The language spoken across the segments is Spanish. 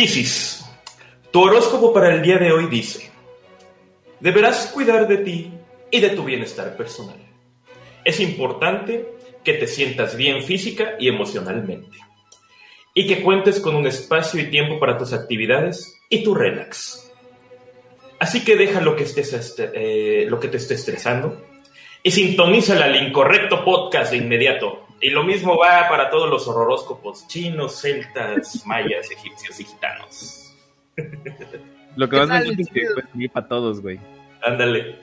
Piscis, tu horóscopo para el día de hoy dice, deberás cuidar de ti y de tu bienestar personal. Es importante que te sientas bien física y emocionalmente y que cuentes con un espacio y tiempo para tus actividades y tu relax. Así que deja lo que, estés, este, eh, lo que te esté estresando y sintonízala al incorrecto podcast de inmediato. Y lo mismo va para todos los horóscopos chinos, celtas, mayas, egipcios y gitanos. Lo que vas a decir es que puede para todos, güey. Ándale.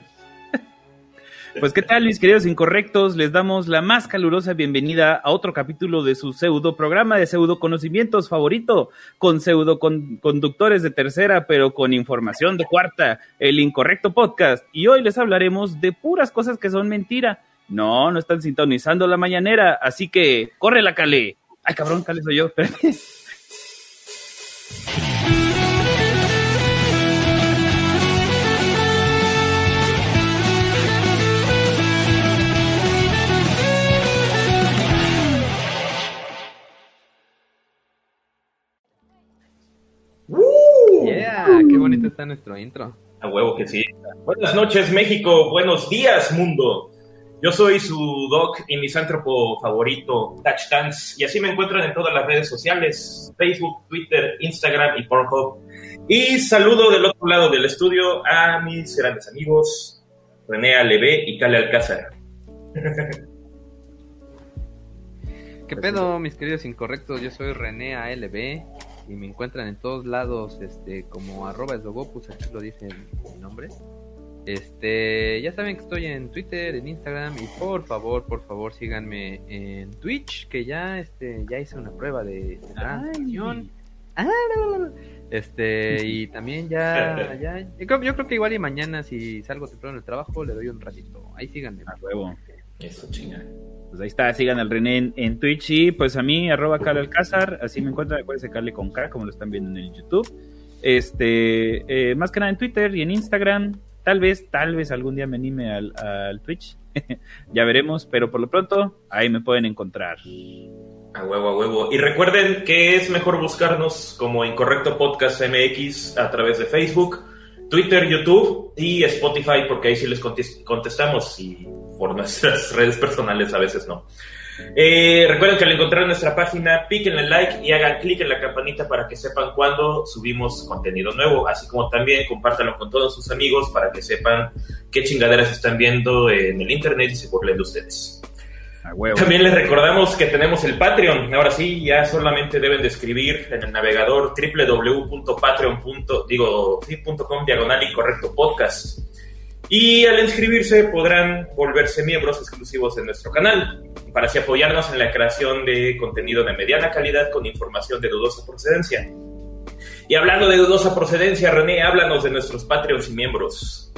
Pues qué tal, mis queridos incorrectos, les damos la más calurosa bienvenida a otro capítulo de su pseudo programa de pseudo conocimientos favorito, con pseudo conductores de tercera, pero con información de cuarta, el incorrecto podcast. Y hoy les hablaremos de puras cosas que son mentira. No, no están sintonizando la mañanera, así que corre la Cale. Ay, cabrón, Cale soy yo, espérate. qué bonito está nuestro intro. A huevo que sí. Buenas noches, México. Buenos días, mundo. Yo soy su doc y misántropo favorito, Touchdance, y así me encuentran en todas las redes sociales, Facebook, Twitter, Instagram y Pornhub. Y saludo del otro lado del estudio a mis grandes amigos, René Aleve y Cale Alcázar. ¿Qué pedo, mis queridos incorrectos? Yo soy René ALB y me encuentran en todos lados este como arroba esdogopus, aquí lo dice mi nombre. Este, ya saben que estoy en Twitter, en Instagram y por favor, por favor síganme en Twitch, que ya este ya hice una prueba de, transmisión. Ah, este, y también ya, ya yo creo, yo creo que igual y mañana si salgo temprano del trabajo le doy un ratito. Ahí síganme. A huevo. Eso chinga. Pues ahí está, sigan al René en, Twitch y pues a mí, arroba Carl Alcázar, así me encuentran, acuérdense Carle con K, como lo están viendo en el YouTube. Este, eh, más que nada en Twitter y en Instagram, tal vez, tal vez algún día me anime al, al Twitch, ya veremos, pero por lo pronto, ahí me pueden encontrar. A huevo, a huevo. Y recuerden que es mejor buscarnos como Incorrecto Podcast MX a través de Facebook, Twitter, YouTube y Spotify, porque ahí sí les contestamos y por nuestras redes personales a veces no. Eh, recuerden que al encontrar nuestra página, píquenle like y hagan clic en la campanita para que sepan cuando subimos contenido nuevo, así como también compártanlo con todos sus amigos para que sepan qué chingaderas están viendo en el internet y se burlen de ustedes. También les recordamos que tenemos el Patreon. Ahora sí, ya solamente deben de escribir en el navegador www.patreon.com diagonal y correcto podcast. Y al inscribirse podrán volverse miembros exclusivos de nuestro canal para así apoyarnos en la creación de contenido de mediana calidad con información de dudosa procedencia. Y hablando de dudosa procedencia, René, háblanos de nuestros Patreons y miembros.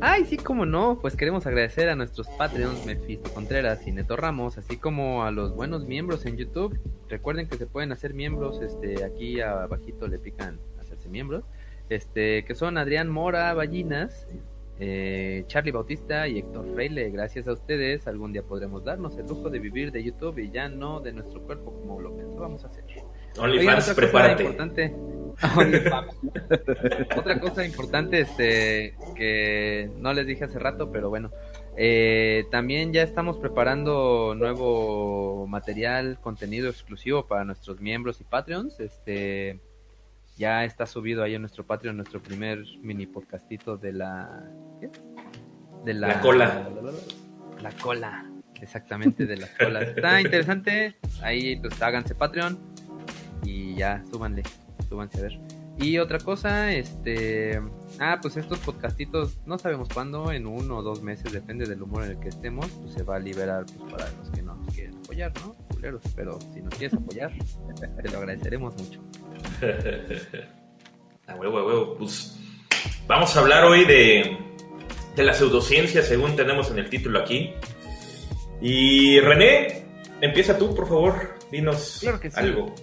Ay, sí, como no, pues queremos agradecer a nuestros Patreons Mephisto Contreras y Neto Ramos, así como a los buenos miembros en YouTube. Recuerden que se pueden hacer miembros, este, aquí abajito le pican hacerse miembros, este, que son Adrián Mora Ballinas, eh, Charlie Bautista y Héctor Freile. Gracias a ustedes, algún día podremos darnos el lujo de vivir de YouTube y ya no de nuestro cuerpo como lo pensábamos hacer. OnlyFans, prepárate. Importante, otra cosa importante este, que no les dije hace rato, pero bueno. Eh, también ya estamos preparando nuevo material, contenido exclusivo para nuestros miembros y Patreons. Este, ya está subido ahí en nuestro Patreon nuestro primer mini podcastito de la. De la, cola. La, cola, exactamente, de la cola. Está interesante. Ahí pues háganse Patreon y ya, súbanle, súbanse a ver. Y otra cosa, este. Ah, pues estos podcastitos, no sabemos cuándo, en uno o dos meses, depende del humor en el que estemos, pues se va a liberar pues, para los que no nos quieren apoyar, ¿no? Culeros, pero si nos quieres apoyar, te lo agradeceremos mucho. a huevo, a huevo. Pues vamos a hablar hoy de, de la pseudociencia, según tenemos en el título aquí. Y René, empieza tú, por favor. Dinos algo.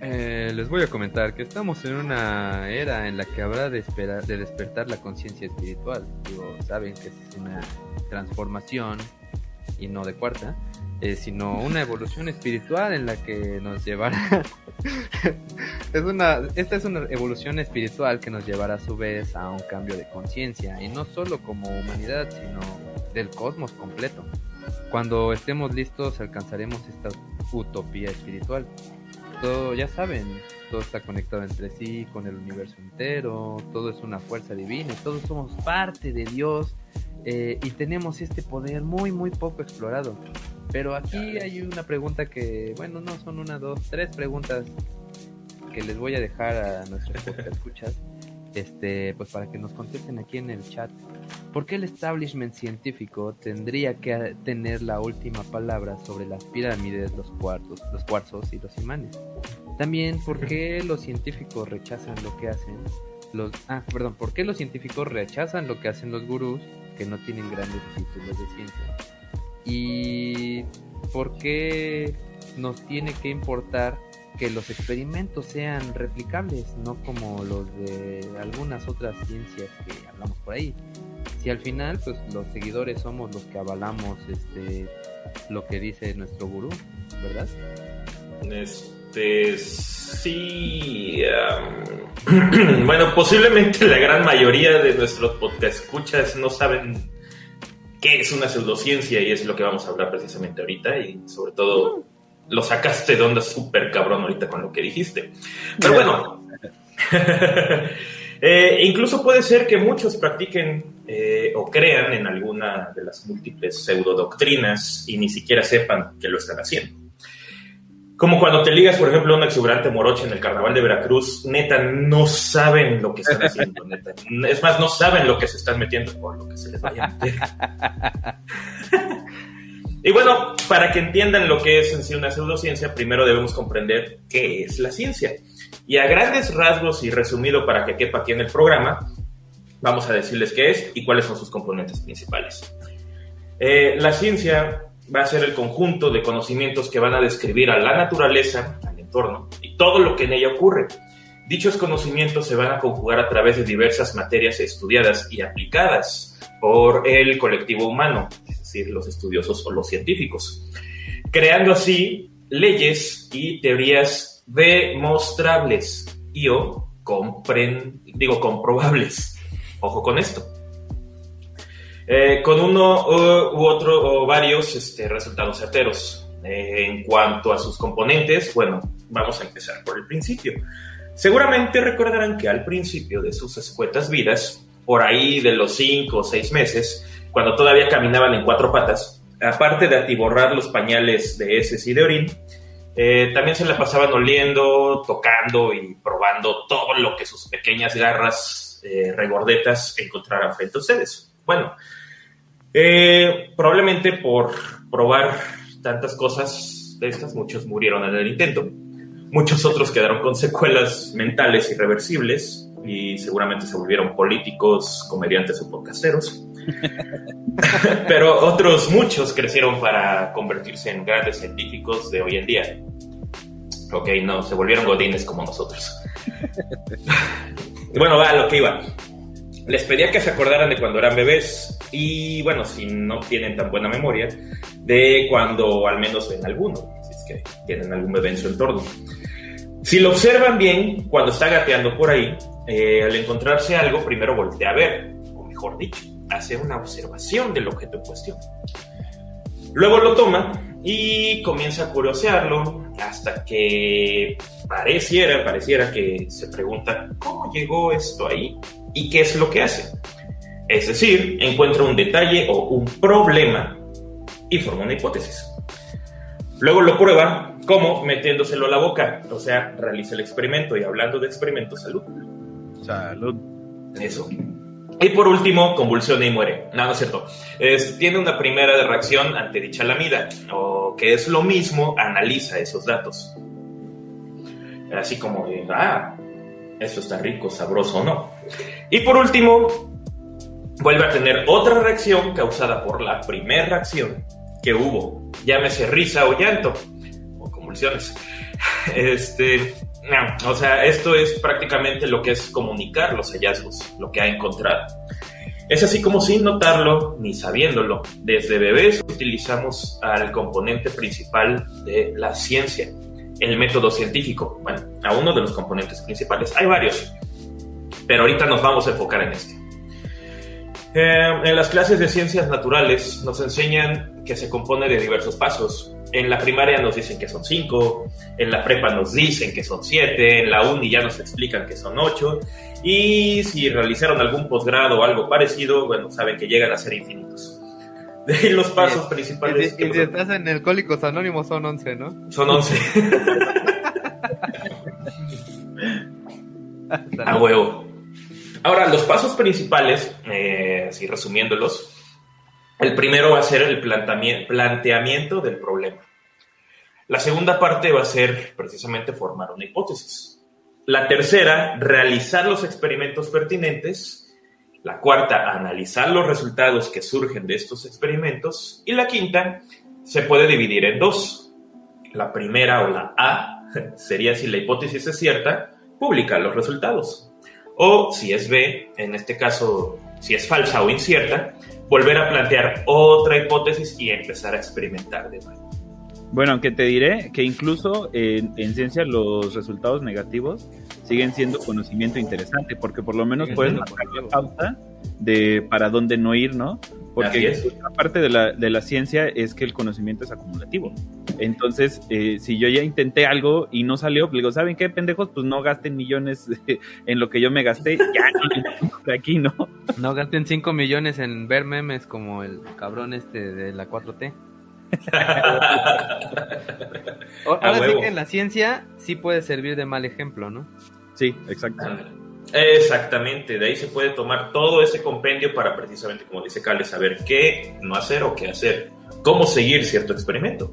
Eh, les voy a comentar que estamos en una era en la que habrá de, esperar, de despertar la conciencia espiritual. Digo, saben que es una transformación y no de cuarta. Eh, sino una evolución espiritual en la que nos llevará. es una, esta es una evolución espiritual que nos llevará a su vez a un cambio de conciencia, y no solo como humanidad, sino del cosmos completo. Cuando estemos listos alcanzaremos esta utopía espiritual. Todo, ya saben, todo está conectado entre sí, con el universo entero, todo es una fuerza divina, todos somos parte de Dios eh, y tenemos este poder muy, muy poco explorado. Pero aquí hay una pregunta que, bueno, no son una, dos, tres preguntas que les voy a dejar a nuestros escuchas, este, pues para que nos contesten aquí en el chat. ¿Por qué el establishment científico tendría que tener la última palabra sobre las pirámides, los cuartos, los cuarzos y los imanes? También, ¿por qué los científicos rechazan lo que hacen los ah, perdón, ¿por qué los científicos rechazan lo que hacen los gurús que no tienen grandes títulos de ciencia? ¿Y por qué nos tiene que importar que los experimentos sean replicables, no como los de algunas otras ciencias que hablamos por ahí? Si al final, pues los seguidores somos los que avalamos este lo que dice nuestro gurú, ¿verdad? Este sí. bueno, posiblemente la gran mayoría de nuestros podcast escuchas no saben qué es una pseudociencia y es lo que vamos a hablar precisamente ahorita y sobre todo lo sacaste de onda súper cabrón ahorita con lo que dijiste. Pero bueno, eh, incluso puede ser que muchos practiquen eh, o crean en alguna de las múltiples pseudodoctrinas y ni siquiera sepan que lo están haciendo. Como cuando te ligas, por ejemplo, a un exuberante moroche en el carnaval de Veracruz, neta, no saben lo que están haciendo, neta. Es más, no saben lo que se están metiendo por lo que se les vaya a meter. y bueno, para que entiendan lo que es en sí una pseudociencia, primero debemos comprender qué es la ciencia. Y a grandes rasgos y resumido para que quepa aquí en el programa, vamos a decirles qué es y cuáles son sus componentes principales. Eh, la ciencia va a ser el conjunto de conocimientos que van a describir a la naturaleza, al entorno y todo lo que en ella ocurre. Dichos conocimientos se van a conjugar a través de diversas materias estudiadas y aplicadas por el colectivo humano, es decir, los estudiosos o los científicos, creando así leyes y teorías demostrables y o digo comprobables. Ojo con esto. Eh, con uno u otro o varios este, resultados certeros. Eh, en cuanto a sus componentes, bueno, vamos a empezar por el principio. Seguramente recordarán que al principio de sus escuetas vidas, por ahí de los cinco o seis meses, cuando todavía caminaban en cuatro patas, aparte de atiborrar los pañales de heces y de orín, eh, también se la pasaban oliendo, tocando y probando todo lo que sus pequeñas garras regordetas encontraran frente a ustedes. Bueno, eh, probablemente por probar tantas cosas de estas, muchos murieron en el intento. Muchos otros quedaron con secuelas mentales irreversibles y seguramente se volvieron políticos, comediantes o podcasteros. Pero otros muchos crecieron para convertirse en grandes científicos de hoy en día. Ok, no, se volvieron godines como nosotros. bueno, va a lo que iba les pedía que se acordaran de cuando eran bebés y bueno, si no tienen tan buena memoria, de cuando al menos ven alguno, si es que tienen algún bebé en su entorno. Si lo observan bien, cuando está gateando por ahí, eh, al encontrarse algo, primero voltea a ver, o mejor dicho, hace una observación del objeto en cuestión. Luego lo toma y comienza a curiosearlo hasta que pareciera, pareciera que se pregunta, ¿cómo llegó esto ahí? ¿Y qué es lo que hace? Es decir, encuentra un detalle o un problema y forma una hipótesis. Luego lo prueba, ¿cómo? Metiéndoselo a la boca. O sea, realiza el experimento y hablando de experimento, salud. Salud. Eso. Y por último, convulsiona y muere. No, no es cierto. tiene una primera reacción ante dicha lamida, o que es lo mismo, analiza esos datos. Así como, ah, esto está rico, sabroso o no. Y por último, vuelve a tener otra reacción causada por la primera reacción que hubo, llámese risa o llanto, o convulsiones. Este, o sea, esto es prácticamente lo que es comunicar los hallazgos, lo que ha encontrado. Es así como sin notarlo ni sabiéndolo, desde bebés utilizamos al componente principal de la ciencia, el método científico. Bueno, a uno de los componentes principales. Hay varios, pero ahorita nos vamos a enfocar en este. Eh, en las clases de ciencias naturales nos enseñan que se compone de diversos pasos. En la primaria nos dicen que son cinco, en la prepa nos dicen que son siete, en la uni ya nos explican que son ocho, y si realizaron algún posgrado o algo parecido, bueno, saben que llegan a ser infinitos. De los pasos principales. Y, si estás en Alcohólicos Anónimos son once, ¿no? Son once. a huevo. Ahora, los pasos principales, eh, así resumiéndolos, el primero va a ser el planteamiento del problema. La segunda parte va a ser precisamente formar una hipótesis. La tercera, realizar los experimentos pertinentes. La cuarta, analizar los resultados que surgen de estos experimentos. Y la quinta, se puede dividir en dos. La primera o la A sería si la hipótesis es cierta, publicar los resultados. O si es B, en este caso, si es falsa o incierta, volver a plantear otra hipótesis y empezar a experimentar de nuevo. Bueno, aunque te diré que incluso en, ciencia los resultados negativos siguen siendo conocimiento interesante, porque por lo menos puedes marcar la pauta de para dónde no ir, ¿no? Porque la parte de la, de la ciencia es que el conocimiento es acumulativo. Entonces, eh, si yo ya intenté algo y no salió, le digo, ¿saben qué, pendejos? Pues no gasten millones en lo que yo me gasté, ya de aquí, ¿no? No gasten 5 millones en ver memes como el cabrón este de la 4T. Ahora sí que en la ciencia sí puede servir de mal ejemplo, ¿no? Sí, exacto. Exactamente, de ahí se puede tomar todo ese compendio para precisamente, como dice Cale, saber qué no hacer o qué hacer, cómo seguir cierto experimento.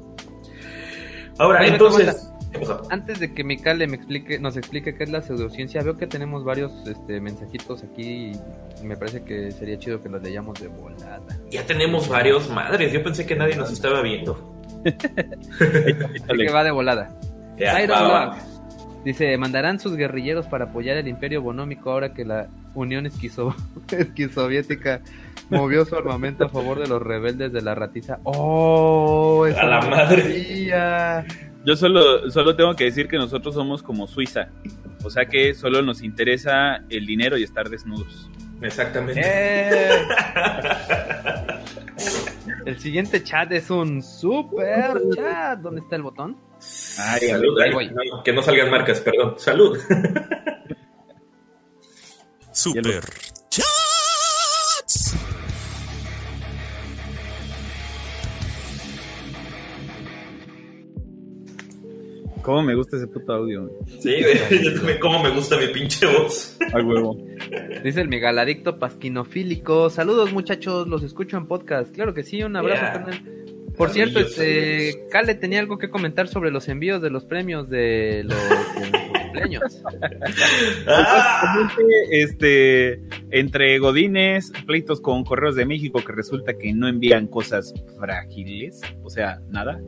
Ahora, entonces... Antes de que Mikale me explique, nos explique qué es la pseudociencia, veo que tenemos varios este, mensajitos aquí y me parece que sería chido que los leyamos de volada. Ya tenemos varios, madres, yo pensé que nadie nos estaba viendo. que va de volada. Dice, mandarán sus guerrilleros para apoyar el imperio bonómico ahora que la Unión Esquizo Esquisoviética movió su armamento a favor de los rebeldes de la ratiza. ¡Oh! ¡A la madre! Yo solo, solo tengo que decir que nosotros somos como Suiza. O sea que solo nos interesa el dinero y estar desnudos. Exactamente. ¡Eh! el siguiente chat es un super chat. ¿Dónde está el botón? Ay, salud, que no salgan marcas, perdón. Salud. Super Chats. ¿Cómo me gusta ese puto audio? Sí, güey. ¿Cómo me gusta mi pinche voz? Al huevo. Dice el megaladicto pasquinofílico. Saludos, muchachos. Los escucho en podcast. Claro que sí. Un abrazo, carnal. Por cierto, este, Cale tenía algo que comentar sobre los envíos de los premios de los, cumpleaños. Ah. este, entre Godines, pleitos con Correos de México que resulta que no envían cosas frágiles, o sea, nada.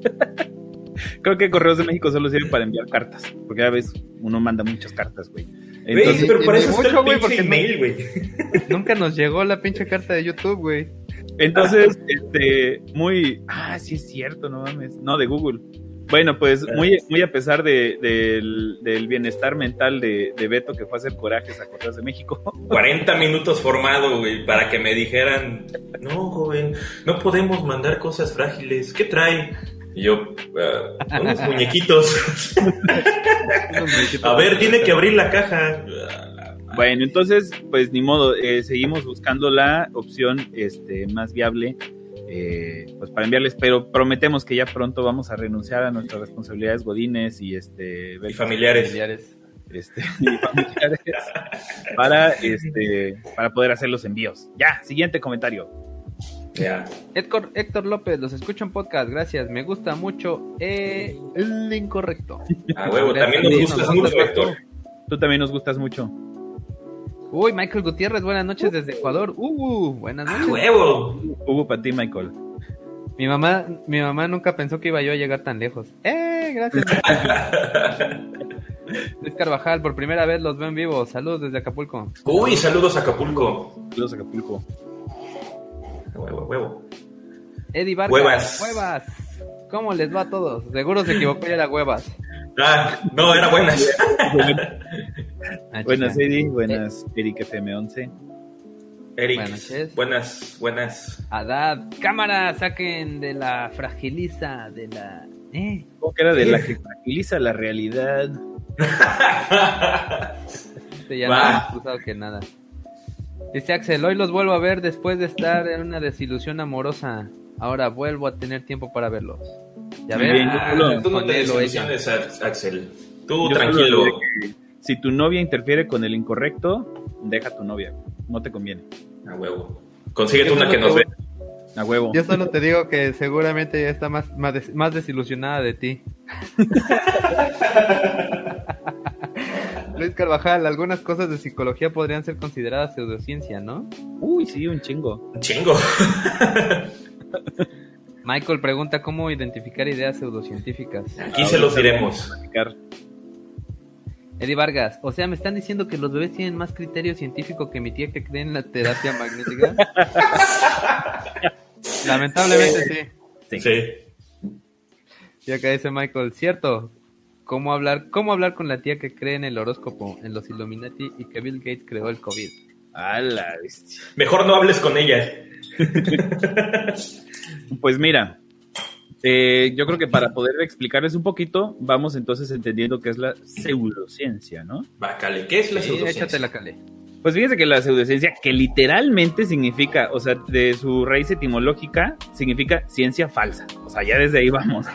Creo que Correos de México solo sirve para enviar cartas, porque a veces uno manda muchas cartas, güey. Entonces, pero por eso está el pinche email, güey. Nunca nos llegó la pinche carta de YouTube, güey. Entonces, este, muy, ah, sí es cierto, no mames, no, de Google. Bueno, pues muy, muy a pesar de, del, bienestar mental de, Beto que fue a hacer corajes a Correos de México. 40 minutos formado, güey, para que me dijeran, no, joven, no podemos mandar cosas frágiles, ¿qué trae? Y yo, uh, unos muñequitos. a ver, tiene que abrir la caja. Bueno, entonces, pues ni modo, eh, seguimos buscando la opción este, más viable eh, pues para enviarles, pero prometemos que ya pronto vamos a renunciar a nuestras responsabilidades godines y este y familiares. este, y familiares para este para poder hacer los envíos. Ya, siguiente comentario. Héctor, Héctor López, los escucho en podcast, gracias. Me gusta mucho eh, el incorrecto. Ah, huevo, también nos gustas mucho, Héctor. Tú también nos gustas mucho. Uy, Michael Gutiérrez, buenas noches desde Ecuador. Uh, buenas noches. huevo! Hugo para ti, Michael. Mi mamá, mi mamá nunca pensó que iba yo a llegar tan lejos. ¡Eh! Gracias. Luis Carvajal, por primera vez los veo en vivo. Saludos desde Acapulco. Uy, saludos a Acapulco. Saludos a Acapulco. Huevo, huevo. Eddie Vargas. Huevas. Huevas. ¿Cómo les va a todos? Seguro se equivocó y era huevas. Ah, no, era buenas. Ah, buenas. Eddie. Buenas, Eric FM11. Eric, Buenas buenas, buenas. Adad, cámara, saquen de la fragiliza, de la... ¿Eh? ¿Cómo que era de la que fragiliza la realidad? Este ya Va. no más cruzado que nada. Dice Axel, hoy los vuelvo a ver después de estar en una desilusión amorosa. Ahora vuelvo a tener tiempo para verlos. Ya ves, Ah, tú no te desilusiones, Ax- Axel. Tú Yo tranquilo. que Si tu novia interfiere con el incorrecto, deja a tu novia. No te conviene. A huevo. Consíguete una que nos ve. A huevo. Yo solo te digo que seguramente ella está más, más, des- más desilusionada de ti. Luis Carvajal, algunas cosas de psicología podrían ser consideradas pseudociencia, ¿no? Uy, sí, un chingo. Un Chingo. Michael pregunta cómo identificar ideas pseudocientíficas. Aquí se los diremos. Eddie Vargas, o sea, ¿me están diciendo que los bebés tienen más criterio científico que mi tía que cree en la terapia magnética? Lamentablemente sí. Sí. Sí. Y acá dice Michael, cierto. ¿Cómo hablar, ¿Cómo hablar con la tía que cree en el horóscopo, en los Illuminati y que Bill Gates creó el COVID? A la bestia. Mejor no hables con ella. Pues mira, eh, yo creo que para poder explicarles un poquito, vamos entonces entendiendo qué es la pseudociencia, ¿no? Va, Cale, ¿qué es la Sí, pseudociencia? échatela, Cale. Pues fíjense que la pseudociencia, que literalmente significa, o sea, de su raíz etimológica, significa ciencia falsa. O sea, ya desde ahí vamos.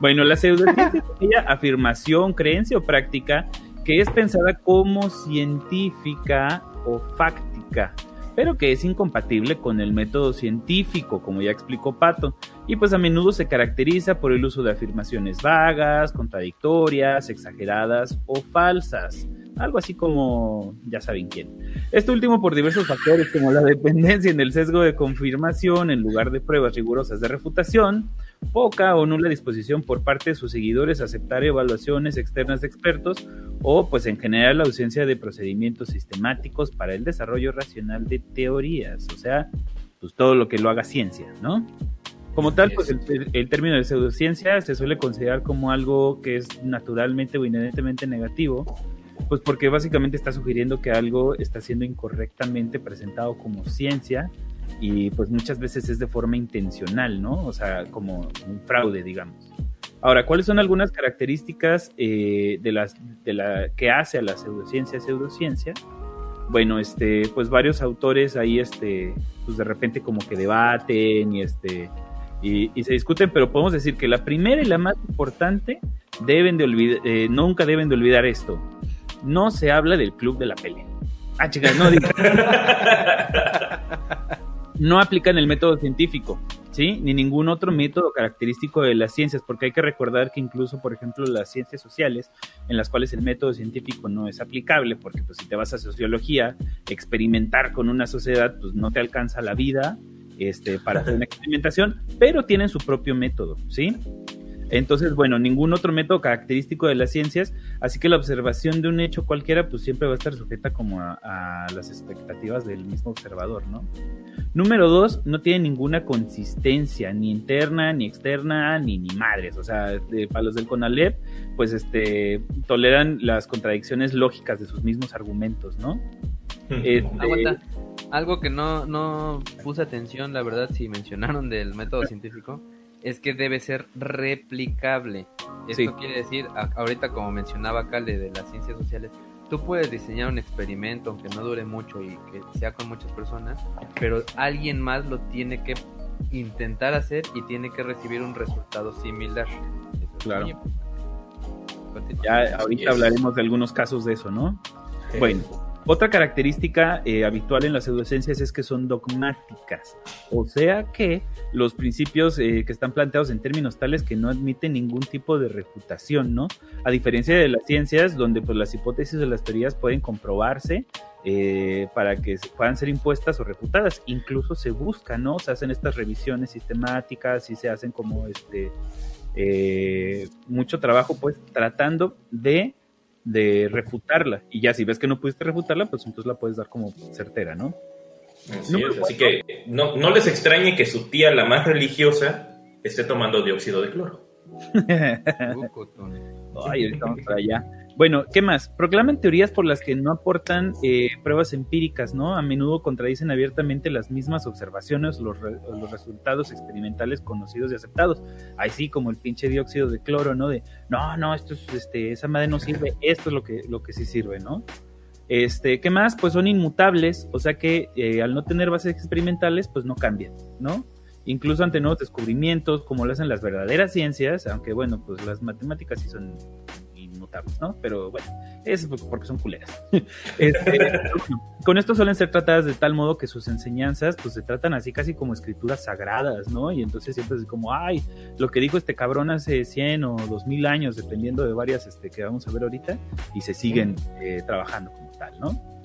Bueno, la pseudociencia es aquella afirmación, creencia o práctica que es pensada como científica o fáctica, pero que es incompatible con el método científico, como ya explicó Pato, y pues a menudo se caracteriza por el uso de afirmaciones vagas, contradictorias, exageradas o falsas algo así como ya saben quién. Esto último por diversos factores como la dependencia en el sesgo de confirmación en lugar de pruebas rigurosas de refutación, poca o nula disposición por parte de sus seguidores a aceptar evaluaciones externas de expertos o pues en general la ausencia de procedimientos sistemáticos para el desarrollo racional de teorías, o sea, pues todo lo que lo haga ciencia, ¿no? Como tal, pues el, el término de pseudociencia se suele considerar como algo que es naturalmente o inherentemente negativo, pues porque básicamente está sugiriendo que algo está siendo incorrectamente presentado como ciencia y pues muchas veces es de forma intencional, ¿no? O sea, como un fraude, digamos. Ahora, ¿cuáles son algunas características eh, de, las, de la que hace a la pseudociencia pseudociencia? Bueno, este, pues varios autores ahí, este, pues de repente como que debaten y este, y, se discuten, pero podemos decir que la primera y la más importante deben de olvidar, eh, nunca deben de olvidar esto no se habla del club de la pelea. Ah, chicas, no digan. No aplican el método científico, ¿sí? Ni ningún otro método característico de las ciencias, porque hay que recordar que incluso, por ejemplo, las ciencias sociales, en las cuales el método científico no es aplicable, porque pues si te vas a sociología, experimentar con una sociedad, pues no te alcanza la vida este, para hacer una experimentación, pero tienen su propio método, ¿sí? Entonces, bueno, ningún otro método característico de las ciencias, así que la observación de un hecho cualquiera, pues siempre va a estar sujeta como a, a las expectativas del mismo observador, ¿no? Número dos, no tiene ninguna consistencia, ni interna, ni externa, ni ni madres. O sea, de, para los del CONALEP, pues este, toleran las contradicciones lógicas de sus mismos argumentos, ¿no? Este, Aguanta. Algo que no, no puse atención, la verdad, si mencionaron del método científico, es que debe ser replicable. Esto Sí. quiere decir, ahorita como mencionaba Cale de las ciencias sociales, tú puedes diseñar un experimento aunque no dure mucho y que sea con muchas personas, pero alguien más lo tiene que intentar hacer y tiene que recibir un resultado similar. Eso es Claro. muy importante. Continúa. Ya ahorita hablaremos de algunos casos de eso, ¿no? Eh, Bueno, otra característica eh, habitual en las pseudociencias es que son dogmáticas, o sea que los principios eh, que están planteados en términos tales que no admiten ningún tipo de refutación, ¿no? A diferencia de las ciencias, donde pues las hipótesis o las teorías pueden comprobarse eh, para que puedan ser impuestas o refutadas, incluso se buscan, ¿no? Se hacen estas revisiones sistemáticas y se hacen como este mucho trabajo, pues, tratando de de refutarla. Y ya si ves que no pudiste refutarla, pues entonces la puedes dar como certera, ¿no? Así, que no, no les extrañe que su tía, la más religiosa, esté tomando dióxido de cloro. Ay, ahorita vamos para allá. Bueno, ¿qué más? Proclaman teorías por las que no aportan eh, pruebas empíricas, ¿no? A menudo contradicen abiertamente las mismas observaciones, los, los resultados experimentales conocidos y aceptados. Ahí sí, como el pinche dióxido de cloro, ¿no? De, no, no, esto es, este, esa madre no sirve, esto es lo que, lo que sí sirve, ¿no? Este, ¿qué más? Pues son inmutables, o sea que eh, al no tener bases experimentales, pues no cambian, ¿no? Incluso ante nuevos descubrimientos, como lo hacen las verdaderas ciencias, aunque bueno, pues las matemáticas sí son ¿no? Pero bueno, es porque son culeras. Este, con esto suelen ser tratadas de tal modo que sus enseñanzas pues se tratan así casi como escrituras sagradas, ¿no? Y entonces siempre es como, ay, lo que dijo este cabrón hace 100 o 2000 años, dependiendo de varias este, que vamos a ver ahorita, y se siguen eh, trabajando como tal, ¿no?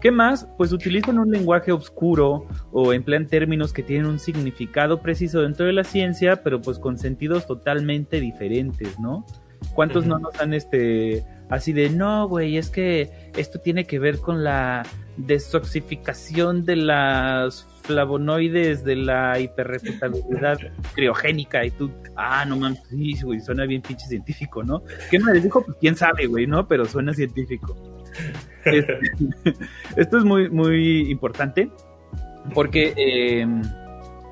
¿Qué más? Pues utilizan un lenguaje oscuro o emplean términos que tienen un significado preciso dentro de la ciencia, pero pues con sentidos totalmente diferentes, ¿no? ¿Cuántos no nos han este así de no, güey, es que esto tiene que ver con la desoxificación de las flavonoides de la hiperrefutabilidad criogénica y tú, ah, no mames, sí, güey, suena bien pinche científico, ¿no? ¿Qué me dijo? Pues quién sabe, güey, ¿no? Pero suena científico. Este, esto es muy, muy importante porque, em,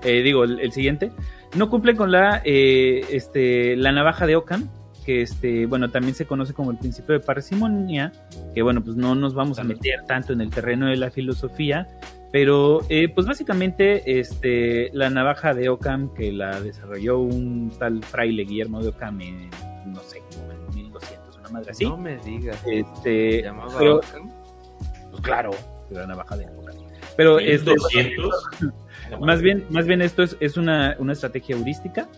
eh, digo, el, siguiente, no cumple con la, eh, este, la navaja de Ockham, que este, bueno, también se conoce como el principio de parsimonia, que bueno, pues no nos vamos a meter tanto en el terreno de la filosofía, pero eh, pues básicamente este, la navaja de Ockham que la desarrolló un tal fraile Guillermo de Ockham en, no sé, como en 1200, una madre así. No me digas. Este, llamaba pero, Pues claro, la navaja de Ockham. Pero es este, más bien, más bien esto es, es una, una estrategia heurística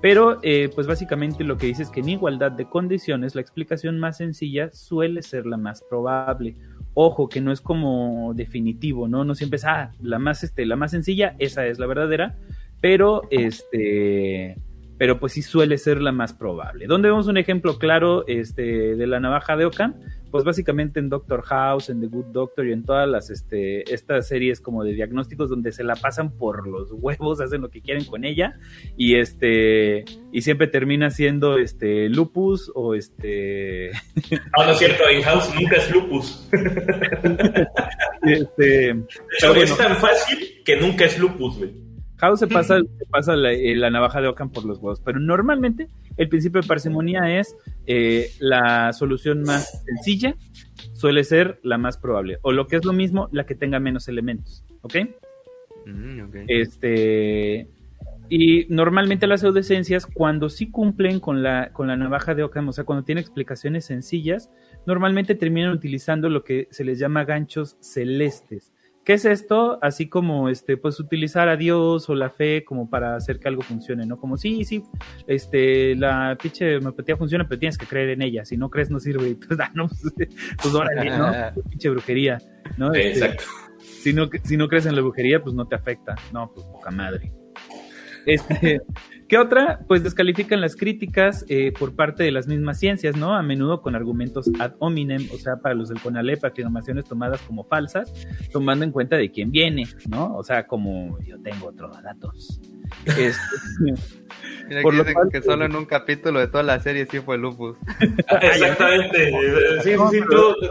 pero, eh, pues básicamente lo que dice es que en igualdad de condiciones, la explicación más sencilla suele ser la más probable. Ojo, que no es como definitivo, ¿no? No siempre es, ah, la más, este, la más sencilla, esa es la verdadera, pero, este, pero pues sí suele ser la más probable. ¿Dónde vemos un ejemplo claro este, de la navaja de Ockham? Pues básicamente en Doctor House, en The Good Doctor y en todas las este, estas series como de diagnósticos donde se la pasan por los huevos, hacen lo que quieren con ella y este y siempre termina siendo este lupus o este Ah, no es cierto, en House nunca es lupus. este, pero es tan fácil que nunca es lupus, güey. House se pasa, pasa eh, la, navaja de Ockham por los huevos, pero normalmente el principio de parsimonía es eh, la solución más sencilla, suele ser la más probable, o lo que es lo mismo, la que tenga menos elementos, ¿ok? Mm, este, y normalmente las pseudociencias, cuando sí cumplen con la, con la navaja de Ockham, o sea, cuando tienen explicaciones sencillas, normalmente terminan utilizando lo que se les llama ganchos celestes ¿Qué es esto? Así como, este, pues utilizar a Dios o la fe como para hacer que algo funcione, ¿no? Como, sí, sí, este, la pinche homeopatía funciona, pero tienes que creer en ella. Si no crees, no sirve. Pues, ah, no, pues, pues órale, ¿no? pinche brujería, ¿no? Este, Exacto. Si no, si no crees en la brujería, pues no te afecta. No, pues poca madre. Este, ¿Qué otra? Pues descalifican las críticas eh, por parte de las mismas ciencias, ¿no? A menudo con argumentos ad hominem, o sea, para los del CONALEP, afirmaciones tomadas como falsas, tomando en cuenta de quién viene, ¿no? O sea, como yo tengo otros datos. Este, Mira, por dicen que solo en un capítulo de toda la serie sí fue Lupus. Exactamente. Sí, sí, sí,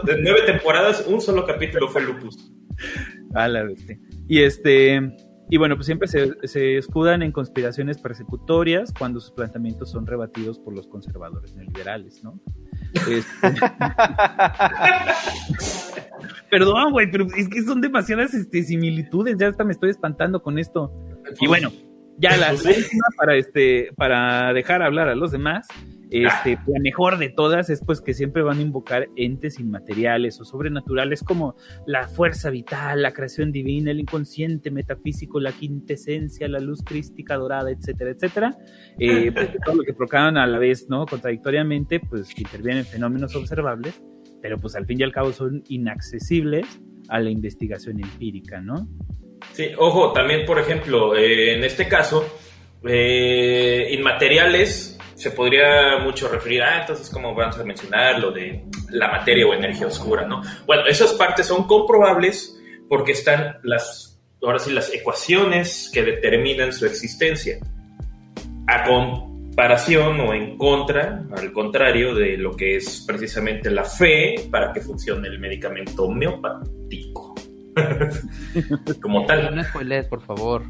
de nueve temporadas, un solo capítulo fue Lupus. A la vez. Y este y bueno, pues siempre se, escudan en conspiraciones persecutorias cuando sus planteamientos son rebatidos por los conservadores neoliberales, ¿no? Este, Perdón, güey, pero es que son demasiadas este, similitudes, ya hasta me estoy espantando con esto. Y bueno, ya la última para, este, para dejar hablar a los demás este, la mejor de todas es pues que siempre van a invocar entes inmateriales o sobrenaturales como la fuerza vital, la creación divina, el inconsciente metafísico, la quintesencia, la luz crística dorada, etcétera, etcétera. Eh, pues, todo lo que proclaman a la vez, ¿no? Contradictoriamente, pues intervienen fenómenos observables, pero pues al fin y al cabo son inaccesibles a la investigación empírica, ¿no? Sí, ojo, también por ejemplo, eh, en este caso, eh, inmateriales se podría mucho referir, ah, entonces, ¿cómo vamos a mencionar lo de la materia o energía oscura, no? Bueno, esas partes son comprobables porque están las ahora sí, las ecuaciones que determinan su existencia. A comparación o en contra, al contrario de lo que es precisamente la fe para que funcione el medicamento homeopático. Como tal. No spoilees, por favor.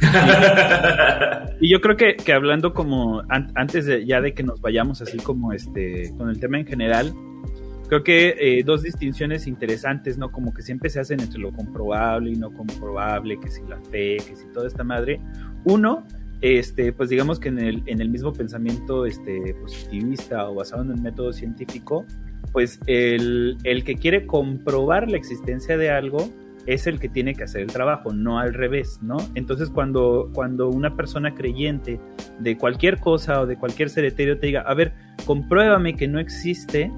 y yo creo que, que hablando como antes de, ya de que nos vayamos así como este con el tema en general, creo que eh, dos distinciones interesantes, ¿no? Como que siempre se hacen entre lo comprobable y no comprobable, que si la fe, que si toda esta madre. Uno, este, pues digamos que en el, en el mismo pensamiento este, positivista o basado en el método científico, pues el, el que quiere comprobar la existencia de algo es el que tiene que hacer el trabajo, no al revés, ¿no? Entonces cuando, cuando una persona creyente de cualquier cosa o de cualquier ser etéreo te diga, a ver, compruébame que no existe,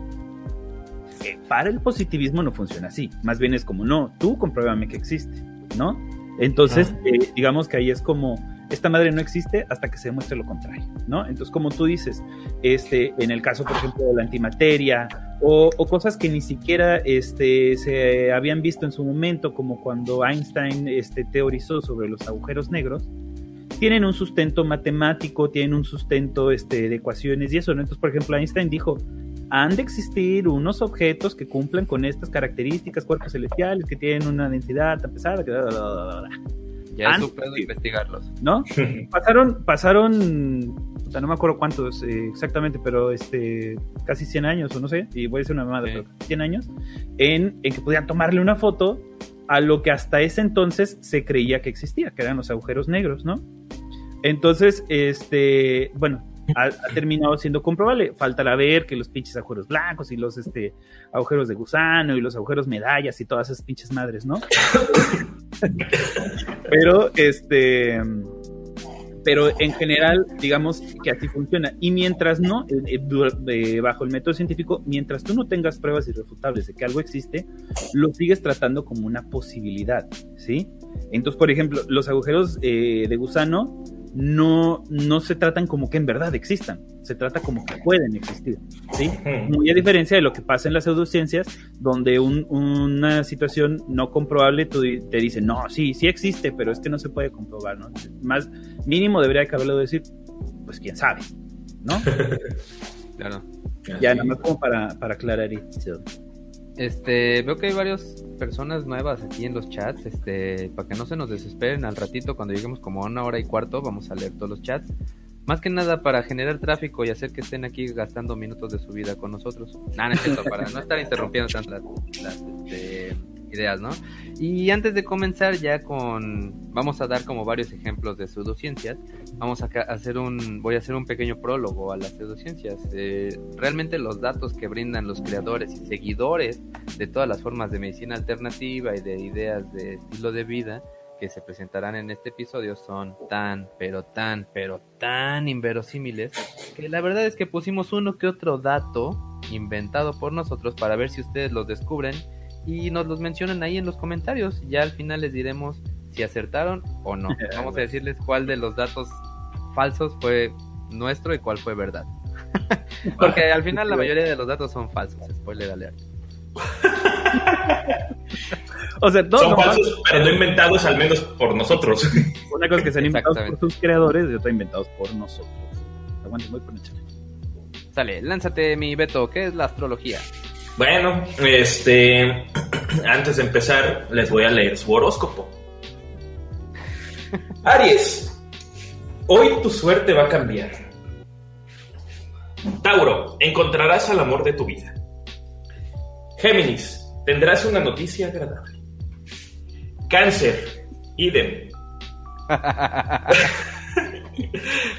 para el positivismo no funciona así. Más bien es como, no, tú compruébame que existe, ¿no? Entonces, eh, digamos que ahí es como, esta madre no existe hasta que se demuestre lo contrario, ¿no? Entonces, como tú dices, este, en el caso, por ejemplo, de la antimateria o, cosas que ni siquiera este, se habían visto en su momento, como cuando Einstein este, teorizó sobre los agujeros negros, tienen un sustento matemático, tienen un sustento este, de ecuaciones y eso, ¿no? Entonces, por ejemplo, Einstein dijo, han de existir unos objetos que cumplan con estas características, cuerpos celestiales, que tienen una densidad tan pesada, que... ya es su pedo investigarlos. ¿No? pasaron, pasaron, no me acuerdo cuántos eh, exactamente, pero este, casi 100 años, o no sé, y voy a decir una mamada, pero 100 años, en, en que podían tomarle una foto a lo que hasta ese entonces se creía que existía, que eran los agujeros negros, ¿no? Entonces, este, bueno, ha, terminado siendo comprobable. Faltará ver que los pinches agujeros blancos y los este, agujeros de gusano y los agujeros medallas y todas esas pinches madres, ¿no? pero, este. Pero en general, digamos que así funciona. Y mientras no, eh, eh, bajo el método científico, mientras tú no tengas pruebas irrefutables de que algo existe, lo sigues tratando como una posibilidad, ¿sí? Entonces, por ejemplo, los agujeros eh, de gusano no, no se tratan como que en verdad existan, se trata como que pueden existir, ¿sí? Muy a diferencia de lo que pasa en las pseudociencias, donde una situación no comprobable te dice, no, sí, sí existe, pero es que no se puede comprobar, ¿no? Más mínimo debería haberlo decir, pues quién sabe, ¿no? claro. Ya, nada más como para, para aclarar esto. Este, veo que hay varias personas nuevas aquí en los chats, este, para que no se nos desesperen al ratito cuando lleguemos como a una hora y cuarto, vamos a leer todos los chats. Más que nada para generar tráfico y hacer que estén aquí gastando minutos de su vida con nosotros. Nada, no para no estar interrumpiendo tantas las, este, ideas, ¿no? Y antes de comenzar ya con, vamos a dar como varios ejemplos de pseudociencias, vamos a hacer un, voy a hacer un pequeño prólogo a las pseudociencias. Eh, realmente los datos que brindan los creadores y seguidores de todas las formas de medicina alternativa y de ideas de estilo de vida que se presentarán en este episodio son tan, pero tan, pero tan inverosímiles que la verdad es que pusimos uno que otro dato inventado por nosotros para ver si ustedes los descubren y nos los mencionan ahí en los comentarios. Ya al final les diremos si acertaron o no. Vamos a decirles cuál de los datos falsos fue nuestro y cuál fue verdad. Porque al final la mayoría de los datos son falsos, spoiler alert. o sea, todos son falsos, pero no inventados al menos por nosotros. Una cosa que se han inventado por sus creadores y otra inventados por nosotros. Aguante muy por Sale, lánzate mi Beto, ¿qué es la astrología? Bueno, este, antes de empezar, les voy a leer su horóscopo. Aries, hoy tu suerte va a cambiar. Tauro, encontrarás al amor de tu vida. Géminis, tendrás una noticia agradable. Cáncer, idem.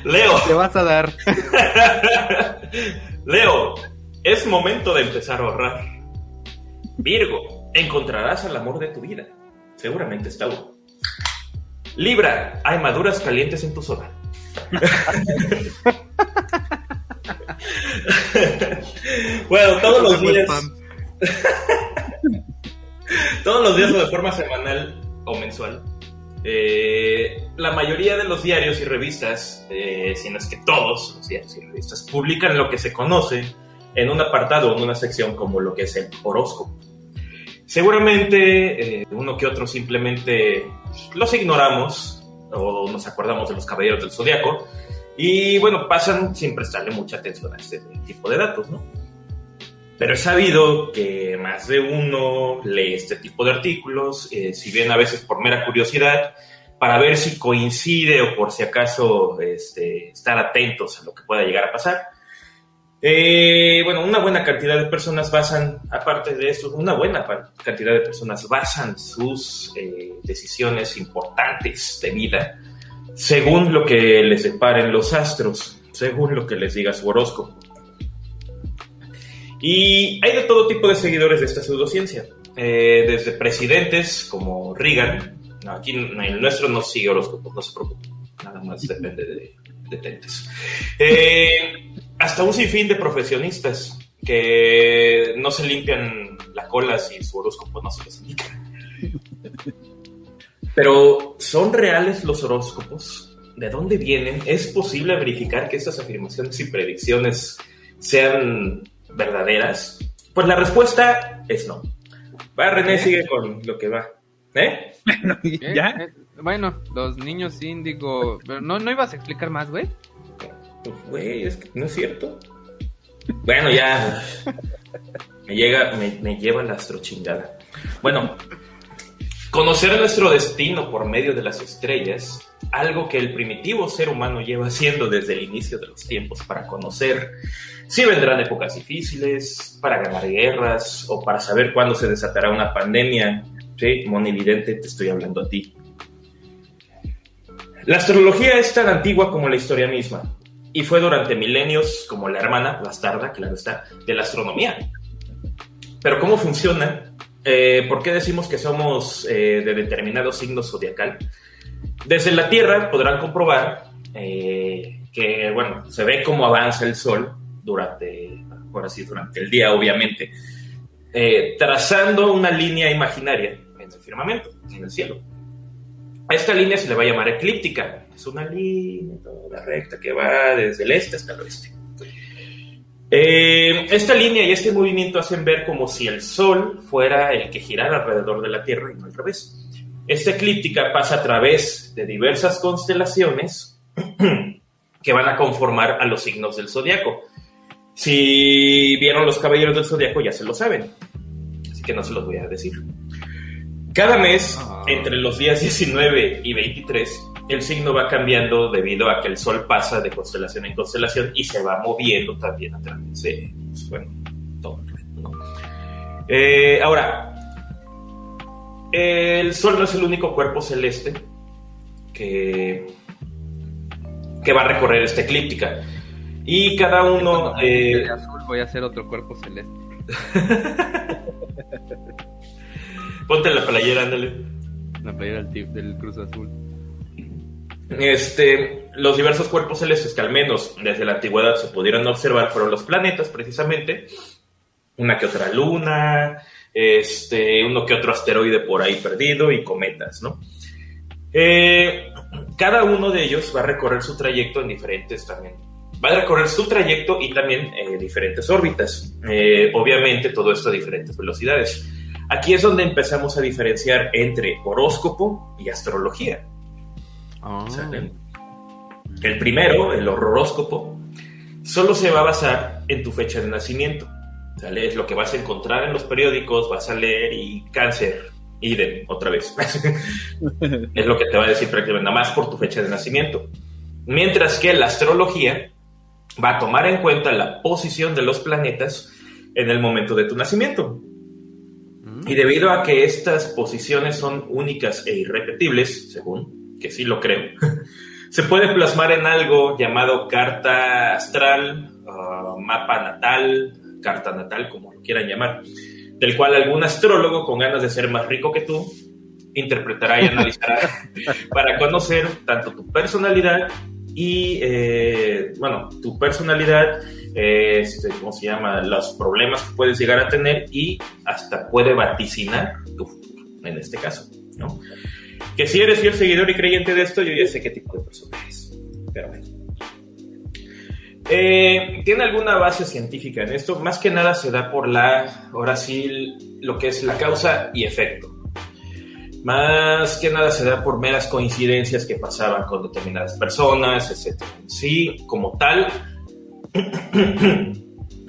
Leo. Te vas a dar. Leo, es momento de empezar a ahorrar. Virgo, encontrarás el amor de tu vida. Seguramente está uno. Libra, hay maduras calientes en tu zona. bueno, todos los días. todos los días o de forma semanal o mensual. Eh, la mayoría de los diarios y revistas, eh, si no es que todos los diarios y revistas, publican lo que se conoce en un apartado en una sección como lo que es el horóscopo. Seguramente eh, uno que otro simplemente los ignoramos o nos acordamos de los caballeros del zodiaco y bueno, pasan sin prestarle mucha atención a este tipo de datos, ¿no? Pero he sabido que más de uno lee este tipo de artículos, eh, si bien a veces por mera curiosidad, para ver si coincide o por si acaso este, estar atentos a lo que pueda llegar a pasar. Eh, bueno, una buena cantidad de personas basan, aparte de esto, una buena cantidad de personas basan sus eh, decisiones importantes de vida según lo que les separen los astros, según lo que les diga su horóscopo. Y hay de todo tipo de seguidores de esta pseudociencia, eh, desde presidentes como Reagan, aquí el nuestro no sigue horóscopos, no se preocupe, nada más depende de, de eh, hasta un sinfín de profesionistas que no se limpian la cola si su horóscopo no se les indica. Pero, ¿son reales los horóscopos? ¿De dónde vienen? ¿Es posible verificar que estas afirmaciones y predicciones sean verdaderas? Pues la respuesta es no. Va, René, sigue con lo que va. ¿Eh? Bueno, ¿ya? Eh, bueno, los niños índigo... ¿No, ¿No ibas a explicar más, güey? Pues, güey, es que no es cierto. Bueno, ya. Me llega, me, lleva la astrochingada. Bueno, Conocer nuestro destino por medio de las estrellas, algo que el primitivo ser humano lleva haciendo desde el inicio de los tiempos para conocer si vendrán épocas difíciles, para ganar guerras o para saber cuándo se desatará una pandemia. Sí, monividente, te estoy hablando a ti. La astrología es tan antigua como la historia misma y fue durante milenios como la hermana bastarda, claro está, de la astronomía. Pero ¿cómo funciona? Eh, ¿Por qué decimos que somos eh, de determinado signo zodiacal? Desde la Tierra podrán comprobar eh, que, bueno, se ve cómo avanza el Sol durante, ahora sí, durante el día, obviamente, trazando una línea imaginaria en el firmamento, en el cielo. A esta línea se le va a llamar eclíptica. Es una línea toda recta que va desde el este hasta el oeste. Eh, esta línea y este movimiento hacen ver como si el Sol fuera el que girara alrededor de la Tierra y no al revés. Esta eclíptica pasa a través de diversas constelaciones que van a conformar a los signos del zodiaco. Si vieron los caballeros del zodiaco ya se lo saben, así que no se los voy a decir. Cada mes, ah. entre los días 19 y 23, el signo va cambiando debido a que el Sol pasa de constelación en constelación y se va moviendo también a través de, pues, bueno, todo ¿no? Eh, ahora, el Sol no es el único cuerpo celeste que, que va a recorrer esta eclíptica. Y cada uno... Eh, azul voy a hacer otro cuerpo celeste. Ponte la playera, ándale. La playera del, del Cruz Azul. Este, los diversos cuerpos celestes que al menos desde la antigüedad se pudieron observar fueron los planetas, precisamente, una que otra luna, este, uno que otro asteroide por ahí perdido y cometas, ¿no? Eh, cada uno de ellos va a recorrer su trayecto en diferentes también. Va a recorrer su trayecto y también eh, diferentes órbitas. Eh, obviamente todo esto a diferentes velocidades. Aquí es donde empezamos a diferenciar entre horóscopo y astrología. Ah. El primero, el horóscopo, solo se va a basar en tu fecha de nacimiento. Es lo que vas a encontrar en los periódicos, vas a leer y cáncer, idem, otra vez. es lo que te va a decir prácticamente nada más por tu fecha de nacimiento. Mientras que la astrología va a tomar en cuenta la posición de los planetas en el momento de tu nacimiento. Mm. Y debido a que estas posiciones son únicas e irrepetibles, según que sí lo creo, se puede plasmar en algo llamado carta astral, uh, mapa natal, carta natal, como lo quieran llamar, del cual algún astrólogo con ganas de ser más rico que tú interpretará y analizará para conocer tanto tu personalidad y, eh, bueno, tu personalidad, este, ¿cómo se llama? Los problemas que puedes llegar a tener y hasta puede vaticinar tu futuro, en este caso, ¿no? Que si eres fiel seguidor y creyente de esto, yo ya sé qué tipo de persona eres. Pero bueno. Eh, tiene alguna base científica en esto, más que nada se da por la, ahora sí, lo que es la causa y efecto. Más que nada se da por meras coincidencias que pasaban con determinadas personas, etc. Sí, como tal,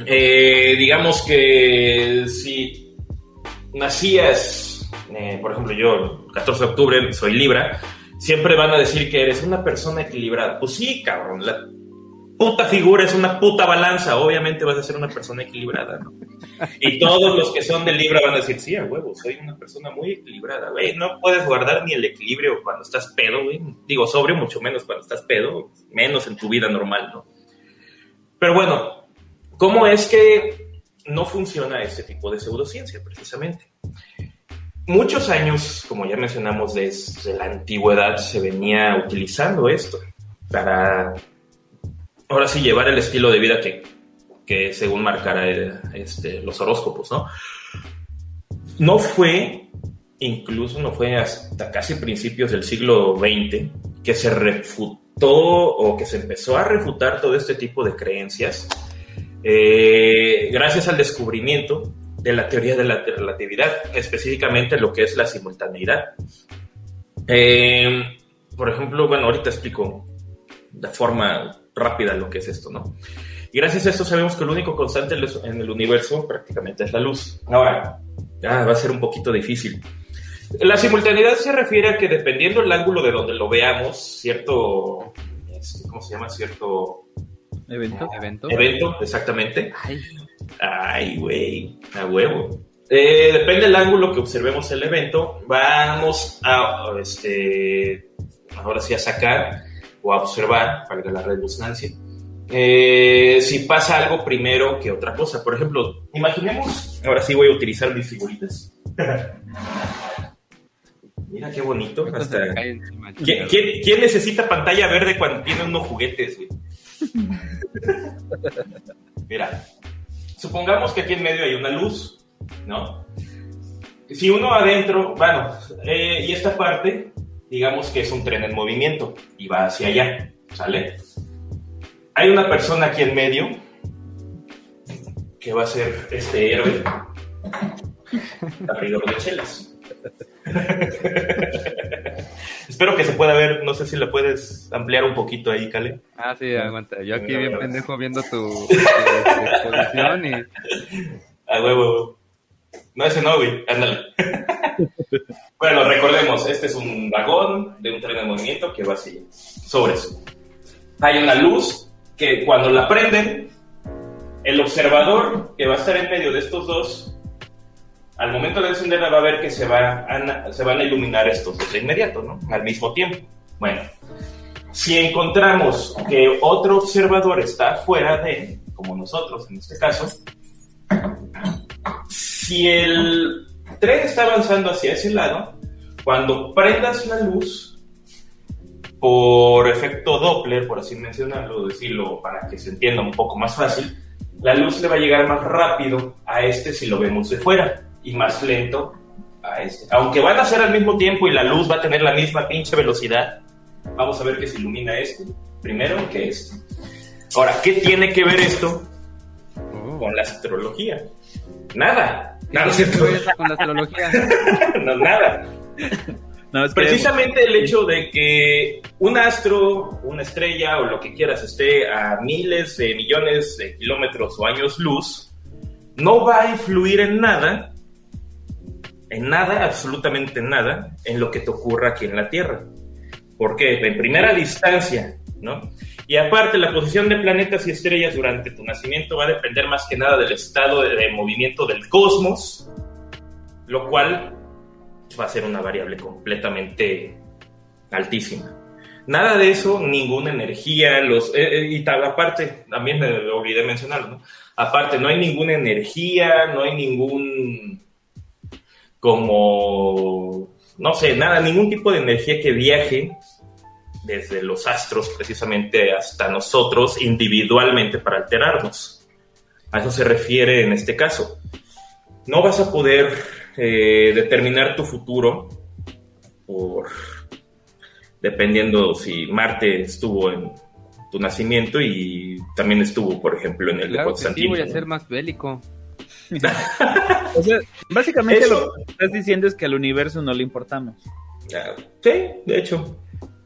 eh, digamos que si nacías, eh, por ejemplo, yo, 14 de octubre, soy Libra, siempre van a decir que eres una persona equilibrada. Pues sí, cabrón, la puta figura es una puta balanza, obviamente vas a ser una persona equilibrada, ¿no? Y todos los que son de Libra van a decir, sí, a huevo, soy una persona muy equilibrada, güey, no puedes guardar ni el equilibrio cuando estás pedo, güey, digo, sobrio mucho menos cuando estás pedo, menos en tu vida normal, ¿no? Pero bueno, ¿cómo es que no funciona este tipo de pseudociencia, precisamente? Muchos años, como ya mencionamos, desde la antigüedad se venía utilizando esto para ahora sí llevar el estilo de vida que, que según marcara este, los horóscopos, ¿no? No fue, incluso no fue hasta casi principios del siglo XX que se refutó o que se empezó a refutar todo este tipo de creencias eh, gracias al descubrimiento de la teoría de la relatividad, específicamente lo que es la simultaneidad. Eh, por ejemplo, bueno, ahorita explico de forma rápida lo que es esto, ¿no? Y gracias a esto sabemos que el único constante en el universo prácticamente es la luz. Ahora, va a ser un poquito difícil. La simultaneidad se refiere a que dependiendo del ángulo de donde lo veamos, cierto, este, ¿cómo se llama? Cierto evento. Evento. Evento, exactamente. Ay, güey, a huevo. Eh, depende del ángulo que observemos el evento, vamos a, este, ahora sí a sacar o a observar, para la redundancia, eh, si pasa algo primero que otra cosa. Por ejemplo, imaginemos, ahora sí voy a utilizar mis figuritas. Mira qué bonito. ¿Quién, necesita pantalla verde cuando tiene unos juguetes? Mira, supongamos que aquí en medio hay una luz, ¿no? Si uno adentro, bueno, eh, y esta parte digamos que es un tren en movimiento y va hacia allá, ¿sale? Hay una persona aquí en medio que va a ser este héroe, abridor de chelas. Espero que se pueda ver, no sé si le puedes ampliar un poquito ahí, Cale. Ah, sí, aguanta. Yo aquí bien pendejo viendo tu, exposición y... A huevo. No, ese no, güey, ándale. bueno, recordemos, este es un vagón de un tren de movimiento que va así, sobre eso. Hay una luz que cuando la prenden, el observador que va a estar en medio de estos dos, al momento de encenderla va a ver que se, va se van a iluminar estos dos de inmediato, ¿no? Al mismo tiempo. Bueno, si encontramos que otro observador está fuera de, como nosotros en este caso, si el tren está avanzando hacia ese lado, cuando prendas la luz, por efecto Doppler, por así mencionarlo, decirlo para que se entienda un poco más fácil, la luz le va a llegar más rápido a este si lo vemos de fuera y más lento a este. Aunque van a ser al mismo tiempo y la luz va a tener la misma pinche velocidad, vamos a ver que se ilumina este primero que este. Ahora, ¿qué tiene que ver esto con la astrología? Nada. Nada, con la astrología? no, nada. Precisamente el hecho de que un astro, una estrella o lo que quieras esté a miles de millones de kilómetros o años luz, no va a influir en nada, en nada, absolutamente nada, en lo que te ocurra aquí en la Tierra. Porque en primera distancia, ¿no? Y aparte, la posición de planetas y estrellas durante tu nacimiento va a depender más que nada del estado de, movimiento del cosmos, lo cual va a ser una variable completamente altísima. Nada de eso, ninguna energía, los, eh, eh, y tal, aparte, también me olvidé mencionarlo, ¿no? Aparte, no hay ninguna energía, no hay ningún, como, no sé, nada, ningún tipo de energía que viaje desde los astros precisamente hasta nosotros individualmente para alterarnos. A eso se refiere en este caso. No vas a poder eh, determinar tu futuro por dependiendo si Marte estuvo en tu nacimiento y también estuvo, por ejemplo, en el Claro de que sí, Constantino. voy a ser más bélico. O sea, básicamente Eso- lo que estás diciendo es que al universo no le importamos. Sí, de hecho.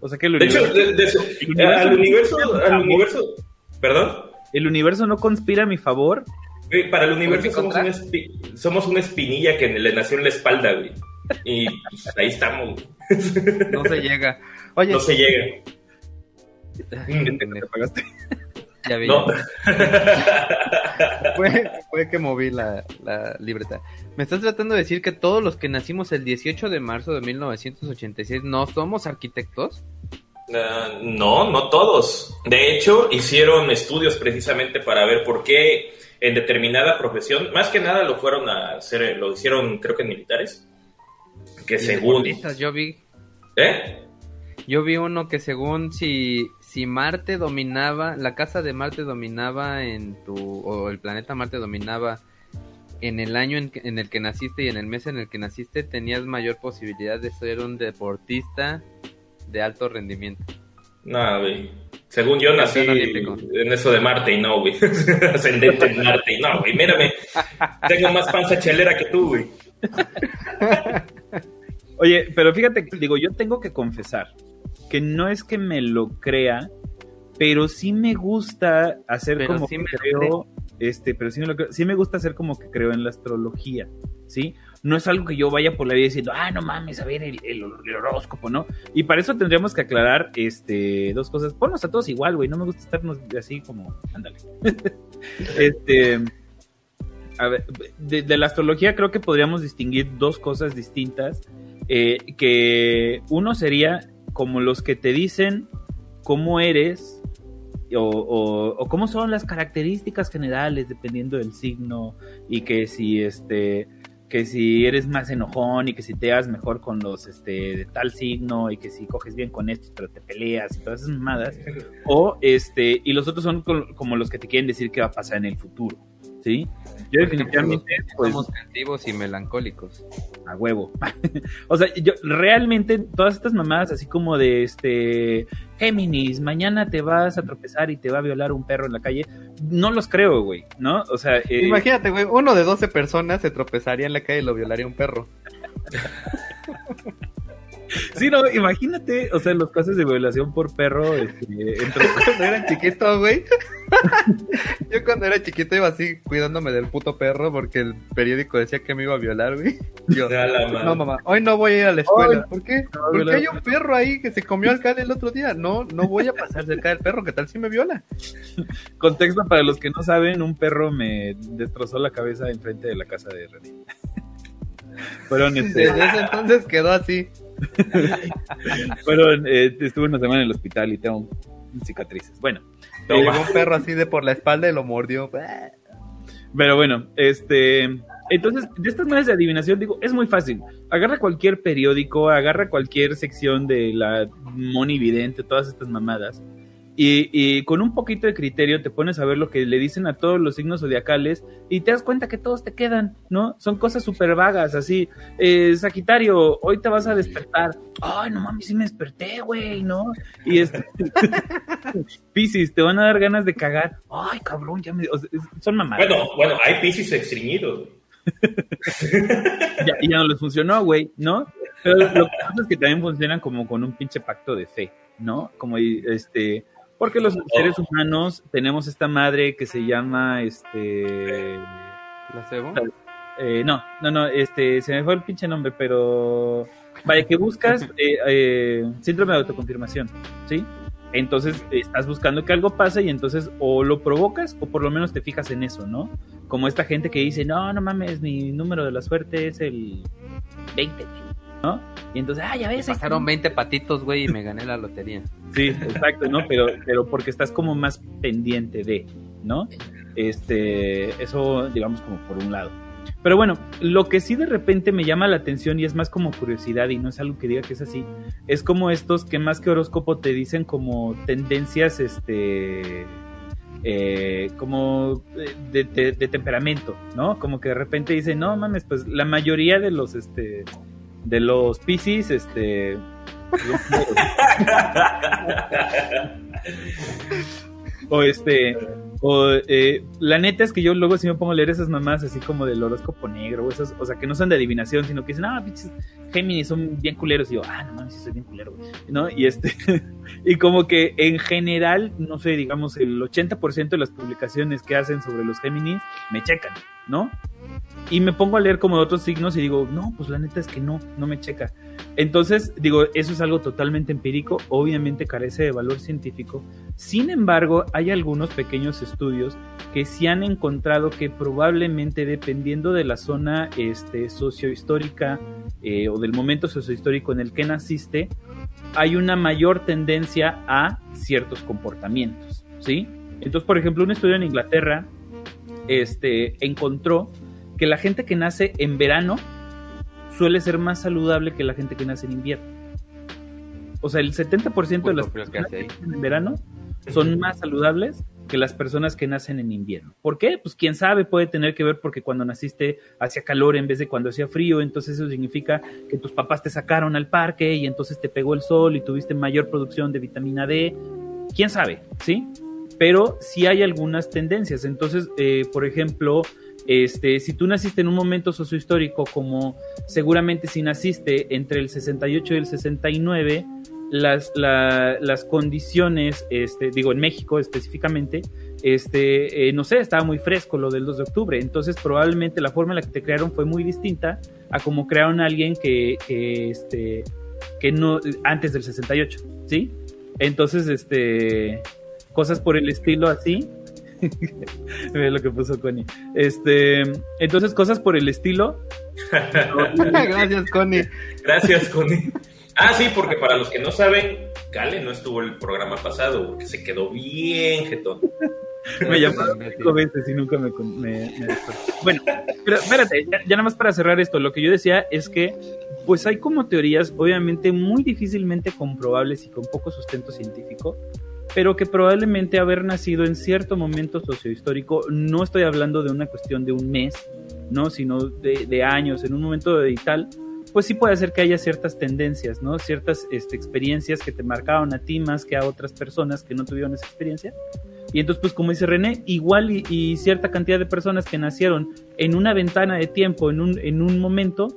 O sea que el De hecho, universo, de- de eso, el universo- al universo, al universo, perdón. el universo no conspira a mi favor. Güey, Para el universo somos una, espi- somos una espinilla que le nació en la espalda, güey. Y pues, ahí estamos. güey. No se llega. Oye, No se llega. Qué Mm, pendejo. Ya vi. No. Fue, fue que moví la, la libreta. ¿Me estás tratando de decir que todos los que nacimos el 18 de marzo de 1986 no somos arquitectos? Ah, no, no todos. De hecho, hicieron estudios precisamente para ver por qué en determinada profesión, más que nada lo fueron a hacer, lo hicieron creo que en militares, que Y según... Yo vi, ¿Eh? yo vi uno que según si, si Marte dominaba, la casa de Marte dominaba en tu, o el planeta Marte dominaba en el año en, que- en el que naciste y en el mes en el que naciste, tenías mayor posibilidad de ser un deportista de alto rendimiento. No, güey. Según yo nací en eso de Marte y no, güey. Ascendente en Marte y no, güey. Mírame. Tengo más panza chelera que tú, güey. Oye, pero fíjate, que, digo, yo tengo que confesar que no es que me lo crea, pero sí me gusta hacer Pero como sí que creo, este, pero sí me, lo creo- sí me gusta hacer como que creo en la astrología, ¿sí? No es algo que yo vaya por la vida diciendo, ah, no mames, a ver el, el- el horóscopo, ¿no? Y para eso tendríamos que aclarar, este, dos cosas. Ponnos a todos igual, güey, no me gusta estarnos así como, ándale. este, a ver, de, de la astrología creo que podríamos distinguir dos cosas distintas, eh, que uno sería como los que te dicen cómo eres o, cómo son las características generales dependiendo del signo y que si este que si eres más enojón y que si te das mejor con los este de tal signo y que si coges bien con estos pero te peleas y todas esas mamadas o este y los otros son como los que te quieren decir qué va a pasar en el futuro ¿sí? Yo definitivamente pues, somos creativos y melancólicos. a huevo. o sea, yo realmente todas estas mamadas así como de este Géminis, mañana te vas a tropezar y te va a violar un perro en la calle, no los creo, güey, ¿no? O sea, eh, Imagínate, güey, uno de 12 personas se tropezaría en la calle y lo violaría un perro. sí, no, imagínate, o sea, los casos de violación por perro este, entre- Cuando era chiquito, güey. Yo cuando era chiquito iba así cuidándome del puto perro porque el periódico decía que me iba a violar, güey. Yo, no, mamá, hoy no voy a ir a la escuela. ¿Por qué? Porque hay un perro ahí que se comió al cal el otro día. No, no voy a pasar cerca del perro. ¿Qué tal si me viola? Contexto para los que no saben, un perro me destrozó la cabeza enfrente de la casa de René. Fueron, este, Desde ese entonces quedó así. fueron, eh, estuve una semana en el hospital y tengo cicatrices. Bueno, llegó un perro así de por la espalda y lo mordió. Pero bueno, este. Entonces, de estas maneras de adivinación, digo, es muy fácil. Agarra cualquier periódico, agarra cualquier sección de la Monividente, todas estas mamadas. Y, y con un poquito de criterio te pones a ver lo que le dicen a todos los signos zodiacales y te das cuenta que todos te quedan, ¿no? Son cosas súper vagas, así. Eh, Sagitario, hoy te vas a despertar. Ay, no mames, sí me desperté, güey, ¿no? Y este. Piscis, te van a dar ganas de cagar. Ay, cabrón, ya me. o sea, es- son mamadas. Bueno, bueno, hay piscis extriñidos. ya, ya no les funcionó, güey, ¿no? Pero lo que pasa es que también funcionan como con un pinche pacto de fe, ¿no? Como este, porque los seres humanos tenemos esta madre que se llama, este, ¿Placebo? eh, no, no, no, este, se me fue el pinche nombre, pero, vaya, que buscas eh, eh, síndrome de autoconfirmación, ¿sí? Entonces estás buscando que algo pase y entonces o lo provocas o por lo menos te fijas en eso, ¿no? Como esta gente que dice, no, no mames, mi número de la suerte es el 20, ¿no? Y entonces, ah, ya ves. está". Pasaron 20 patitos, güey, y me gané la lotería. Sí, exacto, ¿no? Pero, pero porque estás como más pendiente de, ¿no? Este, eso, digamos, como por un lado. Pero bueno, lo que sí de repente me llama la atención y es más como curiosidad y no es algo que diga que es así, es como estos que más que horóscopo te dicen como tendencias, este, eh, como de, de- de temperamento, ¿no? Como que de repente dicen, no mames, pues la mayoría de los, este, de los Pisces, este, o este, o eh, la neta es que yo luego sí me pongo a leer esas mamás así como del horóscopo negro, o, esas, o sea, que no son de adivinación, sino que dicen, ah, pinches Géminis son bien culeros. Y yo, ah, no mames, soy bien culero, ¿no? Y este, y como que en general, no sé, digamos, el 80% de las publicaciones que hacen sobre los Géminis me checan, ¿no? Y me pongo a leer como de otros signos y digo, no, pues la neta es que no, no me checa. Entonces, digo, eso es algo totalmente empírico, obviamente carece de valor científico. Sin embargo, hay algunos pequeños estudios que sí han encontrado que probablemente dependiendo de la zona este, sociohistórica eh, o del momento sociohistórico en el que naciste, hay una mayor tendencia a ciertos comportamientos, ¿sí? Entonces, por ejemplo, un estudio en Inglaterra este, encontró que la gente que nace en verano suele ser más saludable que la gente que nace en invierno. O sea, el 70% de las personas que nacen en verano son más saludables que las personas que nacen en invierno. ¿Por qué? Pues quién sabe, puede tener que ver porque cuando naciste hacía calor en vez de cuando hacía frío, entonces eso significa que tus papás te sacaron al parque y entonces te pegó el sol y tuviste mayor producción de vitamina D. ¿Quién sabe? ¿Sí? Pero sí hay algunas tendencias. Entonces, eh, por ejemplo, este, si tú naciste en un momento sociohistórico como seguramente si naciste entre el 68 y el 69, las, las condiciones, este, digo en México específicamente, este, eh, no sé, estaba muy fresco lo del 2 de octubre, entonces probablemente la forma en la que te crearon fue muy distinta a como crearon a alguien que, que, este, que no, antes del 68, ¿sí? Entonces, este, cosas por el estilo así, Ve lo que puso Connie. Este, entonces, cosas por el estilo. Gracias, Connie. Gracias, Connie. Ah, sí, porque para los que no saben, Gale no estuvo el programa pasado porque se quedó bien jetón. me llamaron cinco veces y nunca me, Bueno, pero espérate, ya, ya, nada más para cerrar esto, lo que yo decía es que, pues hay como teorías, obviamente muy difícilmente comprobables y con poco sustento científico, pero que probablemente haber nacido en cierto momento sociohistórico, no estoy hablando de una cuestión de un mes, ¿no? sino de, años, en un momento de tal, pues sí puede ser que haya ciertas tendencias, ¿no? Ciertas este, experiencias que te marcaron a ti más que a otras personas que no tuvieron esa experiencia. Y entonces, pues como dice René, igual y, cierta cantidad de personas que nacieron en una ventana de tiempo, en un, en un momento,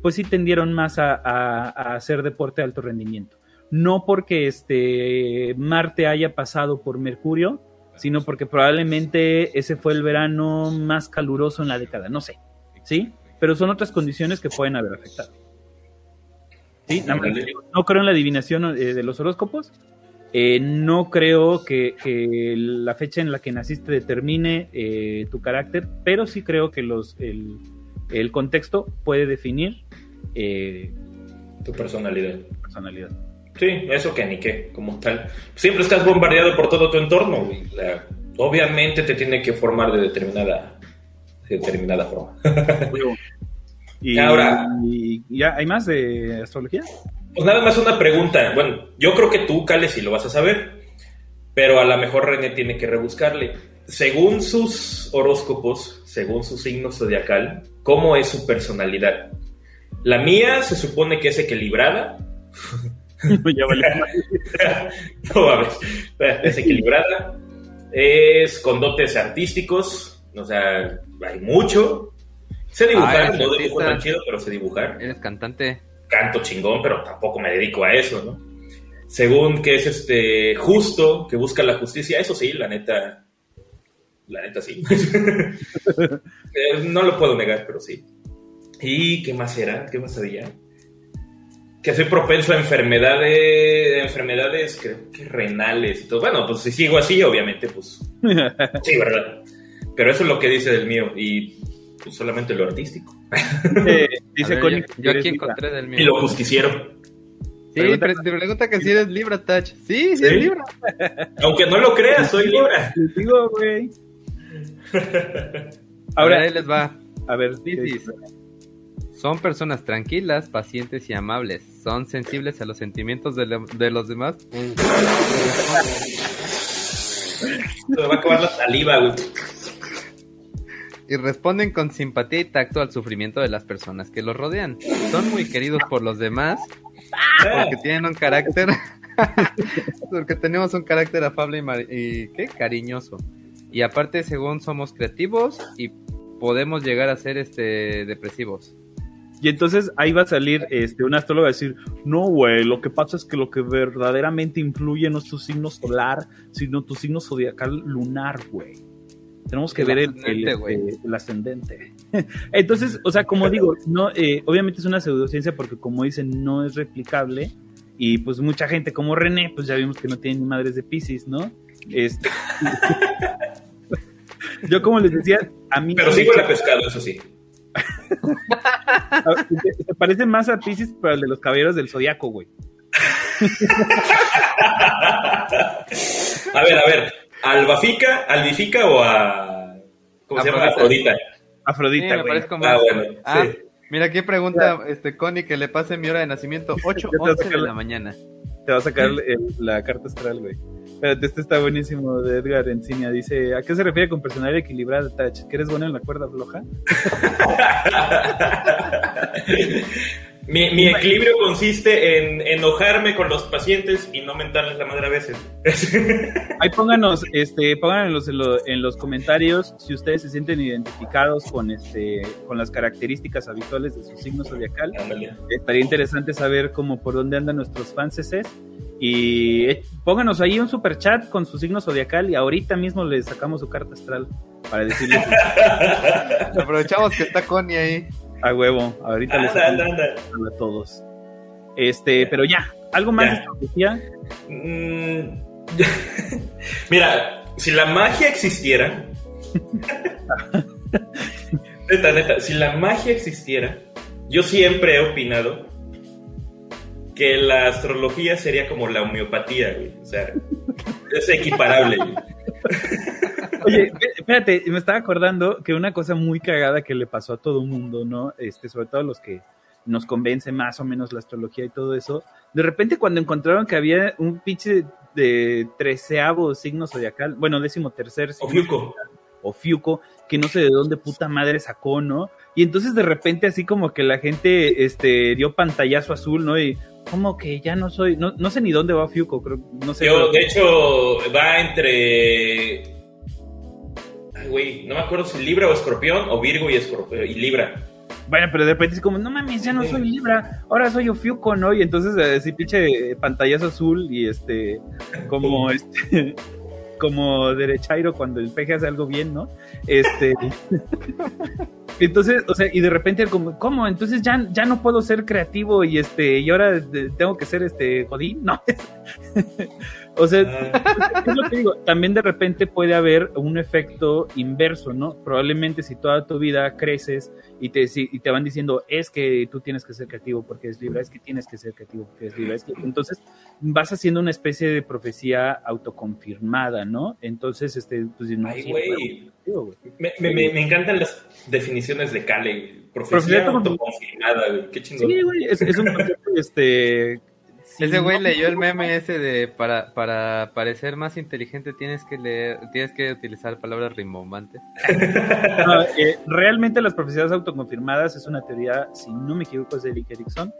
pues sí tendieron más a, a hacer deporte de alto rendimiento no porque este Marte haya pasado por Mercurio, sino porque probablemente ese fue el verano más caluroso en la década, no sé, ¿sí? Pero son otras condiciones que pueden haber afectado. ¿Sí? No creo en la adivinación eh, de los horóscopos, eh, no creo que, la fecha en la que naciste determine eh, tu carácter, pero sí creo que los, el, el contexto puede definir tu personalidad. personalidad. Sí, eso que ni qué, como tal. Siempre estás bombardeado por todo tu entorno. obviamente te tiene que formar de determinada, determinada forma. y ahora, ¿ya hay más de astrología? Pues nada más una pregunta. Bueno, yo creo que tú, Cale, sí lo vas a saber, pero a lo mejor René tiene que rebuscarle. Según sus horóscopos, según su signo zodiacal, ¿cómo es su personalidad? La mía se supone que es equilibrada. ya es equilibrada, es con dotes artísticos, o sea, hay mucho. Sé dibujar, ah, no dibujo tan chido, pero sé dibujar. Eres cantante. Canto chingón, pero tampoco me dedico a eso, ¿no? Según que es este justo, que busca la justicia, eso sí, la neta, la neta sí. Eh, no lo puedo negar, pero sí. ¿Y qué más era? ¿Qué más había? Que soy propenso a enfermedades, enfermedades creo que renales y todo. Bueno, pues si sigo así, obviamente, pues sí, ¿verdad? Pero eso es lo que dice del mío y pues solamente lo artístico. dice yo, aquí encontré del mío. Y lo justiciero. Sí, pero te pregunta que si eres Libra, Touch. Sí, sí, eres Libra. Aunque no lo creas, soy Libra. digo, güey. Ahora, ahí les va. A ver, son personas tranquilas, pacientes y amables. Son sensibles a los sentimientos de, los demás. Se va a acabar la saliva, güey. Y responden con simpatía y tacto al sufrimiento de las personas que los rodean. Son muy queridos por los demás porque tienen un carácter Porque tenemos un carácter afable y, ¿qué? cariñoso. Y aparte, según somos creativos y podemos llegar a ser este depresivos. Y entonces ahí va a salir este, un astrólogo a decir, no, güey, lo que pasa es que lo que verdaderamente influye no es tu signo solar, sino tu signo zodiacal lunar, güey. Tenemos que ver el, el, ascendente. entonces, o sea, como digo, no, eh, obviamente es una pseudociencia porque como dicen, no es replicable. Y pues mucha gente como René, pues ya vimos que no tiene ni madres de Pisces, ¿no? Este... Yo como les decía, a mí... Pero sí huele pescado, eso sí. Se parece más a Pisces, pero al de los caballeros del zodiaco, güey. a ver, a ver. ¿Albafica, albifica o a. ¿Cómo se llama? Afrodita. Afrodita, güey. Ah, bueno. Ah, mira, aquí pregunta este Connie que le pase mi hora de nacimiento, 8 11 de la mañana. Te va a sacar la carta astral, güey. Este está buenísimo de Edgar Encinia. Dice, ¿a qué se refiere con personalidad equilibrada, Touch? ¿Que eres bueno en la cuerda floja? Mi, equilibrio consiste en enojarme con los pacientes y no mentarles la madre a veces. Ahí pónganos, este, pónganos en los, en los comentarios si ustedes se sienten identificados con este, con las características habituales de su signo zodiacal. Estaría interesante saber cómo por dónde andan nuestros fans y eh, pónganos ahí un super chat con su signo zodiacal y ahorita mismo le sacamos su carta astral para decirle. Aprovechamos que está Connie ahí. A huevo, ahorita les a todos. Este, pero ya, ¿algo más de astrología? Mm, mira, si la magia existiera. neta, neta, si la magia existiera, yo siempre he opinado que la astrología sería como la homeopatía, güey. O sea, es equiparable, Oye, espérate, me estaba acordando que una cosa muy cagada que le pasó a todo el mundo, ¿no? Este, sobre todo a los que nos convence más o menos la astrología y todo eso. De repente cuando encontraron que había un pinche de treceavo signo zodiacal, bueno, décimo tercer signo. O Fiuco. O Fiuco, que no sé de dónde puta madre sacó, ¿no? Y entonces de repente así como que la gente este, dio pantallazo azul, ¿no? Y como que ya no soy, no, no sé ni dónde va Fiuco, creo, no sé. Yo, de hecho, va entre güey, no me acuerdo si Libra o Escorpión o Virgo y, Escorpión, y Libra. Bueno, pero de repente es como, no mames, ya no soy Libra, ahora soy Ofiuco, ¿no? Y entonces así pinche pantallazo azul y este, como este, como derechairo cuando el peje hace algo bien, ¿no? Este. Entonces, o sea, y de repente como, ¿cómo? Entonces ya, ya no puedo ser creativo y este, y ahora tengo que ser este godín, ¿no? O sea, ah. es lo que digo, también de repente puede haber un efecto inverso, ¿no? Probablemente si toda tu vida creces y te, y te van diciendo, es que tú tienes que ser creativo porque es libre, es que tienes que ser creativo porque es libre, entonces vas haciendo una especie de profecía autoconfirmada, ¿no? Entonces, este, pues no. Ay, güey. Me, me, me, encantan las definiciones de Cale, profecía, autoconfirmada, güey. Qué chingón. Sí, güey, es, es un concepto, este ese güey leyó el meme ese de para, para parecer más inteligente tienes que leer, tienes que utilizar palabras rimbombantes. Eh, realmente las profecías autoconfirmadas es una teoría, si no me equivoco, es de Eric Erickson,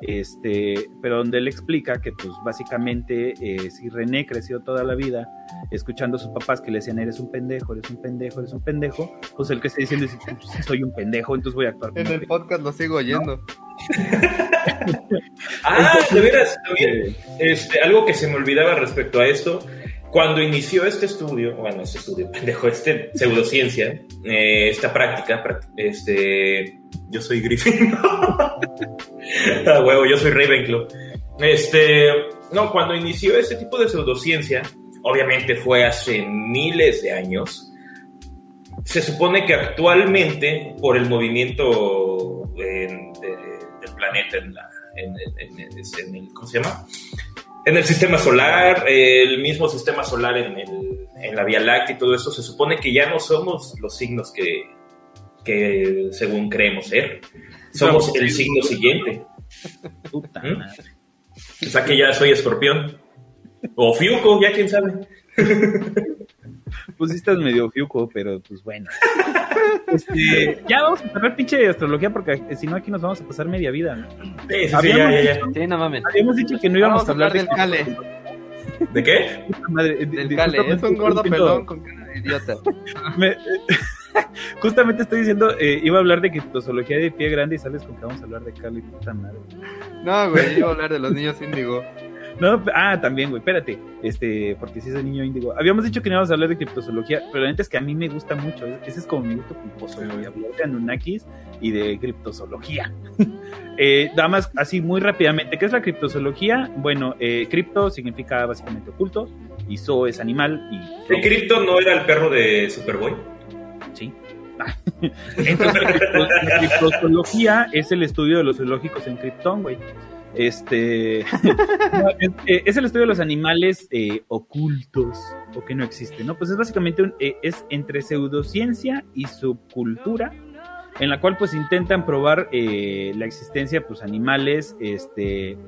este, pero donde él explica que pues básicamente eh, si René creció toda la vida escuchando a sus papás que le decían eres un pendejo, eres un pendejo, eres un pendejo, pues el que está diciendo es soy un pendejo, entonces voy a actuar. En el podcast lo sigo oyendo. ah, de veras, también, este, algo que se me olvidaba respecto a esto, cuando inició este estudio, bueno, este estudio, pendejo, este pseudociencia, eh, esta práctica, este, yo soy Griffin. ah, huevo, yo soy Ravenclaw. Este, no, cuando inició este tipo de pseudociencia, obviamente fue hace miles de años. Se supone que actualmente, por el movimiento del planeta en, la, en, el, ¿cómo se llama? En el sistema solar, el mismo sistema solar en, en la Vía Láctea y todo eso, se supone que ya no somos los signos que, que según creemos ser. Somos el signo siguiente. Puta ¿Mm? O sea que ya soy escorpión. O Fiuco, ya quién sabe. Pues estás medio fiuco, pero pues bueno. Este, ya vamos a cerrar pinche astrología porque eh, si no aquí nos vamos a pasar media vida. ¿no? Sí, sí, Habíamos ya, ya, ya. dicho- Sí, no mames. Habíamos dicho que no íbamos Vamos a hablar del de Cale. ¿De qué? Madre, de- Del de- Cale. Es un gordo pelón con cara de idiota. me- justamente estoy diciendo, eh, iba a hablar de criptozoología de pie grande y sales con que vamos a hablar de Cali, puta madre. No, güey, iba a hablar de los niños índigo. No, ah, también, güey, espérate, este, porque si es el niño índigo. Habíamos dicho que no íbamos a hablar de criptozoología, pero la neta es que a mí me gusta mucho, es- ese es como mi gusto culposo, güey, hablar de Anunnakis y de criptozoología. eh, nada más, así muy rápidamente, ¿qué es la criptozoología? Bueno, eh, cripto significa básicamente oculto, y zo es animal, y... ¿El cripto no era el perro de Superboy? Sí. Entonces, la criptozoología es el estudio de los zoológicos en Krypton, güey. Este es, el estudio de los animales eh, ocultos o que no existen, ¿no? Pues es básicamente un, eh, es entre pseudociencia y subcultura, en la cual pues intentan probar eh, la existencia pues animales este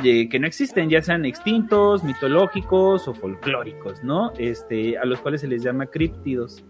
que no existen, ya sean extintos, mitológicos o folclóricos, ¿no? Este, a los cuales se les llama críptidos.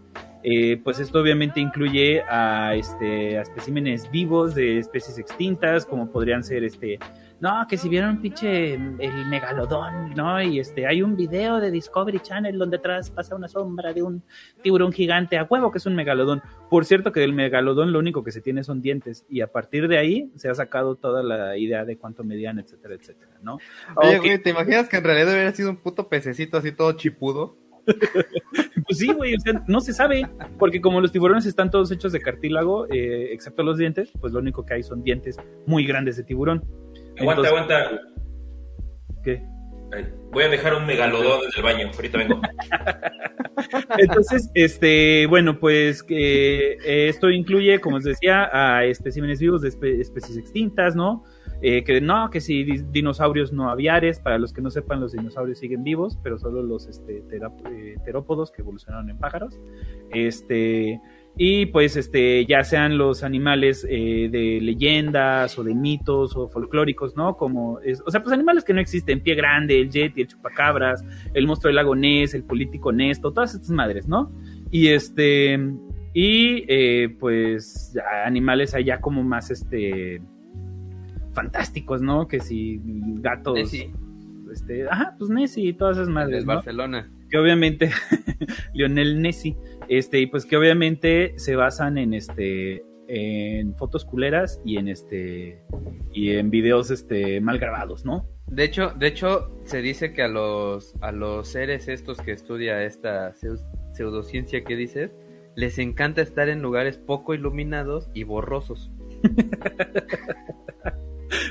Pues esto obviamente incluye a, este, a especímenes vivos de especies extintas, como podrían ser este. No, que si vieron pinche el megalodón, ¿no? Y este, hay un video de Discovery Channel donde atrás pasa una sombra de un tiburón gigante a huevo que es un megalodón. Por cierto que del megalodón lo único que se tiene son dientes y a partir de ahí se ha sacado toda la idea de cuánto medían, etcétera, etcétera, ¿no? Oye, güey, ¿te imaginas que en realidad hubiera sido un puto pececito así todo chipudo? Pues sí, güey, o sea, no se sabe, porque como los tiburones están todos hechos de cartílago, eh, excepto los dientes, pues lo único que hay son dientes muy grandes de tiburón. Aguanta, Entonces, aguanta. ¿qué? Voy a dejar un megalodón en el baño. Ahorita vengo. Entonces, este, bueno, pues que eh, esto incluye, como os decía, a especímenes vivos de espe- especies extintas, ¿no? Eh, que no, que si di- dinosaurios no aviares, para los que no sepan, los dinosaurios siguen vivos, pero solo los este, eh, terópodos que evolucionaron en pájaros. Este, y pues este, ya sean los animales eh, de leyendas o de mitos o folclóricos, ¿no? Como, es, o sea, pues animales que no existen, pie grande, el yeti, el chupacabras, el monstruo del lago Ness, el político Nesto, todas estas madres, ¿no? Y este, y eh, pues ya animales allá como más este fantásticos, ¿no? Que si gatos, Nessie. este, ajá, pues Nessie y todas esas madres, ¿no? Barcelona. Que obviamente Lionel Messi, este, y pues que obviamente se basan en este en fotos culeras y en este y en videos este mal grabados, ¿no? De hecho, de hecho, se dice que a los, a los seres estos que estudia esta pseu- pseudociencia que dices, les encanta estar en lugares poco iluminados y borrosos.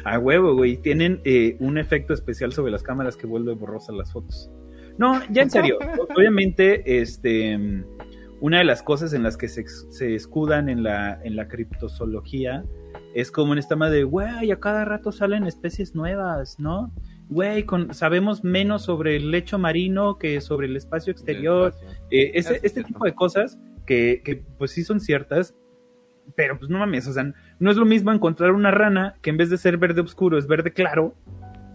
A huevo, güey, tienen eh, un efecto especial sobre las cámaras que vuelve borrosas las fotos. No, ya en serio, obviamente, este, una de las cosas en las que se, se escudan en la, en la criptozoología es como en esta madre de, güey, a cada rato salen especies nuevas, ¿no? Güey, con, sabemos menos sobre el lecho marino que sobre el espacio exterior. Eh, ese- es este cierto. tipo de cosas que, que, pues sí son ciertas, pero pues no mames, o sea, no es lo mismo encontrar una rana que en vez de ser verde oscuro es verde claro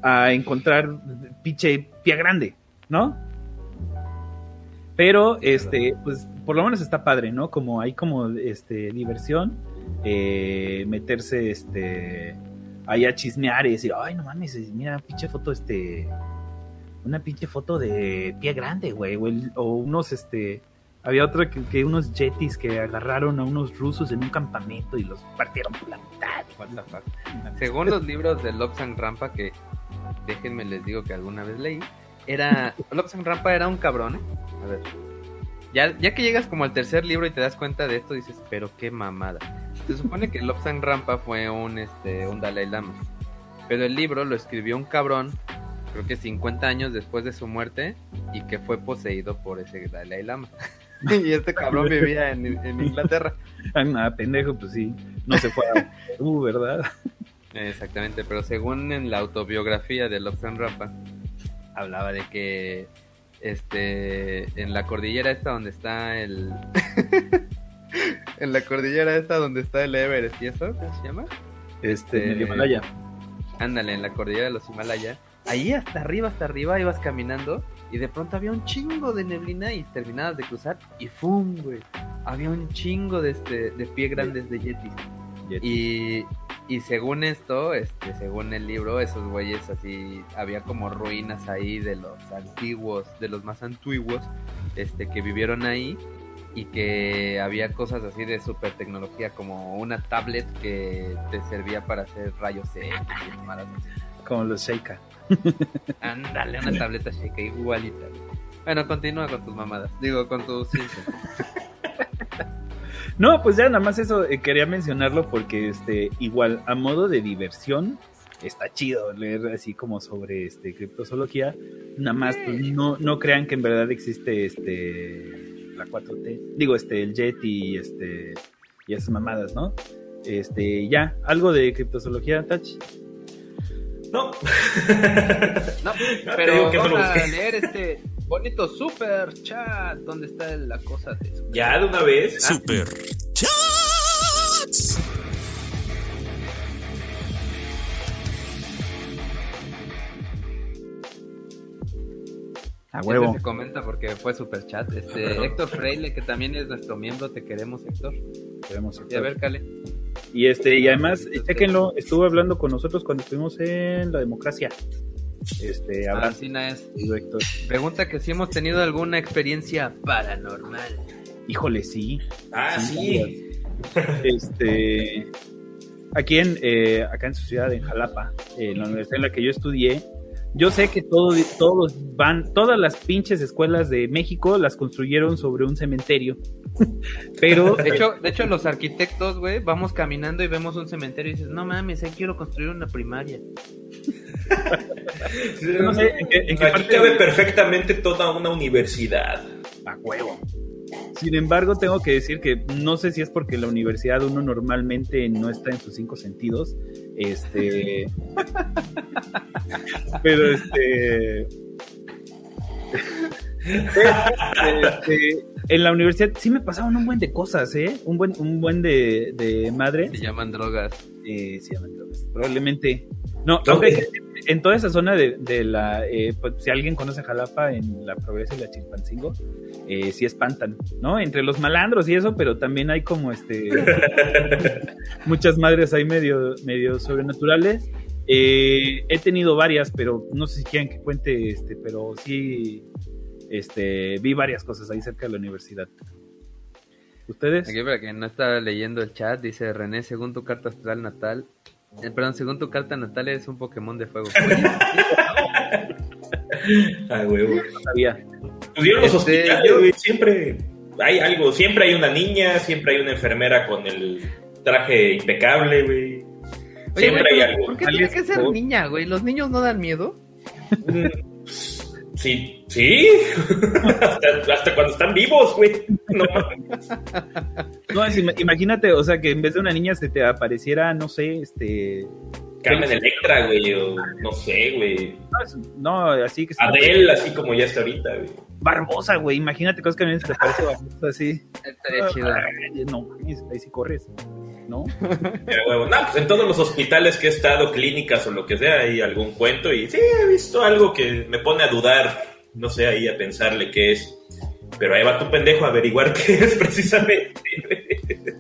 a encontrar pinche pie grande, ¿no? Pero, este, pues por lo menos está padre, ¿no? Como hay como, este, diversión, eh, meterse, este, ahí a chismear y decir, ay, no mames, mira, pinche foto, este, una pinche foto de pie grande, güey, o, unos, este, había otra que, unos jetis que agarraron a unos rusos en un campamento y los partieron por la mitad. Según los libros de Lobsang Rampa, que déjenme les digo que alguna vez leí, era. Lobsang Rampa era un cabrón, ¿eh? A ver. Ya, ya que llegas como al tercer libro y te das cuenta de esto, dices, pero qué mamada. Se supone que Lobsang Rampa fue un, este, un Dalai Lama. Pero el libro lo escribió un cabrón, creo que 50 años después de su muerte, y que fue poseído por ese Dalai Lama. y este cabrón vivía en, en Inglaterra. Ah, nada, pendejo, pues sí, no se fue a Perú, ¿verdad? Exactamente, pero según en la autobiografía de Lobsang Rampa, hablaba de que este en la cordillera esta donde está el en la cordillera esta donde está el Everest y eso, ¿cómo se llama? Este, en el Himalaya. Ándale, en la cordillera de los Himalaya. Ahí hasta arriba, hasta arriba ibas caminando Y de pronto había un chingo de neblina y terminabas de cruzar y ¡fum! güey. Había un chingo de, este, de pie grandes de yetis. Y, y según esto, este, según el libro, esos güeyes así, había como ruinas ahí de los antiguos, de los más antiguos, este, que vivieron ahí y que había cosas así de super tecnología como una tablet que te servía para hacer rayos X Como los Sheikah. Ándale, una tableta Sheikah igualita. Bueno, continúa con tus mamadas. Digo, con tus No, pues ya nada más eso eh, quería mencionarlo porque este igual a modo de diversión está chido leer así como sobre este criptozoología. Nada más pues, no no crean que en verdad existe este la 4T, digo, este, el Jet y este, y esas mamadas, ¿no? Este, ya, algo de criptozoología, Touch. No. no, pero vamos a leer este bonito super chat. ¿Dónde está la cosa de Ya, de una vez. Super chat. A huevo. se comenta porque fue super chat. Este, Héctor Freile, que también es nuestro miembro, te queremos, Héctor. Queremos, Y a ver, Cale. Y este, y además, chequenlo, estuvo hablando con nosotros cuando estuvimos en la democracia. Este, ah, es. Héctor. Pregunta que si hemos tenido alguna experiencia paranormal. Híjole, sí. Ah, sí. Este, aquí en, eh, acá en su ciudad, en Jalapa, en la universidad en la que yo estudié, yo sé que todo, todos van, todas las pinches escuelas de México las construyeron sobre un cementerio. Pero. De hecho, de hecho, los arquitectos, güey, vamos caminando y vemos un cementerio y dices, no mames, ahí quiero construir una primaria. no sé, ¿en qué, Aquí cabe perfectamente toda una universidad. A huevo. Sin embargo, tengo que decir que no sé si es porque la universidad uno normalmente no está en sus cinco sentidos. Este. pero este. este en la universidad sí me pasaban un buen de cosas, ¿eh? Un buen, un buen de, de madre. Se llaman drogas. Eh, se llaman drogas. Probablemente. No, en toda esa zona de, la, eh, pues, si alguien conoce Jalapa, en la Progreso y la Chilpancingo, eh, sí espantan, ¿no? Entre los malandros y eso, pero también hay como este, muchas madres ahí medio, medio sobrenaturales. Eh, he tenido varias, pero no sé si quieren que cuente, este, pero sí, este, vi varias cosas ahí cerca de la universidad. ¿Ustedes? Aquí para quien no está leyendo el chat, dice René, según tu carta astral natal, eh, perdón, según tu carta natal es un Pokémon de fuego. ah, huevo. No sabía. Pues los este, hospitales, siempre hay algo, siempre hay una niña, siempre hay una enfermera con el traje impecable, güey. Siempre hay algo. ¿Por qué tiene que ser niña, güey? ¿Los niños no dan miedo? Sí, hasta, cuando están vivos, güey. No, imagínate, o sea, que en vez de una niña se te apareciera, no sé, este. Carmen Electra, güey, o no sé, güey. No, así que. Adele, así como ya está ahorita, güey. Barbosa, güey, imagínate cosas que a mí se te parece Barbosa así. Estaría chido. No, ahí sí corres. ¿no? no, pues en todos los hospitales que he estado, clínicas o lo que sea, hay algún cuento y sí, he visto algo que me pone a dudar, no sé, ahí a pensarle qué es. Pero ahí va tu pendejo a averiguar qué es precisamente.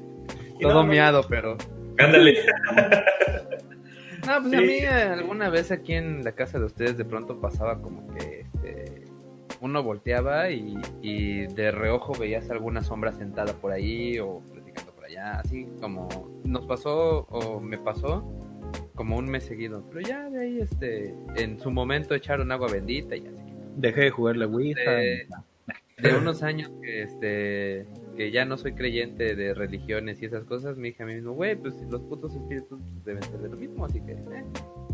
Todo miado, pero. Ándale. No, pues a mí alguna vez aquí en la casa de ustedes de pronto pasaba como que este, uno volteaba y, y de reojo veías alguna sombra sentada por ahí o ya así como nos pasó o me pasó como un mes seguido, pero ya de ahí este en su momento echaron agua bendita y ya se Dejé de jugar la Ouija. De, unos años que este que ya no soy creyente de religiones y esas cosas, me dije a mí mismo, güey, pues los putos espíritus deben ser de lo mismo, así que eh,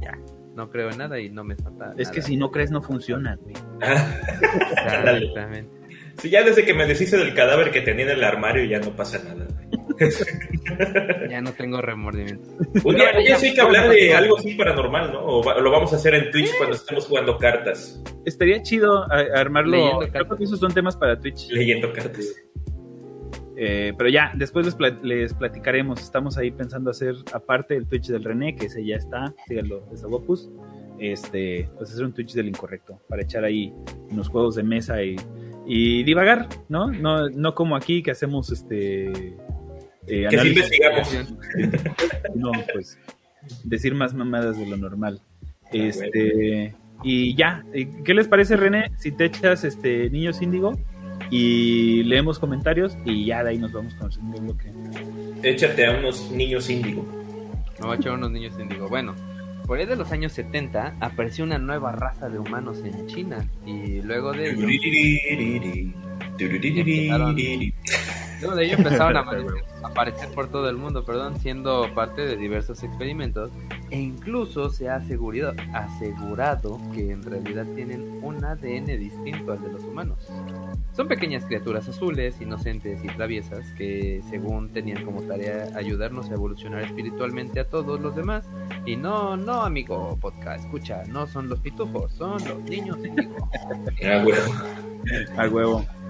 ya, no creo en nada y no me espanta. Es que si no crees no funciona, güey. Exactamente. Si ya desde que me deshice del cadáver que tenía en el armario ya no pasa nada. ya no tengo remordimiento. Un día, sí hay que hablar de algo así paranormal, ¿no? O lo vamos a hacer en Twitch cuando estemos jugando cartas. Estaría chido armarlo. Creo que esos son temas para Twitch. Leyendo cartas. Eh, pero ya, después les, platicaremos. Estamos ahí pensando hacer, aparte del Twitch del René, que ese ya está, síganlo, es Opus. este, pues hacer un Twitch del incorrecto, para echar ahí unos juegos de mesa y, y divagar, ¿no? ¿no? No como aquí que hacemos este... Eh, que investigamos. No, pues decir más mamadas de lo normal. Este, y ya, ¿qué les parece, René? Si te echas este Niños Índigo y leemos comentarios y ya de ahí nos vamos con el segundo bloque. Échate a unos niños índigo. No, a echar unos niños índigo. Bueno, por ahí de los años 70 apareció una nueva raza de humanos en China y luego de ello Luego de ello empezaron a aparecer, por todo el mundo, perdón, siendo parte de diversos experimentos e incluso se ha asegurado, asegurado que en realidad tienen un ADN distinto al de los humanos. Son pequeñas criaturas azules, inocentes y traviesas que según tenían como tarea ayudarnos a evolucionar espiritualmente a todos los demás. Y no, no amigo podcast, escucha, no son los pitufos, son los niños índigo. A huevo. A huevo.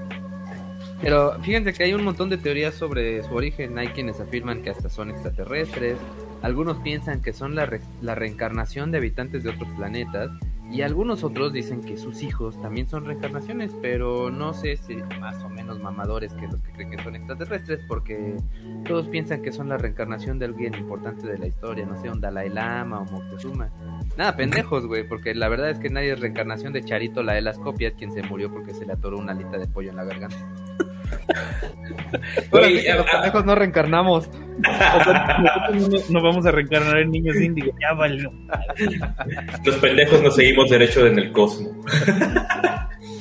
Pero fíjense que hay un montón de teorías sobre su origen. Hay quienes afirman que hasta son extraterrestres. Algunos piensan que son la, la reencarnación de habitantes de otros planetas. Y algunos otros dicen que sus hijos también son reencarnaciones, pero no sé si más o menos mamadores que los que creen que son extraterrestres, porque todos piensan que son la reencarnación de alguien importante de la historia, no sé, un Dalai Lama o Moctezuma. Nada, pendejos, güey, porque la verdad es que nadie es reencarnación de Charito la de las copias, quien se murió porque se le atoró una alita de pollo en la garganta. Los pendejos no reencarnamos. no, vamos a reencarnar en niños índigos, ya valió. Los pendejos nos seguimos derecho en el cosmos.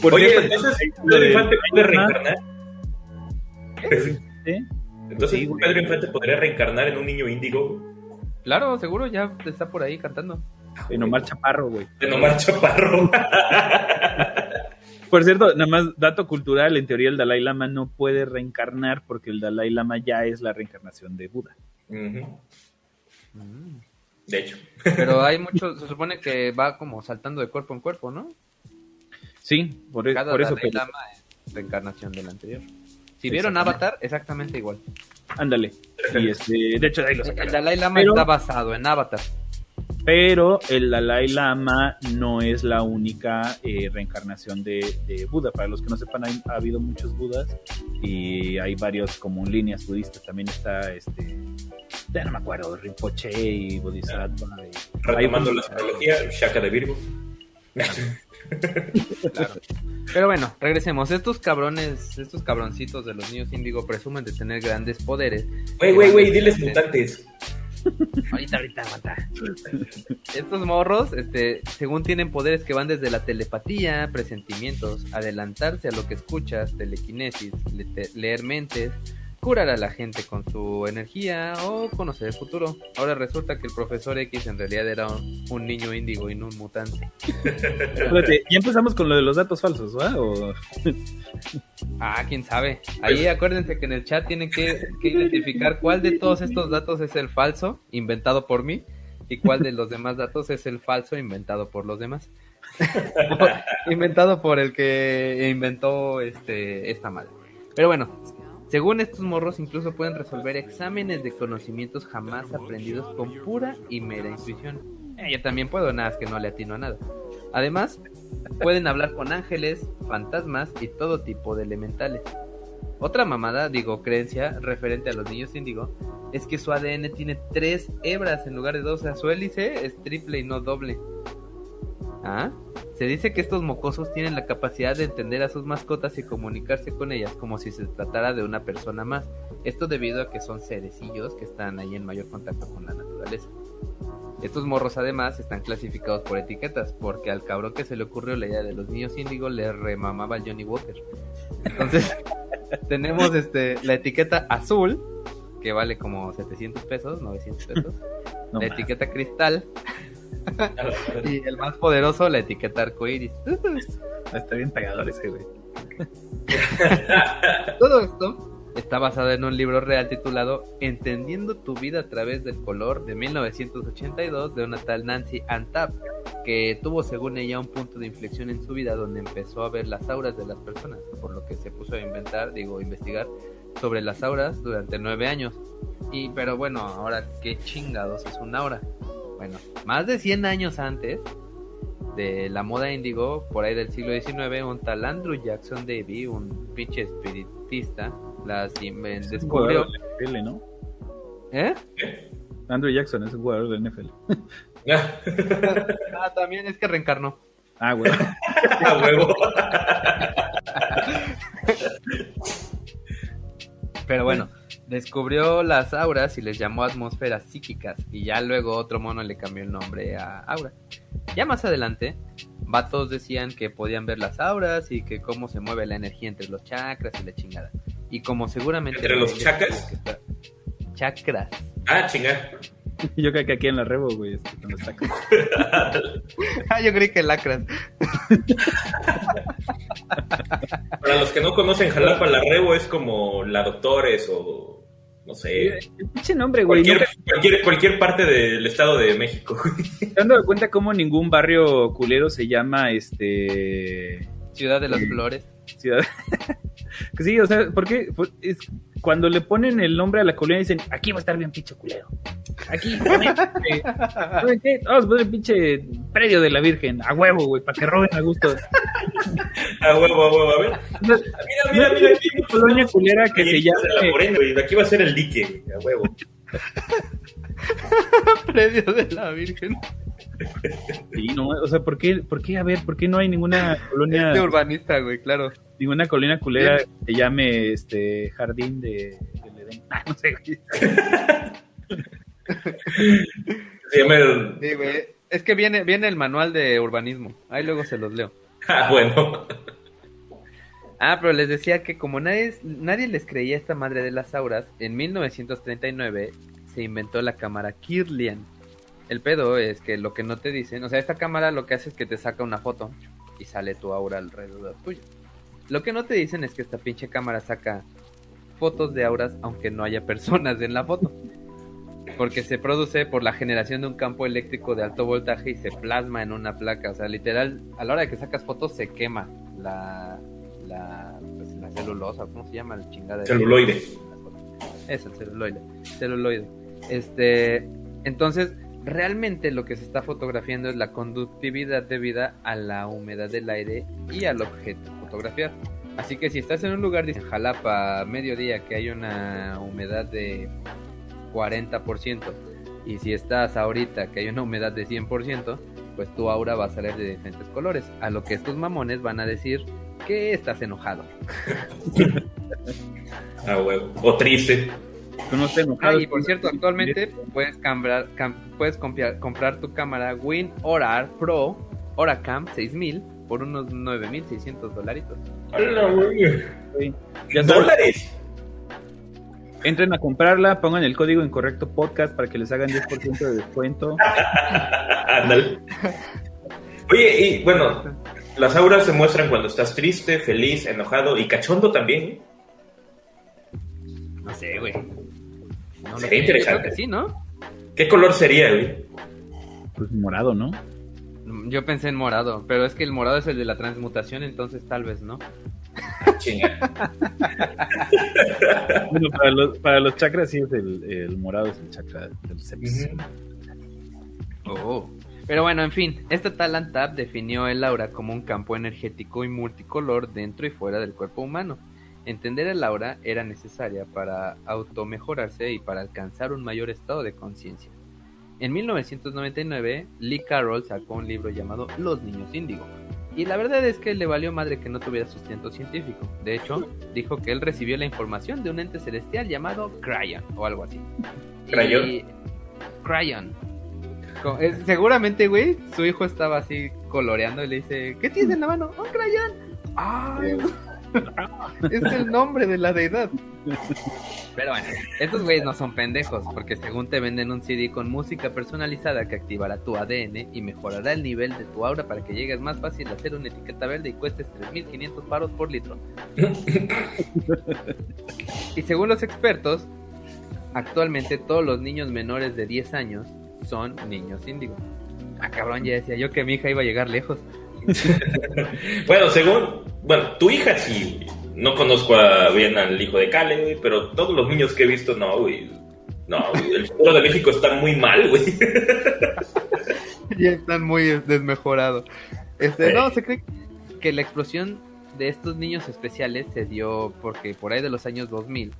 Oye, entonces, ¿Pedro Infante puede reencarnar? Entonces, ¿Pedro Infante podría reencarnar en un niño índigo? Claro, seguro, ya está por ahí cantando. En Omar Chaparro, güey. En Omar Chaparro. Por cierto, nada más dato cultural, en teoría el Dalai Lama no puede reencarnar porque el Dalai Lama ya es la reencarnación de Buda. De hecho. Pero hay mucho, se supone que va como saltando de cuerpo en cuerpo, ¿no? Sí, por, e-, Cada por eso. Dalai Lama es reencarnación del anterior. Si vieron Avatar, exactamente igual. Ándale. Y este, de hecho, ahí lo El Dalai Lama está basado en Avatar. Pero el Dalai Lama no es la única eh, reencarnación de, Buda. Para los que no sepan, ha habido muchos Budas y hay varios como líneas budistas. También está, este, ya no me acuerdo, Rinpoche y Bodhisattva. Retomando la astrología, Shaka de Virgo. Pero bueno, regresemos. Estos cabrones, estos cabroncitos de los niños índigo presumen de tener grandes poderes. Wey, wey, wey, diles mutantes. Ahorita, ahorita, aguanta. Estos morros, este, según tienen poderes que van desde la telepatía, presentimientos, adelantarse a lo que escuchas, telequinesis, leer mentes, curar a la gente con su energía o conocer el futuro. Ahora resulta que el profesor X en realidad era un, niño índigo y no un mutante. Espérate, ya empezamos con lo de los datos falsos, ¿va? Ah, quién sabe. Ahí acuérdense que en el chat tienen que, que identificar cuál de todos estos datos es el falso inventado por mí y cuál de los demás datos es el falso inventado por los demás. inventado por el que inventó este esta madre. Pero bueno, según estos morros, incluso pueden resolver exámenes de conocimientos jamás aprendidos con pura y mera intuición. Eh, yo también puedo, nada es que no le atino a nada. Además, pueden hablar con ángeles, fantasmas y todo tipo de elementales. Otra mamada, digo creencia, referente a los niños índigo, es que su ADN tiene tres hebras en lugar de dos. O sea, su hélice es triple y no doble. ¿Ah? Se dice que estos mocosos tienen la capacidad de entender a sus mascotas y comunicarse con ellas como si se tratara de una persona más. Esto debido a que son cerecillos que están ahí en mayor contacto con la naturaleza. Estos morros además están clasificados por etiquetas, porque al cabrón que se le ocurrió la idea de los niños índigo le remamaba el Johnny Walker. Entonces, tenemos este la etiqueta azul, que vale como 700 pesos, 900 pesos. la etiqueta cristal, y el más poderoso, la etiqueta arcoiris. Está bien pegador ese, güey. Todo esto está basado en un libro real titulado Entendiendo tu vida a través del color de 1982 de una tal Nancy Antap, que tuvo según ella un punto de inflexión en su vida donde empezó a ver las auras de las personas, por lo que se puso a inventar, digo, investigar sobre las auras durante nueve años. Y pero bueno, ahora qué chingados es una aura. Bueno, más de 100 años antes, de la moda índigo, por ahí del siglo XIX, un tal Andrew Jackson Davy, un pinche espiritista, las inven- descubrió. NFL, ¿no? ¿Eh? Andrew Jackson es un jugador del NFL. Ah, también es que reencarnó. Ah, güey. A huevo. Pero bueno, descubrió las auras y les llamó atmósferas psíquicas. Y ya luego otro mono le cambió el nombre a aura. Ya más adelante, vatos decían que podían ver las auras y que cómo se mueve la energía entre los chakras y la chingada. Y como seguramente... ¿Entre los chakras? Chakras. Ah, chinga. Yo creo que aquí en la Rebo, güey, este, con los tacos. Ah, yo creí que lacras. Para los que no conocen Jalapa, la Rebo es como la Doctores o no sé. El pinche nombre, güey. Cualquier, nunca cualquier, cualquier parte del estado de México. dado cuenta cómo ningún barrio culero se llama, este... Ciudad de las Sí. Flores. Ciudad. Que sí, o sea, porque es, cuando le ponen el nombre a la colonia dicen, aquí va a estar bien pinche culero. Aquí, obviamente, obviamente, vamos a poner el pinche predio de la Virgen, a huevo, güey, para que roben a gusto. A huevo, a huevo, a ver. No, Mira, mira, mira. aquí Una colonia culera que se la llama... Morena, güey. Aquí va a ser el dique, güey, a huevo. Predio de la Virgen. Sí, no, o sea, ¿por qué, por qué, a ver, por qué no hay ninguna colonia, Este urbanista, güey, claro. ninguna colonia culera que se llame, este, Jardín de, del Edén? Ah, no sé, güey. Se llama el... Sí, güey. Es que viene, viene el manual de urbanismo. Ahí luego se los leo. Ah, bueno. Ah, pero les decía que como nadie, nadie les creía a esta madre de las auras, en 1939 se inventó la cámara Kirlian. El pedo es que lo que no te dicen, o sea, esta cámara lo que hace es que te saca una foto y sale tu aura alrededor tuyo. Lo que no te dicen es que esta pinche cámara saca fotos de auras aunque no haya personas en la foto. Porque se produce por la generación de un campo eléctrico de alto voltaje y se plasma en una placa. O sea, literal, a la hora de que sacas fotos se quema la, la, pues, la celulosa, ¿cómo se llama? El chingada. Celuloide. Es el celuloide. Celuloide. Este, entonces, realmente lo que se está fotografiando es la conductividad debida a la humedad del aire y al objeto fotografiar. Así que si estás en un lugar, dice Jalapa, mediodía, que hay una humedad de 40%, y si estás ahorita que hay una humedad de 100%, pues tu aura va a salir de diferentes colores. A lo que estos mamones van a decir que estás enojado. A huevo. O triste. Tú no estés enojado. Ah, y por cierto, actualmente puedes comprar, cam- puedes comprar, comprar tu cámara WinOrar Pro Oracam 6000 por unos 9600 dolaritos. Sí. ¿Dólares? entren a comprarla, pongan el código incorrecto podcast para que les hagan 10% de descuento. Ándale. Oye, y bueno, las auras se muestran cuando estás triste, feliz, enojado y cachondo también. ¿eh? No sé, güey. No lo Sería interesante. Creo que sí, ¿no? ¿Qué color sería, güey? Pues morado, ¿no? Yo pensé en morado, pero es que el morado es el de la transmutación, entonces tal vez no. Chinga. Bueno, para los, para los chakras sí es el, el morado, es el chakra del sepsis. Ujú. Oh. Pero bueno, en fin, esta Talent Tab definió el aura como un campo energético y multicolor dentro y fuera del cuerpo humano. Entender el aura era necesaria para automejorarse y para alcanzar un mayor estado de conciencia. En 1999, Lee Carroll sacó un libro llamado Los niños índigo. Y la verdad es que le valió madre que no tuviera sustento científico. De hecho, dijo que él recibió la información de un ente celestial llamado Cryon o algo así. ¿Cryon? Y- Cryon. Eh, seguramente, güey, su hijo estaba así coloreando y le dice, ¿qué tienes en la mano? ¡Un crayón! ¡Ay! es el nombre de la deidad. Pero bueno, estos güeyes no son pendejos, porque según te venden un CD con música personalizada que activará tu ADN y mejorará el nivel de tu aura para que llegues más fácil a hacer una etiqueta verde y cuestes 3.500 paros por litro. y según los expertos, actualmente todos los niños menores de 10 años son niños índigo. Ah, cabrón, ya decía yo que mi hija iba a llegar lejos. Bueno, según. Bueno, tu hija sí. No conozco bien al hijo de Cale, güey, pero todos los niños que he visto, no, güey. No, güey, el futuro de México está muy mal, güey. ya están muy desmejorados. Este, no, se cree que la explosión de estos niños especiales se dio porque por ahí de los años 2000,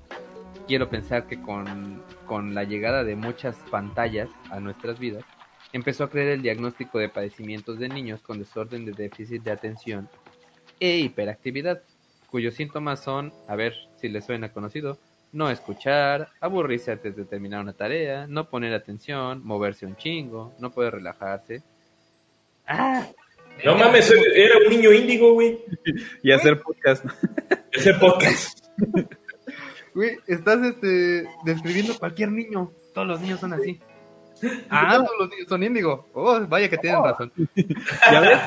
quiero pensar que con, con la llegada de muchas pantallas a nuestras vidas, empezó a creer el diagnóstico de padecimientos de niños con desorden de déficit de atención e hiperactividad, cuyos síntomas son, a ver si les suena conocido, no escuchar, aburrirse antes de terminar una tarea, no poner atención, moverse un chingo, no poder relajarse. ¡Ah! No mames, era un niño índigo, güey. Y hacer podcast. Hacer podcast. Güey, estás este, describiendo cualquier niño. Todos los niños son así. Ah, todos los niños son índigo. Oh, vaya que tienen razón. ¿Ya ves?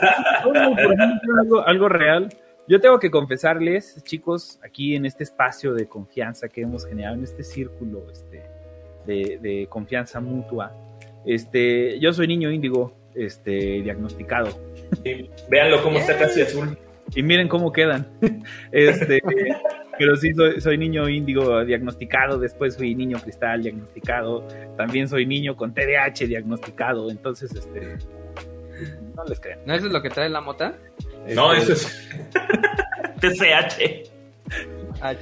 algo, algo real. Yo tengo que confesarles, chicos, aquí en este espacio de confianza que hemos generado, en este círculo este, de, de confianza mutua, este, yo soy niño índigo, este, diagnosticado. Sí, véanlo cómo está casi azul. Y miren cómo quedan. Este, pero sí, soy, soy, niño índigo diagnosticado, después fui niño cristal diagnosticado, también soy niño con TDAH diagnosticado, entonces, este, no les crean. ¿No eso es lo que trae la mota? No, eso es TCH. Ah,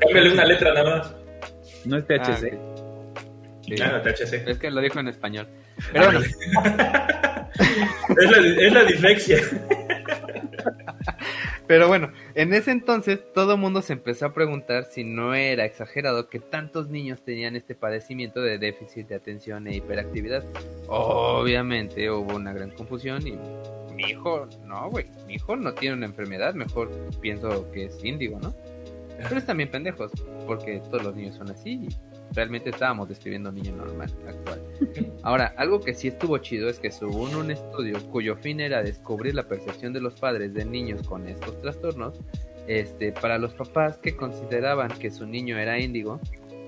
Cámbiale una letra nada más. No es THC. Ah, THC. Es que lo dijo en español. Pero bueno. es, la, es la dislexia. Pero bueno, en ese entonces todo el mundo se empezó a preguntar si no era exagerado que tantos niños tenían este padecimiento de déficit de atención e hiperactividad. Obviamente hubo una gran confusión y mi hijo, no, güey, mi hijo no tiene una enfermedad, mejor pienso que es índigo, ¿no? Pero es también pendejos, porque todos los niños son así realmente estábamos describiendo niño normal, actual. Ahora, algo que sí estuvo chido es que según un estudio cuyo fin era descubrir la percepción de los padres de niños con estos trastornos, este, para los papás que consideraban que su niño era índigo,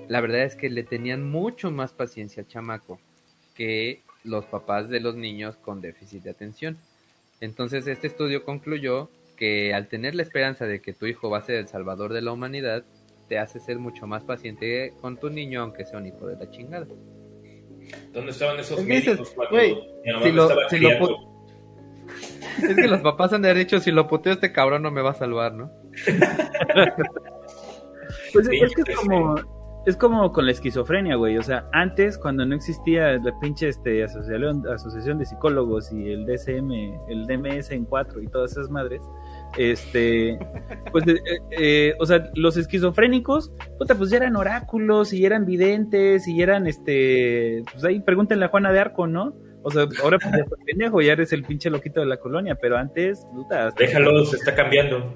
la verdad es que le tenían mucho más paciencia al chamaco que los papás de los niños con déficit de atención. Entonces este estudio concluyó que al tener la esperanza de que tu hijo va a ser el salvador de la humanidad, te hace ser mucho más paciente con tu niño, aunque sea un hijo de la chingada. ¿Dónde estaban esos médicos cuando si lo, si lo Es que los papás han de haber dicho, si lo puteo este cabrón no me va a salvar, ¿no? pues es que es como, es como con la esquizofrenia, güey. O sea, antes, cuando no existía la pinche este, asociación, asociación de psicólogos y el DSM, el DMS en cuatro y todas esas madres, este, pues, eh, eh, o sea, los esquizofrénicos, puta, pues ya eran oráculos y eran videntes y eran, este, pues ahí pregúntenle a Juana de Arco, ¿no? O sea, ahora pues ya pendejo, ya eres el pinche loquito de la colonia, pero antes, puta. Déjalo, se está cambiando.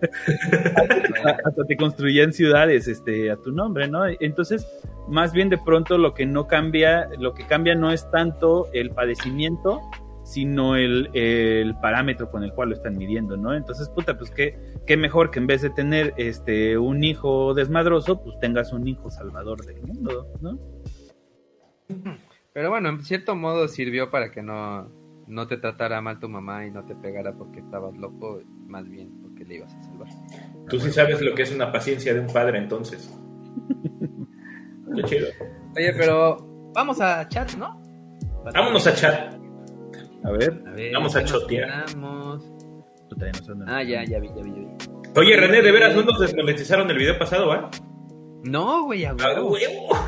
hasta, te construían ciudades este, a tu nombre, ¿no? Entonces, más bien de pronto lo que no cambia, lo que cambia no es tanto el padecimiento, sino el, el, parámetro con el cual lo están midiendo, ¿no? Entonces, puta, pues qué, qué mejor que en vez de tener este un hijo desmadroso, pues tengas un hijo salvador del mundo, ¿no? Pero bueno, en cierto modo sirvió para que no, no te tratara mal tu mamá y no te pegara porque estabas loco, más bien porque le ibas a salvar. Tú sí sabes lo que es una paciencia de un padre, entonces. Qué chido. Oye, pero vamos a chat, ¿no? Vámonos a chat. A ver. Vamos a chotear. Ah, ya, ya vi, ya vi, ya vi. Oye, René, de veras no nos desmonetizaron el video pasado, ¿ah? No, güey, a huevo.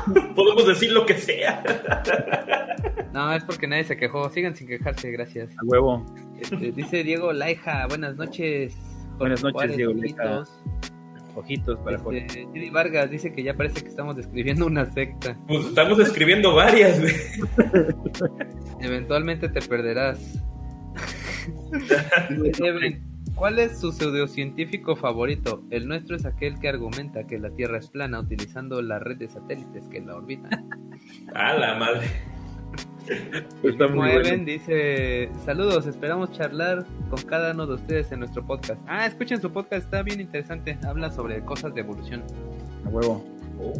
Podemos decir lo que sea. No, es porque nadie se quejó. Sigan sin quejarse, gracias. A huevo. Este, dice Diego Laija, buenas noches. Buenas noches, Diego Laija. Ojitos para este, Didi Vargas dice que ya parece que estamos describiendo una secta. Pues estamos describiendo varias, güey. Eventualmente te perderás. ¿cuál es su pseudocientífico favorito? El nuestro es aquel que argumenta que la Tierra es plana utilizando la red de satélites que la orbitan. A la madre. Está dice, saludos, esperamos charlar con cada uno de ustedes en nuestro podcast. Ah, escuchen su podcast, está bien interesante, habla sobre cosas de evolución. A huevo. Oh.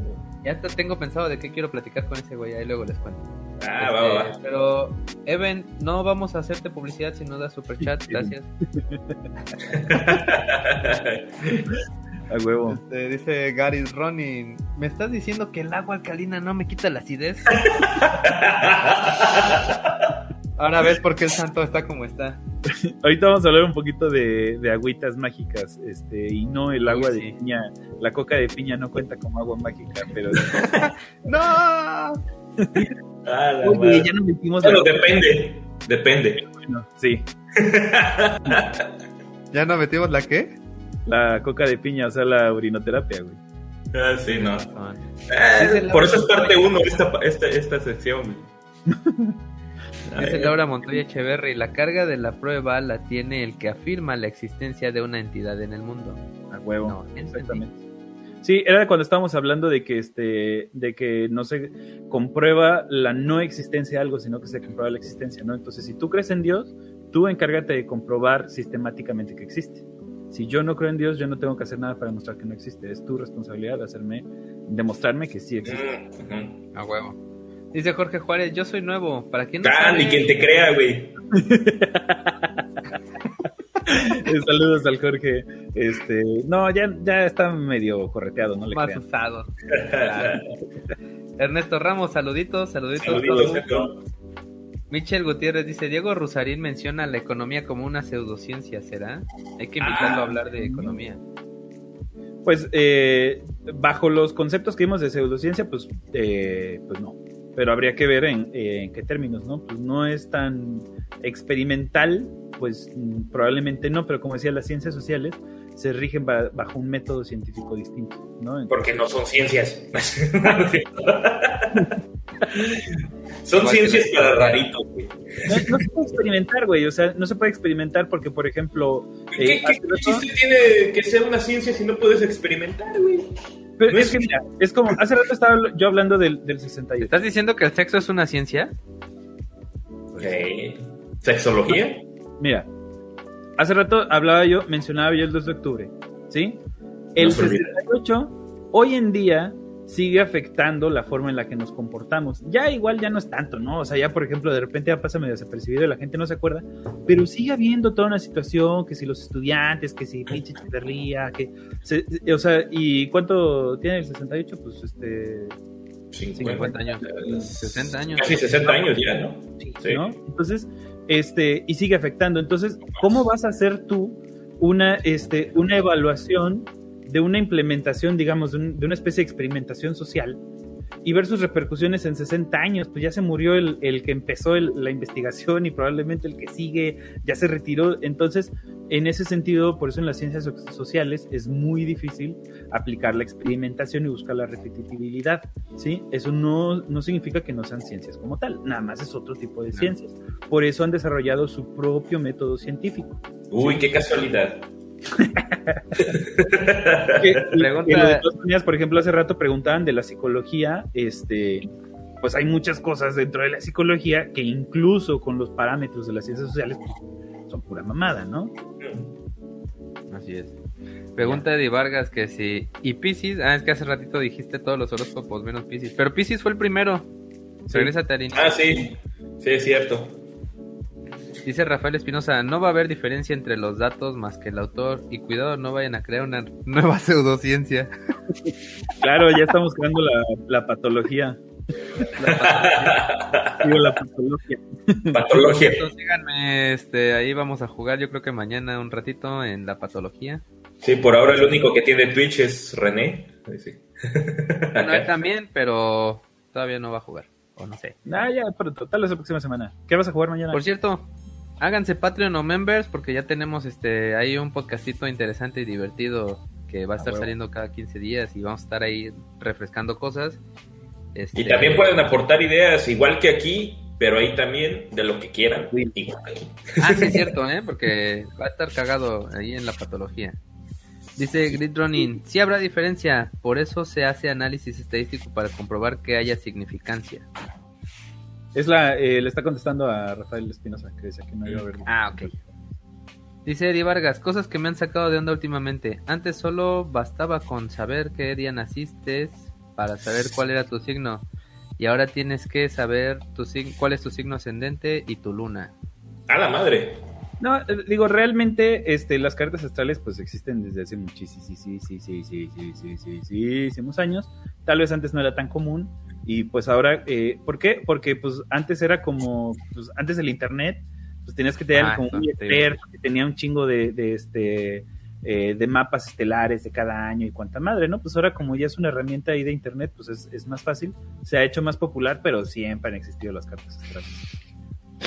Ya tengo pensado de qué quiero platicar con ese güey, ahí luego les cuento. Ah, va, va, este, Pero, Evan, no vamos a hacerte publicidad si no das super chat, gracias. A huevo. Este, dice Gary Ronin, ¿me estás diciendo que el agua alcalina no me quita la acidez? Ahora ves por qué el santo está como está. Ahorita vamos a hablar un poquito de, de agüitas mágicas, este, y no el agua Uy, de piña. La coca de piña no cuenta como agua mágica, pero ¡No! Ah, la Oye, madre. ya nos metimos Bueno, la- depende. Depende. Bueno, sí, ¿Ya no metimos la qué? La coca de piña, o sea, la urinoterapia, güey. Ah, sí, no. Ah, Dice por eso es parte uno de esta, esta, esta sección. Dice Laura Montoya Echeverry, la carga de la prueba la tiene el que afirma la existencia de una entidad en el mundo. A huevo. No. Exactamente. Sí, era cuando estábamos hablando de que este, de que no se comprueba la no existencia de algo, sino que se comprueba la existencia, ¿no? Entonces, si tú crees en Dios, tú encárgate de comprobar sistemáticamente que existe. Si yo no creo en Dios, yo no tengo que hacer nada para demostrar que no existe. Es tu responsabilidad de hacerme, demostrarme que sí existe. A huevo. Dice Jorge Juárez, yo soy nuevo. ¿Para quién no Ah, sabe? ni quien te crea, güey. Eh, Saludos al Jorge. Este, no, ya, ya está medio correteado, no le Más crean. usado. Ernesto Ramos, saluditos, saluditos. Saluditos. Michel Gutiérrez dice, Diego Rusarín menciona la economía como una pseudociencia, ¿será? Hay que invitarlo Ah. a hablar de economía. Pues eh, bajo los conceptos que vimos de pseudociencia, pues, eh, pues no. Pero habría que ver en, eh, en qué términos, ¿no? Pues no es tan experimental, pues probablemente no, pero como decía, las ciencias sociales se rigen ba- bajo un método científico distinto, ¿no? Entonces, Porque no son ciencias. son ciencias para raritos, güey. no, no se puede experimentar, güey, o sea, no se puede experimentar porque, por ejemplo, ¿Qué, eh, qué- chiste tiene que ser una ciencia si no puedes experimentar, güey? pero no es es- que mira, es como, hace rato estaba yo hablando del, del 68. ¿Estás diciendo que el sexo es una ciencia? Eh, ¿Sexología? Mira, hace rato hablaba yo, mencionaba yo el 2 de octubre, ¿sí? El No se olvide. 68 hoy en día sigue afectando la forma en la que nos comportamos. Ya igual ya no es tanto, ¿no? O sea, ya por ejemplo, de repente ya pasa medio desapercibido y la gente no se acuerda, pero sigue habiendo toda una situación que si los estudiantes, que si pinche chiverría, que se- o sea, ¿y cuánto tiene el 68? Pues este 50 años. 60 años. Casi 60 años ya, ¿no? Sí. ¿no? Entonces, este, y sigue afectando. Entonces, ¿cómo vas a hacer tú una, este, una evaluación de una implementación, digamos, de, de una especie de experimentación social y ver sus repercusiones en 60 años? Pues ya se murió el, el que empezó el- la investigación y probablemente el que sigue ya se retiró. Entonces, en ese sentido, por eso en las ciencias so- sociales es muy difícil aplicar la experimentación y buscar la repetitividad. ¿sí? Eso no, no significa que no sean ciencias como tal, nada más es otro tipo de ciencias. Por eso han desarrollado su propio método científico. Uy, qué casualidad. Que- Pregunta- los por ejemplo, hace rato preguntaban de la psicología, este, pues hay muchas cosas dentro de la psicología que incluso con los parámetros de las ciencias sociales son pura mamada, ¿no? Así es. Pregunta de Vargas que si... ¿Y Pisces? Ah, es que hace ratito dijiste todos los horóscopos menos Pisces. Pero Pisces fue el primero. Sí. Inicio. Ah, sí. Sí, es cierto. Dice Rafael Espinosa, no va a haber diferencia entre los datos más que el autor. Y cuidado, no vayan a crear una nueva pseudociencia. Claro, ya estamos creando la, la patología. Digo, la patología. Patología. Entonces, síganme, este, ahí vamos a jugar yo creo que mañana un ratito en la patología. Sí, por ahora el único que tiene Twitch es René. Sí, sí. Bueno, él también, pero todavía no va a jugar. O no sé. Ah, ya, pronto, tal vez la próxima semana. ¿Qué vas a jugar mañana? Por cierto, háganse Patreon o members porque ya tenemos este ahí un podcastito interesante y divertido que va a estar huevo. saliendo cada 15 días y vamos a estar ahí refrescando cosas. Este, Y también pueden aportar ideas, igual que aquí, pero ahí también de lo que quieran. Sí. Ah, sí, es cierto, ¿eh? Porque va a estar cagado ahí en la patología. Dice Grid Running, sí habrá diferencia, por eso se hace análisis estadístico para comprobar que haya significancia. Es la, eh, le está contestando a Rafael Espinosa, que decía que no iba a haber. Ah, ok. Dice Eddie Vargas, cosas que me han sacado de onda últimamente. Antes solo bastaba con saber qué día naciste para saber cuál era tu signo. Y ahora tienes que saber tu cuál es tu signo ascendente y tu luna. A la madre. No, eh, digo, realmente este, las cartas astrales pues existen desde hace muchísimos años. Tal vez antes no era tan común y pues ahora, eh, ¿por qué? Porque pues antes era como, pues antes del internet, pues tenías que tener como un experto que tenía un chingo de, este... Eh, de mapas estelares de cada año y cuánta madre, ¿no? Pues ahora como ya es una herramienta ahí de internet, pues es, es más fácil, se ha hecho más popular, pero siempre han existido las cartas astrales.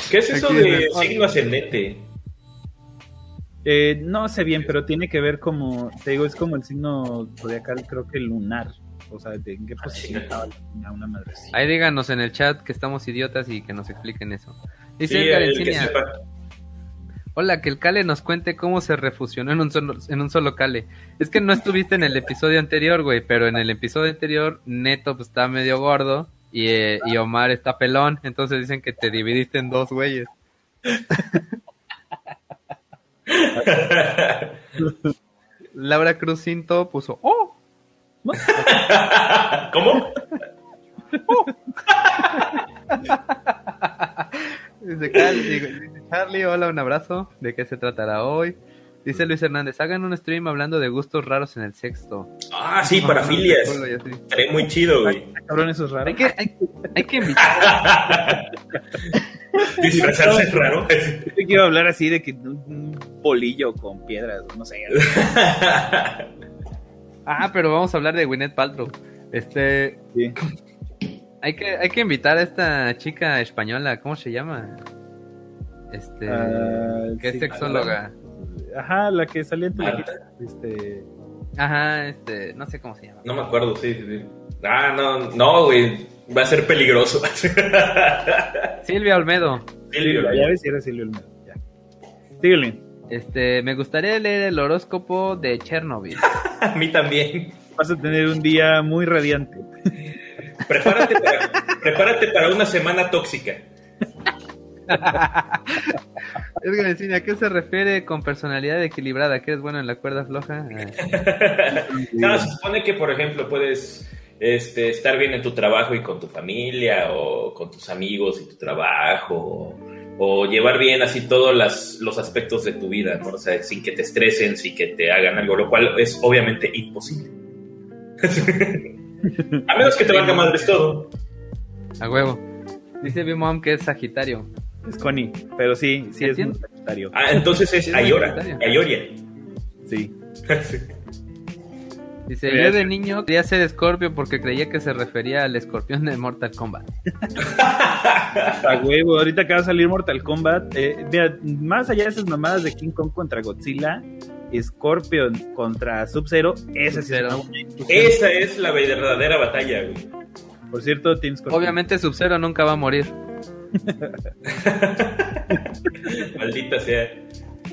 ¿Qué es eso Aquí de signo ascendente? Eh, no sé bien, pero tiene que ver como, te digo, es como el signo zodiacal, creo que lunar. O sea, de en qué posición sí. estaba la luna, una madre. Ahí díganos en el chat que estamos idiotas y que nos expliquen eso. Dice Sí, Edgar el que Encinia, sepa. hola, que el Cale nos cuente cómo se refusionó en un solo, en un solo Cale. Es que no estuviste en el episodio anterior, güey, pero en el episodio anterior Neto pues, está medio gordo y, eh, y Omar está pelón, entonces dicen que te dividiste en dos güeyes. Laura Cruz Cinto puso, ¡oh! ¿Cómo? Dice, Cal- digo, dice Charlie, hola, un abrazo. ¿De qué se tratará hoy? Dice Luis Hernández, hagan un stream hablando de gustos raros en el sexto. Ah, sí, y así. Estaría muy chido, güey. Cabrón, eso es raro. Hay que, hay, hay que invitar. Disfrazarse es raro. Yo quiero hablar así de que bolillo con piedras, no sé. Ah, pero vamos a hablar de Gwyneth Paltrow. Este, Sí. hay que, hay que invitar a esta chica española, ¿cómo se llama? Este, Ah, que es sexóloga. Ajá, la que salía en Marta. Televisa, este, Ajá, este, no sé cómo se llama. No me acuerdo, sí, sí, sí. Ah, no, no, güey. Va a ser peligroso. Silvia Olmedo. Silvio, ya ves si era Silvio Olmedo. Ya. Síguele. Este, me gustaría leer el horóscopo de Chernobyl. A mí también. Vas a tener un día muy radiante. Prepárate para, prepárate para una semana tóxica. Edgar Encina, ¿a qué se refiere con personalidad equilibrada? ¿Que eres bueno en la cuerda floja? Ah. No, se supone que, por ejemplo, puedes este, estar bien en tu trabajo y con tu familia, o con tus amigos y tu trabajo, o, llevar bien así todos las- los aspectos de tu vida, ¿no? O sea, sin que te estresen, sin que te hagan algo, lo cual es obviamente imposible. A menos que te valga madres todo. A huevo. Dice Bimom que es Sagitario. Es Connie, pero sí, sí es Sagitario. Ah, entonces es Sí, Ayora. Ayoria. Sí. Dice, yo de niño quería ser Scorpio porque creía que se refería al escorpión de Mortal Kombat. A huevo, ahorita que va a salir Mortal Kombat, eh, mira, más allá de esas mamadas de King Kong contra Godzilla, Scorpion contra Sub-Zero, esa sí. Esa es la verdadera batalla, güey. Por cierto, Team Scorpion. Obviamente Sub-Zero nunca va a morir. Maldita sea.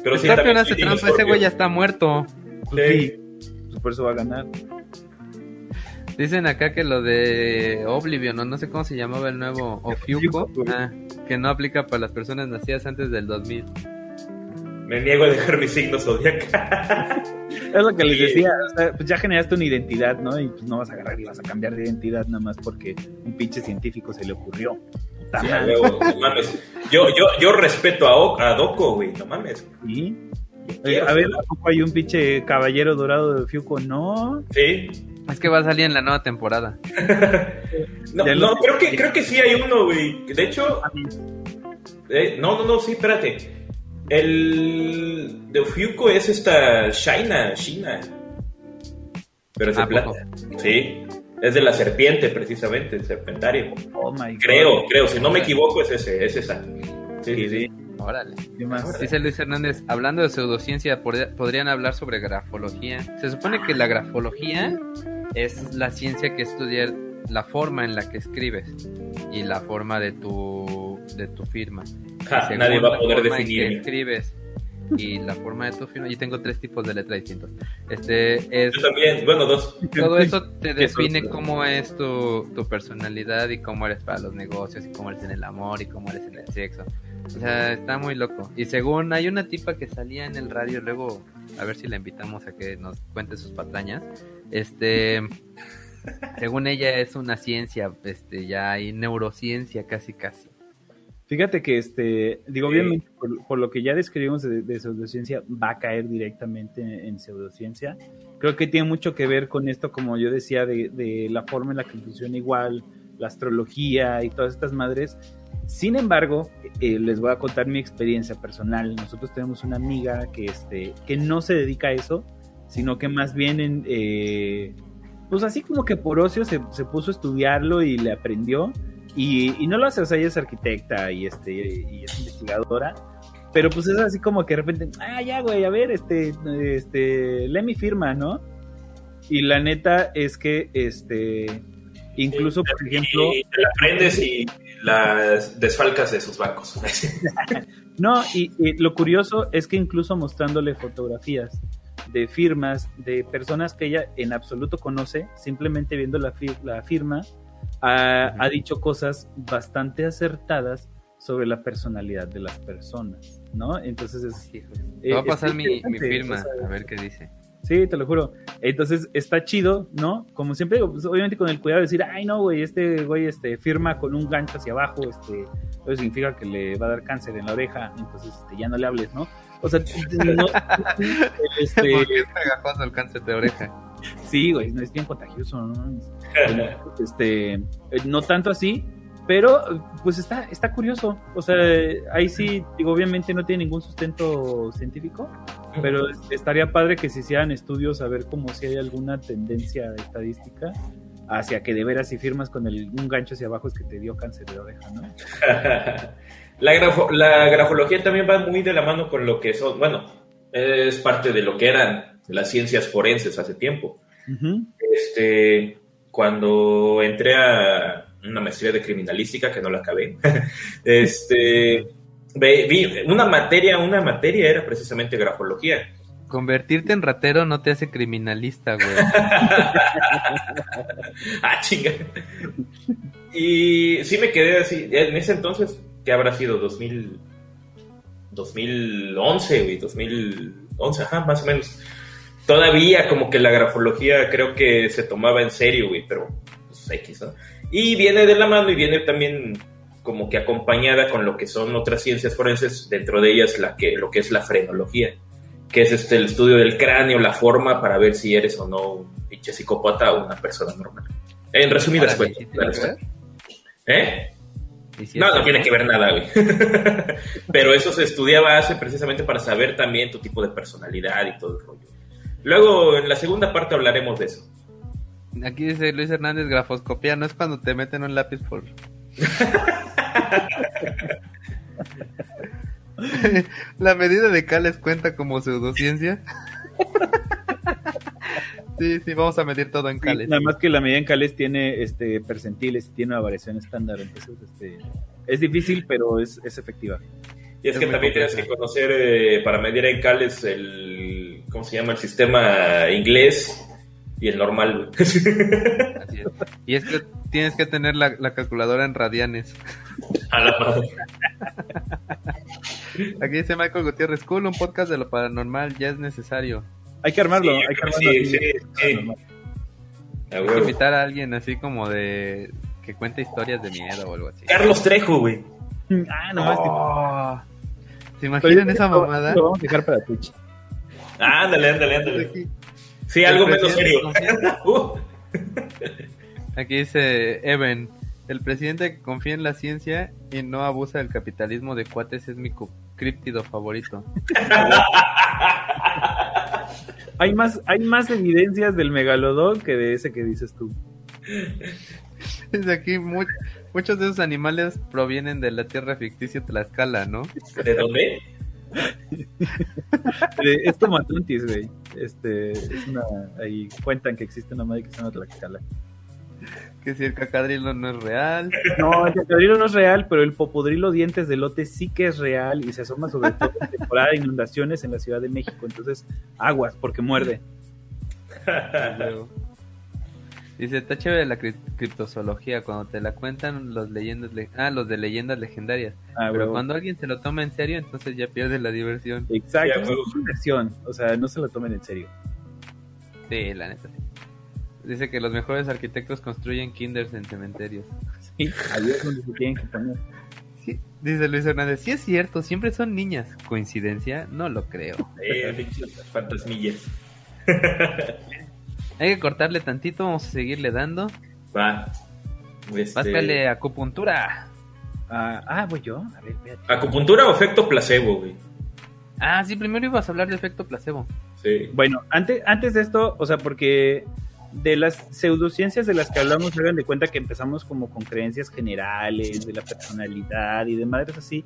Pero sí, Scorpion también hace trampa, ese güey ya está muerto. Pues Sí. sí, por eso va a ganar. Dicen acá que lo de Oblivion, o no sé cómo se llamaba el nuevo, Ofiuco, ah, que no aplica para las personas nacidas antes del 2000. Me niego a dejar mi signo zodiacal. Es lo que les decía, o sea, pues ya generaste una identidad, ¿no? Y pues no vas a agarrar y vas a cambiar de identidad nada más porque un pinche científico se le ocurrió. Sí, no mames. Yo, yo, yo respeto a, O- a Doko, güey, no mames. ¿Sí? Oye, quiero a ver, ser- ¿a poco hay un pinche caballero dorado de Fiuco? No. Sí. Es que va a salir en la nueva temporada. No, Ya no, lo- creo que, creo que sí hay uno, güey. De hecho, eh, no, no, no, sí, espérate. El de Ofiuco es esta Shaina, Shina. Pero es de ¿A plata. poco? Sí. Es de la serpiente, precisamente, el serpentario. Oh my God. Creo, creo. Si no me equivoco, es ese, es esa. Sí, sí, sí. Órale. ¿Qué más? Dice Luis Hernández, hablando de pseudociencia, pod- podrían hablar sobre grafología. Se supone que la grafología es la ciencia que estudia la forma en la que escribes y la forma de tu, de tu firma. Ja, nadie va a la poder forma en que escribes y la forma de tu firma. Y tengo tres tipos de letra distintos. Este es Yo también, bueno, dos. todo eso te define cómo es tu, tu personalidad y cómo eres para los negocios y cómo eres en el amor y cómo eres en el sexo. O sea, está muy loco. Y según hay una tipa que salía en el radio, luego a ver si la invitamos a que nos cuente sus patrañas. Este, según ella es una ciencia, este, ya hay neurociencia casi casi. Fíjate que, este, digo, Sí. obviamente, por, por lo que ya describimos de, de pseudociencia, va a caer directamente en, en pseudociencia. Creo que tiene mucho que ver con esto, como yo decía, de, de la forma en la que funciona igual la astrología y todas estas madres. Sin embargo, eh, les voy a contar mi experiencia personal. Nosotros tenemos una amiga que, este, que no se dedica a eso, sino que más bien, en, eh, pues así como que por ocio se, se, puso a estudiarlo y le aprendió. Y, y, no lo hace, o sea, ella es arquitecta y, este, y es investigadora. Pero pues es así como que de repente, ah, ya, güey, a ver, este, este, lee mi firma, ¿no? Y la neta es que, este, incluso, por ejemplo... Y te la aprendes y las desfalcas de sus bancos. no, y, y, lo curioso es que incluso mostrándole fotografías de firmas de personas que ella en absoluto conoce, simplemente viendo la, fir la firma, ha, ha dicho cosas bastante acertadas sobre la personalidad de las personas, ¿no? Entonces es... Te va a pasar mi, mi, firma, o sea, a ver qué dice. Sí, te lo juro. Entonces está chido, ¿no? Como siempre digo, pues, obviamente con el cuidado de decir, ay no, güey, este güey este, firma con un gancho hacia abajo, este, eso significa que le va a dar cáncer en la oreja, entonces este, ya no le hables, ¿no? O sea, no, este... ¿Por qué es pegajoso el cáncer de oreja? Sí, güey, no es bien contagioso, ¿no? Este, no tanto así, pero pues está, está curioso. O sea, ahí sí, digo, obviamente no tiene ningún sustento científico, pero estaría padre que se hicieran estudios a ver como si hay alguna tendencia estadística hacia que de veras si firmas con el, un gancho hacia abajo es que te dio cáncer de oreja, ¿no? la, grafo, la grafología también va muy de la mano con lo que son, bueno, es parte de lo que eran las ciencias forenses hace tiempo. Uh -huh. Este, cuando entré a una maestría de criminalística que no la acabé, este, vi, una materia, una materia era precisamente grafología. Convertirte en ratero no te hace criminalista, güey. ah, chinga. Y sí me quedé así. En ese entonces, ¿qué habrá sido? 2000, 2011, güey, 2011, ajá, más o menos. Todavía como que la grafología creo que se tomaba en serio, güey, pero pues X, ¿no? Y viene de la mano y viene también como que acompañada con lo que son otras ciencias forenses, dentro de ellas la que, lo que es la frenología, que es este, el estudio del cráneo, la forma para ver si eres o no un pinche psicópata o una persona normal. En resumidas cuentas. ¿Eh? No, no tiene que ver nada, güey. Pero eso se estudiaba hace precisamente para saber también tu tipo de personalidad y todo el rollo. Luego, en la segunda parte hablaremos de eso. Aquí dice Luis Hernández, grafoscopía, no es cuando te meten un lápiz por... La medida de Cales cuenta como pseudociencia. sí, sí, vamos a medir todo en Cales. Sí, nada más que la medida en Cales tiene este percentiles y tiene una variación estándar, entonces este, es difícil, pero es, es efectiva. Y es, es que también tienes que conocer eh, para medir en Cales el, ¿cómo se llama? El sistema inglés y el normal. Así es. Y es que tienes que tener la, la calculadora en radianes. A la madre. Aquí dice Michael Gutiérrez, cool, un podcast de lo paranormal ya es necesario. Hay que armarlo, Sí, hay que armarlo. sí, sí. A Hay que invitar a alguien así como de que cuente historias de miedo o algo así. Carlos Trejo, güey. Ah, no, este- Oh. ¿Se imaginan esa mamada? Lo vamos a dejar para Twitch. Ándale, ándale, ándale. Sí, algo menos serio. Uh, aquí dice Evan, el presidente que confía en la ciencia y no abusa del capitalismo de cuates es mi críptido favorito. Hay más, hay más evidencias del megalodón que de ese que dices tú. Dice aquí, mu- muchos de esos animales provienen de la tierra ficticia Tlaxcala, ¿no? ¿De dónde? Eh, Es como Atlantis, güey. Este, es una, ahí cuentan que existe una madre que se llama Tlaxcala. Que si el cacadrilo no es real. No, el cocodrilo no es real, pero el popodrilo dientes de lote sí que es real y se asoma sobre todo en temporada de inundaciones en la Ciudad de México. Entonces, aguas, porque muerde. Luego. Dice, está chévere la cri- criptozoología cuando te la cuentan los leyendas le- ah, los de leyendas legendarias. Ah, Pero huevo. cuando alguien se lo toma en serio, entonces ya pierde la diversión. Exacto, Sí, es inversión. O sea, no se lo tomen en serio. Sí, la neta. sí. Dice que los mejores arquitectos construyen kinders en cementerios. Sí, ahí es donde se tienen que poner. Sí, dice Luis Hernández, sí es cierto, siempre son niñas. ¿Coincidencia? No lo creo. Eh, fantasmillas. Hay que cortarle tantito, vamos a seguirle dando. Va. Este... Páscale acupuntura. Ah, ah, voy yo. A ver, ¿Acupuntura o efecto placebo, güey? Ah, sí, primero ibas a hablar de efecto placebo. Sí. Bueno, antes, antes de esto, o sea, porque de las pseudociencias de las que hablamos, hagan de cuenta que empezamos como con creencias generales de la personalidad y de madres así.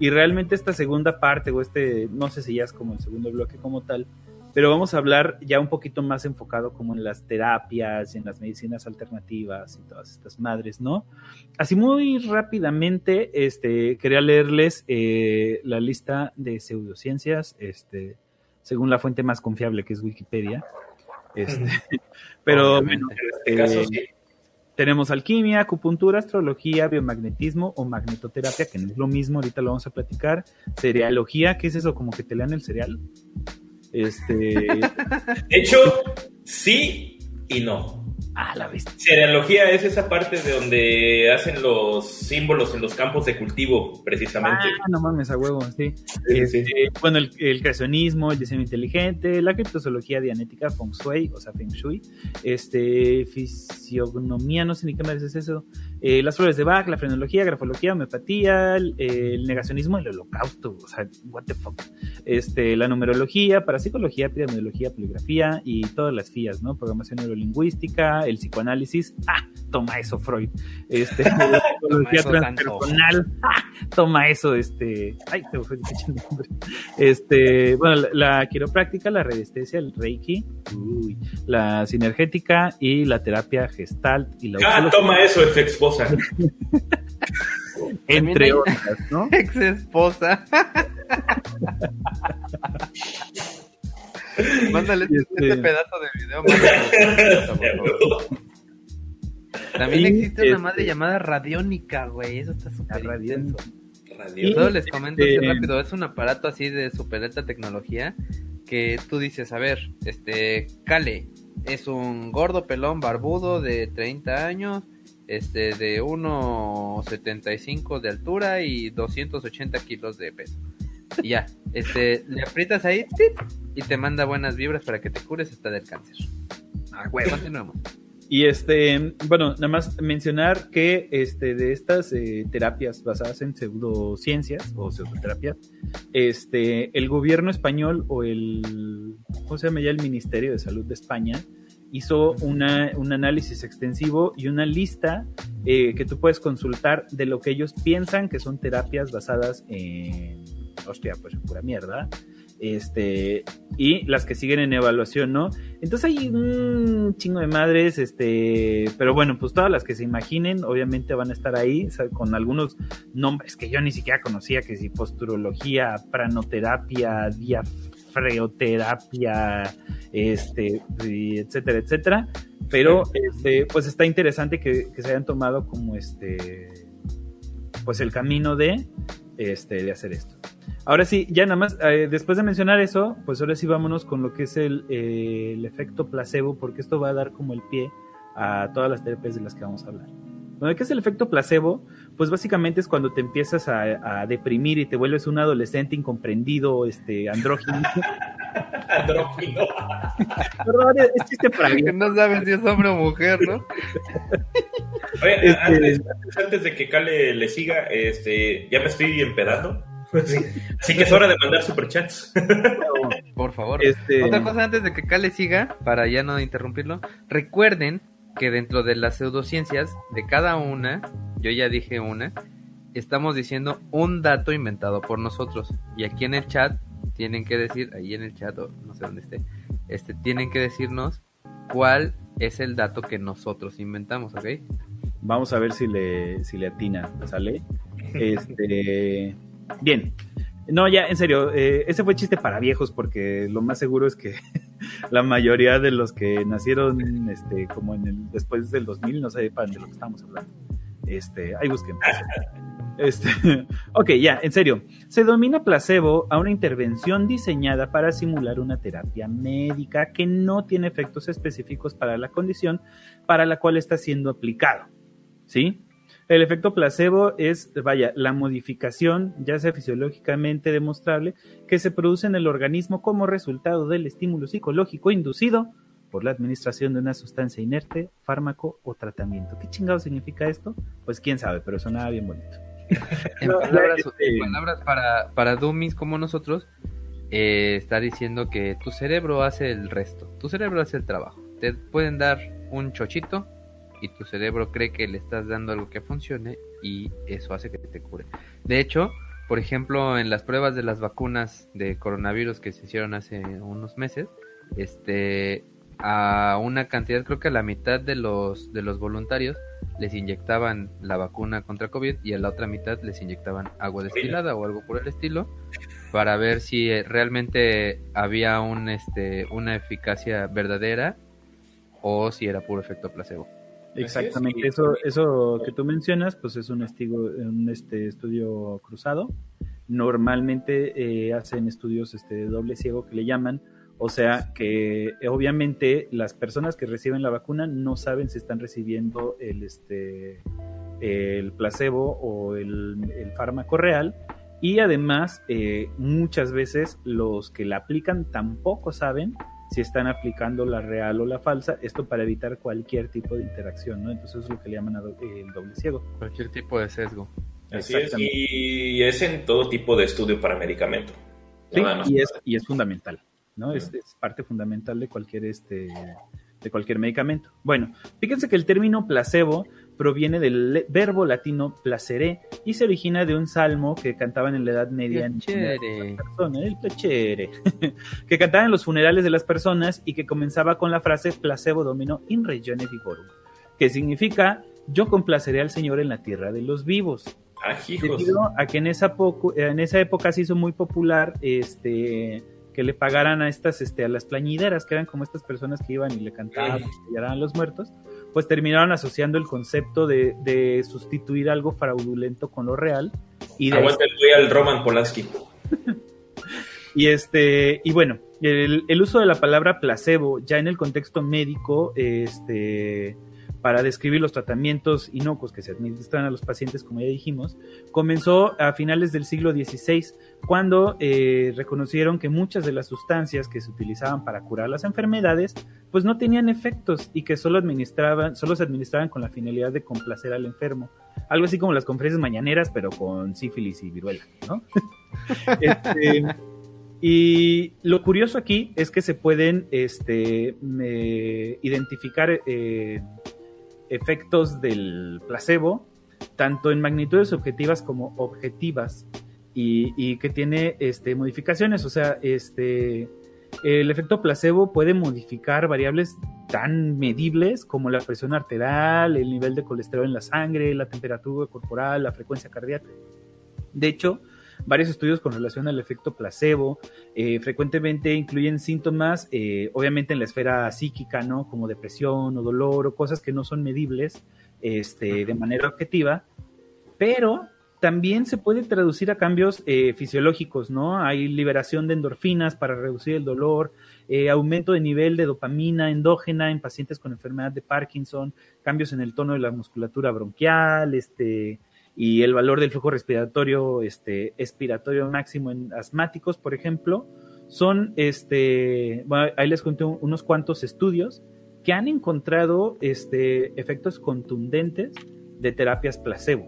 Y realmente esta segunda parte, o este, no sé si ya es como el segundo bloque como tal, pero vamos a hablar ya un poquito más enfocado como en las terapias, en las medicinas alternativas y todas estas madres, ¿no? Así muy rápidamente, este, quería leerles eh, la lista de pseudociencias, este, según la fuente más confiable que es Wikipedia. Este, pero bueno, este eh, tenemos alquimia, acupuntura, astrología, biomagnetismo o magnetoterapia, que no es lo mismo, ahorita lo vamos a platicar. Cerealogía, ¿qué es eso? Como que te lean el cereal. Este. De hecho, sí y no. Ah, la vista. Cerealogía es esa parte de donde hacen los símbolos en los campos de cultivo, precisamente. Ah, no mames, a huevo, sí. Este, bueno, el, creacionismo, el diseño inteligente, la criptozoología dianética, feng shui, o sea, feng shui, este, fisiognomía, no sé ni qué más es eso, eh, las flores de Bach, la frenología, grafología, homeopatía, el, negacionismo, el holocausto, o sea, what the fuck. Este, la numerología, parapsicología, epidemiología, poligrafía y todas las FIAs, ¿no? Programación neurolingüística, el psicoanálisis, ah, toma eso, Freud. Este, la psicología transpersonal, ah, toma eso, este, ay, se me fue nombre. Este, bueno, la, la, quiropráctica, la radiestesia, el reiki, uy, la sinergética y la terapia gestalt y la Ah, toma eso, ex esposa. Entre otras, ¿no? Ex esposa. Mándale este... este pedazo de video. También existe una madre este llamada radiónica, güey. Eso está súper intenso. Todo les comento así este, rápido. Es un aparato así de super alta tecnología que tú dices, a ver, este, Cale es un gordo pelón barbudo de 30 años, este, de 1,75 de altura y 280 kilos de peso. Y ya, este, le aprietas ahí y te manda buenas vibras para que te cures hasta del cáncer. Ah, güey, continuemos. Y este, bueno, nada más mencionar que este, de estas eh, terapias basadas en pseudociencias o pseudoterapias, este, el gobierno español o el, ¿cómo se llama ya? El Ministerio de Salud de España hizo una, un análisis extensivo y una lista eh, que tú puedes consultar de lo que ellos piensan que son terapias basadas en, hostia, pues pura mierda, este, y las que siguen en evaluación, ¿no? Entonces hay un chingo de madres, este, pero bueno, pues todas las que se imaginen, obviamente van a estar ahí, con algunos nombres que yo ni siquiera conocía, que si posturología, pranoterapia, diafreoterapia, este, etcétera, etcétera. Pero, este, pues está interesante que, que se hayan tomado como este, pues el camino de, este, de hacer esto. Ahora sí, ya nada más, eh, después de mencionar eso, pues ahora sí vámonos con lo que es el, eh, el, efecto placebo, porque esto va a dar como el pie a todas las terapias de las que vamos a hablar. Bueno, ¿qué es el efecto placebo? Pues básicamente es cuando te empiezas a, deprimir y te vuelves un adolescente incomprendido, este, andrógino. andrógino. Perdón, es chiste para mí. Que no sabes si es hombre o mujer, ¿no? Oye, este... antes, de que Cale le siga, este, ya me estoy empedando. Así que es hora de mandar superchats. Por favor. Este, Otra cosa antes de que Cale siga, para ya no interrumpirlo, recuerden que dentro de las pseudociencias, de cada una, yo ya dije una, estamos diciendo un dato inventado por nosotros. Y aquí en el chat tienen que decir, ahí en el chat, no sé dónde esté, este, tienen que decirnos cuál es el dato que nosotros inventamos, ¿ok? Vamos a ver si le, si le atina, ¿sale? Este, Bien. No, ya, en serio, eh, ese fue chiste para viejos porque lo más seguro es que la mayoría de los que nacieron este, como en el, después del 2000 no sepan de lo que estamos hablando. Este, ahí busquen. Este, ok, ya, en serio. Se domina placebo a una intervención diseñada para simular una terapia médica que no tiene efectos específicos para la condición para la cual está siendo aplicado. ¿Sí? El efecto placebo es, vaya, la modificación, ya sea fisiológicamente demostrable, que se produce en el organismo como resultado del estímulo psicológico inducido por la administración de una sustancia inerte, fármaco o tratamiento. ¿Qué chingado significa esto? Pues quién sabe, pero sonaba bien bonito. en, palabras, este, para, para dummies como nosotros, eh, está diciendo que tu cerebro hace el resto, tu cerebro hace el trabajo. Te pueden dar un chochito y tu cerebro cree que le estás dando algo que funcione y eso hace que te cure. De hecho, por ejemplo, en las pruebas de las vacunas de coronavirus que se hicieron hace unos meses, este a una cantidad, creo que a la mitad de los de los voluntarios les inyectaban la vacuna contra COVID y a la otra mitad les inyectaban agua destilada o algo por el estilo para ver si eh, realmente había un este una eficacia verdadera o si era puro efecto placebo. Exactamente, eso, eso que tú mencionas, pues es un, un este, estudio cruzado. Normalmente eh, hacen estudios este, de doble ciego que le llaman, o sea que eh, obviamente las personas que reciben la vacuna no saben si están recibiendo el, este, el placebo o el, fármaco real. Y además, eh, muchas veces los que la aplican tampoco saben si están aplicando la real o la falsa, esto para evitar cualquier tipo de interacción, ¿no? Entonces es lo que le llaman el doble ciego. Cualquier tipo de sesgo. Así es, y es en todo tipo de estudio para medicamento. Sí, y es, y es fundamental, ¿no? Es, es, parte fundamental de cualquier, este, de cualquier medicamento. Bueno, fíjense que el término placebo proviene del verbo latino placere y se origina de un salmo que cantaban en la Edad Media en el placere, que cantaban en los funerales de las personas y que comenzaba con la frase placebo domino in regione vivorum, que significa yo complaceré al Señor en la tierra de los vivos. Ah, Debido a que en esa, en esa época se hizo muy popular este que le pagaran a estas, este, a las plañideras, que eran como estas personas que iban y le cantaban, y a los muertos, pues terminaron asociando el concepto de, sustituir algo fraudulento con lo real. Y de Aguanta el Roman Polanski. y este, y bueno, el, el, uso de la palabra placebo, ya en el contexto médico, este para describir los tratamientos inocuos que se administran a los pacientes, como ya dijimos, comenzó a finales del siglo XVI, cuando eh, reconocieron que muchas de las sustancias que se utilizaban para curar las enfermedades, pues no tenían efectos y que solo administraban, solo se administraban con la finalidad de complacer al enfermo. Algo así como las conferencias mañaneras, pero con sífilis y viruela. Este, y lo curioso aquí es que se pueden este, identificar eh, efectos del placebo, tanto en magnitudes objetivas como objetivas, y, que tiene este, modificaciones. O sea, este, el efecto placebo puede modificar variables tan medibles como la presión arterial, el nivel de colesterol en la sangre, la temperatura corporal, la frecuencia cardíaca. De hecho, varios estudios con relación al efecto placebo eh, frecuentemente incluyen síntomas, eh, obviamente en la esfera psíquica, ¿no? Como depresión o dolor o cosas que no son medibles este, de manera objetiva, pero también se puede traducir a cambios eh, fisiológicos, ¿no? Hay liberación de endorfinas para reducir el dolor, aumento de nivel de dopamina endógena en pacientes con enfermedad de Parkinson, cambios en el tono de la musculatura bronquial, este, y el valor del flujo respiratorio este, expiratorio máximo en asmáticos, por ejemplo, son, este, bueno, ahí les conté unos cuantos estudios que han encontrado este, efectos contundentes de terapias placebo,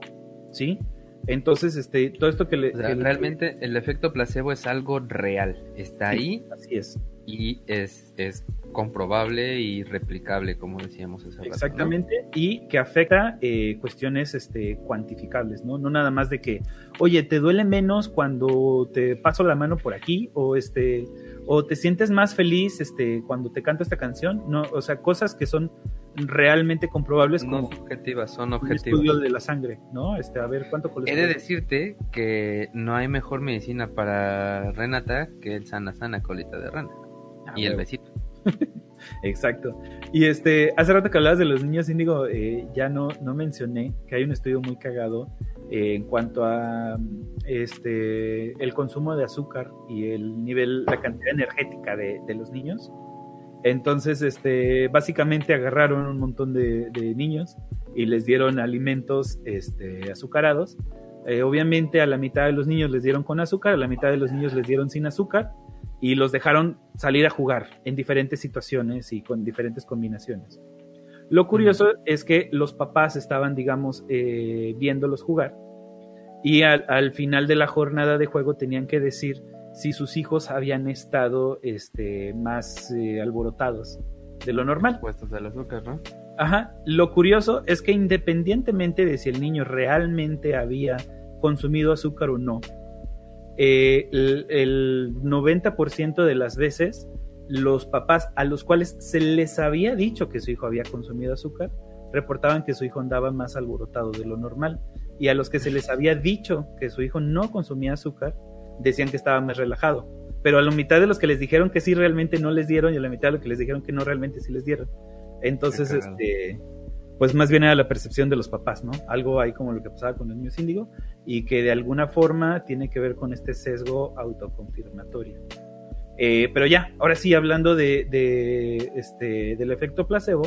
¿sí? Entonces, este, todo esto que le... realmente el efecto placebo es algo real, está ahí. Así es. Y es, es comprobable y replicable, como decíamos hace Exactamente, y que afecta eh, cuestiones este, cuantificables, ¿no? No nada más de que, oye, te duele menos cuando te paso la mano por aquí, o este, o te sientes más feliz este, cuando te canto esta canción, no, o sea, cosas que son realmente comprobables no objetivas, son objetivas. estudio de la sangre, ¿no? Este, a ver cuánto He de decirte que no hay mejor medicina para Renata que el sana sana colita de rana. Ah, y el besito. Exacto. Y este, hace rato que hablabas de los niños índigo, eh, ya no, no mencioné que hay un estudio muy cagado eh, en cuanto a este el consumo de azúcar y el nivel, la cantidad energética de, los niños. Entonces, este, básicamente agarraron un montón de, niños y les dieron alimentos este, azucarados. Eh, obviamente a la mitad de los niños les dieron con azúcar, a la mitad de los niños les dieron sin azúcar y los dejaron salir a jugar en diferentes situaciones y con diferentes combinaciones. Lo curioso es que los papás estaban, digamos, eh, viéndolos jugar y al, final de la jornada de juego tenían que decir si sus hijos habían estado este, más eh, alborotados de lo normal. Puestos al azúcar, ¿no? Ajá. Lo curioso es que independientemente de si el niño realmente había consumido azúcar o no, eh, el, el 90% de las veces los papás a los cuales se les había dicho que su hijo había consumido azúcar, reportaban que su hijo andaba más alborotado de lo normal. Y a los que se les había dicho que su hijo no consumía azúcar, decían que estaba más relajado. Pero a la mitad de los que les dijeron que sí realmente no les dieron y a la mitad de los que les dijeron que no realmente sí les dieron. Entonces, este, pues más bien era la percepción de los papás, ¿no? Algo ahí como lo que pasaba con los niños índigo y que de alguna forma tiene que ver con este sesgo autoconfirmatorio. Eh, pero ya, ahora sí, hablando de, este, del efecto placebo,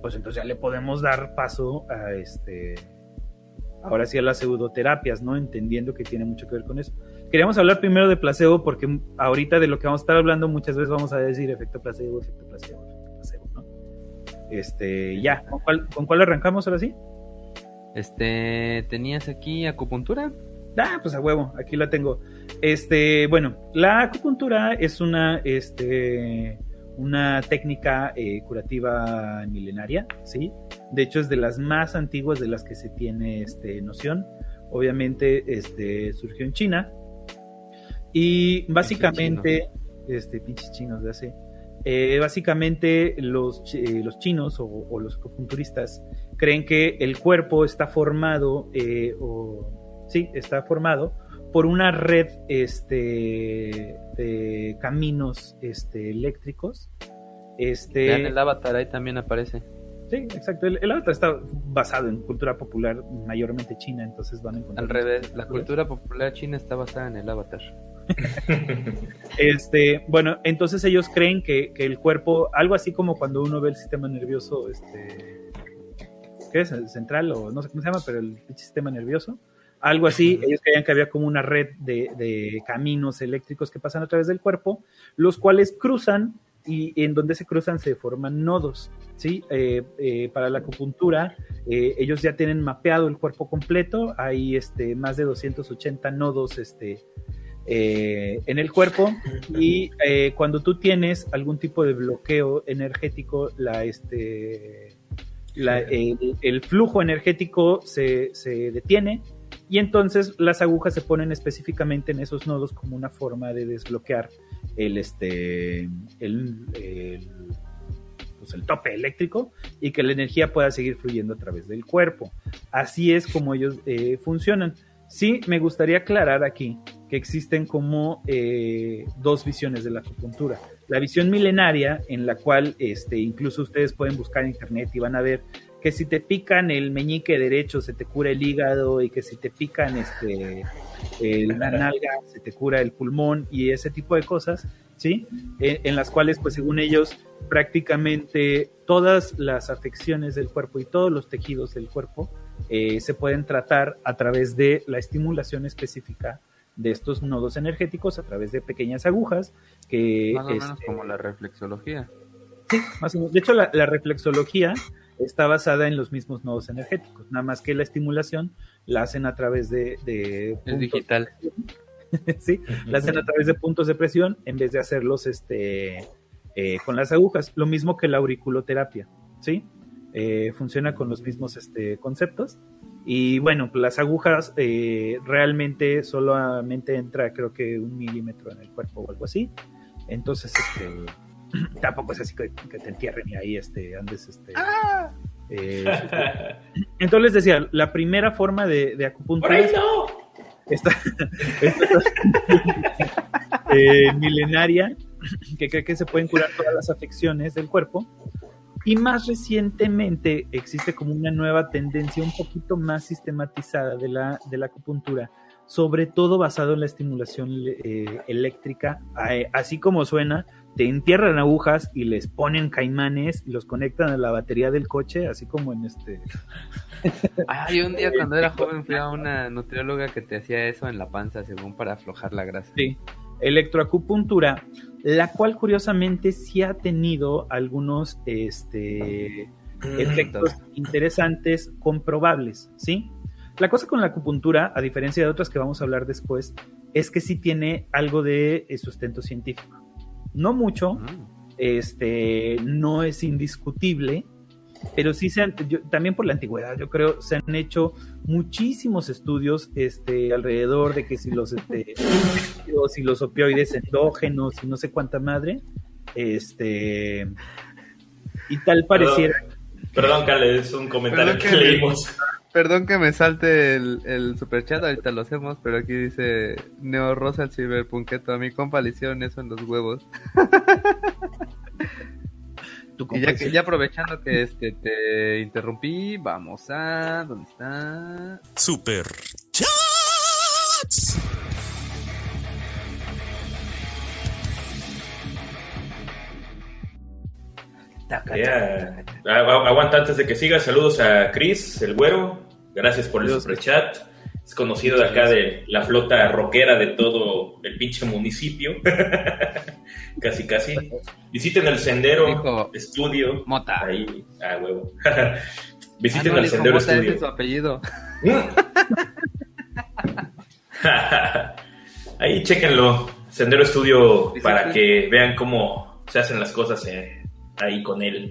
pues entonces ya le podemos dar paso a este, ahora sí a las pseudoterapias, ¿no? Entendiendo que tiene mucho que ver con eso. Queríamos hablar primero de placebo porque ahorita de lo que vamos a estar hablando muchas veces vamos a decir efecto placebo, efecto placebo. Este, ya, ¿con cuál, ¿con cuál arrancamos ahora sí? Este, ¿tenías aquí acupuntura? Ah, pues a huevo, aquí la tengo. Este, bueno, la acupuntura es una, este, una técnica eh, curativa milenaria, ¿sí? De hecho, es de las más antiguas de las que se tiene este, noción. Obviamente, este, surgió en China. Y básicamente, este, pinches chinos de hace. Eh, básicamente, los, eh, los chinos o, o, los acupunturistas creen que el cuerpo está formado o sí, está formado por una red este, de caminos este, eléctricos. Este, en el avatar ahí también aparece. Sí, exacto. El, avatar está basado en cultura popular mayormente china, entonces van a encontrar. Al revés, la cultura popular china está basada en el avatar. este, bueno, entonces ellos creen que, que, el cuerpo, algo así como cuando uno ve el sistema nervioso, este, ¿qué es? central o no sé cómo se llama, pero el sistema nervioso algo así, ellos creían que había como una red de, caminos eléctricos que pasan a través del cuerpo, los cuales cruzan y en donde se cruzan se forman nodos, ¿sí? Eh, eh, para la acupuntura, eh, ellos ya tienen mapeado el cuerpo completo, hay este, más de 280 nodos este, en el cuerpo y cuando tú tienes algún tipo de bloqueo energético, la, este, el, flujo energético se, se detiene y entonces las agujas se ponen específicamente en esos nodos como una forma de desbloquear el, este, el, pues el tope eléctrico y que la energía pueda seguir fluyendo a través del cuerpo. Así es como ellos eh, funcionan. Sí, me gustaría aclarar aquí que existen como eh, dos visiones de la acupuntura. La visión milenaria, en la cual este, incluso ustedes pueden buscar en internet y van a ver que si te pican el meñique derecho se te cura el hígado y que si te pican este la nalga se te cura el pulmón y ese tipo de cosas, ¿sí? E, en, las cuales, pues según ellos, prácticamente todas las afecciones del cuerpo y todos los tejidos del cuerpo eh, se pueden tratar a través de la estimulación específica de estos nodos energéticos a través de pequeñas agujas que... Más o menos este, como la reflexología. Sí, más o menos. De hecho, la, la reflexología está basada en los mismos nodos energéticos, nada más que la estimulación la hacen a través de... de digital. sí, la hacen a través de puntos de presión en vez de hacerlos este, eh, con las agujas. Lo mismo que la auriculoterapia, ¿sí? Eh, funciona con los mismos este, conceptos. Y bueno, las agujas eh, realmente solamente entra creo que un milímetro en el cuerpo o algo así. Entonces, este tampoco es así que, te entierren y ahí este, andes este. ¡Ah! Eh, entonces les decía, la primera forma de, de acupuntura. Esta, eh, milenaria que cree que se pueden curar todas las afecciones del cuerpo. Y más recientemente existe como una nueva tendencia un poquito más sistematizada de la, de la acupuntura, sobre todo basado en la estimulación eh, eléctrica, así como suena, te entierran agujas y les ponen caimanes y los conectan a la batería del coche, así como en este. Ay, un día cuando era joven fui a una nutrióloga que te hacía eso en la panza, según para aflojar la grasa. Sí. Electroacupuntura la cual curiosamente sí ha tenido algunos este, Mm. efectos interesantes comprobables, ¿sí? La cosa con la acupuntura, a diferencia de otras que vamos a hablar después, es que sí tiene algo de eh, sustento científico. No mucho, Mm. este, no es indiscutible, pero sí se han, yo- también por la antigüedad, yo creo, se han hecho muchísimos estudios este, alrededor de que si los, este, si los opioides endógenos y no sé cuánta madre, este, y tal pareciera. Perdón, Cale, es un comentario Perdón que me- leímos. Perdón que me salte el, el superchat, ahorita lo hacemos, pero aquí dice Neo Rosa el Cyberpunketo, a mi compa le hicieron eso en los huevos. tu Y ya, que, comprensión. ya aprovechando que este te interrumpí, vamos a... ¿Dónde está? Super Chats. Ya. Agu- Aguanta antes de que siga. Saludos a Chris, el güero. Gracias por el Saludos, superchat. Es conocido de acá de la flota rockera de todo el pinche municipio. casi, casi. Visiten el Sendero Dijo- Estudio. Mota. Ahí, ah, huevo. Ah, Visiten no, el dijo Sendero Mota, ese Estudio. es su apellido. Ahí chéquenlo, Sendero Estudio, para sí. que vean cómo se hacen las cosas eh, ahí con él.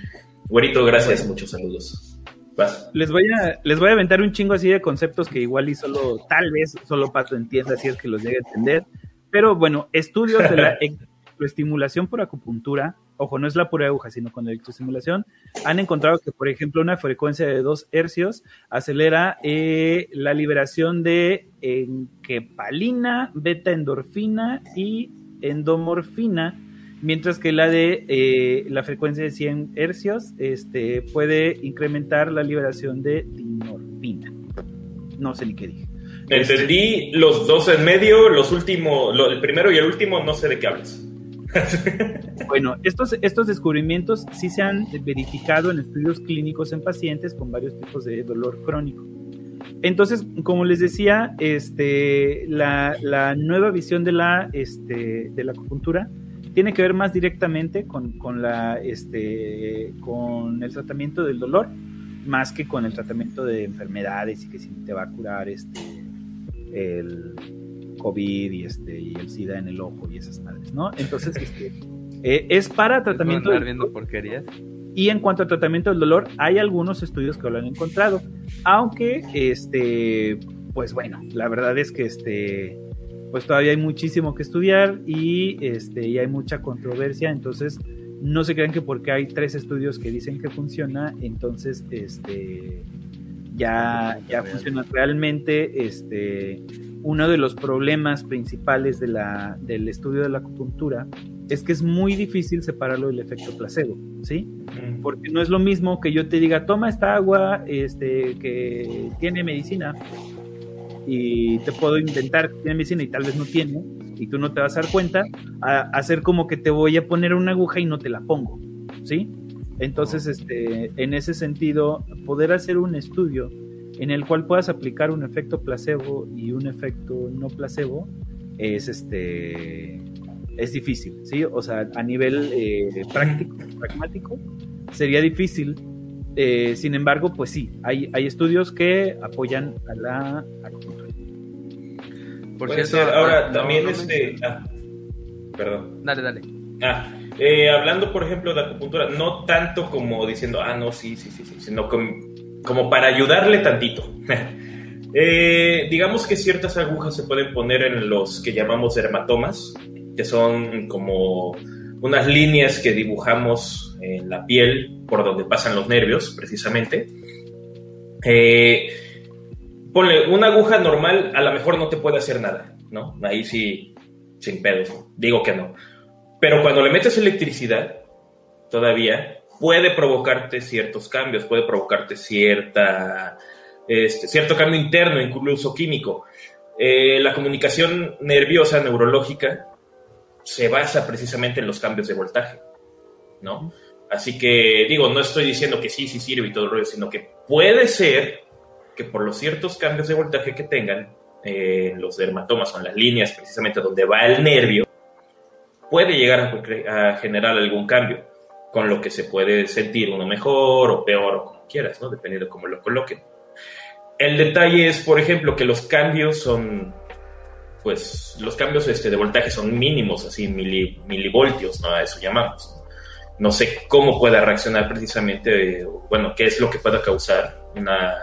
Güerito, gracias, muchos saludos. Vas. Les voy a, les voy a aventar un chingo así de conceptos que igual y solo, tal vez solo Pato entienda si es que los llegue a entender. Pero bueno, estudios de la electroestimulación por acupuntura, ojo, no es la pura aguja, sino con electroestimulación, han encontrado que, por ejemplo, una frecuencia de 2 hercios acelera eh, la liberación de enquepalina, beta endorfina y endomorfina, mientras que la de eh, la frecuencia de 100 hercios este, puede incrementar la liberación de dinorfina. No sé ni qué dije. Entendí los dos en medio, los últimos, lo- el primero y el último, no sé de qué hablas. Bueno, estos, estos descubrimientos sí se han verificado en estudios clínicos en pacientes con varios tipos de dolor crónico. Entonces, como les decía, este, la, la nueva visión de la, este, de la acupuntura tiene que ver más directamente con, con, la, este, con el tratamiento del dolor, más que con el tratamiento de enfermedades y que si te va a curar este, el COVID y, este, y el SIDA en el ojo y esas madres, ¿no? Entonces, este, eh, es para tratamiento del viendo porquerías. y en cuanto al tratamiento del dolor, hay algunos estudios que lo han encontrado. Aunque, este, pues bueno, la verdad es que este, pues todavía hay muchísimo que estudiar y este, y hay mucha controversia. Entonces, no se crean que porque hay tres estudios que dicen que funciona, entonces este ya, ya funciona realmente. Este, uno de los problemas principales de la, del estudio de la acupuntura es que es muy difícil separarlo del efecto placebo, ¿sí? Porque no es lo mismo que yo te diga, toma esta agua este, que tiene medicina y te puedo inventar que tiene medicina y tal vez no tiene y tú no te vas a dar cuenta, a hacer como que te voy a poner una aguja y no te la pongo, ¿sí? Entonces, este, en ese sentido, poder hacer un estudio en el cual puedas aplicar un efecto placebo y un efecto no placebo es este es difícil, ¿sí? O sea, a nivel eh, práctico, pragmático, sería difícil. Eh, sin embargo, pues sí, hay, hay estudios que apoyan a la acupuntura. Por Puede cierto, ser. Ahora, no- también no este... ah, perdón. Dale, dale. Ah, eh, hablando, por ejemplo, de acupuntura, no tanto como diciendo, ah, no, sí, sí, sí, sí, sino com- como para ayudarle tantito. Eh, digamos que ciertas agujas se pueden poner en los que llamamos dermatomas, que son como unas líneas que dibujamos en la piel por donde pasan los nervios, precisamente. Eh, ponle una aguja normal, a lo mejor no te puede hacer nada, ¿no? Ahí sí, sin pedos, digo que no. Pero cuando le metes electricidad, todavía puede provocarte ciertos cambios, puede provocarte cierta, este, cierto cambio interno, incluso químico. Eh, la comunicación nerviosa, neurológica, se basa precisamente en los cambios de voltaje, ¿no? Así que, digo, no estoy diciendo que sí, sí sirve y todo el rollo, sino que puede ser que por los ciertos cambios de voltaje que tengan, eh, los dermatomas son las líneas precisamente donde va el nervio, puede llegar a, generar algún cambio, con lo que se puede sentir uno mejor o peor o como quieras, ¿no? Dependiendo de cómo lo coloquen. El detalle es, por ejemplo, que los cambios son, pues, los cambios este, de voltaje son mínimos, así, milivoltios, ¿no? A eso llamamos. No sé cómo pueda reaccionar precisamente, bueno, qué es lo que pueda causar una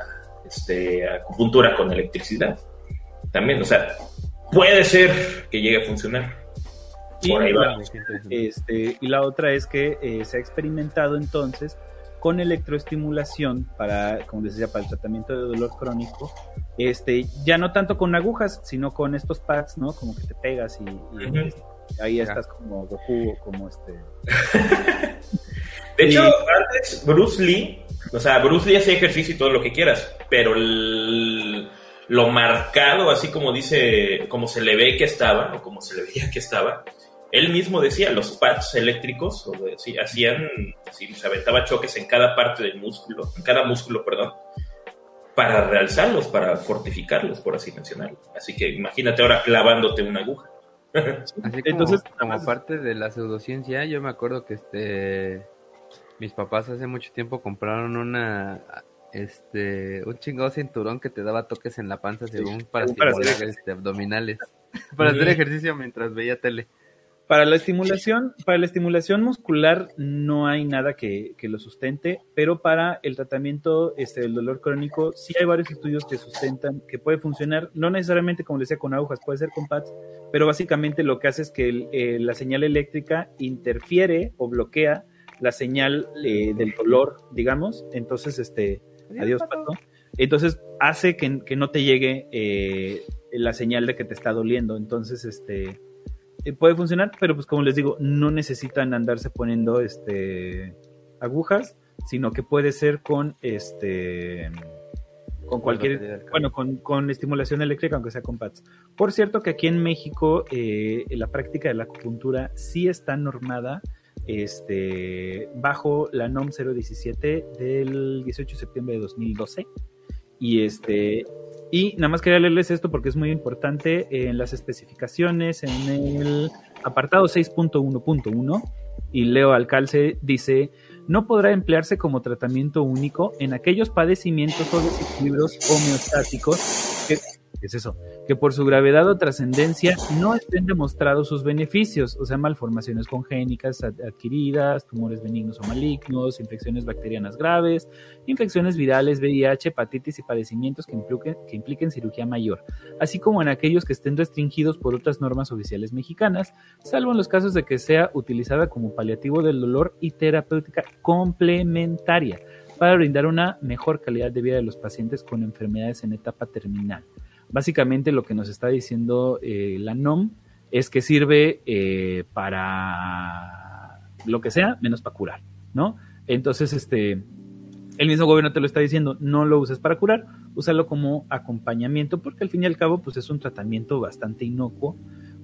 este, acupuntura con electricidad. También, o sea, puede ser que llegue a funcionar. Y, Por ahí va. Este, y la otra es que eh, se ha experimentado entonces con electroestimulación para, como decía, para el tratamiento de dolor crónico, este, ya no tanto con agujas, sino con estos pads, ¿no? Como que te pegas y, ahí estás como Goku o como este. de hecho, antes Bruce Lee, o sea, Bruce Lee hacía ejercicio y todo lo que quieras, pero lo marcado, así como dice, como se le ve que estaba, o como se le veía que estaba, él mismo decía, los pads eléctricos o hacían, se aventaba choques en cada parte del músculo, en cada músculo, perdón, para realzarlos, para fortificarlos, por así mencionarlo. Así que imagínate ahora clavándote una aguja. Así como, Entonces, como parte de la pseudociencia, yo me acuerdo que este mis papás hace mucho tiempo compraron una este un chingado cinturón que te daba toques en la panza según para, hacer este, abdominales, para hacer ejercicio mientras veía tele. Para la estimulación, para la estimulación muscular no hay nada que, lo sustente, pero para el tratamiento este, del dolor crónico sí hay varios estudios que sustentan que puede funcionar, no necesariamente como les decía con agujas, puede ser con pads, pero básicamente lo que hace es que eh, la señal eléctrica interfiere o bloquea la señal eh, del dolor, digamos, entonces este, adiós pato, entonces hace que, que no te llegue eh, la señal de que te está doliendo, entonces este puede funcionar, pero pues como les digo, no necesitan andarse poniendo este agujas, sino que puede ser con este con cualquier bueno con, estimulación eléctrica aunque sea con pads. Por cierto que aquí en México eh, la práctica de la acupuntura sí está normada este bajo la NOM 017 del 18 de septiembre de 2012 y este y nada más quería leerles esto porque es muy importante en las especificaciones, en el apartado 6.1.1, y Leo Alcalce dice, no podrá emplearse como tratamiento único en aquellos padecimientos o desequilibrios homeostáticos que es eso? Que por su gravedad o trascendencia no estén demostrados sus beneficios, o sea, malformaciones congénicas adquiridas, tumores benignos o malignos, infecciones bacterianas graves, infecciones virales, VIH, hepatitis y padecimientos que impliquen, que impliquen cirugía mayor, así como en aquellos que estén restringidos por otras normas oficiales mexicanas, salvo en los casos de que sea utilizada como paliativo del dolor y terapéutica complementaria para brindar una mejor calidad de vida de los pacientes con enfermedades en etapa terminal. Básicamente lo que nos está diciendo eh, la NOM es que sirve eh, para lo que sea, menos para curar, ¿no? Entonces, este, el mismo gobierno te lo está diciendo, no lo uses para curar, úsalo como acompañamiento, porque al fin y al cabo, pues es un tratamiento bastante inocuo,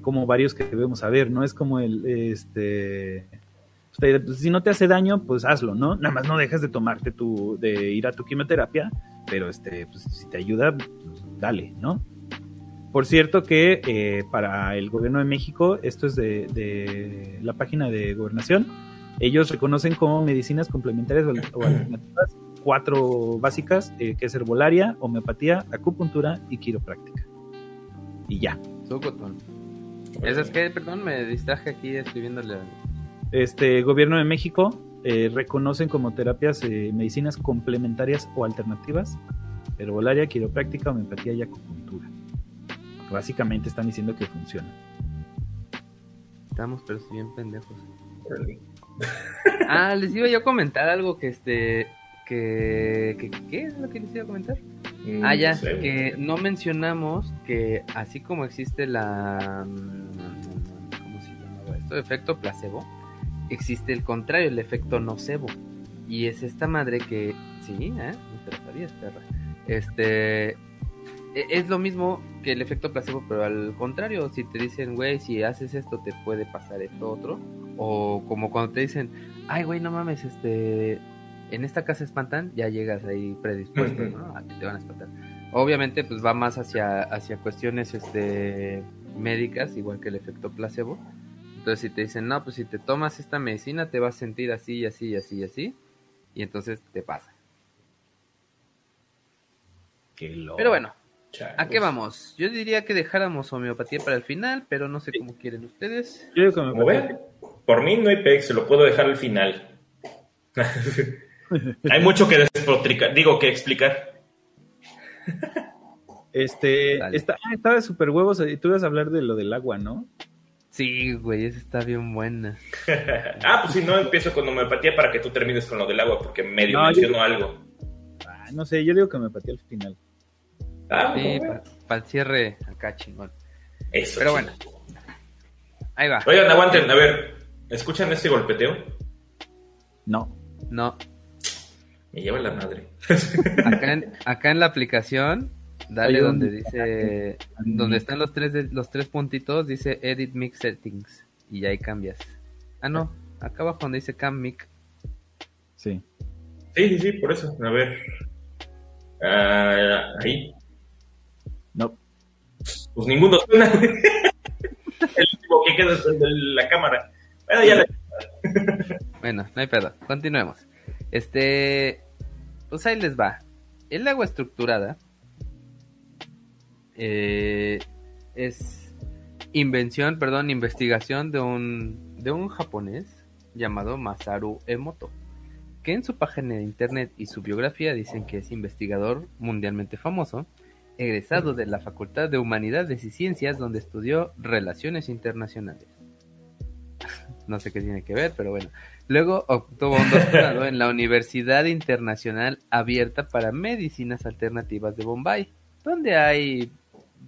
como varios que debemos saber, ¿no? Es como el, este, pues, si no te hace daño, pues hazlo, ¿no? Nada más no dejas de tomarte tu, de ir a tu quimioterapia, pero este, pues si te ayuda, pues, dale, ¿no? Por cierto que eh, para el gobierno de México, esto es de, la página de gobernación, ellos reconocen como medicinas complementarias o, alternativas cuatro básicas, eh, que es herbolaria, homeopatía, acupuntura y quiropráctica. Y ya. ¿Eso es que, perdón, me distraje aquí escribiéndole. Este gobierno de México eh, reconocen como terapias medicinas complementarias o alternativas herbolaria, quiropráctica, homeopatía y acupuntura. Básicamente están diciendo que funciona. Estamos pero si bien pendejos. ah, les iba yo a comentar algo que este que, ¿qué es lo que les iba a comentar? Mm, ah, ya, que no mencionamos que así como existe la ¿cómo se llama esto? Efecto placebo, existe el contrario, el efecto nocebo. Y es esta madre que sí, ¿eh? No te lo sabías, perra este e, es lo mismo que el efecto placebo, pero al contrario, si te dicen, güey, si haces esto te puede pasar esto otro, o como cuando te dicen, ay, güey, no mames, este, en esta casa espantan, ya llegas ahí predispuesto, ¿no? A que te van a espantar. Obviamente, pues va más hacia, hacia cuestiones, este, médicas, igual que el efecto placebo, Entonces si te dicen, no, pues si te tomas esta medicina te vas a sentir así, y así, y así, y así. Y entonces te pasa. Qué loco. Pero bueno. ¿a qué vamos? Yo diría que dejáramos homeopatía para el final, pero no sé cómo quieren ustedes. Yo digo que me Como ven, por mí no hay peg, se lo puedo dejar al final. hay mucho que despotricar, digo que explicar. Este, Dale. está, ah, estaba de super huevos. y Tú ibas a hablar de lo del agua, ¿no? Sí, güey, esa está bien buena. ah, pues si no, empiezo con homeopatía para que tú termines con lo del agua, porque medio No, yo- menciono algo. Ah, no sé, yo digo que me pateé al final. Ah, Sí, bueno. para el cierre acá chingón. Eso. Pero bueno, ahí va. Oigan, aguanten, a ver, ¿escuchan este golpeteo? No. No, Me lleva la madre. acá en, acá en la aplicación, dale donde dice, donde están los tres, de- los tres puntitos, dice Edit Mix Settings y ahí cambias. Ah, no, acá abajo donde dice Cam Mic. Sí. Sí, sí, sí, por eso. A ver. Ah, ahí. Pues ninguno suena. el último que queda es la cámara. Bueno, ya Bueno, no hay pedo. Continuemos. Este, pues ahí les va. El agua estructurada eh, es invención, perdón, investigación de un de un japonés llamado Masaru Emoto, que en su página de internet y su biografía dicen que es investigador mundialmente famoso, egresado de la Facultad de Humanidades y Ciencias donde estudió relaciones internacionales. No sé qué tiene que ver, pero bueno. Luego obtuvo un doctorado en la Universidad Internacional Abierta para Medicinas Alternativas de Bombay, donde hay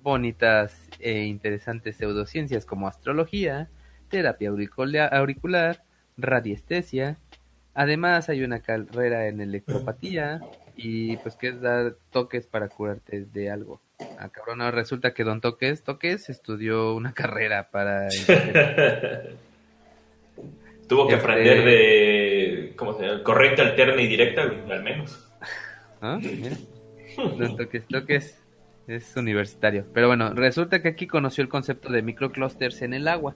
bonitas e interesantes pseudociencias como astrología, terapia auricula- auricular, radiestesia. Además hay una carrera en electropatía y pues que es dar toques para curarte de algo. Ah, cabrón, ahora resulta que Don Toques, Toques estudió una carrera para... Tuvo que Este- aprender de. ¿Cómo se llama? Correcta, alterna y directa, al menos. ¿Ah? Mira. Don Toques Toques es universitario. Pero bueno, resulta que aquí conoció el concepto de microclusters en el agua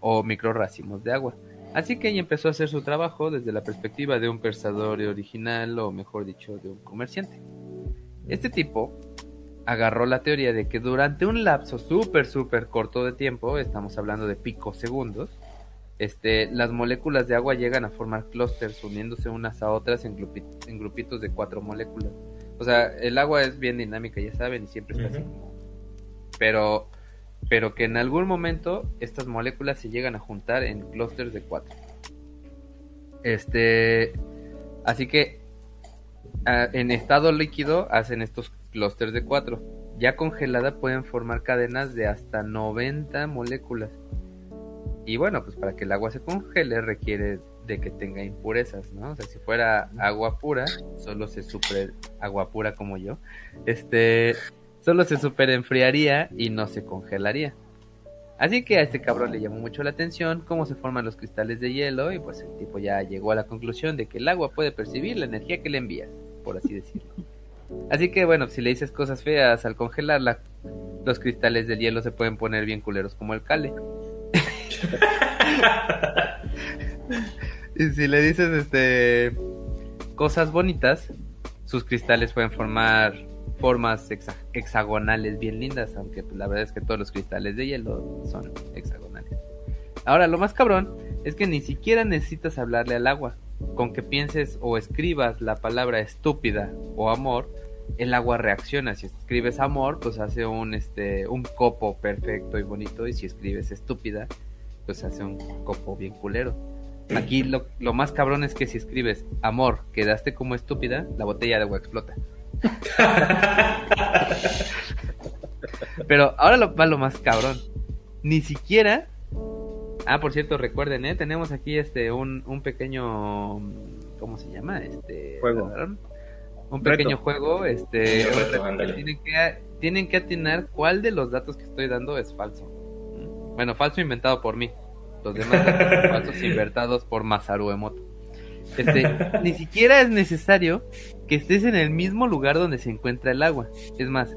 o microracimos de agua. Así que ella empezó a hacer su trabajo desde la perspectiva de un pensador original o mejor dicho de un comerciante. Este tipo agarró la teoría de que durante un lapso súper súper corto de tiempo, estamos hablando de picosegundos, este, las moléculas de agua llegan a formar clústeres uniéndose unas a otras en, grupi- en grupitos de cuatro moléculas. O sea, el agua es bien dinámica, ya saben, y siempre está así Ujú. como... Pero, pero que en algún momento estas moléculas se llegan a juntar en clústeres de cuatro. Este, así que ah, en estado líquido hacen estos clústeres de cuatro. Ya congelada pueden formar cadenas de hasta 90 moléculas. Y bueno, pues para que el agua se congele requiere de que tenga impurezas, ¿no? O sea, si fuera agua pura, solo se super agua pura como yo, este, solo se super enfriaría y no se congelaría. Así que a este cabrón le llamó mucho la atención cómo se forman los cristales de hielo y pues el tipo ya llegó a la conclusión de que el agua puede percibir la energía que le envías, por así decirlo. Así que bueno, si le dices cosas feas al congelarla, los cristales del hielo se pueden poner bien culeros como el cale. y si le dices este cosas bonitas, sus cristales pueden formar formas hexa- hexagonales bien lindas, aunque pues, la verdad es que todos los cristales de hielo son hexagonales. Ahora, lo más cabrón es que ni siquiera necesitas hablarle al agua. Con que pienses o escribas la palabra estúpida o amor, el agua reacciona. Si escribes amor, pues hace un este un copo perfecto y bonito. Y si escribes estúpida, pues hace un copo bien culero. Aquí lo, lo más cabrón es que si escribes amor, quedaste como estúpida, la botella de agua explota. Pero ahora lo, va lo más cabrón. Ni siquiera. Ah, por cierto, recuerden, ¿eh? Tenemos aquí este un, un pequeño. ¿Cómo se llama? Este. Juego. Un pequeño Reto. juego. Este. Reto, reto tienen, que, tienen que atinar cuál de los datos que estoy dando es falso. Bueno, falso inventado por mí. Los demás datos falsos inventados por Masaru Emoto. Este, ni siquiera es necesario que estés en el mismo lugar donde se encuentra el agua. Es más,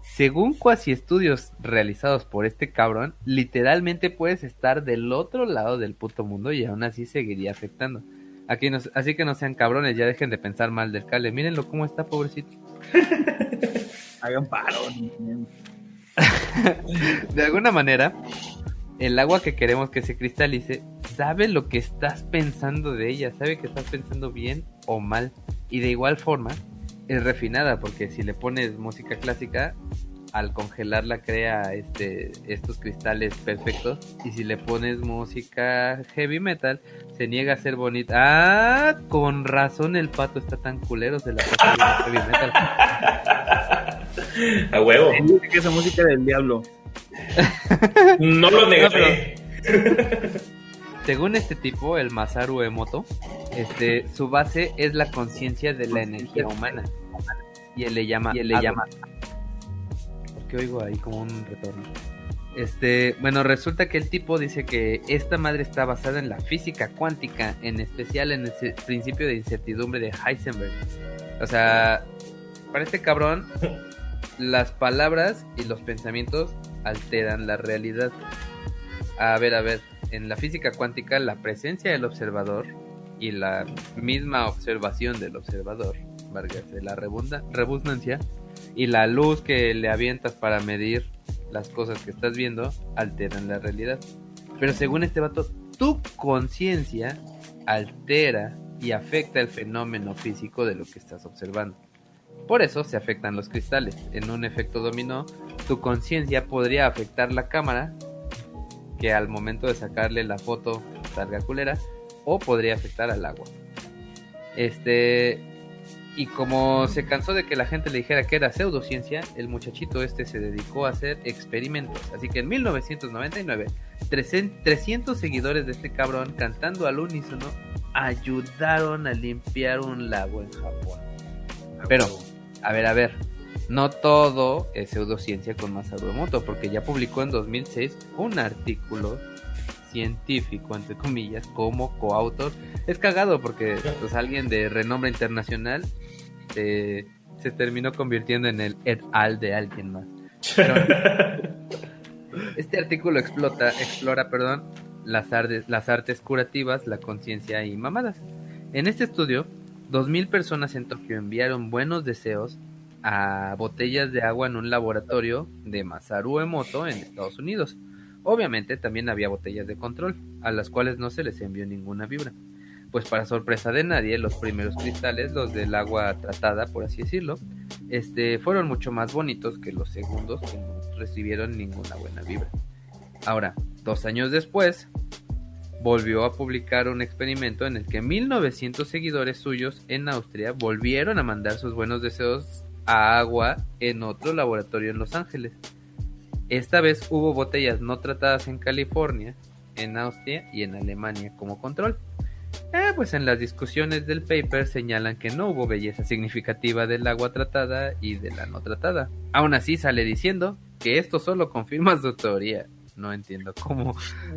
según cuasi estudios realizados por este cabrón, literalmente puedes estar del otro lado del puto mundo y aún así seguiría afectando. Aquí nos, así que no sean cabrones, ya dejen de pensar mal del cale. Mírenlo cómo está, pobrecito. Hagan paro. de alguna manera, el agua que queremos que se cristalice sabe lo que estás pensando de ella, sabe que estás pensando bien o mal. Y de igual forma, es refinada, porque si le pones música clásica, al congelarla crea este, estos cristales perfectos. Y si le pones música heavy metal, se niega a ser bonita. Ah, con razón el pato está tan culero, se la pasa heavy metal. A huevo. Dice que esa música del diablo. No lo negaré. Según este tipo, el Masaru Emoto, este, su base es la conciencia de la energía humana. Y él le llama, y él le llama. Porque oigo ahí como un retorno. Este, bueno, resulta que el tipo dice que esta madre está basada en la física cuántica, en especial en el principio de incertidumbre de Heisenberg. O sea, para este cabrón, las palabras y los pensamientos alteran la realidad. A ver, a ver, en la física cuántica la presencia del observador y la misma observación del observador, válgase la rebunda- y la luz que le avientas para medir las cosas que estás viendo alteran la realidad. Pero según este vato, tu conciencia altera y afecta el fenómeno físico de lo que estás observando. Por eso se afectan los cristales. En un efecto dominó, tu conciencia podría afectar la cámara, que al momento de sacarle la foto salga culera, o podría afectar al agua. Este. Y como se cansó de que la gente le dijera que era pseudociencia, el muchachito este se dedicó a hacer experimentos. Así que en 1999, 300 seguidores de este cabrón cantando al unísono ayudaron a limpiar un lago en Japón. Pero, a ver, a ver, no todo es pseudociencia con Masaru Emoto, porque ya publicó en 2006 un artículo científico, entre comillas, como coautor. Es cagado porque pues, alguien de renombre internacional eh, se terminó convirtiendo en el et al de alguien más. Pero, este artículo explota, explora, perdón, las artes, las artes curativas, la conciencia y mamadas. En este estudio, 2.000 personas en Tokio enviaron buenos deseos a botellas de agua en un laboratorio de Masaru Emoto en Estados Unidos. Obviamente también había botellas de control, a las cuales no se les envió ninguna vibra. Pues para sorpresa de nadie, los primeros cristales, los del agua tratada, por así decirlo, este, fueron mucho más bonitos que los segundos que no recibieron ninguna buena vibra. Ahora, dos años después, volvió a publicar un experimento en el que 1900 seguidores suyos en Austria volvieron a mandar sus buenos deseos a agua en otro laboratorio en Los Ángeles. Esta vez hubo botellas no tratadas en California, en Austria y en Alemania como control. Eh, pues en las discusiones del paper señalan que no hubo belleza significativa del agua tratada y de la no tratada. Aún así sale diciendo que esto solo confirma su teoría. No entiendo cómo.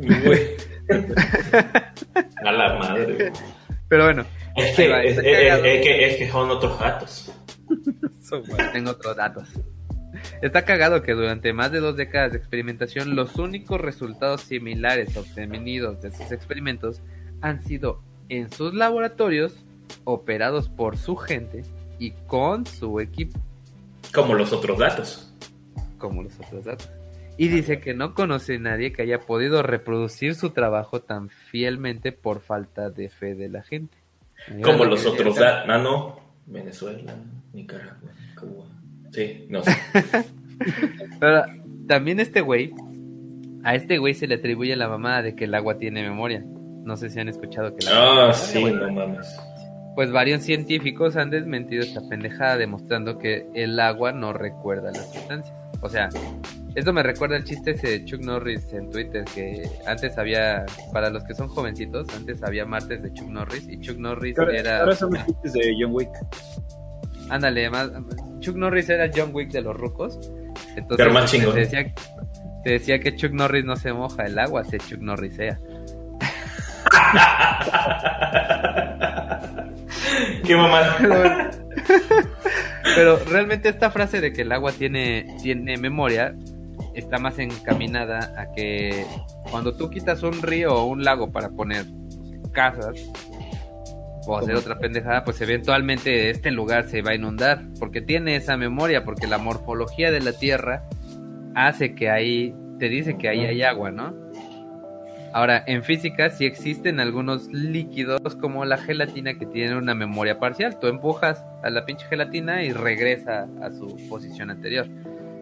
A la madre. Pero bueno, Es que, va, es, está es- cagado. es que, es que son otros gatos. Tengo otros datos. Está cagado que durante más de dos décadas de experimentación los únicos resultados similares obtenidos de sus experimentos han sido en sus laboratorios, operados por su gente y con su equipo, Como los otros gatos. como los otros datos. Y dice que no conoce a nadie que haya podido reproducir su trabajo tan fielmente por falta de fe de la gente. Como los otros gatos. Ah, no. Venezuela, Nicaragua, Cuba. Sí, no sé. Pero también este güey, a este güey se le atribuye la mamada de que el agua tiene memoria. No sé si han escuchado que agua Ah, sí, no mames. Pues varios científicos han desmentido esta pendejada demostrando que el agua no recuerda las sustancias. O sea, esto me recuerda el chiste ese de Chuck Norris en Twitter que antes había, para los que son jovencitos, antes había martes de Chuck Norris y Chuck Norris Ahora, era... ahora son los chistes de John Wick. Ándale, más, Chuck Norris era John Wick de los rucos. Entonces Pero más chingón. te decía, te decía que Chuck Norris no se moja el agua, se Chuck Norrisea. Qué mamada. Pero realmente esta frase de que el agua tiene, tiene memoria está más encaminada a que cuando tú quitas un río o un lago para poner casas o hacer otra pendejada, pues eventualmente este lugar se va a inundar porque tiene esa memoria, porque la morfología de la tierra hace que ahí, te dice que ahí hay agua, ¿no? Ahora, en física sí existen algunos líquidos como la gelatina que tienen una memoria parcial. Tú empujas a la pinche gelatina y regresa a su posición anterior.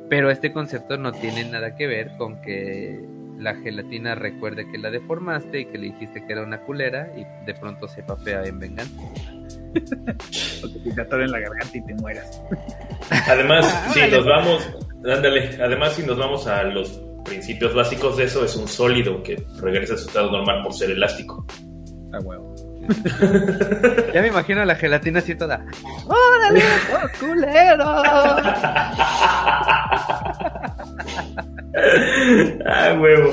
Pero este concepto no tiene nada que ver con que la gelatina recuerde que la deformaste y que le dijiste que era una culera y de pronto se papea en venganza. o te en la garganta y te mueras. Además, si nos vamos, ándale, además si nos vamos a los principios básicos de eso, es un sólido que regresa a su estado normal por ser elástico. Ah, huevo. ya me imagino la gelatina así toda. ¡Órale, oh, culero! ah, huevo.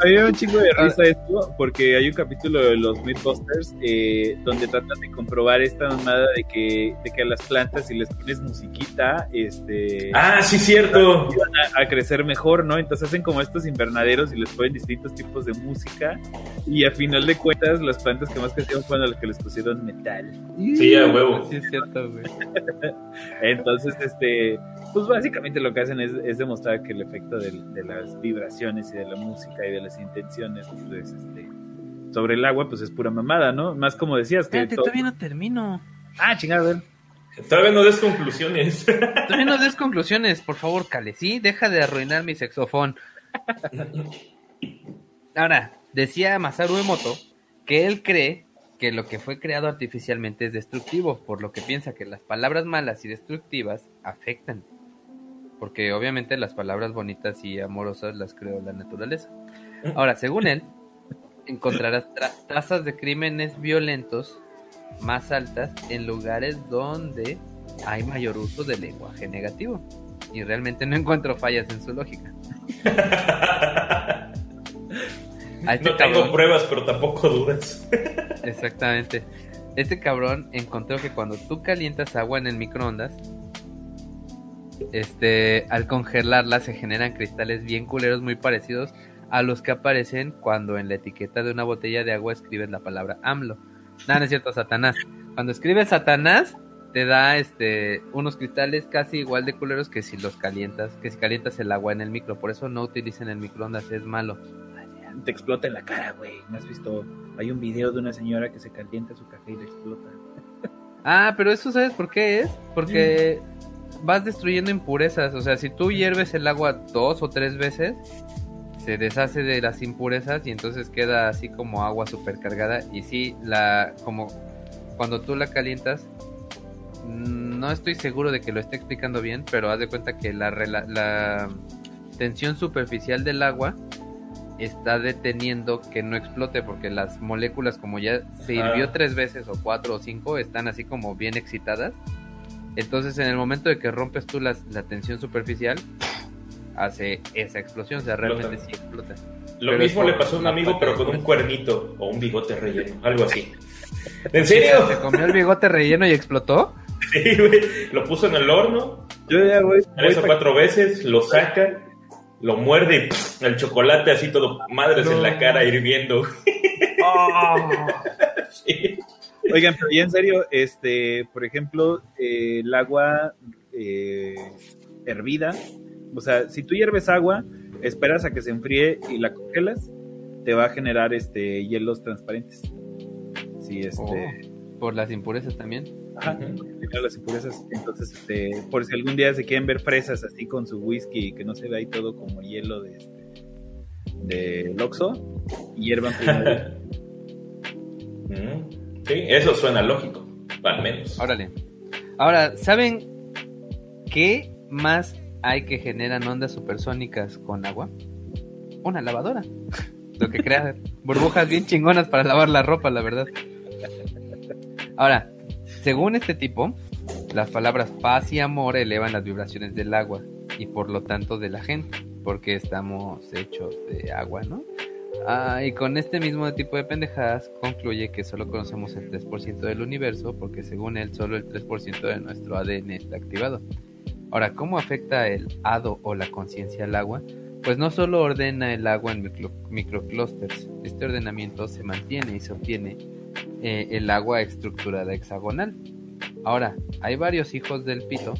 A mí me da un chingo de risa esto, porque hay un capítulo de los Mythbusters eh, donde tratan de comprobar esta mamada de que, de que a las plantas, si les pones musiquita, este. Ah, sí, cierto. Van a, crecer mejor, ¿no? Entonces hacen como estos invernaderos y les ponen distintos tipos de música. Y a final de cuentas, las plantas que más crecieron fueron las que les pusieron metal. Sí, a huevo. Sí, es cierto, güey. Entonces, este. Pues básicamente lo que hacen es, demostrar que el efecto de, de las vibraciones y de la música y de la intenciones pues, este, sobre el agua, pues es pura mamada, ¿no? Más como decías que... todavía no termino. Ah, chingada, Todavía no des conclusiones. Todavía no des conclusiones, por favor, Cale, ¿sí? Deja de arruinar mi sexofón. Ahora, decía Masaru Emoto que él cree que lo que fue creado artificialmente es destructivo, por lo que piensa que las palabras malas y destructivas afectan. Porque obviamente las palabras bonitas y amorosas las creó la naturaleza. Ahora, según él, encontrarás tasas de crímenes violentos más altas en lugares donde hay mayor uso del lenguaje negativo. Y realmente no encuentro fallas en su lógica. Este no tengo pruebas, pero tampoco dudas. Exactamente. Este cabrón encontró que cuando tú calientas agua en el microondas, este, al congelarla se generan cristales bien culeros muy parecidos a los que aparecen cuando en la etiqueta de una botella de agua escribes la palabra AMLO. No, no es cierto, Satanás. Cuando escribes Satanás, te da este unos cristales casi igual de culeros que si los calientas, que si calientas el agua en el micro. Por eso no utilicen el microondas, es malo. Te explota en la cara, güey. ¿No has visto? Hay un video de una señora que se calienta su café y le explota. Ah, pero eso sabes por qué es? Porque vas destruyendo impurezas. O sea, si tú hierves el agua dos o tres veces, se deshace de las impurezas y entonces queda así como agua supercargada y sí la como cuando tú la calientas no estoy seguro de que lo esté explicando bien pero haz de cuenta que la, la tensión superficial del agua está deteniendo que no explote porque las moléculas como ya se hirvió tres veces o cuatro o cinco están así como bien excitadas entonces en el momento de que rompes tú la tensión superficial hace esa explosión, o sea, realmente sí explota. Lo mismo le pasó a un amigo, pero con un cuernito o un bigote relleno, algo así. ¿En serio? ¿Se comió el bigote relleno y explotó? Sí, güey. Lo puso en el horno. Yo ya, güey. Tres o cuatro veces, lo saca, lo muerde y el chocolate así todo madres en la cara hirviendo. Oh. Oigan, pero ya en serio, este, por ejemplo, eh, el agua eh, hervida o sea, si tú hierves agua, esperas a que se enfríe y la congelas, te va a generar este hielos transparentes. Sí, este. Oh, por las impurezas también. Ajá, las impurezas. Entonces, este, por si algún día se quieren ver fresas así con su whisky, que no se ve ahí todo como hielo de este de Loxo, hiervan primero. Mm, sí, eso suena lógico, al menos. Órale. Ahora, ¿saben qué más hay que generan ondas supersónicas con agua? Una lavadora. Lo que crea burbujas bien chingonas para lavar la ropa, la verdad. Ahora, según este tipo, las palabras paz y amor elevan las vibraciones del agua y por lo tanto de la gente, porque estamos hechos de agua, ¿no? Ah, y con este mismo tipo de pendejadas concluye que solo conocemos el 3% del universo porque según él solo el 3% de nuestro ADN está activado. Ahora, ¿cómo afecta el hado o la conciencia al agua? Pues no solo ordena el agua en micro, microclusters, este ordenamiento se mantiene y se obtiene eh, el agua estructurada hexagonal. Ahora, hay varios hijos del pito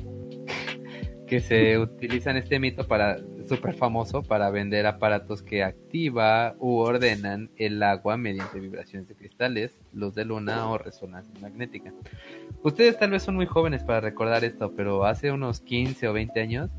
que se utilizan este mito para súper famoso para vender aparatos que activa u ordenan el agua mediante vibraciones de cristales, luz de luna o resonancia magnética. Ustedes tal vez son muy jóvenes para recordar esto, pero hace unos 15 o 20 años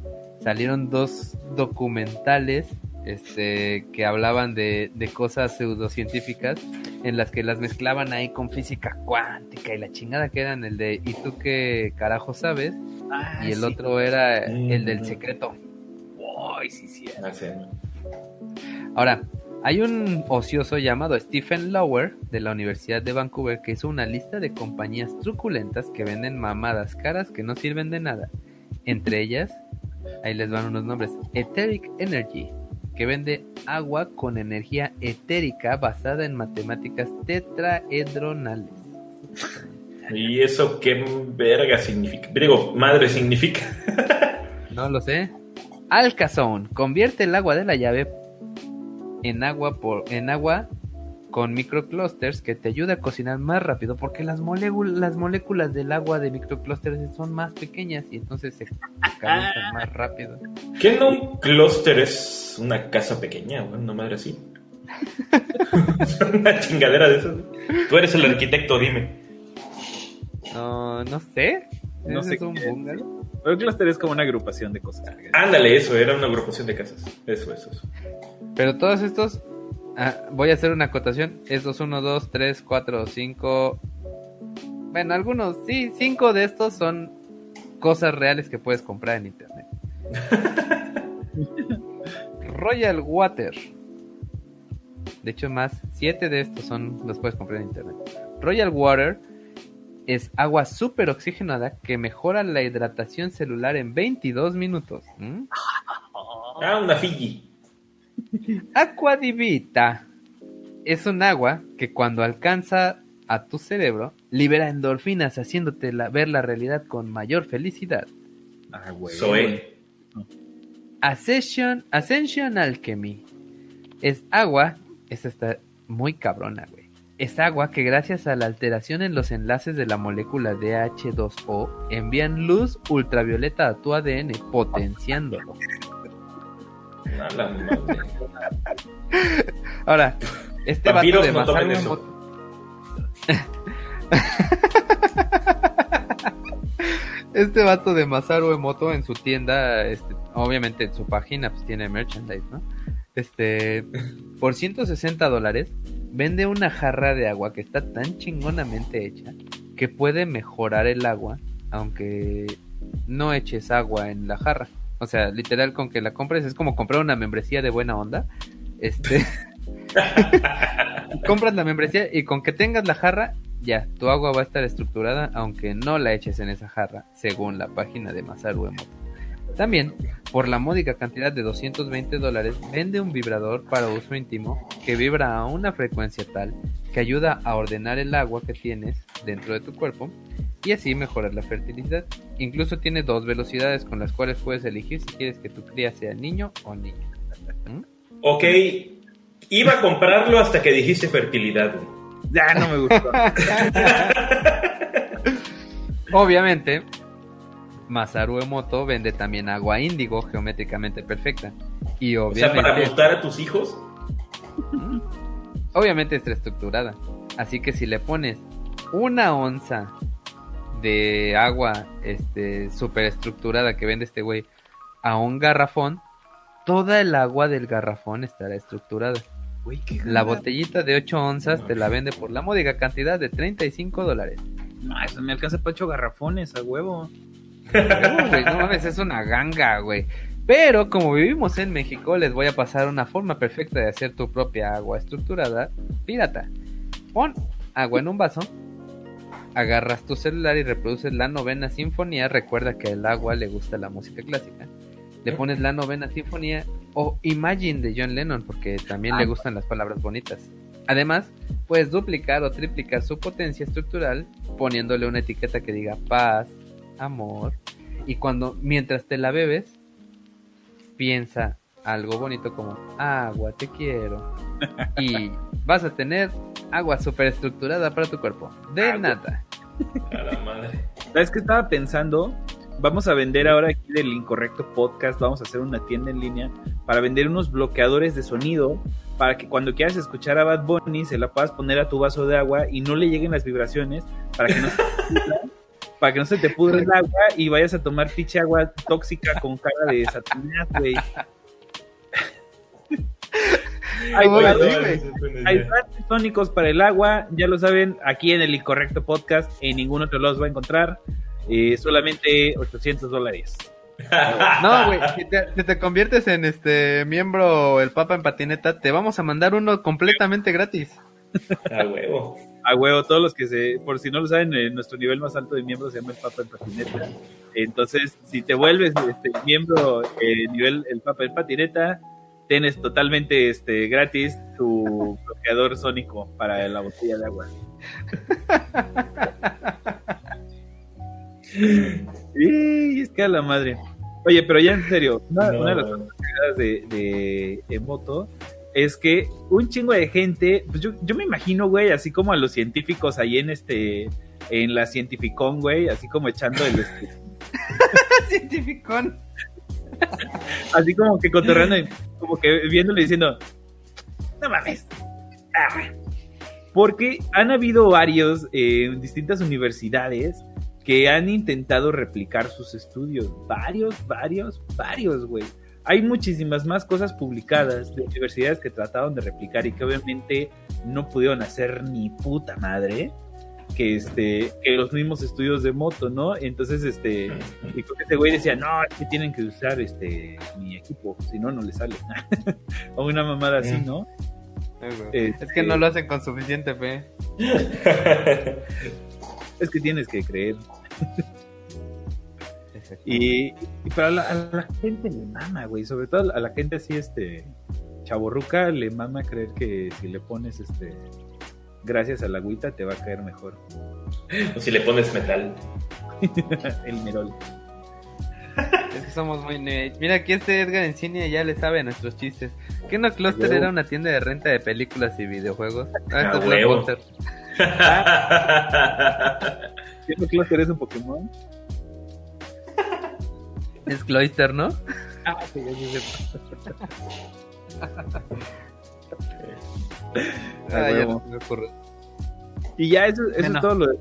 salieron dos documentales este, que hablaban de, de cosas pseudocientíficas en las que las mezclaban ahí con física cuántica y la chingada que eran el de ¿y tú qué carajo sabes? Ah, y el sí. otro era el del secreto. Ay, sí, sí. Ah, sí. Ahora, hay un ocioso llamado Stephen Lower de la Universidad de Vancouver que hizo una lista de compañías truculentas que venden mamadas caras que no sirven de nada. Entre ellas, ahí les van unos nombres. Etheric Energy, que vende agua con energía etérica basada en matemáticas tetraedronales. ¿Y eso qué verga significa? Digo, madre significa. No lo sé. Alcazone convierte el agua de la llave en agua por en agua con microclusters que te ayuda a cocinar más rápido porque las moléculas las moléculas del agua de microclusters son más pequeñas y entonces se calientan más rápido. ¿Qué no un clúster es una casa pequeña, güey? Una madre así. una chingadera de esas. Tú eres el arquitecto, dime. No, no sé. No ¿Ese sé es un bungalow? Pero el clúster es como una agrupación de cosas. Ándale, eso, era una agrupación de casas. Eso, eso, eso. Pero todos estos ah, voy a hacer una acotación. Estos 1 2 3 4 5 Bueno, algunos sí, cinco de estos son cosas reales que puedes comprar en internet. Royal Water. De hecho, más, siete de estos son los puedes comprar en internet. Royal Water es agua súper oxigenada que mejora la hidratación celular en 22 minutos. ¿Mm? Ah, una Fiji. Aquadivita es un agua que cuando alcanza a tu cerebro libera endorfinas haciéndote la- ver la realidad con mayor felicidad. Ah, güey. Zoe. Ascension, Ascension Alchemy es agua, esta está muy cabrona, güey. Es agua que gracias a la alteración en los enlaces de la molécula DH2O envían luz ultravioleta a tu ADN potenciándolo. Madre. Ahora, este vato Vampiros de no tomen Masaru eso. Emoto- Este vato de Masaru Emoto en su tienda, este, obviamente en su página pues tiene merchandise, ¿no? Este, por 160 dólares vende una jarra de agua que está tan chingonamente hecha que puede mejorar el agua aunque no eches agua en la jarra. O sea, literal con que la compres es como comprar una membresía de buena onda. Este, compras la membresía y con que tengas la jarra, ya, tu agua va a estar estructurada aunque no la eches en esa jarra, según la página de Masaru Emoto. También, por la módica cantidad de 220 dólares, vende un vibrador para uso íntimo que vibra a una frecuencia tal que ayuda a ordenar el agua que tienes dentro de tu cuerpo y así mejorar la fertilidad. Incluso tiene dos velocidades con las cuales puedes elegir si quieres que tu cría sea niño o niña. ¿Mm? Ok. Iba a comprarlo hasta que dijiste fertilidad. Ya no me gustó. Obviamente, Masaru Emoto vende también agua índigo geométricamente perfecta. Y O sea, para obviamente, gustar a tus hijos. Mm. obviamente está estructurada. Así que si le pones una onza de agua este super estructurada que vende este güey a un garrafón, toda el agua del garrafón estará estructurada. Güey, La botellita de 8 onzas te la vende por la módica cantidad de 35 dólares. No, eso me alcanza para ocho garrafones a huevo. No, güey, no mames, es una ganga, güey. Pero como vivimos en México, les voy a pasar una forma perfecta de hacer tu propia agua estructurada pirata. Pon agua en un vaso, agarras tu celular y reproduces la novena sinfonía. Recuerda que al agua le gusta la música clásica. Le pones la novena sinfonía O Imagine de John Lennon, porque también le gustan las palabras bonitas. Además, puedes duplicar o triplicar su potencia estructural poniéndole una etiqueta que diga paz, amor. Y cuando, mientras te la bebes, piensa algo bonito como agua, te quiero. Y vas a tener agua super estructurada para tu cuerpo. De nada. A la madre. ¿Sabes qué estaba pensando? Vamos a vender ahora aquí del Incorrecto Podcast, vamos a hacer una tienda en línea para vender unos bloqueadores de sonido para que cuando quieras escuchar a Bad Bunny se la puedas poner a tu vaso de agua y no le lleguen las vibraciones para que no se, para que no se te pudre el agua y vayas a tomar pinche agua tóxica con cara de Satanás, güey. Hay platos tónicos para el agua, ya lo saben, aquí en el Incorrecto Podcast, en ningún otro los va a encontrar. eh, solamente 800 dólares. No, güey, si te, si te conviertes en este miembro el Papa en patineta, te vamos a mandar uno completamente gratis. A huevo. A huevo, todos los que se, por si no lo saben, eh, nuestro nivel más alto de miembros se llama el Papa en Patineta. Entonces, si te vuelves este, miembro eh, nivel el Papa en Patineta, tienes totalmente este, gratis tu bloqueador sónico para la botella de agua. Y es que a la madre. Oye, pero ya en serio, una, No. una de las cosas de, de, de moto es que un chingo de gente, pues yo, yo me imagino, güey, así como a los científicos ahí en este, en la cientificón, güey, así como echando el, este, Cientificón. así como que cotorreando, como que viéndole diciendo, no mames. Ah. Porque han habido varios eh, en distintas universidades que han intentado replicar sus estudios. Varios, varios, varios, güey. Hay muchísimas más cosas publicadas de universidades que trataron de replicar y que obviamente no pudieron hacer ni puta madre que este que los mismos estudios de moto, ¿no? Entonces, este, y creo que ese güey decía, no, es que tienen que usar este mi equipo, si no, no le sale. o una mamada así, ¿no? Este, Es que no lo hacen con suficiente fe. Es que tienes que creer. Y, y para la, a la gente le mama, güey. Sobre todo a la gente así, este, chaborruca, le mama creer que si le pones, este, gracias a la agüita te va a caer mejor. O si le pones metal. El merol. Es que somos muy nerds. Mira, aquí este Edgar Encinia ya le sabe a nuestros chistes. ¿Qué no Cluster era una tienda de renta de películas y videojuegos? Ah, A esto es huevo. Blockbuster. ¿Siendo Cluster es un Pokémon? Es Cloister, ¿no? Ah, sí, sí, sí. Ah, ya huevo. no se me ocurre. Y ya, eso, es todo lo de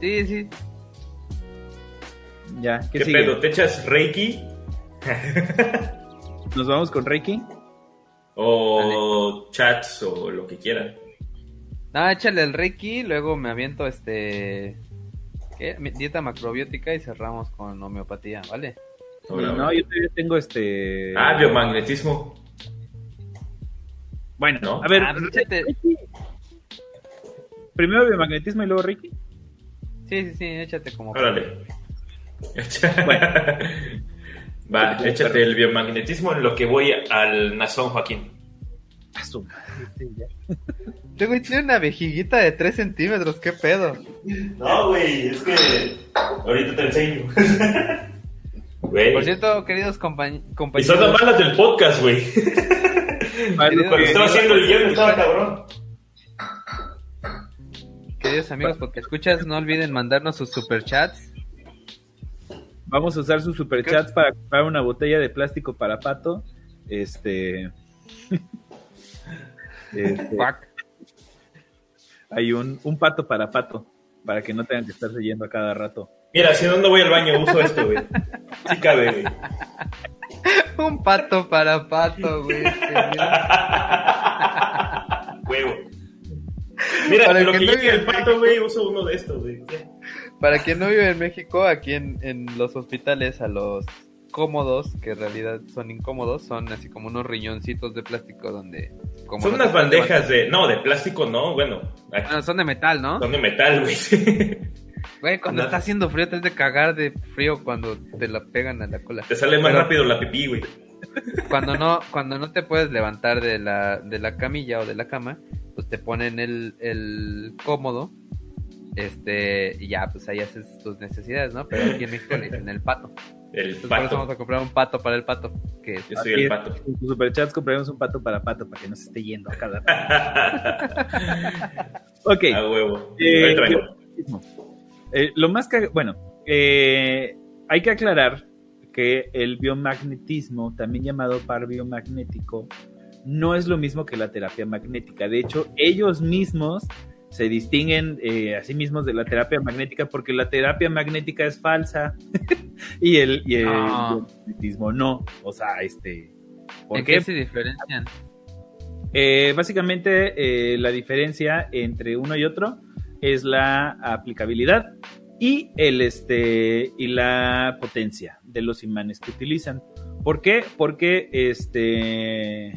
Sí, sí. Ya, ¿qué, ¿Qué sigue? pedo? ¿Te echas Reiki? ¿Nos vamos con Reiki? O chats o lo que quieran. No, échale el Reiki, luego me aviento este. Dieta macrobiótica y cerramos con homeopatía, ¿vale? No, yo todavía tengo este... Ah, biomagnetismo. Bueno, ¿No? a ver, Ah, pues échate- Reiki. Primero biomagnetismo y luego Reiki. Sí, sí, sí, échate como. Órale. Bueno. Va, échate el biomagnetismo en lo que voy al Nazón Joaquín. A su madre, este tiene una vejiguita de 3 centímetros, ¿qué pedo? No, güey, es que ahorita te enseño. Güey. Por cierto, queridos compañ- Y son las compañeros. malas del podcast, güey. Cuando estaba haciendo el guion estaba cabrón. Queridos amigos, porque escuchas, no olviden mandarnos sus superchats. Vamos a usar sus superchats para comprar una botella de plástico para pato. Este. este, hay un, un pato para pato. Para que no tengan que estarse yendo a cada rato. Mira, si no, voy al baño, uso esto, güey. Sí cabe, güey. Un pato para pato, güey. Huevo. Mira, Para lo que no el pato, güey, uso uno de estos, güey. Para quien no vive en México, aquí en, en los hospitales, a los cómodos, que en realidad son incómodos, son así como unos riñoncitos de plástico donde... como Son unas bandejas de. No, de plástico no, bueno. aquí. Ah, son de metal, ¿no? Son de metal, güey. Güey, cuando Nada. está haciendo frío, te has de cagar de frío cuando te la pegan a la cola. Te sale más Pero- rápido la pipí, güey. cuando no, cuando no te puedes levantar de la, de la camilla o de la cama, pues te ponen el, el cómodo, este, y ya, pues ahí haces tus necesidades, ¿no? Pero aquí en México le dicen el pato. El Entonces, por eso pato. vamos a comprar un pato para el pato. Que Yo soy el pato. En sus superchats compraremos un pato para pato para que no se esté yendo a cada Ok. A huevo. Eh. Eh, lo más que, bueno, eh, hay que aclarar que el biomagnetismo, también llamado par biomagnético, no es lo mismo que la terapia magnética. De hecho, ellos mismos se distinguen eh, a sí mismos de la terapia magnética porque la terapia magnética es falsa y el, y el No. biomagnetismo no. O sea, este... ¿por ¿En qué? qué se diferencian? Eh, básicamente, eh, la diferencia entre uno y otro es la aplicabilidad y el este y la potencia de los imanes que utilizan. ¿Por qué? Porque este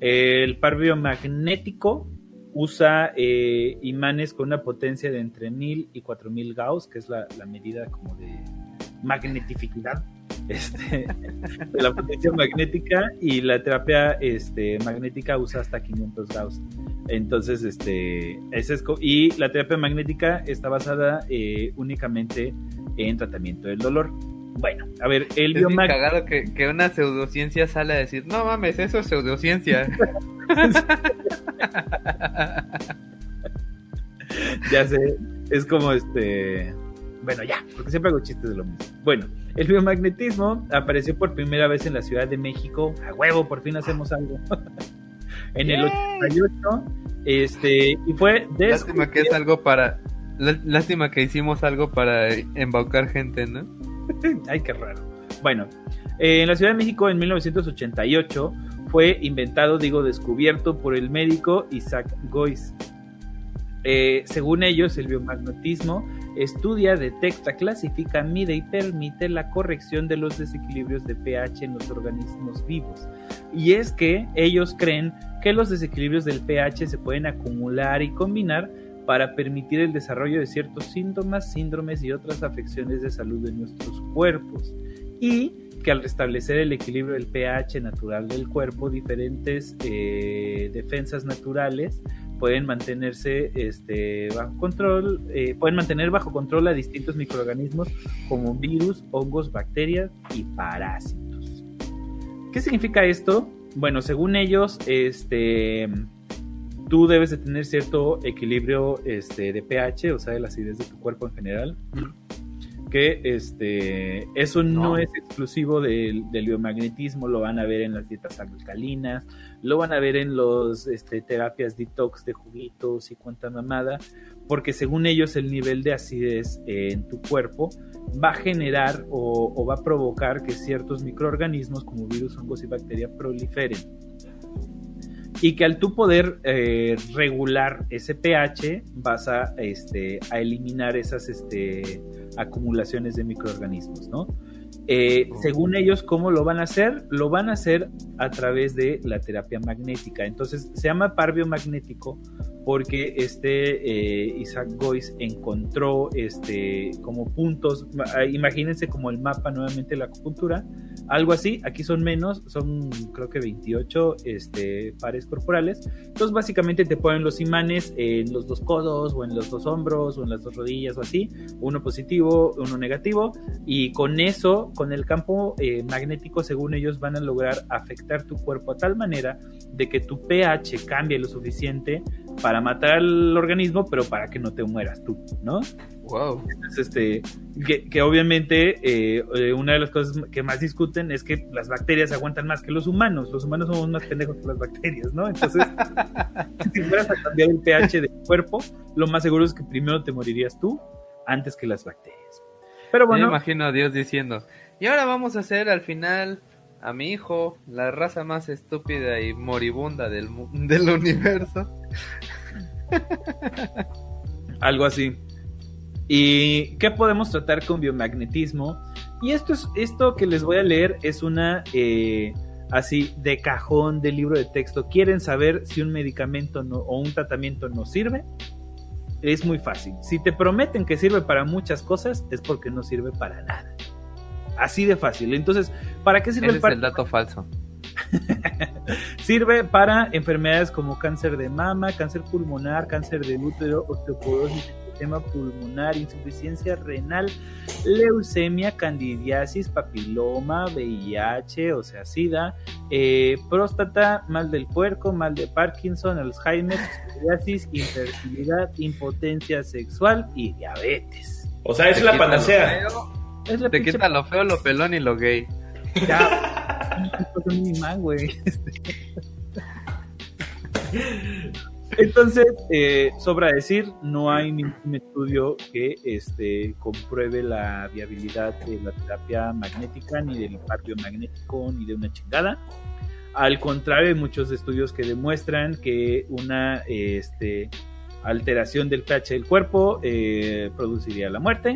el par biomagnético usa eh, imanes con una potencia de entre 1000 y 4000 Gauss, que es la, la medida como de magnetificidad este, de la potencia magnética y la terapia este, magnética usa hasta 500 Gauss. Entonces, este, ese es y la terapia magnética está basada eh, únicamente en tratamiento del dolor. Bueno, a ver, el biomag- cagado que, que una pseudociencia sale a decir, no mames, eso es pseudociencia. ya sé, es como este. Bueno, ya, porque siempre hago chistes de lo mismo. Bueno, el biomagnetismo apareció por primera vez en la Ciudad de México. A huevo, por fin hacemos algo. en el 88, este, y fue Lástima que es algo para... lá- Lástima que hicimos algo para embaucar gente, ¿no? Ay, qué raro. Bueno, eh, en la Ciudad de México en 1988 fue inventado, digo, descubierto por el médico Isaac Gois. Eh, según ellos, el biomagnetismo estudia, detecta, clasifica, mide y permite la corrección de los desequilibrios de pH en los organismos vivos. Y es que ellos creen que los desequilibrios del pH se pueden acumular y combinar para permitir el desarrollo de ciertos síntomas, síndromes y otras afecciones de salud en nuestros cuerpos. Y que al restablecer el equilibrio del pH natural del cuerpo, diferentes eh, defensas naturales pueden mantenerse este, bajo control, eh, pueden mantener bajo control a distintos microorganismos como virus, hongos, bacterias y parásitos. ¿Qué significa esto? Bueno, según ellos, este, tú debes de tener cierto equilibrio este, de pH, o sea, de la acidez de tu cuerpo en general. Que este, eso no, No. es exclusivo del, del biomagnetismo, lo van a ver en las dietas alcalinas, lo van a ver en los este, terapias detox de juguitos y cuanta mamada, porque según ellos el nivel de acidez en tu cuerpo va a generar o, va a provocar que ciertos microorganismos como virus, hongos y bacterias proliferen. Y que al tú poder eh, regular ese pH vas a, este, eliminar esas este, acumulaciones de microorganismos, ¿no? Eh, según ellos, ¿cómo lo van a hacer? Lo van a hacer a través de la terapia magnética. Entonces, se llama par biomagnético porque este eh, Isaac Gois encontró este, como puntos, ma- imagínense como el mapa nuevamente de la acupuntura, algo así, aquí son menos, son creo que 28 este, pares corporales. Entonces, básicamente te ponen los imanes en los dos codos o en los dos hombros o en las dos rodillas o así, uno positivo, uno negativo, y con eso, con el campo eh, magnético, según ellos, van a lograr afectar tu cuerpo a tal manera de que tu pH cambie lo suficiente para matar al organismo, pero para que no te mueras tú, ¿no? Wow. Entonces, este, que, que obviamente eh, eh, una de las cosas que más discuten es que las bacterias aguantan más que los humanos. Los humanos somos más pendejos que las bacterias, ¿no? Entonces, si fueras a cambiar el pH del cuerpo, lo más seguro es que primero te morirías tú antes que las bacterias. Pero Me bueno, imagino a Dios diciendo, y ahora vamos a hacer al final a mi hijo, la raza más estúpida y moribunda del, del universo. algo así. ¿Y qué podemos tratar con biomagnetismo? Y esto, es, esto que les voy a leer es una eh, así de cajón del libro de texto. ¿Quieren saber si un medicamento no- o un tratamiento no sirve? Es muy fácil. Si te prometen que sirve para muchas cosas, es porque no sirve para nada. Así de fácil. Entonces, ¿para qué sirve Ese el es el dato falso. Sirve para enfermedades como cáncer de mama, cáncer pulmonar, cáncer de útero, osteoporosis del sistema pulmonar, insuficiencia renal, leucemia, candidiasis, papiloma, VIH, o sea, SIDA, eh, próstata, mal del puerco, mal de Parkinson, Alzheimer, psoriasis, infertilidad, impotencia sexual y diabetes. O sea, es la panacea. Es la Te pinche quita lo feo, lo pelón y lo gay. Ya, es mi man, güey. Entonces, eh, sobra decir, no hay ningún estudio que este, compruebe la viabilidad de la terapia magnética, ni del impacto magnético, ni de una chingada. Al contrario, hay muchos estudios que demuestran que una este, alteración del pH del cuerpo eh, produciría la muerte.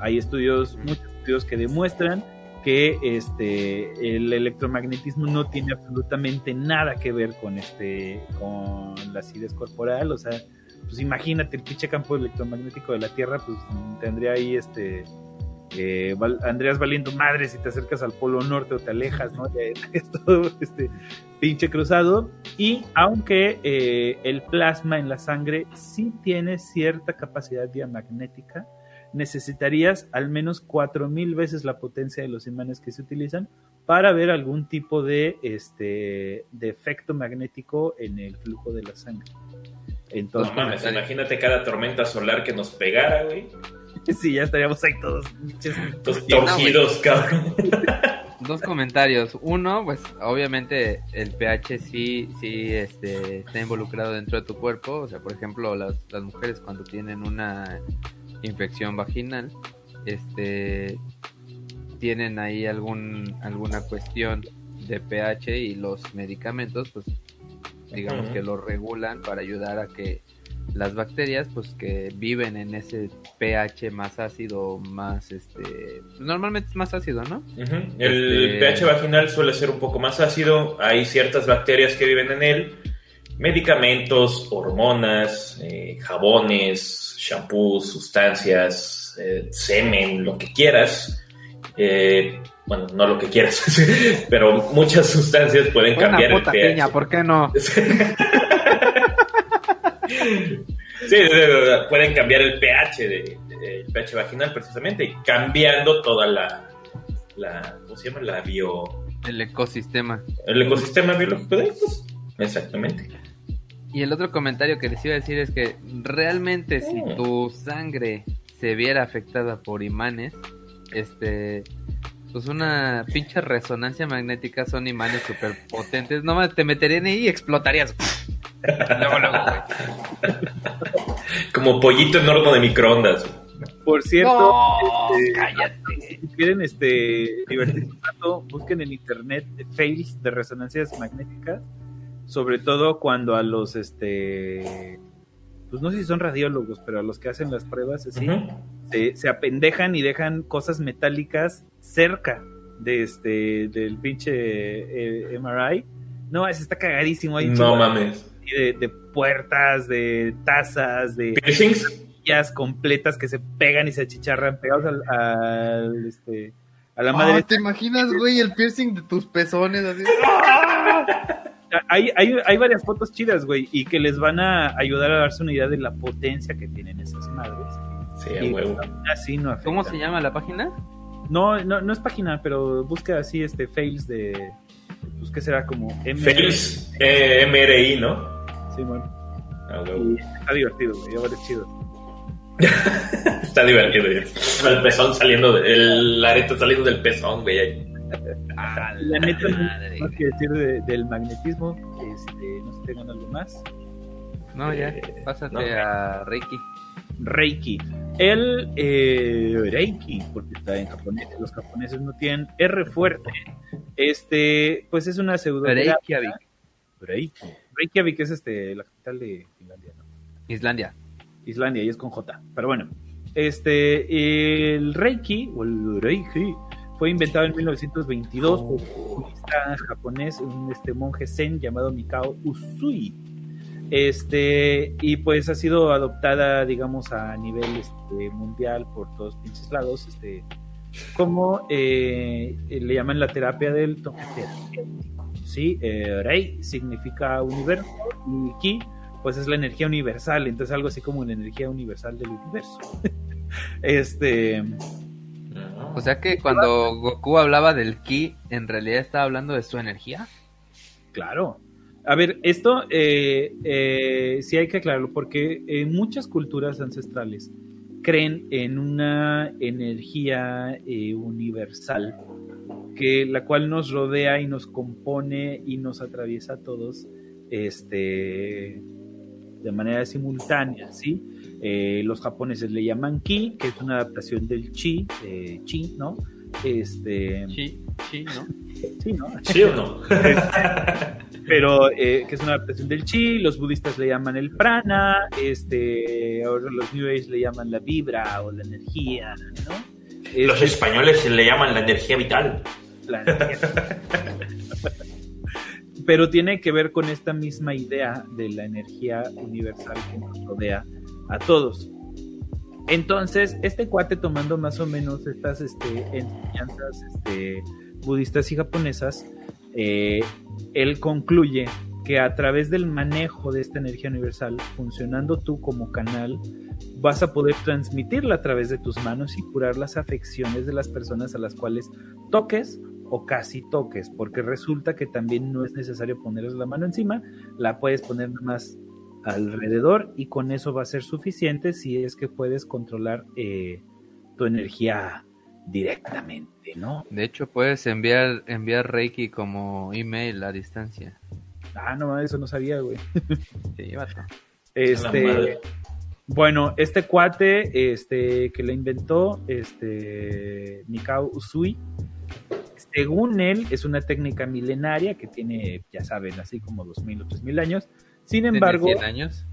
Hay estudios, muchos estudios que demuestran que este el electromagnetismo no tiene absolutamente nada que ver con este con la acidez corporal, o sea, pues imagínate el pinche campo electromagnético de la Tierra, pues tendría ahí este eh, valiendo madre si te acercas al polo norte o te alejas, ¿no? Es todo este pinche cruzado. Y aunque eh, el plasma en la sangre sí tiene cierta capacidad diamagnética, necesitarías al menos 4000 veces la potencia de los imanes que se utilizan para ver algún tipo de este de efecto magnético en el flujo de la sangre. No Entonces, mames, imagínate cada tormenta solar que nos pegara, güey. sí, ya estaríamos ahí todos. Todos no, torcidos, cabrón. Dos comentarios. Uno, pues obviamente el pH sí, sí este, está involucrado dentro de tu cuerpo. O sea, por ejemplo, las, las mujeres cuando tienen una infección vaginal, este, tienen ahí algún, alguna cuestión de pH y los medicamentos, pues digamos que lo regulan para ayudar a que las bacterias, pues que viven en ese pH más ácido, más este, normalmente es más ácido, ¿no? El Este- pH vaginal suele ser un poco más ácido. Hay ciertas bacterias que viven en él. Medicamentos, hormonas, eh, jabones, shampoos, sustancias, eh, semen, lo que quieras. Eh, bueno, no lo que quieras, pero muchas sustancias pueden cambiar el pH. piña, ¿por qué no? Sí, de- de- de- pueden cambiar el pH, de, de- el pH vaginal precisamente, y cambiando toda la, la ¿cómo se llama? La bio, El ecosistema. el ecosistema biológico de ellos. Exactamente. Y el otro comentario que les iba a decir es que realmente si Mm. tu sangre se viera afectada por imanes, este, pues una pinche resonancia magnética son imanes súper potentes. Nomás te meterían ahí y explotarías. luego, luego, güey. Como pollito en horno de microondas. Por cierto, No, este, cállate. si quieren este divertirse un rato, busquen en internet fails de resonancias magnéticas, sobre todo cuando a los este pues no sé si son radiólogos, pero a los que hacen las pruebas así, se, se apendejan y dejan cosas metálicas cerca de este del pinche eh, MRI. No, ese está cagadísimo. Hay No mames. de, de puertas, de tazas, de ¿Piercings? completas que se pegan y se achicharran pegados al, al, este a la Ah, madre. ¿Te imaginas, güey, el piercing de tus pezones así? Hay, hay, hay varias fotos chidas, güey, y que les van a ayudar a darse una idea de la potencia que tienen esas madres. Sí, a Y huevo. aún así no afecta. ¿Cómo se llama la página? No, no, no es página, pero busca así este fails de pues qué será como M Fails eh, MRI, ¿no? Sí, bueno. A huevo. Y está divertido, güey, ya es chido. Está divertido. ya. El pezón saliendo, de- el areto saliendo del pezón, güey. Ah, La neta, madre. no quiero decir de- del magnetismo, este, no sé si tengan algo más. No, ya, Eh, pásate no. a Reiki. Reiki. El eh, Reiki, porque está en japonés, los japoneses no tienen R fuerte. Este, pues es una pseudo Reykjavik, Reiki. Reykjavik es este, la capital de Finlandia, ¿no? Islandia. Islandia y es con J. Pero bueno, este, el Reiki, o el Reiki, fue inventado en 1922 por un budista japonés, un este, monje zen llamado Mikao Usui. Este, y pues ha sido adoptada, digamos, a nivel este, mundial por todos pinches lados. Este, como eh, le llaman la terapia del toque terapéutico. ¿sí? Eh, Rei significa universo y Ki pues es la energía universal, entonces algo así como la energía universal del universo. este... O sea que cuando Goku hablaba del ki, en realidad estaba hablando de su energía. Claro. A ver, esto eh, eh, sí hay que aclararlo porque en muchas culturas ancestrales creen en una energía eh, universal que la cual nos rodea y nos compone y nos atraviesa a todos este de manera simultánea, ¿sí? Eh, los japoneses le llaman ki, que es una adaptación del chi, eh, chi, ¿no? Este, Sí, sí, ¿no? sí, ¿no? ¿Sí o no? Pero eh, que es una adaptación del chi, los budistas le llaman el prana, este, ahora los New Age le llaman la vibra o la energía, ¿no? Los Este, españoles le llaman la energía vital. la energía. Pero tiene que ver con esta misma idea de la energía universal que nos rodea a todos. Entonces, este cuate tomando más o menos estas este, enseñanzas este, budistas y japonesas, eh, él concluye que a través del manejo de esta energía universal, funcionando tú como canal, vas a poder transmitirla a través de tus manos y curar las afecciones de las personas a las cuales toques o casi toques, porque resulta que también no es necesario ponerles la mano encima, la puedes poner más alrededor y con eso va a ser suficiente si es que puedes controlar eh, tu energía directamente, ¿no? De hecho, puedes enviar enviar Reiki como email a distancia. Ah, no, eso no sabía, güey. Sí, vato. Este, bueno, este cuate, este, que lo inventó, este, Mikao Usui, según él, es una técnica milenaria que tiene, ya saben, así como 2000 o 3000 años. Sin ¿Tiene embargo, 100 años?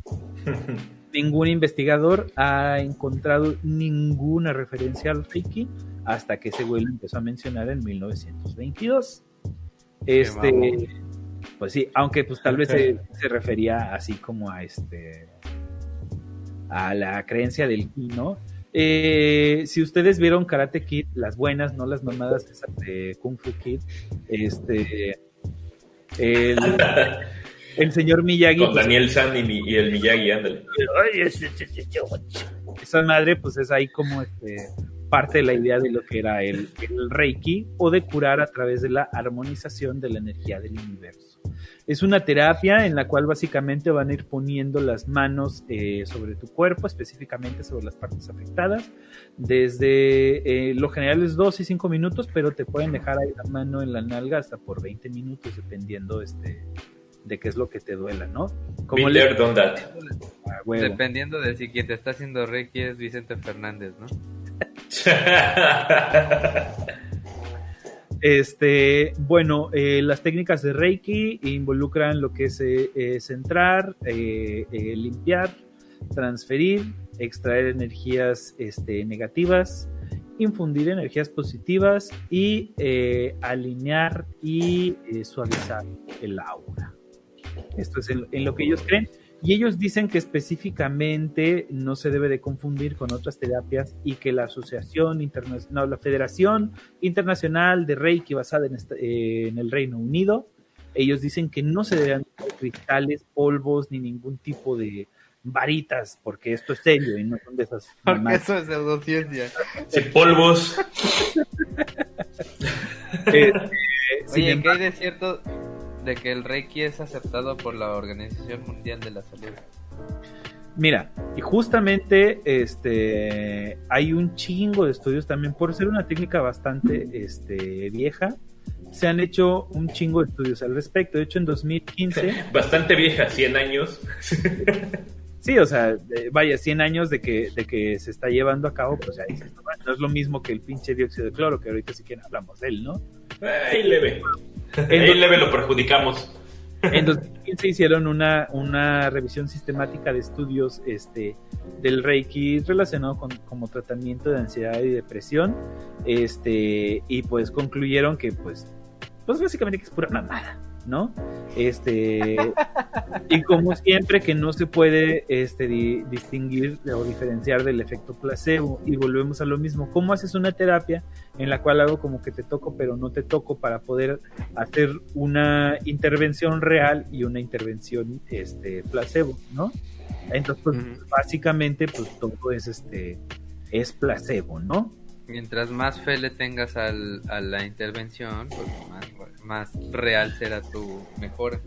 ningún investigador ha encontrado ninguna referencia al Reiki hasta que ese güey lo empezó a mencionar en 1922. Este, pues sí, aunque pues tal vez se, se refería así como a este a la creencia del ki, ¿no? Eh, si ustedes vieron Karate Kid, las buenas, no las mamadas esas de Kung Fu Kid, este el, el señor Miyagi Con pues, Daniel San y, el Miyagi, ándale. esa madre pues es ahí como este parte de la idea de lo que era el, el Reiki o de curar a través de la armonización de la energía del universo. Es una terapia en la cual básicamente van a ir poniendo las manos eh, sobre tu cuerpo, específicamente sobre las partes afectadas. Desde eh, lo general es 2 y 5 minutos, pero te pueden dejar ahí la mano en la nalga hasta por 20 minutos, dependiendo este, de qué es lo que te duela, ¿no? Been le- that. Ah. Dependiendo de si quien te está haciendo Reiki es Vicente Fernández, ¿no? Este, bueno, eh, las técnicas de Reiki involucran lo que es eh, eh, centrar, eh, eh, limpiar, transferir, extraer energías este, negativas, infundir energías positivas y eh, alinear y eh, suavizar el aura. Esto es en, en lo que ellos creen. Y ellos dicen que específicamente no se debe de confundir con otras terapias y que la Asociación Internacional, no, la Federación Internacional de Reiki basada en, esta- eh, en el Reino Unido, ellos dicen que no se deben usar cristales, polvos ni ningún tipo de varitas, porque esto es serio y no son de esas Porque eso es pseudociencia. Sí, polvos. Eh, sin Oye, ¿qué embargo, hay de cierto de que el Reiki es aceptado por la Organización Mundial de la Salud? Mira, y justamente este hay un chingo de estudios también por ser una técnica bastante este, vieja. Se han hecho un chingo de estudios al respecto. De hecho, en 2015, Bastante vieja, 100 años. sí, o sea, eh, vaya, 100 años de que, de que se está llevando a cabo, pues ya dices, no, es lo mismo que el pinche dióxido de cloro, que ahorita sí que hablamos de él, ¿no? Ahí leve. Ahí leve lo perjudicamos. En 2015 hicieron una, una revisión sistemática de estudios este, del Reiki relacionado con como tratamiento de ansiedad y depresión. Este, y pues concluyeron que pues, pues básicamente que es pura mamada. ¿No? Este, y como siempre que no se puede este, di- distinguir o diferenciar del efecto placebo, y volvemos a lo mismo, ¿cómo haces una terapia en la cual hago como que te toco pero no te toco para poder hacer una intervención real y una intervención este, placebo, ¿no? Entonces, pues, básicamente, pues todo es este, es placebo, ¿no? Mientras más fe le tengas al, a la intervención, pues más, más real será tu mejora.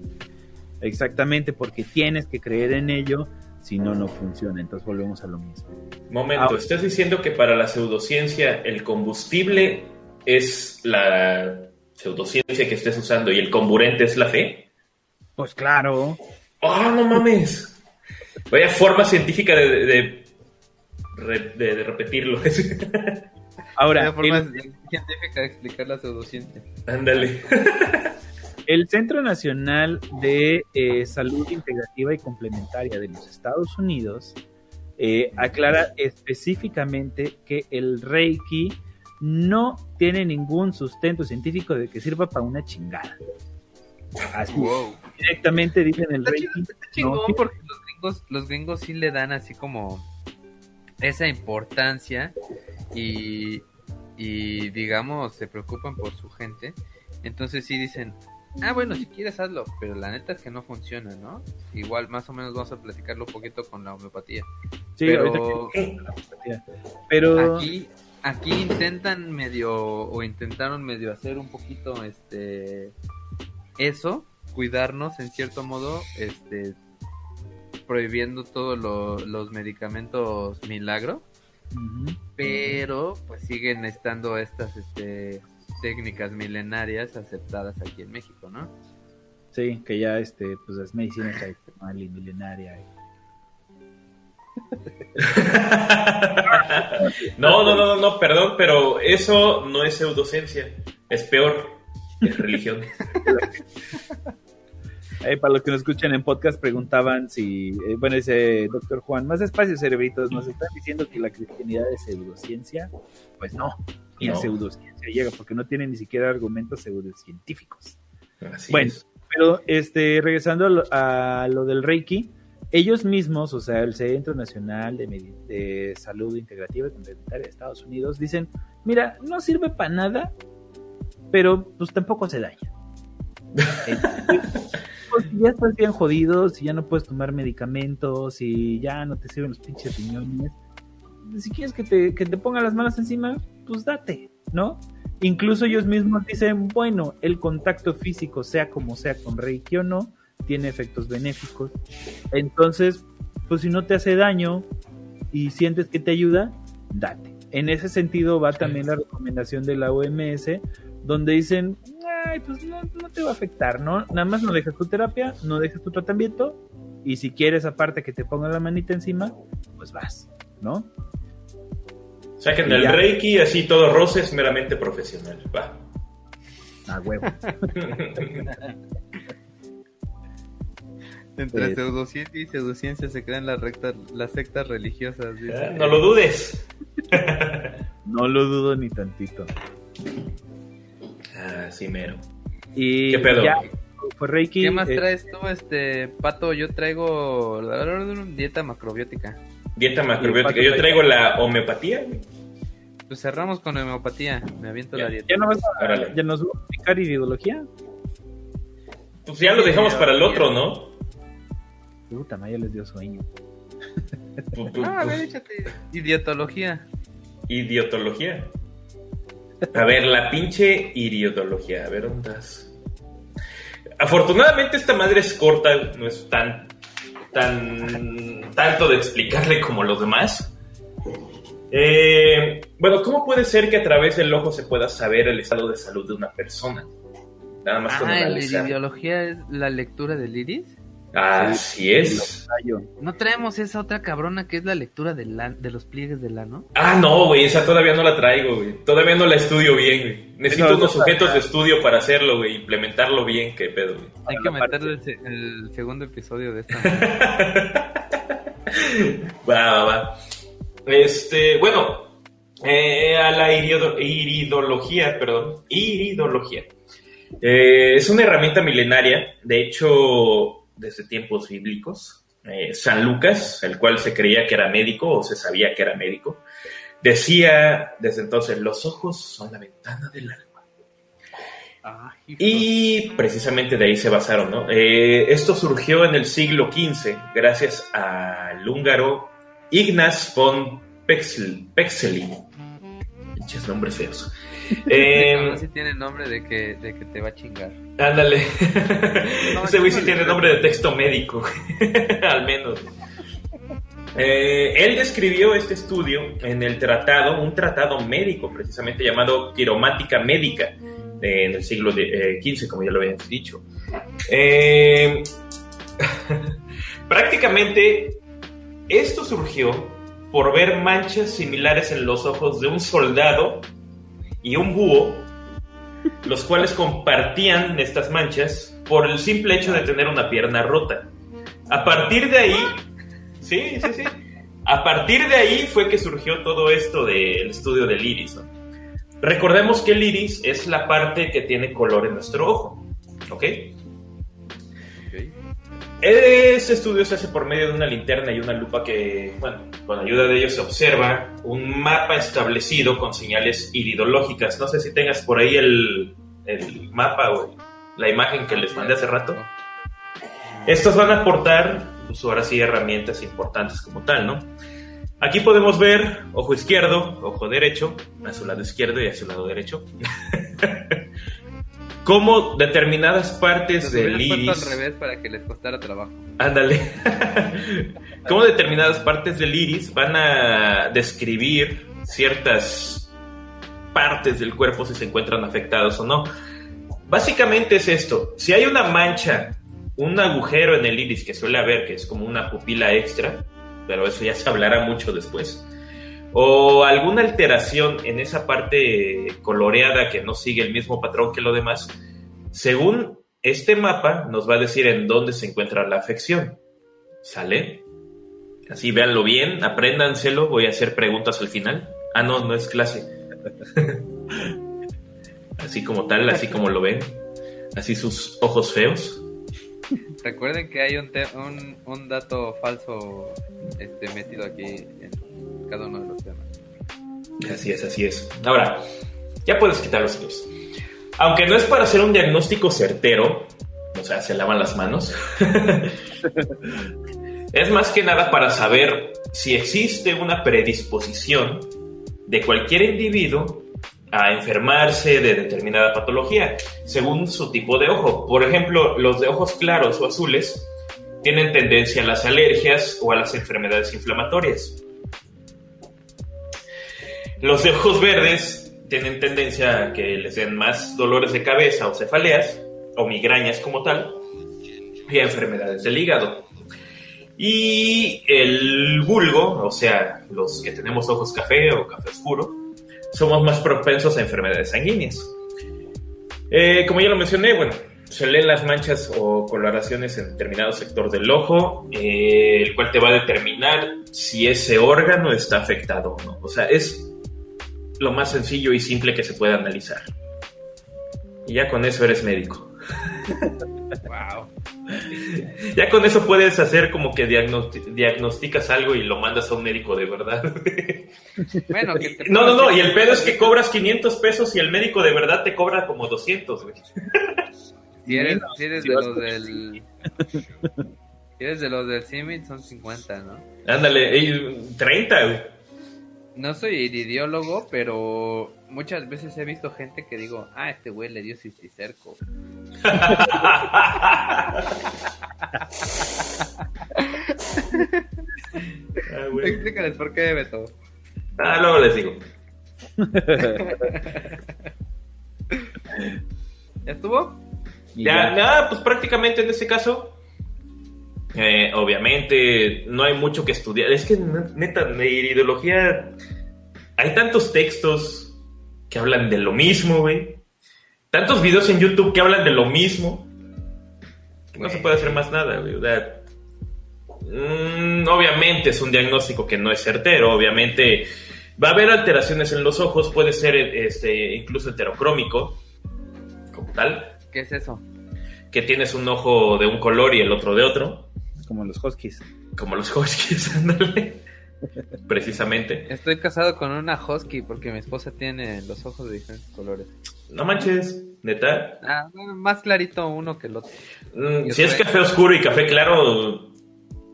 Exactamente, porque tienes que creer en ello, si no, no funciona. Entonces volvemos a lo mismo. Momento. ¿estás diciendo que para la pseudociencia el combustible es la pseudociencia que estés usando y el comburente es la fe? Pues claro, ¡Ah, no mames! Vaya forma científica de, de, de- re- de- de repetirlo. ahora, Una forma el, científica de explicar la pseudociencia. Ándale. el Centro Nacional de eh, Salud Integrativa y Complementaria de los Estados Unidos eh, aclara específicamente que el Reiki no tiene ningún sustento científico de que sirva para una chingada. Así, Wow. directamente dicen el Está Reiki. está chingón no, porque los gringos, los gringos sí le dan así como esa importancia y, y digamos se preocupan por su gente. Entonces sí dicen, ah bueno, si quieres hazlo, pero la neta es que no funciona, ¿no? Igual más o menos vamos a platicarlo un poquito con la homeopatía. Sí, pero ahorita que- pero aquí, aquí intentan medio o intentaron medio hacer un poquito este eso, cuidarnos en cierto modo, este prohibiendo todos lo- los medicamentos milagro, Pero pues siguen estando estas este técnicas milenarias aceptadas aquí en México, ¿no? Sí, que ya este, pues es medicina tradicional y milenaria. No, no, no, no, no, perdón, pero eso no es pseudociencia. Es peor. Es religión. Eh, para los que nos escuchan en podcast, preguntaban si, eh, bueno, dice doctor Juan, más despacio, cerebritos, ¿nos están diciendo que la cristianidad es pseudociencia? Pues no, ni a No. pseudociencia llega, porque no tiene ni siquiera argumentos pseudocientíficos. Así Bueno. es. Pero, este, regresando a lo, a lo del Reiki, ellos mismos, o sea, el Centro Nacional de, Medi- de Salud Integrativa y Complementaria de Estados Unidos, dicen, mira, no sirve para nada, pero pues tampoco hace daño. Pues, si ya estás bien jodido, si ya no puedes tomar medicamentos, si ya no te sirven los pinches riñones, si quieres que te, que te pongan las manos encima, pues date, ¿no? Incluso ellos mismos dicen, bueno, el contacto físico, sea como sea con Reiki o no, tiene efectos benéficos. Entonces, pues si no te hace daño y sientes que te ayuda, date. En ese sentido va también la recomendación de la OMS, donde dicen, ay, pues no, no te va a afectar, ¿no? Nada más no dejas tu terapia, no dejas tu tratamiento, y si quieres aparte que te pongan la manita encima, pues vas, ¿no? Saquen el. Reiki, así todo roce es meramente profesional. Va. A huevo. Entre Eh. pseudociencia y pseudociencia se crean las rectas, las sectas religiosas. dice. Ah, No lo dudes. No lo dudo ni tantito. Ah, sí, mero. Y ¿Qué pedo? ya fue Reiki. ¿Qué más eh, traes tú, este pato? Yo traigo dieta macrobiótica. Dieta macrobiótica. Yo traigo la homeopatía. Pues cerramos con homeopatía. Me aviento Ya. la dieta. ¿Ya no vas a, Órale. ya nos va a explicar ideología? Pues ya lo dejamos para el otro, ¿no? Puta, Maya les dio sueño. Ah, a ver, échate. Idiotología. Idiotología. A ver, la pinche idiotología. A ver, ¿dónde estás? Afortunadamente esta madre es corta, no es tan, tan, tanto de explicarle como los demás. Eh, bueno, ¿cómo puede ser que a través del ojo se pueda saber el estado de salud de una persona? Nada más con Ah, la analizar. idiología es la lectura del iris. Así es. ¿No traemos esa otra cabrona que es la lectura del an- de los pliegues del ano? Ah, no, güey, esa todavía no la traigo, güey. Todavía no la estudio bien, güey. Necesito No, unos no, sujetos de estudio para hacerlo, güey, implementarlo bien, qué pedo, güey. Hay que la meterle el, se- el segundo episodio de esta. va, va, va. Este, bueno, eh, a la irido- iridología, perdón, iridología. Eh, es una herramienta milenaria, de hecho, desde tiempos bíblicos. Eh, San Lucas, el cual se creía que era médico o se sabía que era médico, decía desde entonces, los ojos son la ventana del alma. Ah. Y precisamente de ahí se basaron, ¿no? Eh, esto surgió en el siglo XV gracias al húngaro Ignaz von Pexel, Pexeli. Pinches nombres feos. Eh, sí tiene nombre de que, de que te va a chingar. Ándale. No, Ese güey sí tiene no. nombre de texto médico, al menos. Eh, él describió este estudio en el tratado, un tratado médico precisamente llamado Quiromática Médica, eh, en el siglo de- eh, XV, como ya lo habíamos dicho. Eh, prácticamente esto surgió por ver manchas similares en los ojos de un soldado y un búho, los cuales compartían estas manchas por el simple hecho de tener una pierna rota. A partir de ahí, sí, sí, sí. A partir de ahí fue que surgió todo esto del estudio del iris. Recordemos que el iris es la parte que tiene color en nuestro ojo. Ok. Este estudio se hace por medio de una linterna y una lupa que, bueno, con ayuda de ellos se observa un mapa establecido con señales iridológicas. No sé si tengas por ahí el, el mapa o la imagen que les mandé hace rato. Estos van a aportar, pues ahora sí, herramientas importantes como tal, ¿no? Aquí podemos ver ojo izquierdo, ojo derecho, a su lado izquierdo y a su lado derecho. Cómo determinadas partes Los del iris... al revés para que les costara trabajo. Ándale. Cómo determinadas partes del iris van a describir ciertas partes del cuerpo si se encuentran afectados o no. Básicamente es esto. Si hay una mancha, un agujero en el iris que suele haber, que es como una pupila extra, pero eso ya se hablará mucho después, o alguna alteración en esa parte coloreada que no sigue el mismo patrón que lo demás, según este mapa nos va a decir en dónde se encuentra la afección. ¿Sale? Así véanlo bien, apréndanselo, voy a hacer preguntas al final. Ah, no, no es clase. así como tal, así como lo ven. Así sus ojos feos. Recuerden que hay un, un dato falso este, metido aquí en cada uno de los temas. Así es, así es. Ahora, ya puedes quitar los hilos. Aunque no es para hacer un diagnóstico certero, o sea, se lavan las manos. es más que nada para saber si existe una predisposición de cualquier individuo a enfermarse de determinada patología, según su tipo de ojo. Por ejemplo, los de ojos claros o azules tienen tendencia a las alergias o a las enfermedades inflamatorias. Los de ojos verdes tienen tendencia a que les den más dolores de cabeza o cefaleas o migrañas como tal y enfermedades del hígado. Y el vulgo, o sea, los que tenemos ojos café o café oscuro, somos más propensos a enfermedades sanguíneas. Eh, como ya lo mencioné, bueno, se leen las manchas o coloraciones en determinado sector del ojo, eh, el cual te va a determinar si ese órgano está afectado o no. O sea, es lo más sencillo y simple que se puede analizar. Y ya con eso eres médico. Wow. Ya con eso puedes hacer como que diagnosti- diagnosticas algo y lo mandas a un médico de verdad. Bueno, que te No, no, no, y el pedo es que cobras 500 pesos y el médico de verdad te cobra como 200, güey. Si eres, si eres Si de los del. Si eres de los del CIMIT, son 50, ¿no? Ándale, ey, 30, güey. No soy iridiólogo, pero muchas veces he visto gente que digo, ah, este güey le dio cisticerco. Ah, güey. Explícales por qué, Beto. Ah, luego les digo. ¿Ya estuvo? Ya, ya. nada, pues prácticamente en este caso, eh, obviamente no hay mucho que estudiar. Es que neta, de ideología hay tantos textos que hablan de lo mismo, güey. Tantos videos en YouTube que hablan de lo mismo. que No se puede hacer más nada, güey. Mm, obviamente es un diagnóstico que no es certero. Obviamente va a haber alteraciones en los ojos. Puede ser este, incluso heterocrómico, como tal. ¿Qué es eso? Que tienes un ojo de un color y el otro de otro, Como los Huskies. como los Huskies, ándale. Precisamente. Estoy casado con una husky porque mi esposa tiene los ojos de diferentes colores. No manches, neta. Ah, más clarito uno que el otro. Mm, si es café oscuro y café claro,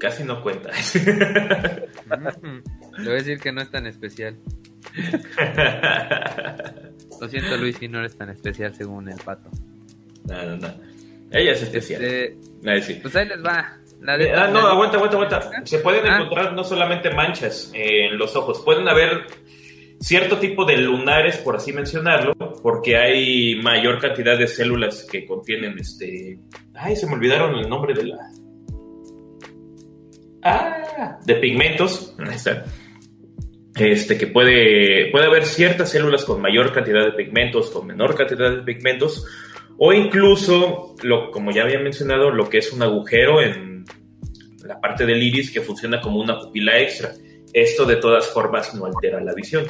casi no cuenta. Le voy a decir que no es tan especial. Lo siento, Luis, si no eres tan especial según el pato. no, no, no. Ella es especial. Este, Ahí sí. pues ahí les va. La Eh, ah, no, la- aguanta, aguanta, aguanta. Se pueden Ah. encontrar no solamente manchas en los ojos, pueden haber cierto tipo de lunares, por así mencionarlo, porque hay mayor cantidad de células que contienen este. Ay, se me olvidaron el nombre de la. Ah, de pigmentos. Ahí está. Este, que puede, puede haber ciertas células con mayor cantidad de pigmentos, con menor cantidad de pigmentos, o incluso, lo, como ya había mencionado, lo que es un agujero en la parte del iris que funciona como una pupila extra. Esto de todas formas no altera la visión.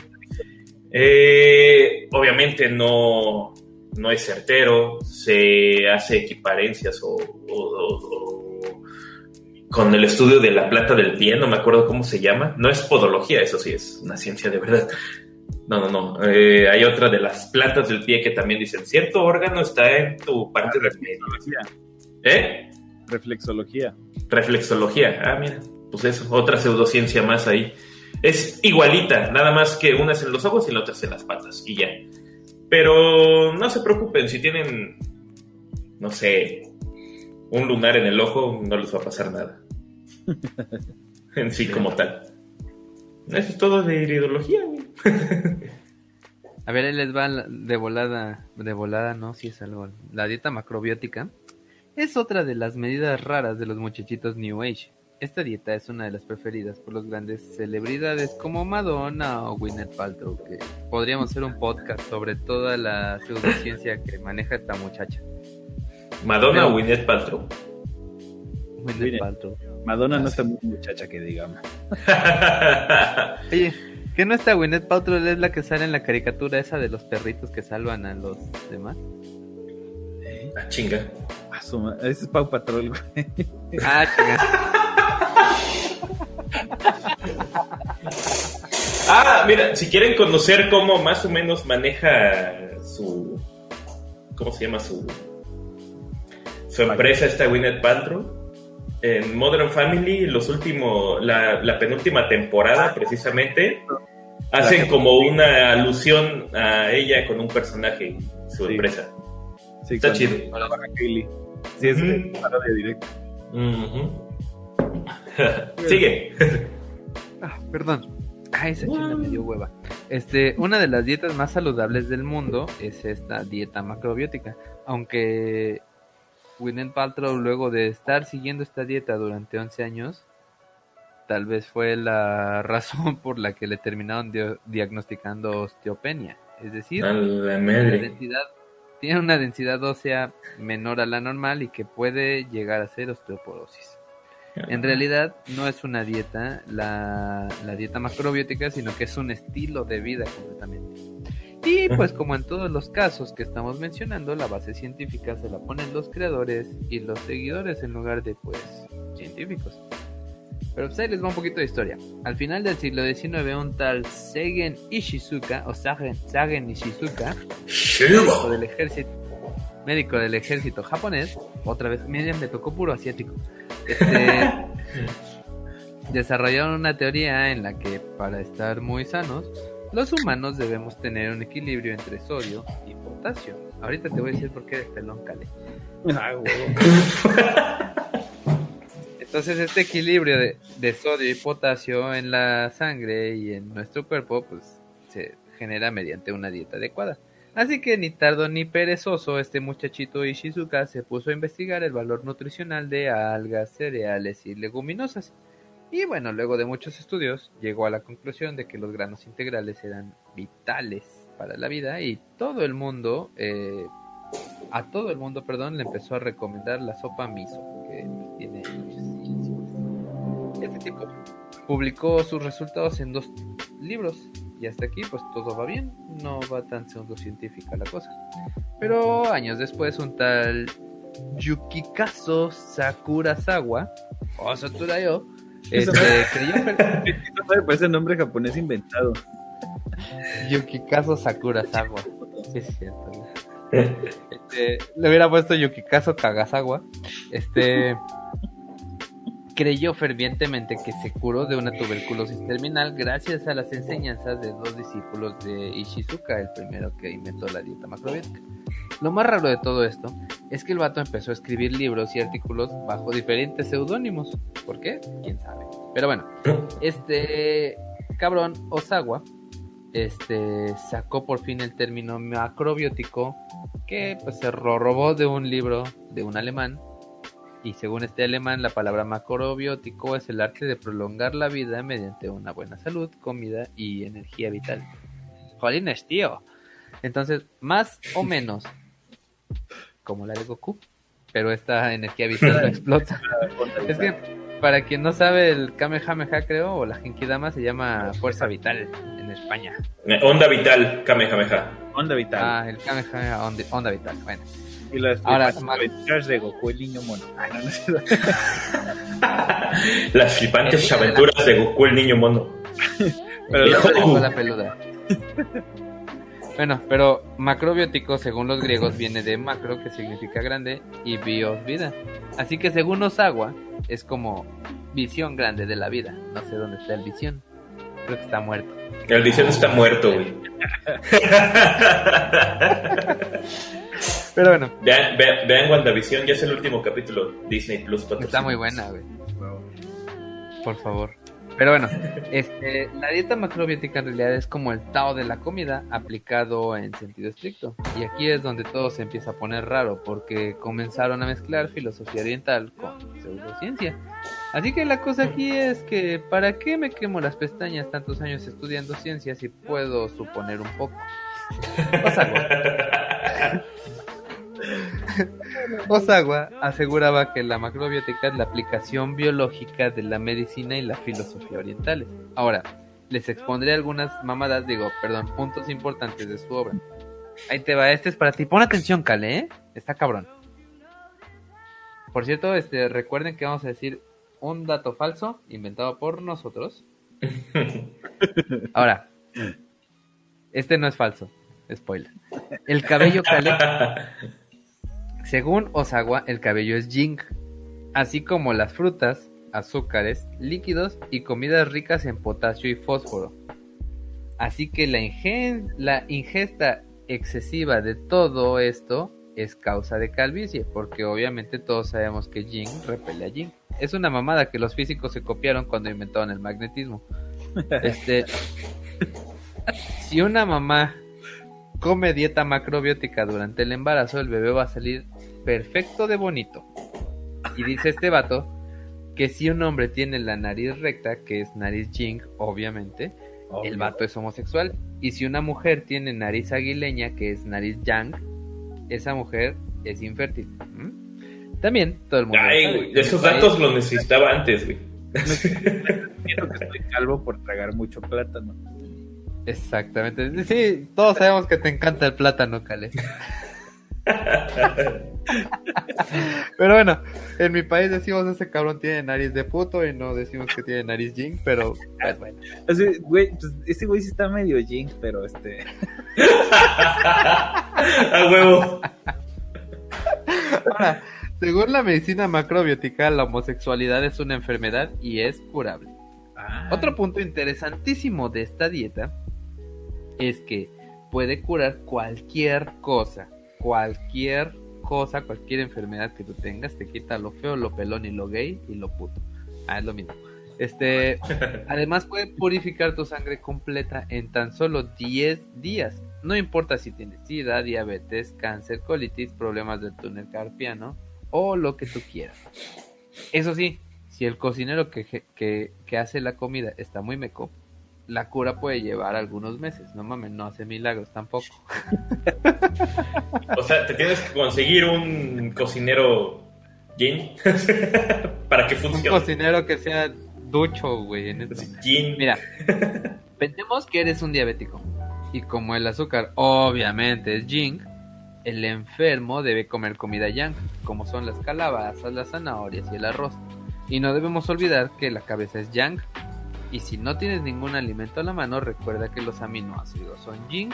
Eh, obviamente no, no es certero, se hace equiparencias o, o- o- o con el estudio de la planta del pie, no me acuerdo cómo se llama. No es podología, eso sí, es una ciencia de verdad. No, no, no. Eh, hay otra de las plantas del pie que también dicen, cierto órgano está en tu parte del medio. ¿Eh? Reflexología. Reflexología. Ah, mira, pues eso, otra pseudociencia más ahí. Es igualita, nada más que una es en los ojos y la otra es en las patas, y ya. Pero no se preocupen, si tienen, no sé, un lunar en el ojo, no les va a pasar nada. en sí, como tal. Eso es todo de iridología, güey. A ver, ahí les va la- de volada, de volada, no, si es algo. La dieta macrobiótica es otra de las medidas raras de los muchachitos New Age. Esta dieta es una de las preferidas por los grandes celebridades como Madonna o Gwyneth Paltrow, que podríamos hacer un podcast sobre toda la pseudociencia que maneja esta muchacha. Madonna Pero- o Gwyneth Paltrow. Gwyneth Gwyneth. Paltrow. Madonna Ah, no sí. está muy muchacha que digamos. Oye, ¿qué no está Gwyneth Paltrow? Es la que sale en la caricatura esa de los perritos que salvan a los demás. ah, chinga. Ah, su Ese es Pau Patrol, güey. Ah. Ah, mira, si quieren conocer cómo más o menos maneja su. ¿Cómo se llama su. Su empresa, esta Gwyneth Paltrow. En Modern Family, los últimos. La, la penúltima temporada, precisamente. Hacen como una alusión a ella con un personaje, su Sí. empresa. Sí, Está chido. Sí, es Ujú. parodia directa. Ujú. Sigue. Ah, perdón. Ah, esa china me dio hueva. Este, una de las dietas más saludables del mundo es esta dieta macrobiótica. Aunque Gwyneth Paltrow, luego de estar siguiendo esta dieta durante 11 años, tal vez fue la razón por la que le terminaron diagnosticando osteopenia. Es decir, la la madre. Tiene una densidad ósea menor a la normal y que puede llegar a ser osteoporosis. En realidad no es una dieta, la, la dieta macrobiótica, sino que es un estilo de vida completamente. Y pues como en todos los casos que estamos mencionando, la base científica se la ponen los creadores y los seguidores en lugar de pues científicos. Pero pues ahí les va un poquito de historia. Al final del siglo XIX, un tal Seigen Ishizuka, o Sagen, Sagen Ishizuka, médico del ejército, médico del ejército japonés, otra vez, miren, me tocó puro asiático. Este, desarrollaron una teoría en la que para estar muy sanos, los humanos debemos tener un equilibrio entre sodio y potasio. Ahorita te voy a decir por qué de pelón cale. Ah, huevo. Entonces este equilibrio de, sodio y potasio en la sangre y en nuestro cuerpo pues se genera mediante una dieta adecuada. Así que ni tardo ni perezoso este muchachito Ishizuka se puso a investigar el valor nutricional de algas, cereales y leguminosas. Y bueno, luego de muchos estudios llegó a la conclusión de que los granos integrales eran vitales para la vida y todo el mundo, eh, a todo el mundo, perdón, le empezó a recomendar la sopa miso, que tiene Este tipo publicó sus resultados en dos libros, Y hasta aquí, pues todo va bien. No va tan pseudocientífica la cosa. Pero años después, un tal Yukikazo Sakurazawa, o Saturayo, este, creyó parece nombre japonés inventado. Yukikazo Sakurazawa. Sí, es cierto. güey. Este, le hubiera puesto Yukikazo Kagasawa. Este creyó fervientemente que se curó de una tuberculosis terminal gracias a las enseñanzas de dos discípulos de Ishizuka, el primero que inventó la dieta macrobiótica. Lo más raro de todo esto es que el vato empezó a escribir libros y artículos bajo diferentes seudónimos. ¿Por qué? ¿Quién sabe? Pero bueno, este cabrón Osawa este sacó por fin el término macrobiótico que pues se ro- robó de un libro de un alemán y según este alemán la palabra macrobiótico es el arte de prolongar la vida mediante una buena salud, comida y energía vital. Jolines, tío. Entonces, más o menos como la de Goku, pero esta energía vital no explota. Es que para quien no sabe el Kamehameha creo o la Genkidama se llama fuerza vital en España. Onda vital, Kamehameha. Onda vital. Ah, el Kamehameha onda, onda vital. Bueno, y las ahora, aventuras de Goku, el niño mono. Ah, no, no. Las flipantes aventuras de Goku, el niño mono. Pero Goku. la peluda. Bueno, pero macrobiótico, según los griegos, viene de macro, que significa grande, y bios, vida. Así que según Osawa, es como visión grande de la vida. No sé dónde está el visión. Creo que está muerto. El visión está muerto, güey. Pero bueno, Vean, vean, vean WandaVision, ya es el último capítulo. Disney Plus está muy buena, güey. Por favor. Pero bueno, este, la dieta macrobiótica en realidad es como el Tao de la comida aplicado en sentido estricto. Y aquí es donde todo se empieza a poner raro, porque comenzaron a mezclar filosofía oriental con pseudociencia. Así que la cosa aquí es que, ¿para qué me quemo las pestañas tantos años estudiando ciencia si puedo suponer un poco? Osawa. Osawa aseguraba que la macrobiótica es la aplicación biológica de la medicina y la filosofía orientales. Ahora, les expondré algunas mamadas, digo, perdón, puntos importantes de su obra. Ahí te va, este es para ti. Pon atención, Cale, ¿eh? Está cabrón. Por cierto, este, recuerden que vamos a decir un dato falso inventado por nosotros. Ahora, este no es falso. Spoiler. El cabello Cale según Osawa, el cabello es yin, así como las frutas, azúcares, líquidos y comidas ricas en potasio y fósforo. Así que la ingesta excesiva de todo esto es causa de calvicie, porque obviamente todos sabemos que yin repele a yin. Es una mamada que los físicos se copiaron cuando inventaron el magnetismo. Este, si una mamá come dieta macrobiótica durante el embarazo, el bebé va a salir perfecto de bonito. Y dice este vato que si un hombre tiene la nariz recta, que es nariz Jing, obviamente, el vato es homosexual. Y si una mujer tiene nariz aguileña, que es nariz Yang, esa mujer es infértil. ¿Mm? También todo el mundo. Ay, sabe. güey, esos datos los necesitaba antes, güey. Siento que estoy calvo por tragar mucho plátano. Exactamente. Sí, todos sabemos que te encanta el plátano, Cale. pero bueno, en mi país decimos ese cabrón tiene nariz de puto y no decimos que tiene nariz jing, pero pues, bueno. Así, güey, pues ese güey sí está medio jinx, pero este. A huevo. Ahora, según la medicina macrobiótica, la homosexualidad es una enfermedad y es curable. Ah, Otro punto interesantísimo de esta dieta es que puede curar cualquier cosa, cualquier cosa, cualquier enfermedad que tú tengas, te quita lo feo, lo pelón y lo gay y lo puto. Ah, es lo mismo. Este, además puede purificar tu sangre completa en tan solo 10 días. No importa si tienes sida, diabetes, cáncer, colitis, problemas del túnel carpiano o lo que tú quieras. Eso sí, si el cocinero que, que, que hace la comida está muy meco, la cura puede llevar algunos meses. No mames, no hace milagros tampoco. O sea, te tienes que conseguir un cocinero Jin para que Un funcione. cocinero que sea ducho, güey. en esto. Jin. Mira, Pensemos que eres un diabético. Y como el azúcar obviamente es yin, el enfermo debe comer comida yang, como son las calabazas, las zanahorias y el arroz. Y no debemos olvidar que la cabeza es yang. Y si no tienes ningún alimento a la mano, recuerda que los aminoácidos son yin.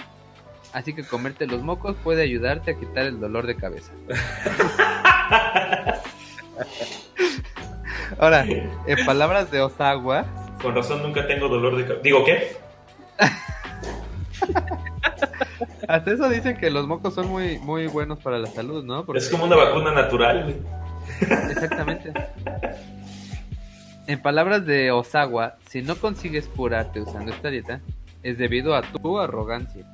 Así que comerte los mocos puede ayudarte a quitar el dolor de cabeza. Ahora, en palabras de Osawa, Con razón nunca tengo dolor de cabeza. Digo, ¿qué? hasta eso dicen que los mocos son muy, muy buenos para la salud, ¿no? Porque- Es como una vacuna natural. Exactamente. En palabras de Osawa, si no consigues curarte usando esta dieta, es debido a tu arrogancia.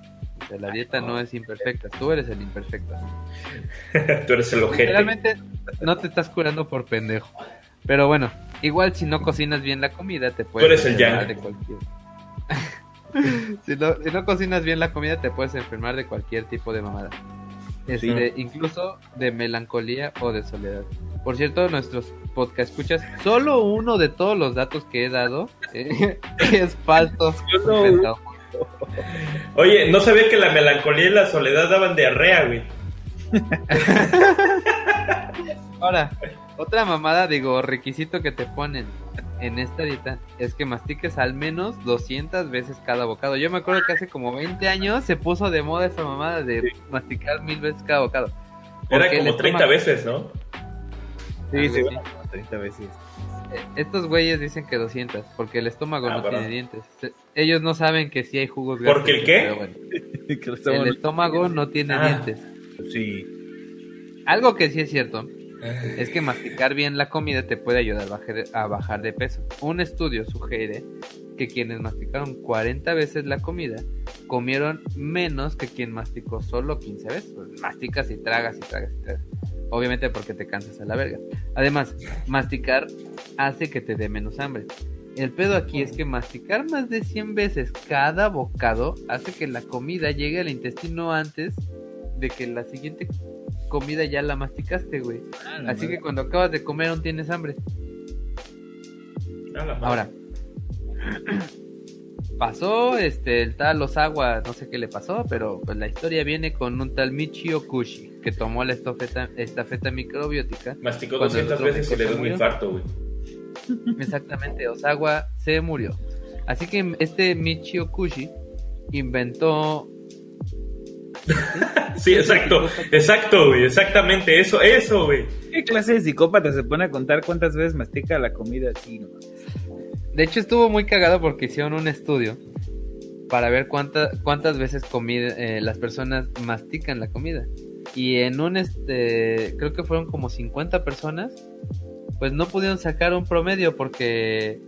O sea, la dieta no es imperfecta, tú eres el imperfecto. Tú eres el ojete. Realmente no te estás curando por pendejo. Pero bueno, igual si no cocinas bien la comida, te puedes eres el enfermar yang. de cualquier. si, no, si no cocinas bien la comida, te puedes enfermar de cualquier tipo de mamada. Este, Incluso de melancolía o de soledad. Por cierto, nuestros podcast escuchas, solo uno de todos los datos que he dado eh, es falso. Oye, no sabía que la melancolía y la soledad daban diarrea, güey. Ahora, otra mamada, digo, requisito que te ponen en esta dieta es que mastiques al menos 200 veces cada bocado. Yo me acuerdo que hace como 20 años se puso de moda esa mamada de masticar mil veces cada bocado. Era como el 30 estómago- veces, ¿no? Sí, Algo se así. va como 30 veces. Eh, Estos güeyes dicen que 200, porque el estómago Ah, no tiene dientes. Ellos no saben que sí hay jugos ¿Porque el qué? bueno. El estómago no tiene Ah. dientes. Sí. Algo que sí es cierto es que masticar bien la comida te puede ayudar a bajar, a bajar de peso. Un estudio sugiere que quienes masticaron 40 veces la comida comieron menos que quien masticó solo 15 veces. Pues, masticas y tragas y tragas y tragas. Obviamente porque te cansas a la verga. Además, masticar hace que te dé menos hambre. El pedo aquí es que masticar más de 100 veces cada bocado hace que la comida llegue al intestino antes de que la siguiente comida ya la masticaste, güey. Así que cuando acabas de comer aún tienes hambre. A la madre. Ahora, pasó este el tal Osawa, no sé qué le pasó, pero pues la historia viene con un tal Michio Kushi que tomó la estafeta, estafeta microbiótica. Masticó Cuando 200 el otro veces y le dio un murió. infarto, güey. Exactamente, Osawa se murió. Así que este Michio Kushi inventó Sí, exacto. Exacto, güey. Exactamente. Eso, eso, güey. ¿Qué clase de psicópata se pone a contar cuántas veces mastica la comida así? No? De hecho, estuvo muy cagado porque hicieron un estudio para ver cuánta- cuántas veces comida, eh, las personas mastican la comida. Y en un, este, creo que fueron como 50 personas, pues no pudieron sacar un promedio porque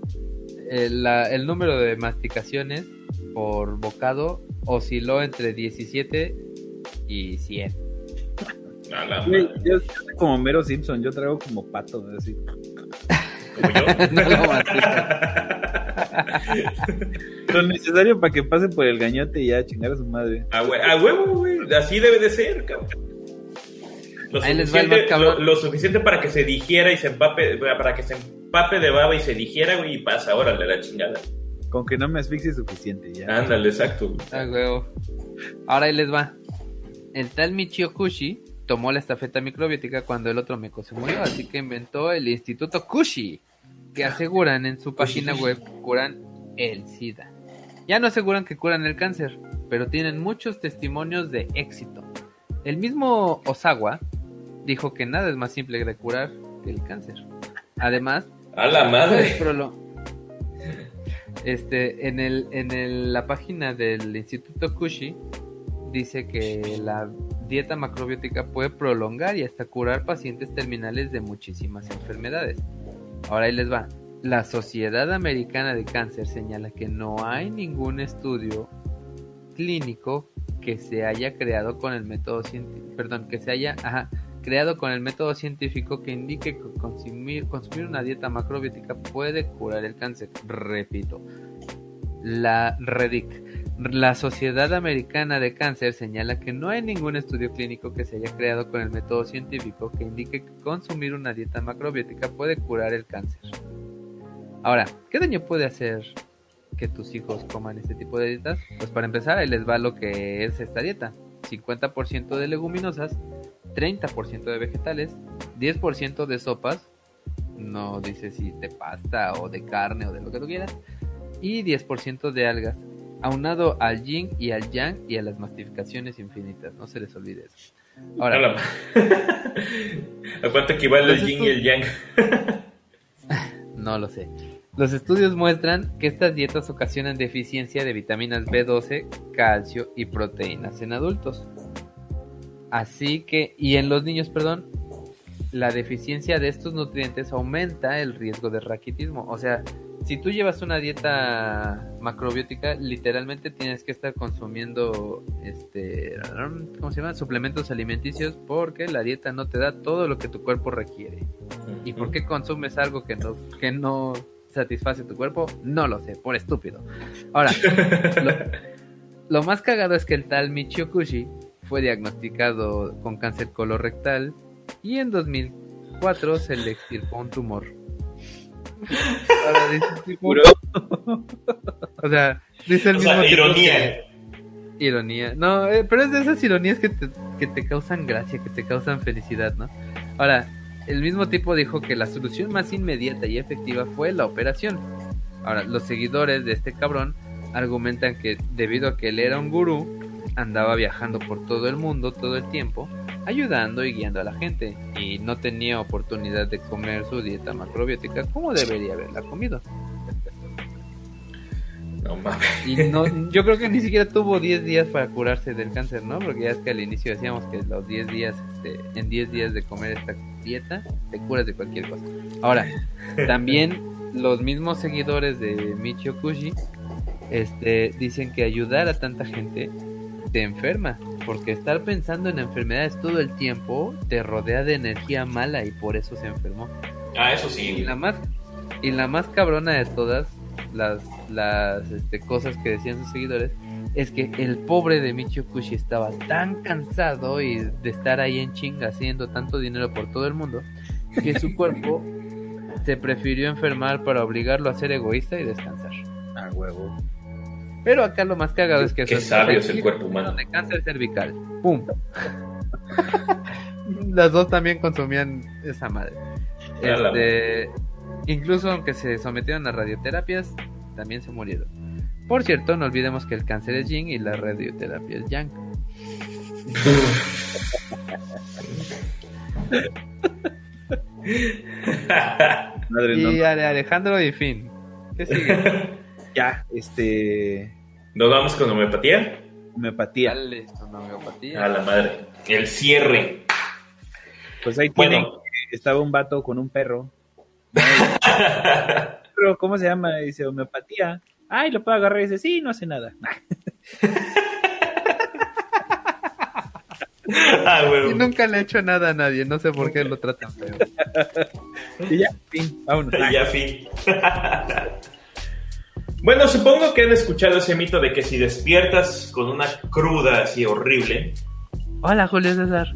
el, la- el número de masticaciones por bocado osciló entre 17 y 100. A la Güey, madre. yo soy como Mero Simpson, yo trago como pato, así. Como yo. No lo necesario para que pase por el gañote y ya chingar a su madre. A, hue- a huevo, güey. Así debe de ser, cabrón. Lo Ahí les va el suficiente, más cabrón. lo, lo suficiente para que se digiera y se empape, para que se empape de baba y se digiera, güey, y pasa, órale, la chingada. Con que no me asfixie suficiente, ya. Ándale, exacto. güey. Ah, huevo. Ahora ahí les va. El tal Michio Kushi tomó la estafeta microbiótica cuando el otro meco se murió, así que inventó el Instituto Kushi, que aseguran en su página web que curan el SIDA. Ya no aseguran que curan el cáncer, pero tienen muchos testimonios de éxito. El mismo Osawa dijo que nada es más simple de curar que el cáncer. Además, A la madre. Este, en el, en el- la página del Instituto Kushi dice que la dieta macrobiótica puede prolongar y hasta curar pacientes terminales de muchísimas enfermedades. Ahora ahí les va. La Sociedad Americana de Cáncer señala que no hay ningún estudio clínico que se haya creado con el método científico, perdón, que se haya creado con el método científico que indique que consumir, consumir una dieta macrobiótica puede curar el cáncer. Repito, la REDIC, la Sociedad Americana de Cáncer señala que no hay ningún estudio clínico que se haya creado con el método científico que indique que consumir una dieta macrobiótica puede curar el cáncer. Ahora, ¿qué daño puede hacer que tus hijos coman este tipo de dietas? Pues para empezar, ahí les va lo que es esta dieta. 50% de leguminosas, 30% de vegetales, 10% de sopas, no dice si de pasta o de carne o de lo que tú quieras, y 10% de algas, aunado al yin y al yang y a las mastificaciones infinitas, no se les olvide eso. Ahora, A, la- ¿A cuánto equivale el yin y el yang? No lo sé. Los estudios muestran que estas dietas ocasionan deficiencia de vitaminas B12, calcio y proteínas en adultos. Así que, y en los niños, perdón, la deficiencia de estos nutrientes aumenta el riesgo de raquitismo. O sea, si tú llevas una dieta macrobiótica, literalmente tienes que estar consumiendo, este, ¿cómo se llama? Suplementos alimenticios porque la dieta no te da todo lo que tu cuerpo requiere. ¿Y por qué consumes algo que no, que no satisface tu cuerpo? No lo sé, por estúpido. Ahora, lo, lo más cagado es que el tal Michio Kushi fue diagnosticado con cáncer colorectal y en 2004 se le extirpó un tumor. Ahora dice el tipo- Puro. o sea, dice el O mismo sea, tipo ironía. que- Ironía. No, eh, pero es de esas ironías que te, que te causan gracia, que te causan felicidad, ¿no? Ahora, el mismo tipo dijo que la solución más inmediata y efectiva fue la operación. Ahora, los seguidores de este cabrón argumentan que debido a que él era un gurú, andaba viajando por todo el mundo todo el tiempo, ayudando y guiando a la gente, y no tenía oportunidad de comer su dieta macrobiótica como debería haberla comido. No mames. Y no, yo creo que ni siquiera tuvo 10 días para curarse del cáncer, ¿no? Porque ya es que al inicio decíamos que los 10 días, este, en 10 días de comer esta dieta, te curas de cualquier cosa. Ahora, también los mismos seguidores de Michio Kushi este, dicen que ayudar a tanta gente te enferma, porque estar pensando en enfermedades todo el tiempo te rodea de energía mala y por eso se enfermó. Ah, eso Y sí. la más, y la más cabrona de todas las, las este, cosas que decían sus seguidores es que el pobre de Michio Kushi estaba tan cansado y de estar ahí en chinga haciendo tanto dinero por todo el mundo que su cuerpo se prefirió enfermar para obligarlo a ser egoísta y descansar. A huevo. Pero acá lo más cagado es que Qué sabio es el cuerpo humano. de cáncer cervical. ¡Pum! Las dos también consumían esa madre. Este, incluso aunque se sometieron a radioterapias, también se murieron. Por cierto, no olvidemos que el cáncer es yin y la radioterapia es yang. Madre Y no. Ale- Alejandro y fin. ¿Qué sigue? Ya, este. ¿Nos vamos con homeopatía? Homeopatía. Dale, con homeopatía. A la madre. El cierre. Pues ahí Bueno. tienen que estaba un vato con un perro. Pero, ¿cómo se llama? Dice homeopatía. Ay, lo puedo agarrar y dice, sí, no hace nada. Ah, Y nunca le he hecho nada a nadie, no sé por qué lo tratan feo. Y ya, fin, vámonos. Y ya fin. bueno, supongo que han escuchado ese mito de que si despiertas con una cruda así horrible, Hola, Julio César.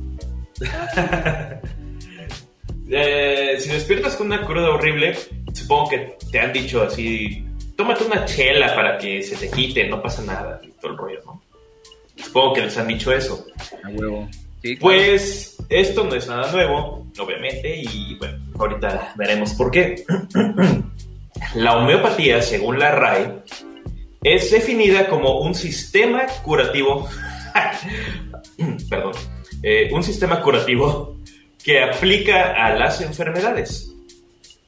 eh, si despiertas con una cruda horrible, supongo que te han dicho así, tómate una chela para que se te quite, no pasa nada, y todo el rollo, ¿no? Supongo que les han dicho eso. A huevo. Sí, claro. Pues esto no es nada nuevo, obviamente, y bueno, ahorita veremos por qué. La homeopatía, según la RAE, es definida como un sistema curativo, perdón, eh, un sistema curativo que aplica a las enfermedades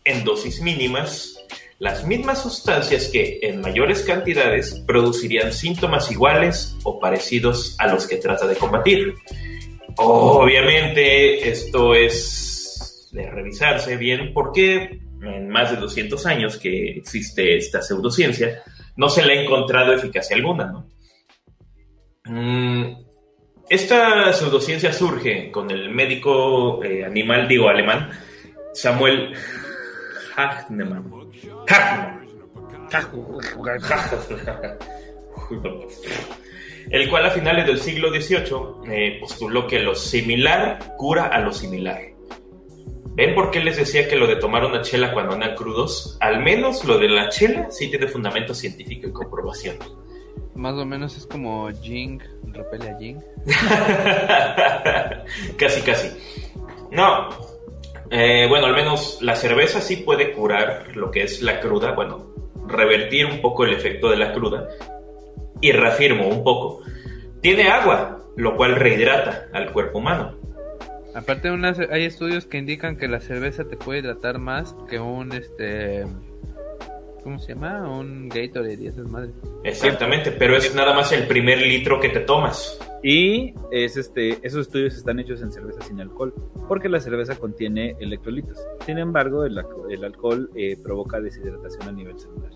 en dosis mínimas las mismas sustancias que en mayores cantidades producirían síntomas iguales o parecidos a los que trata de combatir. Obviamente esto es de revisarse bien porque en más de 200 años que existe esta pseudociencia no se le ha encontrado eficacia alguna. ¿no? Mm, esta pseudociencia surge con el médico eh, animal, digo alemán, Samuel Hahnemann. Hahnemann. el cual a finales del siglo XVIII eh, postuló que lo similar cura a lo similar. ¿Ven por qué les decía que lo de tomar una chela cuando andan crudos? Al menos lo de la chela sí tiene fundamento científico y comprobación. Más o menos es como Jing, repele a Jing. casi, casi. No. Eh, bueno, al menos la cerveza sí puede curar lo que es la cruda. Bueno, revertir un poco el efecto de la cruda. Y reafirmo un poco. Tiene agua, lo cual rehidrata al cuerpo humano. Aparte unas, hay estudios que indican que la cerveza te puede hidratar más que un este ¿cómo se llama? Un Gatorade y esas madres. Exactamente, pero es nada más el primer litro que te tomas. Y es este, esos estudios están hechos en cerveza sin alcohol, porque la cerveza contiene electrolitos. Sin embargo, el, el alcohol eh, provoca deshidratación a nivel celular.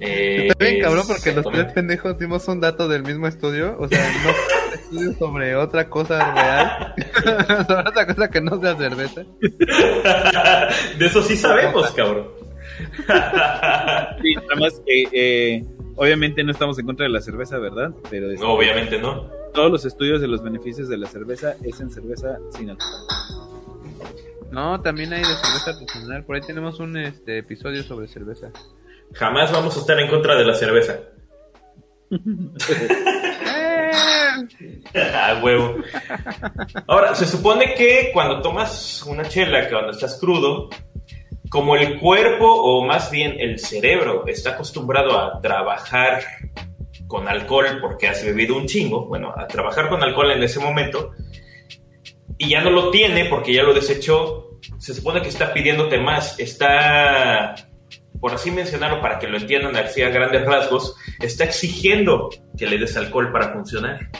Eh, Está bien, cabrón, porque los tres pendejos dimos un dato del mismo estudio. O sea, no estudio sobre otra cosa real. sobre otra cosa que no sea cerveza. De eso sí sabemos, cabrón. sí, nada más que eh, obviamente no estamos en contra de la cerveza, ¿verdad? Pero no, obviamente no. Todos los estudios de los beneficios de la cerveza es en cerveza sin alcohol. No, también hay de cerveza artesanal. Por ahí tenemos un este, episodio sobre cerveza. Jamás vamos a estar en contra de la cerveza. ah, huevo. Ahora, se supone que cuando tomas una chela, que cuando estás crudo, como el cuerpo, o más bien el cerebro, está acostumbrado a trabajar con alcohol porque has bebido un chingo, bueno, a trabajar con alcohol en ese momento, y ya no lo tiene porque ya lo desechó, se supone que está pidiéndote más, está por así mencionarlo para que lo entiendan así a grandes rasgos, está exigiendo que le des alcohol para funcionar.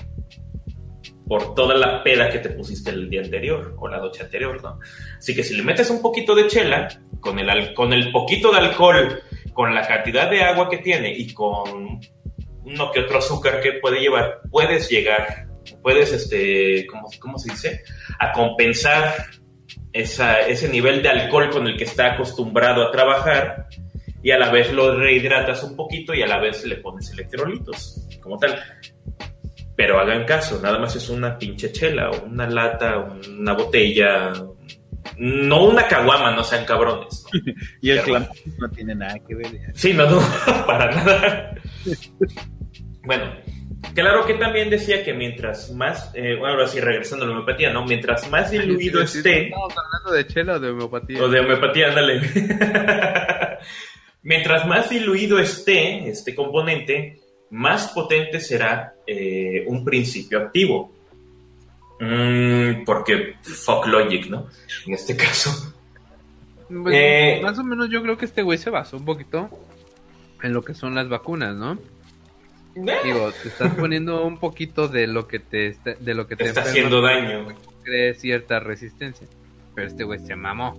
Por toda la peda que te pusiste el día anterior o la noche anterior, ¿no? Así que si le metes un poquito de chela, con el, con el poquito de alcohol, con la cantidad de agua que tiene y con uno que otro azúcar que puede llevar, puedes llegar, puedes, este, ¿cómo, cómo se dice? A compensar esa, ese nivel de alcohol con el que está acostumbrado a trabajar y a la vez lo rehidratas un poquito y a la vez le pones electrolitos, como tal. Pero hagan caso, nada más es una pinche chela, o una lata, una botella, no una caguama, no sean cabrones. y el clan no tiene nada que ver. Sí, no, no, para nada. bueno, claro que también decía que mientras más, eh, bueno, ahora sí, regresando a la homeopatía, ¿no? Mientras más diluido esté. Estamos hablando de chela o de homeopatía. O de homeopatía, ándale. Mientras más diluido esté este componente, más potente será eh, un principio activo. Mm, porque fuck logic, ¿no? En este caso. Eh, más o menos yo creo que este güey se basó un poquito en lo que son las vacunas, ¿no? Eh. Digo, te estás poniendo un poquito de lo que te está, de lo que te, está haciendo daño. Cree cierta resistencia. Pero este güey se mamó.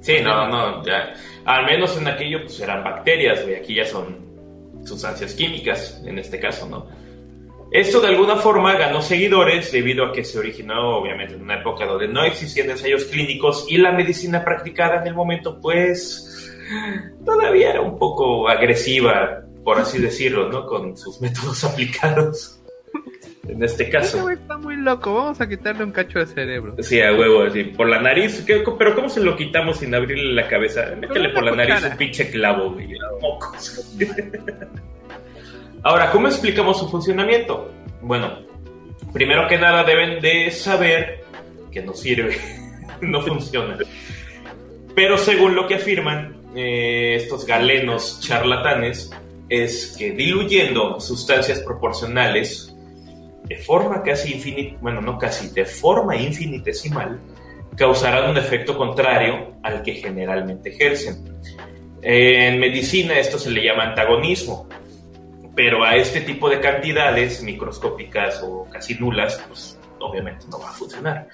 Sí, no, no, ya. Al menos en aquello pues eran bacterias, güey. Aquí ya son sustancias químicas, en este caso, ¿no? Esto de alguna forma ganó seguidores debido a que se originó obviamente en una época donde no existían ensayos clínicos y la medicina practicada en el momento pues todavía era un poco agresiva, por así decirlo, ¿no? Con sus métodos aplicados en este caso. Está muy loco, vamos a quitarle un cacho de cerebro. Sí, a huevo, así, por la nariz. pero ¿cómo se lo quitamos sin abrirle la cabeza? Métele por la nariz un pinche clavo, güey. Mocos. Ahora, ¿cómo explicamos su funcionamiento? Bueno, primero que nada deben de saber que no sirve, no funciona. Pero según lo que afirman eh, estos galenos charlatanes, es que diluyendo sustancias proporcionales de forma casi infinita, bueno, no casi, de forma infinitesimal, causarán un efecto contrario al que generalmente ejercen. En medicina esto se le llama antagonismo, pero a este tipo de cantidades microscópicas o casi nulas, pues obviamente no va a funcionar.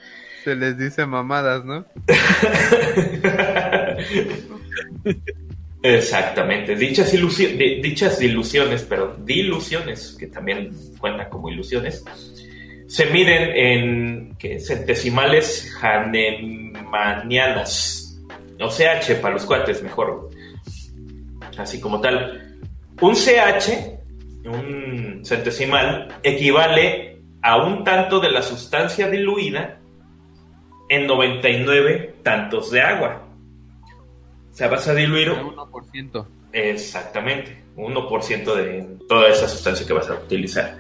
Se les dice mamadas, ¿no? Exactamente. Dichas, dichas ilusiones, pero diluciones, que también cuentan como ilusiones, se miden en centesimales hanemanianas, o CH para los cuates, mejor. Así como tal. Un CH, un centesimal, equivale a un tanto de la sustancia diluida en 99 tantos de agua. O sea, vas a diluir... 1%. Exactamente, 1% de toda esa sustancia que vas a utilizar.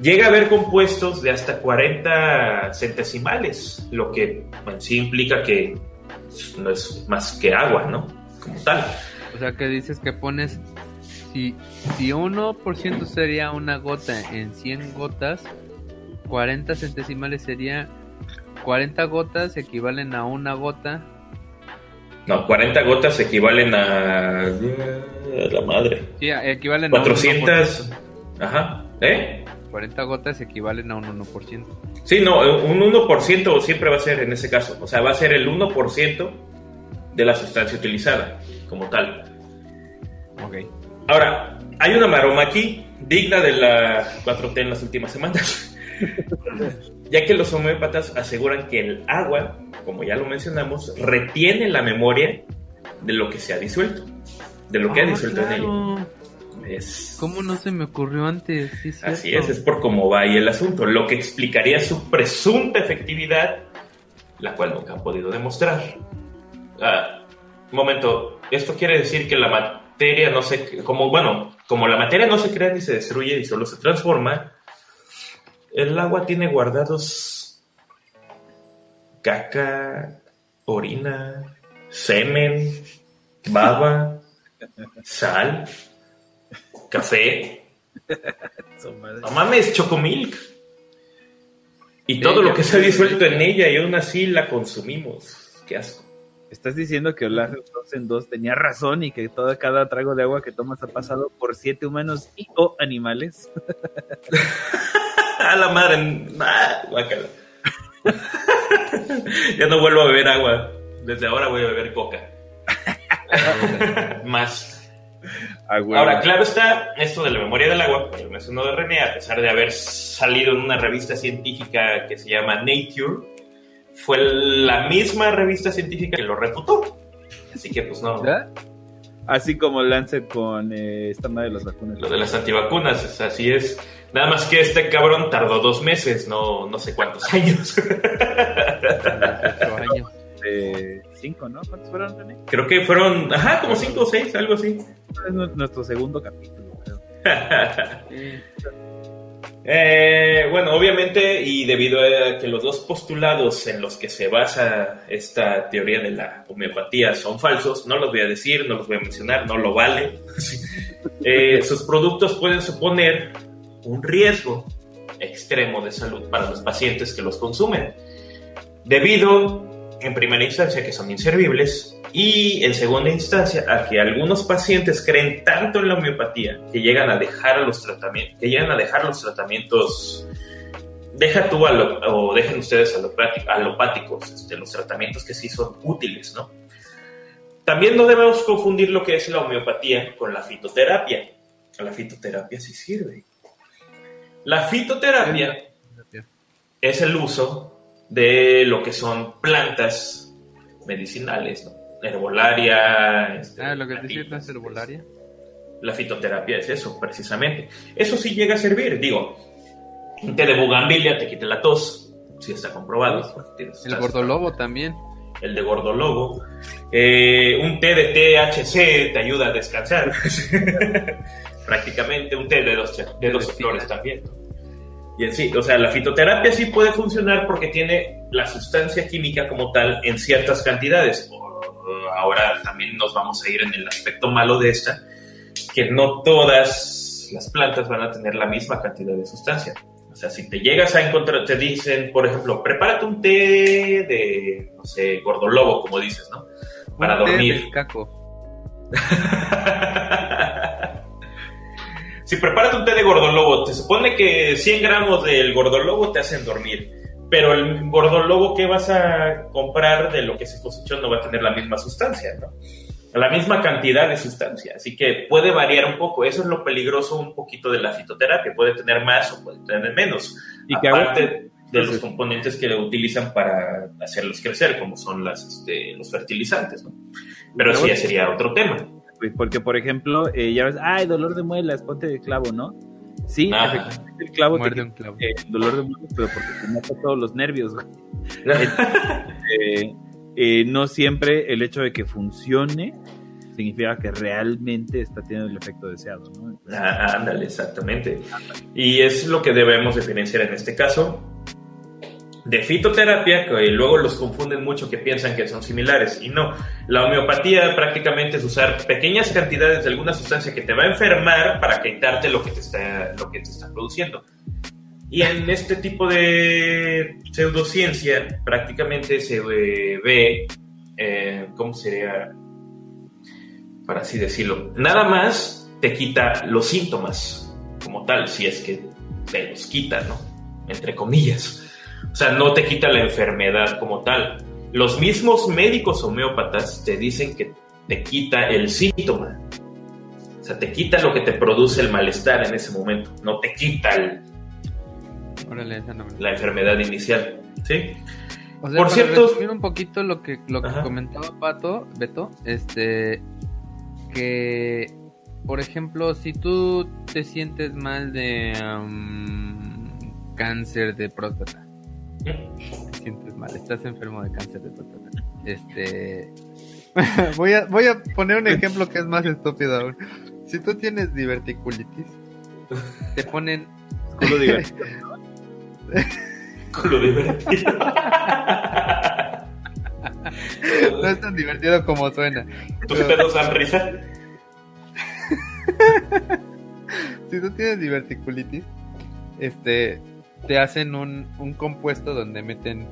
Llega a haber compuestos de hasta 40 centesimales, lo que en sí implica que no es más que agua, ¿no? Como tal. O sea, que dices que pones, si, si 1% sería una gota en 100 gotas, 40 centesimales sería 40 gotas equivalen a una gota. No, 40 gotas equivalen a, a la madre. Sí, equivalen 400. A Ajá. ¿Eh? 40 gotas equivalen a un 1%. Sí, no, un 1% siempre va a ser en ese caso. O sea, va a ser el 1% de la sustancia utilizada, como tal. Ok. Ahora, hay una maroma aquí, digna de la 4T en las últimas semanas. ya que los homeópatas aseguran que el agua, como ya lo mencionamos, retiene la memoria de lo que se ha disuelto, de lo que ha Ah, disuelto en ello. Es- ¿Cómo no se me ocurrió antes? Sí, Así cierto. es, es por cómo va ahí el asunto, lo que explicaría su presunta efectividad, la cual nunca han podido demostrar. Ah, un momento, esto quiere decir que la materia no se, como bueno, como la materia no se crea ni se destruye y solo se transforma, el agua tiene guardados caca, orina, semen, baba, sal, café. No mames, Chocomilk. Y todo lo que se ha sé. disuelto en ella y aún así la consumimos. Qué asco. Estás diciendo que Olaf 2 en 2 tenía razón y que todo cada trago de agua que tomas ha pasado por siete humanos y o animales. A la madre. Ah, guácala. ya no vuelvo a beber agua. Desde ahora voy a beber coca. Más. Ah. Ahora, claro está, esto de la memoria del agua, lo mencionó de René, a pesar de haber salido en una revista científica que se llama Nature, fue la misma revista científica que lo refutó. Así que, pues no. ¿Ya? Así como Lancet con eh, esta madre de las vacunas. Lo de las antivacunas, así es. Nada más que este cabrón tardó dos meses, no, no sé cuántos años. 18 años. Eh, cinco, ¿no? ¿Cuántos fueron, René? Creo que fueron, ajá, como cinco o seis, algo así. Es nu- nuestro segundo capítulo. Eh, bueno, obviamente, y debido a que los dos postulados en los que se basa esta teoría de la homeopatía son falsos, no los voy a decir, no los voy a mencionar, no lo vale. Eh, sus productos pueden suponer un riesgo extremo de salud para los pacientes que los consumen, debido, en primera instancia, que son inservibles y en segunda instancia a que algunos pacientes creen tanto en la homeopatía que llegan a dejar los tratamientos, que llegan a dejar los tratamientos, deja tú lo- o dejen ustedes alopáti- alopáticos, este, los tratamientos que sí son útiles, ¿no? También no debemos confundir lo que es la homeopatía con la fitoterapia. La fitoterapia sí sirve. La fitoterapia es el uso de lo que son plantas medicinales, ¿no? herbolaria. este, Ah, lo que te es herbolaria. La fitoterapia es eso, precisamente. Eso sí llega a servir, digo. Un té de bugambilia te quita la tos, sí está comprobado. tienes- El gordolobo también. el de gordolobo. Eh, un té de THC te ayuda a descansar. Prácticamente un té de dos, de 12 flores también. Y en sí, o sea, la fitoterapia sí puede funcionar porque tiene la sustancia química como tal en ciertas cantidades. Ahora también nos vamos a ir en el aspecto malo de esta, que no todas las plantas van a tener la misma cantidad de sustancia. O sea, si te llegas a encontrar, te dicen, por ejemplo, prepárate un té de, no sé, gordolobo, como dices, ¿no? Para Un té dormir. de caco. si preparas un té de gordolobo, te supone que 100 gramos del gordolobo te hacen dormir. Pero el gordolobo que vas a comprar de lo que se cosechó no va a tener la misma sustancia, ¿no? La misma cantidad de sustancia. Así que puede variar un poco. Eso es lo peligroso un poquito de la fitoterapia. Puede tener más o puede tener menos. Y que Aparte de los componentes que utilizan para hacerlos crecer, como son las, este, los fertilizantes, ¿no? Pero eso ya sería otro tema. Güey, Porque, por ejemplo, eh, ya ves, ay, dolor de muelas, ponte de clavo, ¿no? Sí, efectivamente el clavo te Muerde quita un clavo. eh, el dolor de muelas, pero porque te mata todos los nervios, güey. Eh, eh, no siempre el hecho de que funcione significa que realmente está teniendo el efecto deseado. ¿no? Ah, ándale, exactamente. Y es lo que debemos diferenciar en este caso de fitoterapia, que luego los confunden mucho que piensan que son similares. Y no, la homeopatía prácticamente es usar pequeñas cantidades de alguna sustancia que te va a enfermar para quitarte lo que te está, lo que te está produciendo. Y en este tipo de pseudociencia prácticamente se ve, eh, ¿cómo sería? Para así decirlo. Nada más te quita los síntomas como tal, si es que te los quita, ¿no? Entre comillas. O sea, no te quita la enfermedad como tal. Los mismos médicos homeópatas te dicen que te quita el síntoma. O sea, te quita lo que te produce el malestar en ese momento. No te quita el, la enfermedad inicial. ¿Sí? Por cierto, un poquito lo que lo que comentaba Pato, Beto, este que por ejemplo, si tú te sientes mal de cáncer de próstata, te sientes mal, estás enfermo de cáncer de próstata. Este voy a voy a poner un ejemplo que es más estúpido aún. Si tú tienes diverticulitis, te ponen culo divertido. culo divertido. no es tan divertido como suena. ¿Tus pedos dan risa? si tú tienes diverticulitis, este, te hacen un, un compuesto donde meten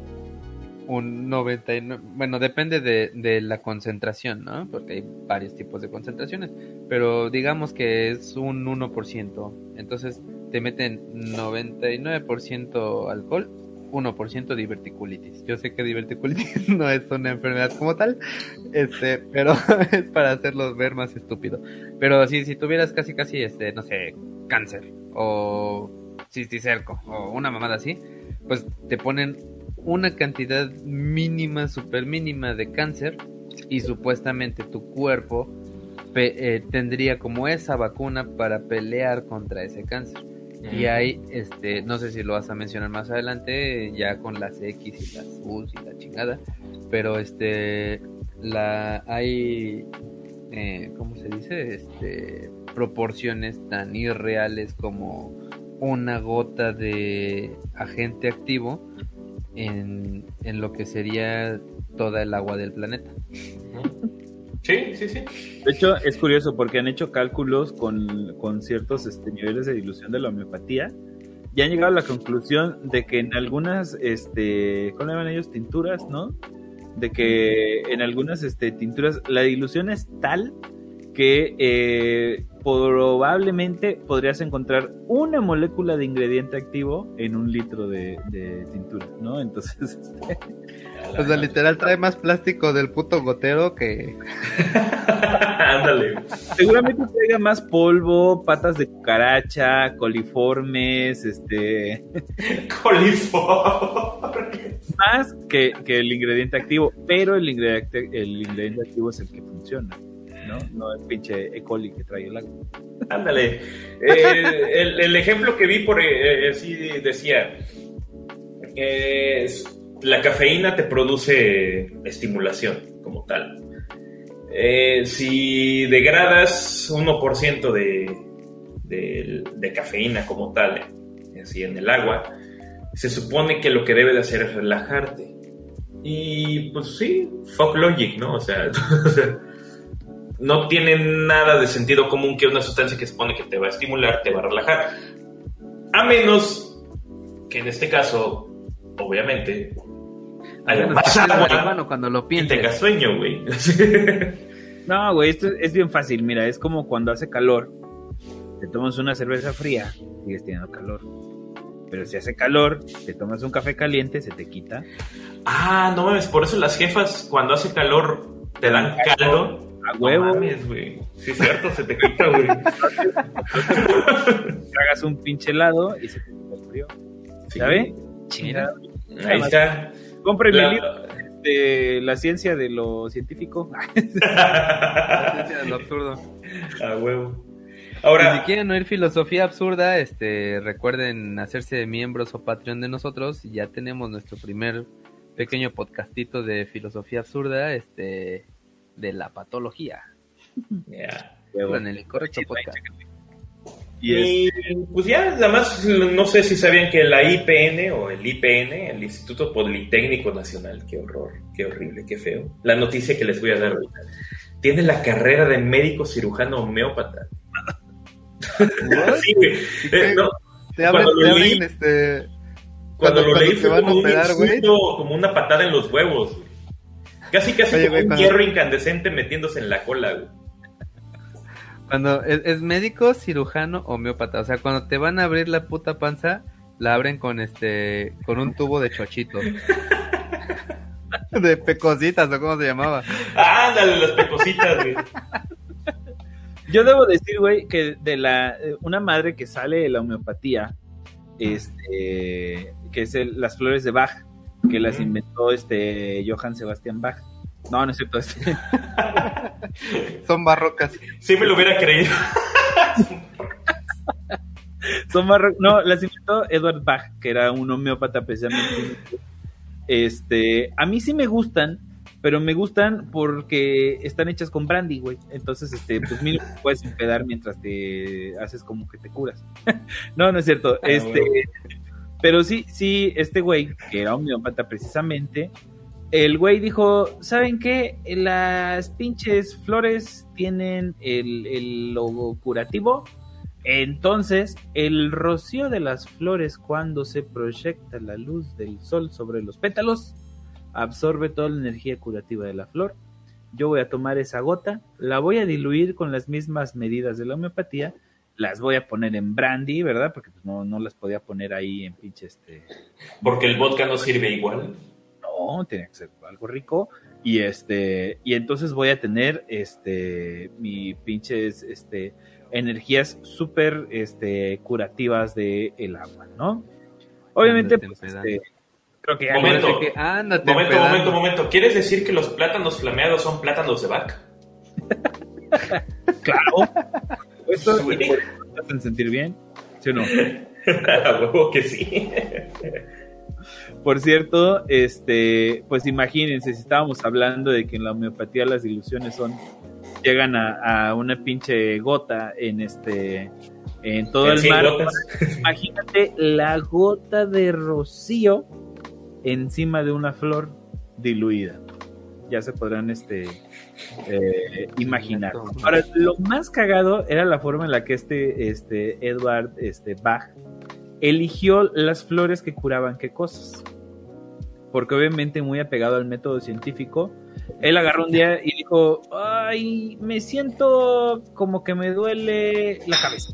un 99, bueno, depende de, de, la concentración, ¿no? Porque hay varios tipos de concentraciones, pero digamos que es un 1%, entonces te meten 99% alcohol 1% diverticulitis. Yo sé que diverticulitis no es una enfermedad como tal, este, pero es para hacerlos ver más estúpido. Pero si, si tuvieras casi casi este, no sé, cáncer o cisticerco o una mamada así, pues te ponen una cantidad mínima, super mínima de cáncer y supuestamente tu cuerpo eh, tendría como esa vacuna para pelear contra ese cáncer. Y hay, este, no sé si lo vas a mencionar más adelante, ya con las X y las U y la chingada, pero este, la, hay, eh, ¿cómo se dice? Este, proporciones tan irreales como una gota de agente activo en, en lo que sería toda el agua del planeta. Sí, sí, sí. De hecho, es curioso porque han hecho cálculos con, con ciertos este, niveles de dilución de la homeopatía y han llegado a la conclusión de que en algunas, este, ¿cómo llaman ellos? Tinturas, ¿no? De que en algunas este, tinturas la dilución es tal que eh, probablemente podrías encontrar una molécula de ingrediente activo en un litro de, tintura, ¿no? Entonces, este... O sea, literal trae más plástico del puto gotero que... Ándale. Seguramente traiga más polvo, patas de cucaracha, coliformes, este... coliformes. Más que, que el ingrediente activo, pero el ingrediente, el ingrediente activo es el que funciona. ¿No? No el pinche E. coli que trae el agua. Ándale. Eh, el, ejemplo que vi por eh, así decía, la cafeína te produce estimulación como tal. Eh, si degradas 1% de, de, de, cafeína como tal, así en el agua, se supone que lo que debe de hacer es relajarte. Y pues sí, fuck logic, ¿no? O sea, no tiene nada de sentido común que una sustancia que se supone que te va a estimular te va a relajar. A menos que en este caso, obviamente, haya más agua cuando lo y tengas sueño, güey. no, güey, esto es bien fácil. Mira, es como cuando hace calor, te tomas una cerveza fría, sigues teniendo calor. Pero si hace calor, te tomas un café caliente, se te quita. Ah, no mames, por eso las jefas cuando hace calor te dan caldo a huevo. No mames, güey. Sí, es cierto, se te quita, güey. Hagas un pinche helado y se te quita el frío. ¿Sabes? Chingada. Ahí está. Compre mi libro de la ciencia de lo científico. la ciencia de lo absurdo. A huevo. Ahora, si quieren oír filosofía absurda, este, recuerden hacerse miembros o Patreon de nosotros. Ya tenemos nuestro primer pequeño podcastito de filosofía absurda, este, de la patología. Ya. En el incorrecto podcast. Y pues ya, nada más, no sé si sabían que la IPN o el IPN, el Instituto Politécnico Nacional, qué horror, qué horrible, qué feo. La noticia que les voy a dar ahorita. Tiene la carrera de médico cirujano homeópata. sí, güey. Eh, no, Te abren, Cuando lo te leí- este... cuando, lo leí fue van como un operar, insulto, como una patada en los huevos, güey. Casi, casi Oye, como güey, un cuando- hierro incandescente metiéndose en la cola, güey. Cuando es, es médico, cirujano, homeópata. O sea, cuando te van a abrir la puta panza, la abren con este, con un tubo de chochito. De pecositas, o cómo se llamaba. Ándale, las pecositas, güey. Yo debo decir, güey, que de la eh, una madre que sale de la homeopatía, este, que es el- las flores de Bach, que las inventó este Johann Sebastian Bach. No, no es cierto. Este, Son barrocas. Sí me lo hubiera creído. son marro- no, las inventó Edward Bach, que era un homeópata precisamente. Este, a mí sí me gustan, pero me gustan porque están hechas con brandy, güey. Entonces, este, pues mínimo te puedes empedar mientras te haces como que te curas. no, no es cierto. Ah, este, bueno. Pero sí, sí, este güey, que era homeópata precisamente, el güey dijo, ¿saben qué? Las pinches flores tienen el, el logo curativo. Entonces, el rocío de las flores cuando se proyecta la luz del sol sobre los pétalos, absorbe toda la energía curativa de la flor. Yo voy a tomar esa gota, la voy a diluir con las mismas medidas de la homeopatía, las voy a poner en brandy, ¿verdad? Porque pues, no, no las podía poner ahí en pinche este... Porque el vodka no sirve igual. No, tiene que ser algo rico. Y este, y entonces voy a tener este mi pinches este energías súper este curativas de el agua, ¿no? Obviamente, Ándate pues, este, creo que ya Momento. Que ándate Momento, empedando. momento, momento. ¿Quieres decir que los plátanos flameados son plátanos de vaca? claro. Esto Sí. te hacen sentir bien, ¿sí o no? A huevo que sí. Por cierto, este, pues imagínense, si estábamos hablando de que en la homeopatía las ilusiones son llegan a, a una pinche gota en este en todo En el mar. Imagínate la gota de rocío encima de una flor diluida. Ya se podrán este eh, imaginar. Ahora, lo más cagado era la forma en la que este, este Edward este, Bach eligió las flores que curaban qué cosas. Porque obviamente muy apegado al método científico, él agarró un día y dijo, ay, me siento como que me duele la cabeza.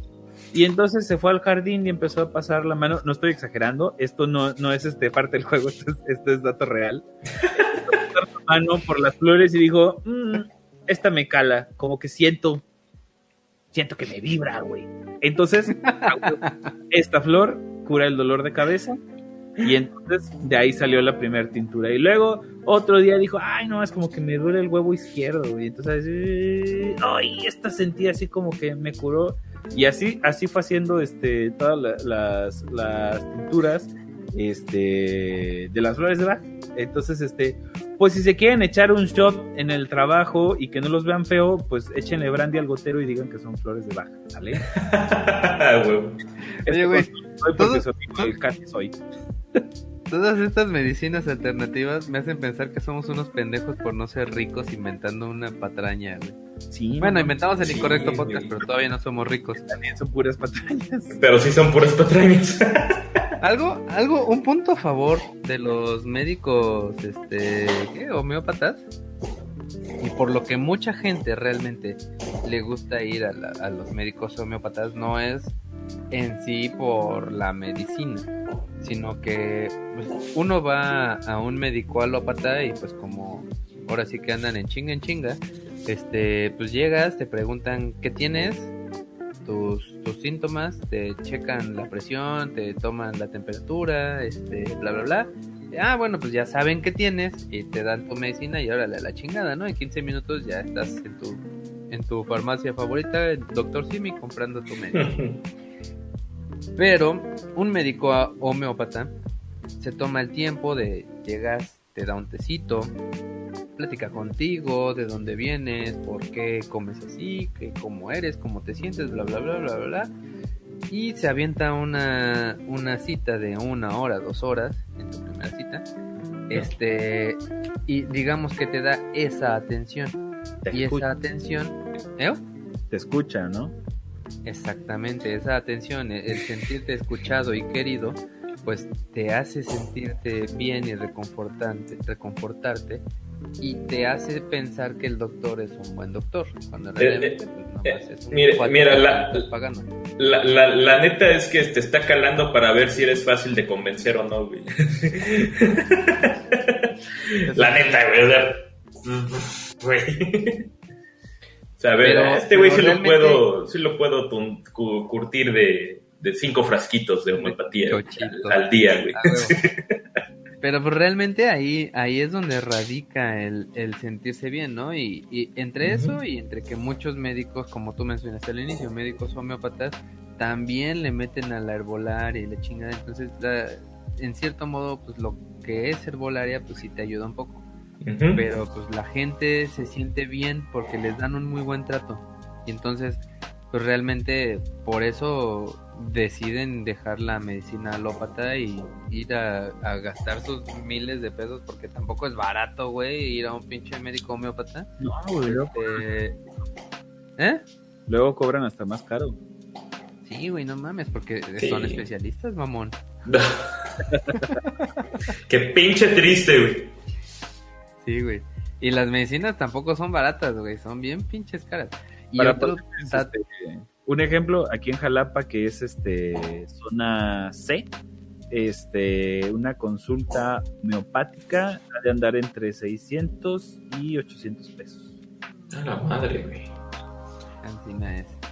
Y entonces se fue al jardín y empezó a pasar la mano. No estoy exagerando, esto no, no es este parte del juego, esto es, dato real. La mano por las flores y dijo, "Mm, esta me cala, como que siento, siento que me vibra, güey. Entonces, esta flor cura el dolor de cabeza. Y entonces de ahí salió la primera tintura. Y luego otro día dijo, ay, no, es como que me duele el huevo izquierdo. Y entonces, ay, esta sentía así como que me curó. Y así, así fue haciendo este, todas la- las, las tinturas este, de las flores de Bach. Entonces, este, pues si se quieren echar un shot en el trabajo y que no los vean feo, pues échenle brandy al gotero y digan que son flores de Bach, ¿sale? Oye, güey, Soy porque soy- casi soy. Todas estas medicinas alternativas me hacen pensar que somos unos pendejos por no ser ricos inventando una patraña, güey. Sí, Bueno, no, inventamos el Sí, incorrecto podcast, güey. pero todavía no somos ricos. también son puras patrañas. Pero sí son puras patrañas. Algo, algo, un punto a favor de los médicos, este, ¿qué? Homeópatas. Y por lo que mucha gente realmente le gusta ir a, la- los médicos homeópatas no es en sí por la medicina, sino que pues, uno va a un médico alópata y pues como ahora sí que andan en chinga en chinga, este, pues llegas, te preguntan qué tienes, tus, tus síntomas, te checan la presión, te toman la temperatura, este, bla, bla, bla. Ah, bueno, pues ya saben qué tienes y te dan tu medicina y órale a la chingada, ¿no? En 15 minutos ya estás en tu, en tu farmacia favorita, el Doctor Simi, comprando tu medicina. Pero un médico a- homeópata se toma el tiempo de llegas, te da un tecito, platica contigo, de dónde vienes, por qué comes así, que cómo eres, cómo te sientes, bla, bla, bla, bla, bla. Y se avienta una, una cita de una hora, dos horas, en tu primera cita. Este, y digamos que te da esa atención. Te y escucha, esa atención, ¿eh? te escucha, ¿no? Exactamente, esa atención, el el sentirte escuchado y querido, pues te hace sentirte bien y reconfortante, reconfortarte y te hace pensar que el doctor es un buen doctor, cuando realmente pues, nomás eh, es un mira- la-. La, la, la neta es que te está calando para ver si eres fácil de convencer o no, güey. la neta, güey. O sea, güey. O sea, a ver, Pero- este güey sí lo puedo, sí lo puedo curtir de, de cinco frasquitos de homeopatía al, al día, güey. Pero pues realmente ahí, ahí es donde radica el, el sentirse bien, ¿no? Y, y entre eso y entre que muchos médicos, como tú mencionaste al inicio, médicos homeópatas, también le meten a la herbolaria y la chingada. Entonces, la- en cierto modo, pues lo que es herbolaria, pues sí te ayuda un poco. Pero pues la gente se siente bien porque les dan un muy buen trato. Y entonces, pues realmente por eso deciden dejar la medicina alópata y ir a, a gastar sus miles de pesos porque tampoco es barato, güey, ir a un pinche médico homeópata. No, güey, luego, Este, ¿Eh? luego cobran hasta más caro. Sí, güey, no mames, porque Sí. son especialistas, mamón. Qué pinche triste, güey. Sí, güey. Y las medicinas tampoco son baratas, güey, son bien pinches caras. Y Para otro este, un ejemplo, aquí en Jalapa, que es este zona C, este, una consulta homeopática ha de andar entre 600 y 800 pesos. A la madre, güey.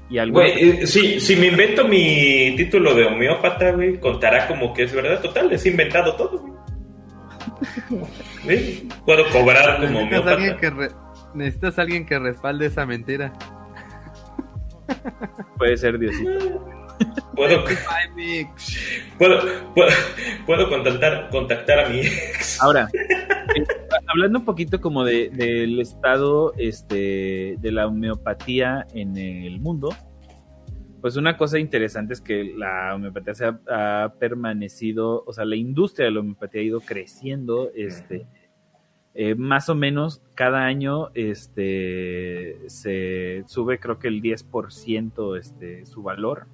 Y algo Güey, eh, si, si me invento mi título de homeópata, güey, contará como que es verdad. Total, es inventado todo, güey. Puedo cobrar como Necesitas alguien, homeópata. que re- Necesitas alguien que respalde esa mentira. Puede ser Diosito. Puedo, puedo, puedo, puedo contactar, contactar a mi ex. Ahora, eh, hablando un poquito como de, del estado este, de la homeopatía en el mundo, pues una cosa interesante es que la homeopatía se ha, ha permanecido, o sea, la industria de la homeopatía ha ido creciendo, este, eh, más o menos cada año este, se sube creo que el 10% este, su valor.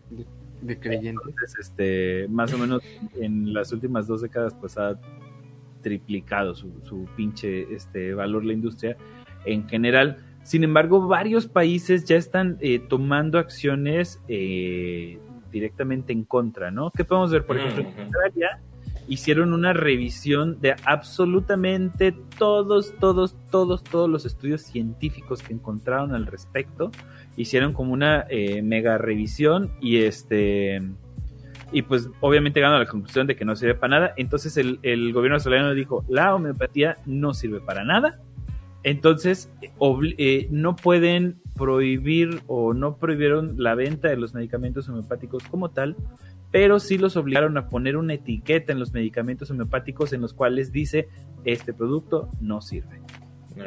De creyente. Entonces, este, más o menos en las últimas dos décadas, pues ha triplicado su, su pinche este, valor la industria en general. Sin embargo, varios países ya están eh, tomando acciones eh, directamente en contra, ¿no? ¿Qué podemos ver? Por ejemplo, en. Australia hicieron una revisión de absolutamente todos, todos, todos, todos los estudios científicos que encontraron al respecto. Hicieron como una eh, mega revisión y este y pues obviamente a la conclusión de que no sirve para nada. Entonces el, el gobierno australiano dijo, la homeopatía no sirve para nada. Entonces eh, no pueden prohibir o no prohibieron la venta de los medicamentos homeopáticos como tal, pero sí los obligaron a poner una etiqueta en los medicamentos homeopáticos en los cuales dice, este producto no sirve.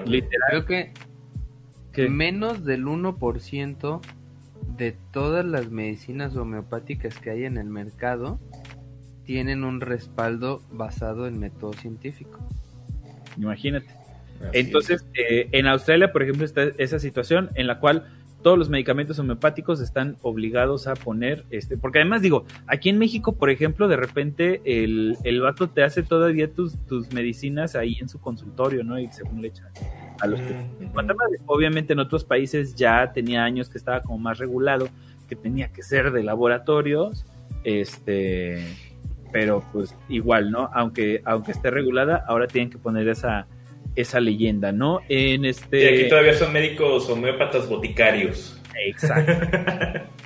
Literal. Creo que menos del 1% de todas las medicinas homeopáticas que hay en el mercado tienen un respaldo basado en método científico. Imagínate. Así Entonces, eh, en Australia, por ejemplo, está esa situación en la cual todos los medicamentos homeopáticos están obligados a poner, este, porque además digo, aquí en México, por ejemplo, de repente el, el vato te hace todavía tus, tus medicinas ahí en su consultorio, ¿no? Y según le echa a los que... Madre. Obviamente en otros países ya tenía años que estaba como más regulado, que tenía que ser de laboratorios, este, pero pues igual, ¿no? Aunque, aunque esté regulada, ahora tienen que poner esa, esa leyenda, ¿no? En Y este... aquí todavía son médicos homeópatas boticarios. Exacto. Es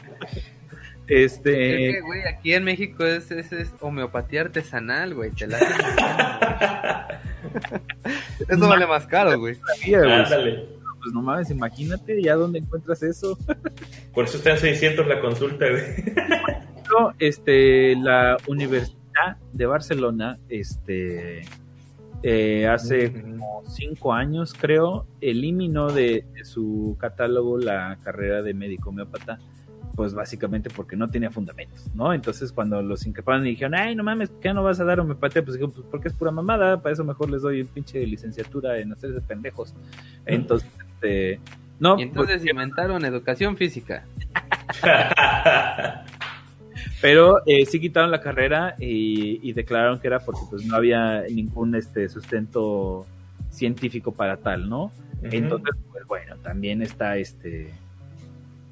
Este, que, güey, aquí en México es, es, es homeopatía artesanal, güey. Te la hacen. Eso vale más caro, güey. Ándale. pues no mames, imagínate ya dónde encuentras eso. Por eso están 600 la consulta, güey. Este, la Universidad de Barcelona, este, eh, hace como cinco años, creo, eliminó de, de, su catálogo la carrera de médico homeópata, pues básicamente porque no tenía fundamentos, ¿no? Entonces cuando los increparon y dijeron, ay, no mames, ¿qué no vas a dar homeopatía? Pues digo, pues porque es pura mamada, para eso mejor les doy el pinche licenciatura en hacerse pendejos. Entonces, este... No, y entonces inventaron educación física. Pero eh, sí quitaron la carrera y, y, declararon que era porque pues no había ningún este sustento científico para tal, ¿no? Uh -huh. Entonces, pues bueno, también está este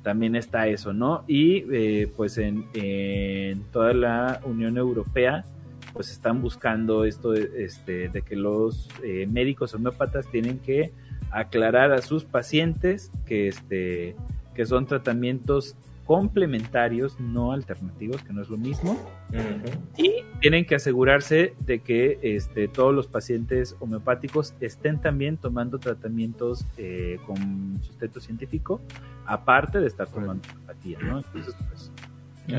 también está eso, ¿no? Y eh, pues en, en, toda la Unión Europea pues están buscando esto de, este, de que los eh, médicos homeópatas tienen que aclarar a sus pacientes que, este, que son tratamientos complementarios, no alternativos, que no es lo mismo. Uh -huh. Y tienen que asegurarse de que este, todos los pacientes homeopáticos estén también tomando tratamientos eh, con sustento científico, aparte de estar tomando homeopatía, ¿no? Entonces, pues,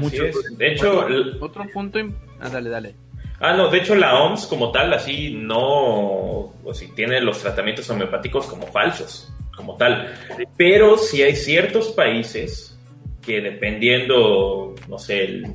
mucho. Es. De hecho, el... otro punto. Ah, dale, dale. Ah, no, de hecho la OMS como tal, así no, o si tiene los tratamientos homeopáticos como falsos, como tal. Pero si hay ciertos países que dependiendo, no sé, el,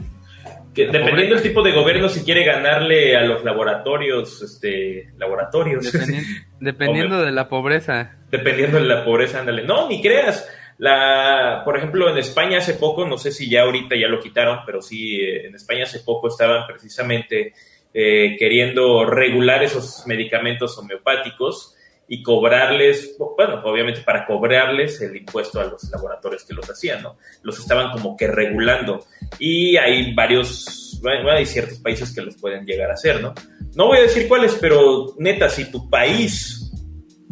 que dependiendo del tipo de gobierno, si quiere ganarle a los laboratorios, este, laboratorios. Dependiendo, de la pobreza. Dependiendo de la pobreza, ándale. No, ni creas. La, por ejemplo, en España hace poco, no sé si ya ahorita ya lo quitaron, pero sí, en España hace poco estaban precisamente eh, queriendo regular esos medicamentos homeopáticos y cobrarles, bueno, obviamente para cobrarles el impuesto a los laboratorios que los hacían, ¿no? Los estaban como que regulando. Y hay varios, bueno, hay ciertos países que los pueden llegar a hacer, ¿no? No voy a decir cuáles, pero neta, si tu país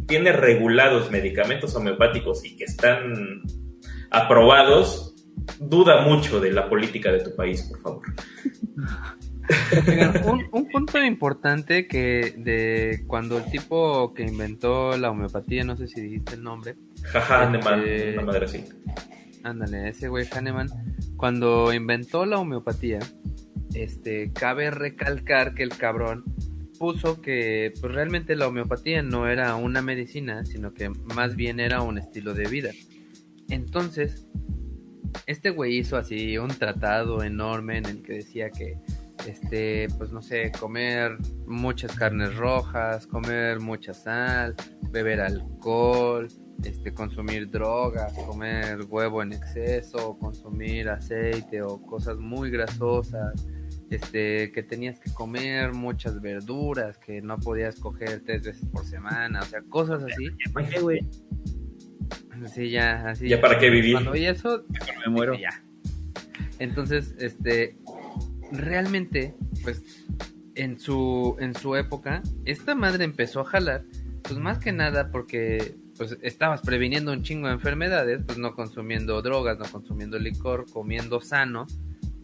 tiene regulados medicamentos homeopáticos y que están aprobados, duda mucho de la política de tu país, por favor. un, un, punto importante que de cuando el tipo que inventó la homeopatía, no sé si dijiste el nombre. Jaja, Hahnemann, este, una madre así. Ándale, ese güey Hahnemann, cuando inventó la homeopatía, este, cabe recalcar que el cabrón puso que pues, realmente la homeopatía no era una medicina, sino que más bien era un estilo de vida. Entonces, este güey hizo así un tratado enorme en el que decía que este, pues no sé, comer muchas carnes rojas, comer mucha sal, beber alcohol, este, consumir drogas, comer huevo en exceso, consumir aceite o cosas muy grasosas, este, que tenías que comer muchas verduras, que no podías coger tres veces por semana, o sea, cosas así. Ya, así. ¿Ya para qué vivir? Cuando oí eso, me muero. Ya. Entonces, este, realmente, pues, en su, en su época, esta madre empezó a jalar, pues más que nada porque, pues, estabas previniendo un chingo de enfermedades, pues no consumiendo drogas, no consumiendo licor, comiendo sano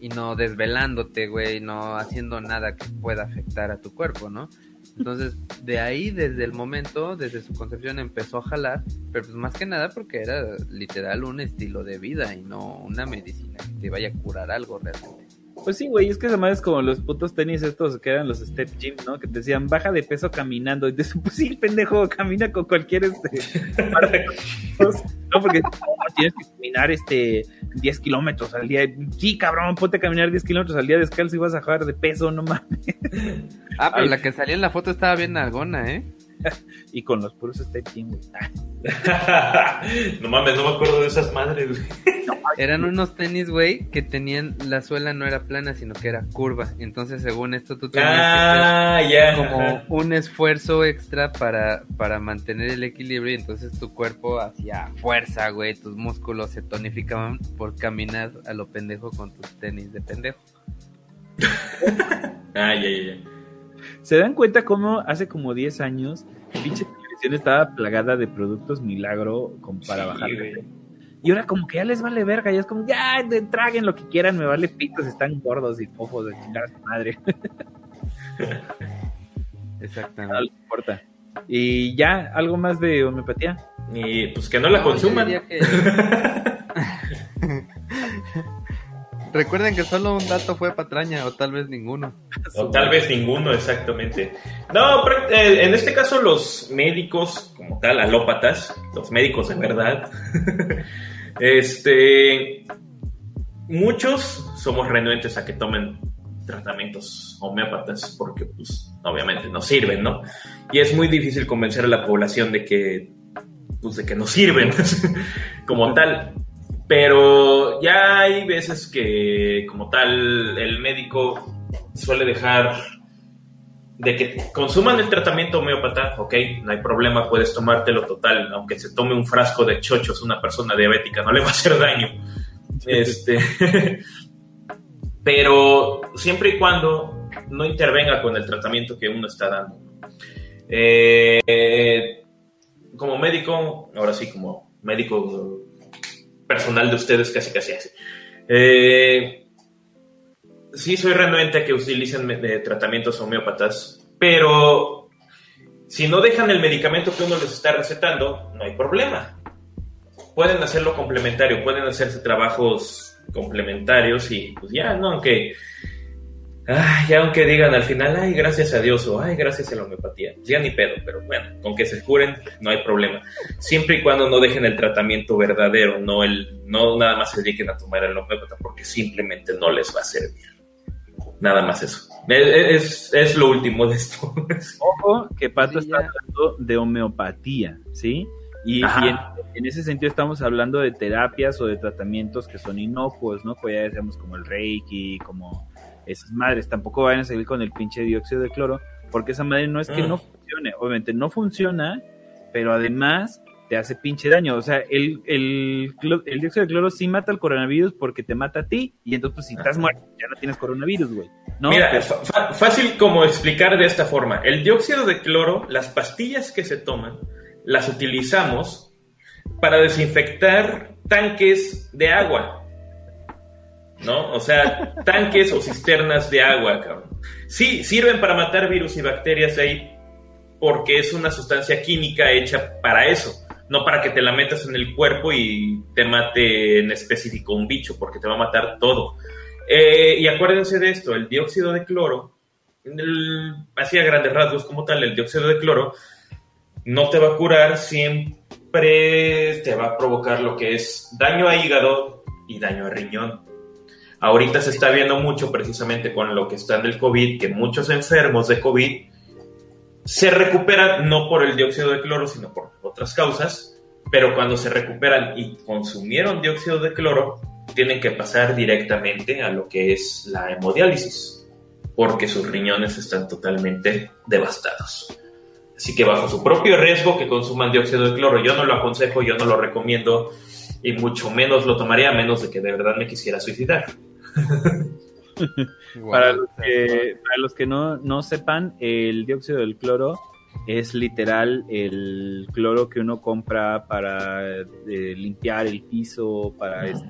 y no desvelándote, güey, no haciendo nada que pueda afectar a tu cuerpo, ¿no? Entonces, de ahí, desde el momento, desde su concepción, empezó a jalar, pero pues más que nada porque era literal un estilo de vida y no una medicina que te vaya a curar algo realmente. Pues sí, güey, es que esa madre es como los putos tenis estos que eran los step gym, ¿no? Que te decían, baja de peso caminando. Y te decían, pues sí, pendejo, camina con cualquier este... no, porque tienes que caminar este 10 kilómetros al día. Sí, cabrón, ponte a caminar 10 kilómetros al día descalzo y vas a bajar de peso, no mames. Ah, pero Ay. la que salía en la foto estaba bien algona, ¿eh? y con los puros step gym, güey. no mames, no me acuerdo de esas madres, güey. Eran unos tenis, güey, que tenían, la suela no era plana, sino que era curva. Entonces, según esto, tú tenías ah, que yeah. como un esfuerzo extra para, para mantener el equilibrio. Y entonces tu cuerpo hacía fuerza, güey. Tus músculos se tonificaban por caminar a lo pendejo con tus tenis de pendejo. ah, ya, ya, ya. ¿Se dan cuenta cómo hace como 10 años pinche televisión estaba plagada de productos milagro como para sí, bajar Y ahora como que ya les vale verga, ya es como, ya, traguen lo que quieran, me vale pitos, están gordos y fofos de chingar a su madre. Exactamente. No les importa. Y ya, algo más de homeopatía. Y pues que no la no, consuman. Que... Recuerden que solo un dato fue patraña, o tal vez ninguno. O tal vez ninguno, exactamente. No, eh, en este caso los médicos, como tal, alópatas, los médicos de verdad, este, muchos somos renuentes a que tomen tratamientos homeópatas porque, pues, obviamente no sirven, ¿no? Y es muy difícil convencer a la población de que, pues, que no sirven como tal. Pero ya hay veces que, como tal, el médico suele dejar de que consuman el tratamiento homeópata, ok, no hay problema, puedes tomártelo total, aunque se tome un frasco de chochos una persona diabética, no le va a hacer daño. Este, pero siempre y cuando no intervenga con el tratamiento que uno está dando. Eh, como médico, ahora sí, como médico personal de ustedes, casi casi así. Eh, sí, soy renuente a que utilicen tratamientos homeópatas, pero si no dejan el medicamento que uno les está recetando, no hay problema. Pueden hacerlo complementario, pueden hacerse trabajos complementarios y pues ya, ¿no? Aunque, ay, aunque digan al final, ay, gracias a Dios o ay, gracias a la homeopatía, ya ni pedo, pero bueno, con que se curen no hay problema. Siempre y cuando no dejen el tratamiento verdadero, no, el, no nada más se dediquen a tomar el homeopata porque simplemente no les va a servir. Nada más eso. Es, es, lo último de esto. Ojo, que Pato está hablando de homeopatía, ¿sí? Y, en, ese sentido estamos hablando de terapias o de tratamientos que son inocuos, ¿no? Pues ya decíamos como el Reiki, como esas madres. Tampoco vayan a seguir con el pinche dióxido de cloro, porque esa madre no es que mm. no funcione, obviamente no funciona, pero además te hace pinche daño. O sea, el, el, el, dióxido de cloro sí mata al coronavirus porque te mata a ti, y entonces pues, si estás muerto ya no tienes coronavirus, güey. ¿no? Mira, fácil como explicar de esta forma. El dióxido de cloro, las pastillas que se toman, las utilizamos para desinfectar tanques de agua. ¿No? O sea, tanques o cisternas de agua, cabrón. Sí, sirven para matar virus y bacterias ahí porque es una sustancia química hecha para eso, no para que te la metas en el cuerpo y te mate en específico un bicho, porque te va a matar todo. Eh, y acuérdense de esto, el dióxido de cloro, así a grandes rasgos como tal, el dióxido de cloro no te va a curar, siempre te va a provocar lo que es daño a hígado y daño a riñón. Ahorita se está viendo mucho precisamente con lo que está en el COVID, que muchos enfermos de COVID se recuperan no por el dióxido de cloro, sino por otras causas, pero cuando se recuperan y consumieron dióxido de cloro, tienen que pasar directamente a lo que es la hemodiálisis, porque sus riñones están totalmente devastados. Así que bajo su propio riesgo que consuman dióxido de cloro, yo no lo aconsejo, yo no lo recomiendo y mucho menos lo tomaría a menos de que de verdad me quisiera suicidar. para, los que, para los que no, no sepan, el dióxido del cloro es literal el cloro que uno compra para eh, limpiar el piso, para este,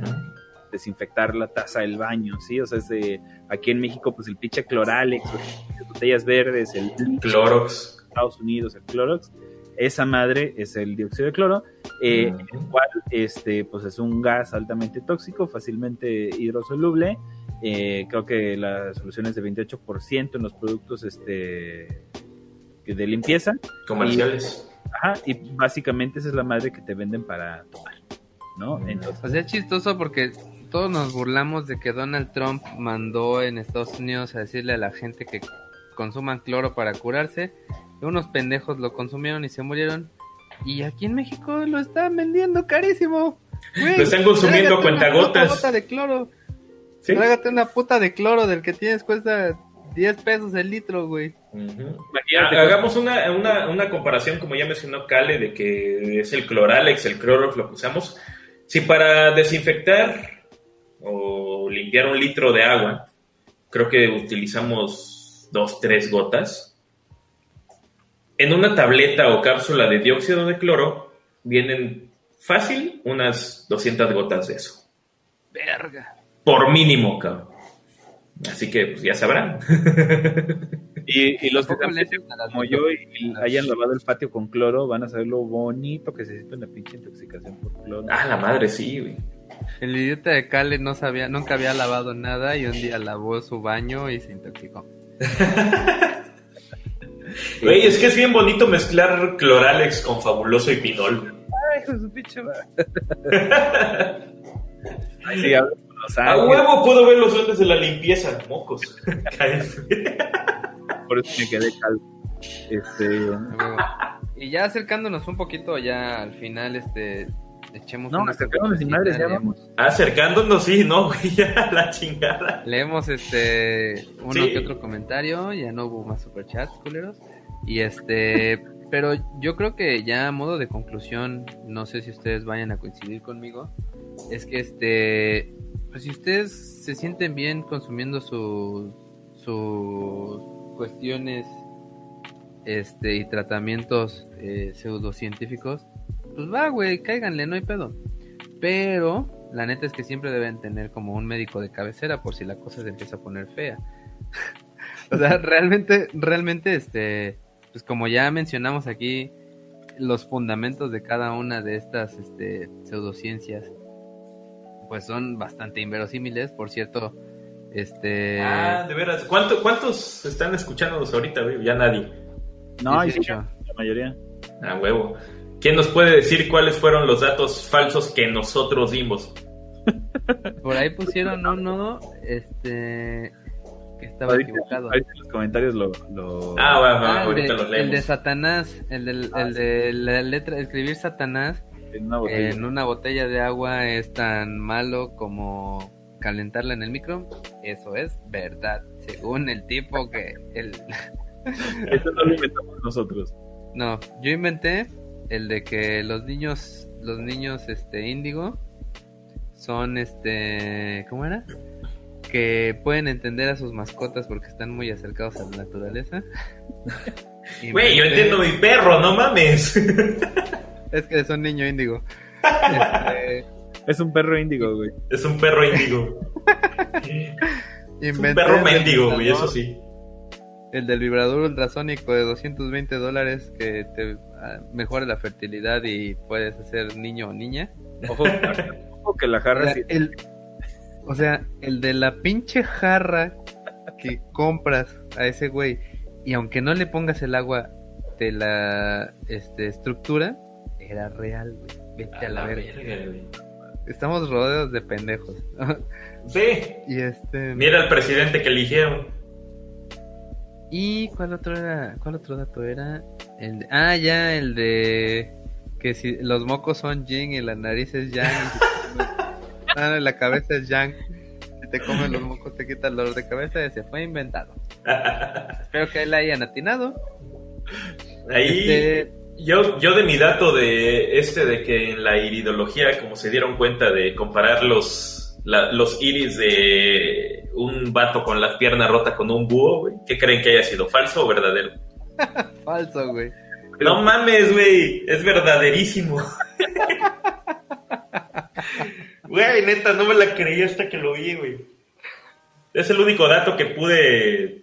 desinfectar la taza del baño, ¿sí? O sea, es de, aquí en México, pues el pinche Cloralex, botellas verdes, el Clorox. Estados Unidos, el Clorox, esa madre es el dióxido de cloro, eh, el cual este, pues es un gas altamente tóxico, fácilmente hidrosoluble. Eh, creo que la solución es de 28% en los productos este, de limpieza. Comerciales. Y, ajá, y básicamente esa es la madre que te venden para tomar. ¿no? Entonces, pues es chistoso porque todos nos burlamos de que Donald Trump mandó en Estados Unidos a decirle a la gente que consuman cloro para curarse unos pendejos lo consumieron y se murieron. Y aquí en México lo están vendiendo carísimo. lo están consumiendo a cuentagotas. Una puta de cloro. Trágate una puta de cloro del que tienes cuesta 10 pesos el litro, güey. Hagamos una, una, una, comparación, como ya mencionó Cale, de que es el cloralex, el cloro lo que usamos. Si para desinfectar o limpiar un litro de agua, creo que utilizamos dos, tres gotas, en una tableta o cápsula de dióxido de cloro vienen fácil unas 200 gotas de eso. Verga. Por mínimo, cabrón. Así que pues, ya sabrán. y, los que como yo y hayan lavado el patio con cloro van a saber lo bonito que se siente una pinche intoxicación por cloro. Ah, la madre, sí, güey. El idiota de Cale no sabía, nunca había lavado nada y un día lavó su baño y se intoxicó. Güey, es que es bien bonito mezclar Cloralex con Fabuloso y Pinol. Ay, su pinche madre. Ay, sí, hablo con los A huevo puedo ver los duendes de la limpieza, mocos. por eso me quedé calvo. Este, Y ya acercándonos un poquito ya al final, este, echemos No, acercándonos sin madres, ya leemos, Acercándonos, sí, no, güey, ya la chingada. leemos este uno Sí. que otro comentario, ya no hubo más superchats, culeros. Y este, pero yo creo que ya a modo de conclusión, no sé si ustedes vayan a coincidir conmigo, es que este, pues si ustedes se sienten bien consumiendo sus sus cuestiones este y tratamientos eh, pseudocientíficos, pues va, güey, cáiganle, no hay pedo. Pero la neta es que siempre deben tener como un médico de cabecera por si la cosa se empieza a poner fea. o sea, realmente, realmente, este, pues como ya mencionamos aquí, los fundamentos de cada una de estas este, pseudociencias, pues son bastante inverosímiles. Por cierto, este... Ah, de veras. ¿Cuánto- ¿Cuántos están escuchándonos ahorita, güey? Ya nadie. no, y sí, 18. la mayoría. A huevo. ¿Quién nos puede decir cuáles fueron los datos falsos que nosotros dimos? Por ahí pusieron uno, este, que estaba Ahorita, equivocado. ahorita en los comentarios lo. lo- Ah, bueno, Ah, el, ahorita de, los el de leemos. Satanás, el, del- Ah, el de la letra, escribir Satanás en una botella. en una botella de agua es tan malo como calentarla en el micro. Eso es verdad, según el tipo que el Eso no lo inventamos nosotros. no, yo inventé el de que los niños, los niños este índigo son este, ¿cómo era? Que pueden entender a sus mascotas porque están muy acercados a la naturaleza. Güey, yo Inventé- entiendo mi perro, no mames. Es que es un niño índigo. Este, Es un perro índigo, güey. es un perro índigo. Es un perro mendigo, güey, eso sí. El del vibrador ultrasónico de 220 dólares que te ah, mejora la fertilidad y puedes hacer niño o niña. Ojo, ojo que la O jarra sea, sí. el, o sea, el de la pinche jarra que compras a ese güey y aunque no le pongas el agua de la este, estructura, era real, güey. Vete a, la, verga. verga. Estamos rodeados de pendejos. Sí. y este... Mira al presidente que eligieron. ¿Y cuál otro era? ¿Cuál otro dato era? El de- ah, ya, el de que si los mocos son yin y la nariz es yang. y si te comes- ah, la cabeza es yang. Si te comen los mocos te quita el dolor de cabeza. Ese fue inventado. Espero que ahí la hayan atinado. Ahí Este, yo, yo de mi dato de este de que en la iridología, como se dieron cuenta de comparar los, la- los iris de un vato con la pierna rota con un búho, güey, ¿qué creen que haya sido? ¿Falso o verdadero? falso, güey. No mames, güey, es verdaderísimo. Güey, neta, no me la creí hasta que lo vi, güey. Es el único dato que pude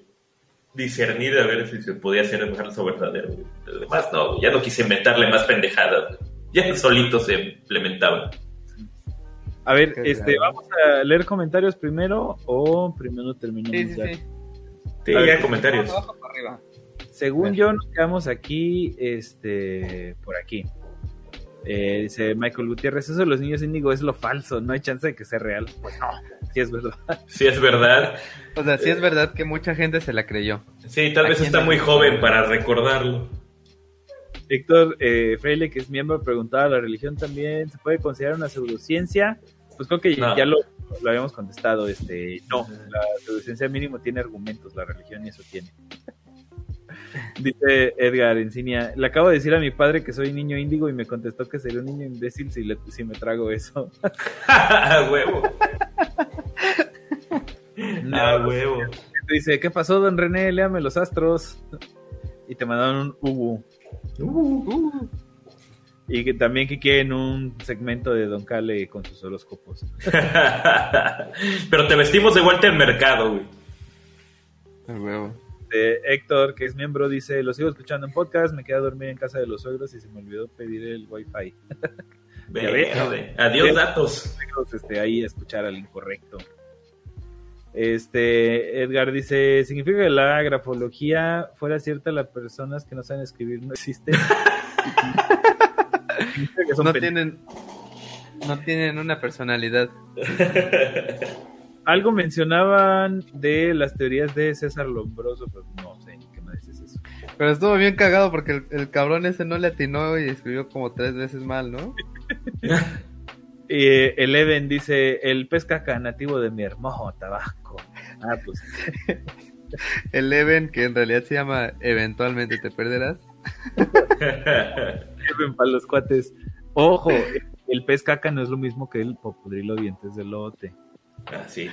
discernir a ver si se podía hacer falso o verdadero. güey. Lo demás no, güey, ya no quise inventarle más pendejadas. güey. Ya solito se implementaba. A ver, Qué este. ¿vamos a leer comentarios primero o primero terminamos Sí, sí, ya? sí. Sí, A ver, ya comentarios. Abajo para arriba. Según yo, nos quedamos aquí, este, por aquí. Eh, dice Michael Gutiérrez, eso de los niños índigo es lo falso, no hay chance de que sea real. Pues no, sí es verdad. Sí, es verdad. O sea, sí es verdad que mucha gente se la creyó. Sí, tal ¿A vez está muy joven para recordarlo. Héctor eh, Freile, que es miembro, preguntaba, ¿la religión también se puede considerar una pseudociencia? Pues creo que No. ya lo, lo habíamos contestado, este, no, la pseudociencia mínimo tiene argumentos, la religión y eso tiene. Dice Edgar Encinia, le acabo de decir a mi padre que soy niño índigo y me contestó que sería un niño imbécil si, le- si me trago eso. A huevo. A No, huevo. Dice, ¿qué pasó, don René? Léame los astros. Y te mandaron un Ubu. Uh. Y que también que quieren un segmento de Don Cale con sus horóscopos. Pero te vestimos de vuelta al mercado, güey. Huevo. De Héctor, que es miembro, dice, lo sigo escuchando en podcast, me quedé a dormir en casa de los suegros y se me olvidó pedir el wifi. Verde. Adiós, datos. este, ahí a escuchar al incorrecto. Este, Edgar dice, ¿significa que la grafología fuera cierta las personas que no saben escribir no existen? no tienen, no tienen una personalidad. Algo mencionaban de las teorías de César Lombroso, pero no sé ni qué me dices eso. Pero estuvo bien cagado porque el, cabrón ese no le atinó y escribió como tres veces mal, ¿no? y el Even dice, el pez caca nativo de mi hermoso Tabasco. Ah, pues. el Even, que en realidad se llama Eventualmente te perderás. Even para los cuates. Ojo, el pez caca no es lo mismo que el popodrilo dientes de lote. Ah, sí.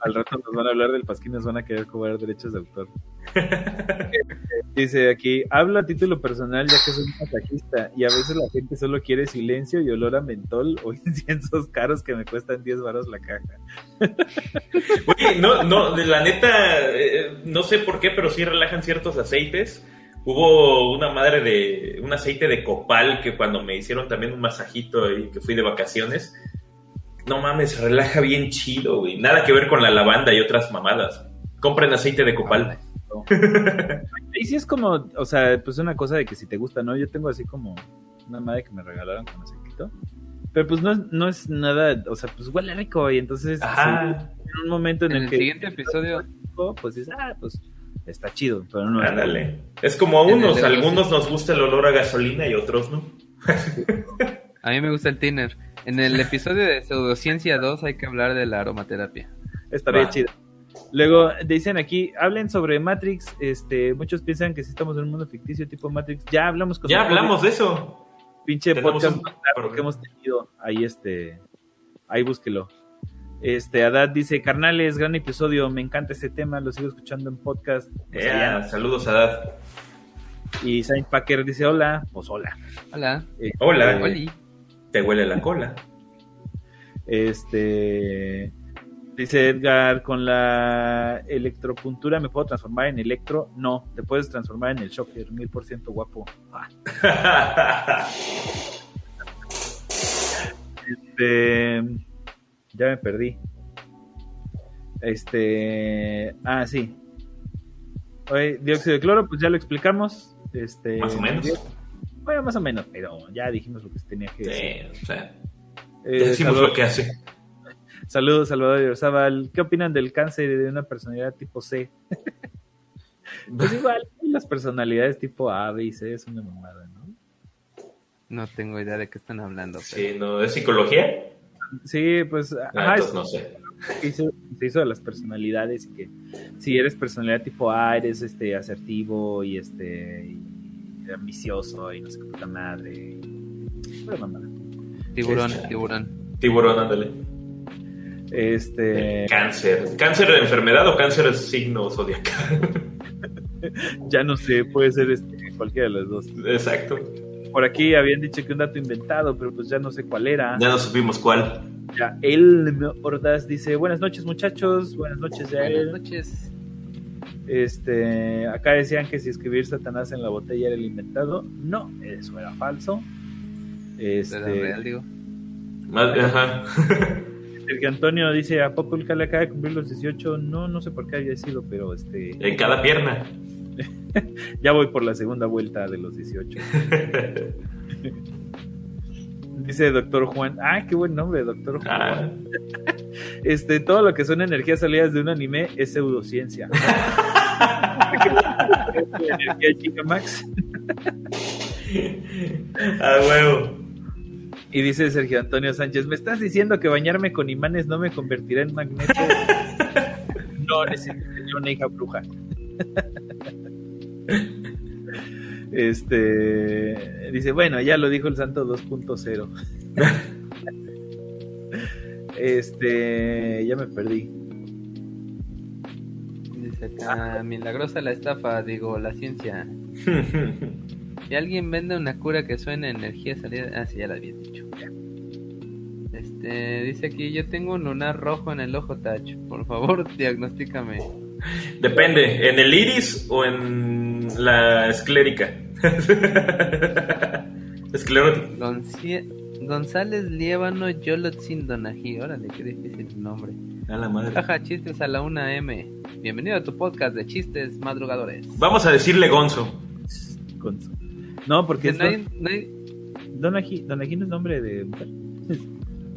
Al rato nos van a hablar del pasquín, nos van a querer cobrar derechos de autor. Dice aquí, habla a título personal ya que soy un masajista y a veces la gente solo quiere silencio y olor a mentol o inciensos caros que me cuestan 10 varos la caja. Oye, no, no, de la neta, eh, no sé por qué, pero sí relajan ciertos aceites. Hubo una madre de un aceite de copal que cuando me hicieron también un masajito y que fui de vacaciones, no mames, relaja bien chido, güey. Nada que ver con la lavanda y otras mamadas. Compren aceite de copal. Y sí es como, o sea, pues una cosa de que si te gusta, ¿no? Yo tengo así como una madre que me regalaron con aceitito. Pero pues no, no es nada, o sea, pues huele rico y entonces en un momento en, el, que... siguiente episodio... Pues dices, ah, pues está chido, pero no... Ándale. Es como a unos, a algunos nos gusta el olor a gasolina y otros no. a mí me gusta el tiner. En el episodio de Pseudociencia 2 hay que hablar de la aromaterapia. Estaría chido. Luego dicen aquí, hablen sobre Matrix. Este, muchos piensan que si estamos en un mundo ficticio tipo Matrix. Ya hablamos con Ya hablamos de eso. Pinche podcast que hemos tenido. Ahí este, ahí búsquelo. Este, Adad dice, carnales, gran episodio, me encanta este tema, lo sigo escuchando en podcast. Pues saludos, Adad. Y Saint Packer dice, hola, pues hola. Hola. Eh, hola. hola. Te huele la cola. Este. Dice Edgar, con la electropuntura me puedo transformar en electro. No, te puedes transformar en el shocker, mil por ciento guapo. este, ya me perdí. Este, ah, sí. Oye, dióxido de cloro, pues ya lo explicamos. Este, más o menos. Bueno, más o menos, pero ya dijimos lo que se tenía que decir. Sí, o sea, eh, decimos lo que hace. Saludos, Salvador Yorzabal. ¿Qué opinan del cáncer de una personalidad tipo C? pues igual, las personalidades tipo A, B y C es una mamada, ¿no? No tengo idea de qué están hablando. Sí, ¿no? ¿Es psicología? Sí, pues. Ah, ajá, no sé. Se hizo, se hizo, de las personalidades y que si eres personalidad tipo A, eres este asertivo y este ambicioso y no sé qué puta madre. Tiburón, este, tiburón. Tiburón, ándale. Este. cáncer. ¿Cáncer de enfermedad o cáncer de signo zodiacal? ya no sé, puede ser este, cualquiera de las dos. Exacto. Por aquí habían dicho que un dato inventado, pero pues ya no sé cuál era. Ya no supimos cuál. Ya, él Ordaz dice: Buenas noches, muchachos. Buenas noches, ya. Buenas noches. Este, acá decían que si escribir Satanás en la botella era el inventado. No, eso era falso. Este, era real, digo. Ajá. Sergio Antonio dice, ¿a poco el Cale acaba de cumplir los 18? No, no sé por qué haya sido, pero este... En cada pierna. ya voy por la segunda vuelta de los 18. Dice Doctor Juan. Ah, qué buen nombre, Doctor Juan. Ah. Este, todo lo que son energías salidas de un anime es pseudociencia. Max. A huevo. Y dice Sergio Antonio Sánchez, ¿me estás diciendo que bañarme con imanes no me convertirá en magneto? no, necesito una hija bruja. este dice, bueno, ya lo dijo el santo 2.0. este, ya me perdí. Ah, milagrosa la estafa, digo, la ciencia. si alguien vende una cura que suena energía salida, ah, sí, ya la había dicho. Este, dice aquí, yo tengo un lunar rojo en el ojo touch. Por favor, diagnostícame. Depende, ¿en el iris o en la esclérica? Esclerótica. González Liébano Yolotzin Donají. Órale, qué difícil nombre. A la madre. Jaja, chistes a la 1M. Bienvenido a tu podcast de chistes madrugadores. Vamos a decirle Gonzo. Gonzo. No, porque es no hay, no no es nombre de mujer.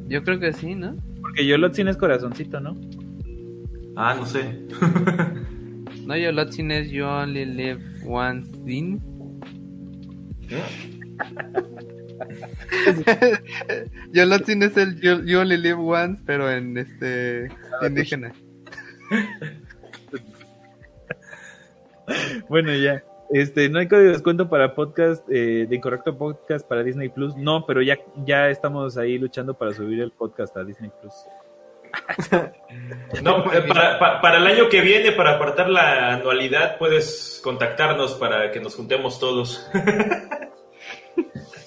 Yo creo que sí, ¿no? Porque Yolotzin es corazoncito, ¿no? Ah, no sé. No, Yolotzin es You Only Live Once in. Yolotzin es el you, You Only Live Once, pero en este indígena. Bueno, ya. Este, no hay código de descuento para podcast, eh, de incorrecto podcast para Disney Plus. No, pero ya, ya estamos ahí luchando para subir el podcast a Disney Plus. No, para, pa- para el año que viene, para apartar la anualidad, puedes contactarnos para que nos juntemos todos.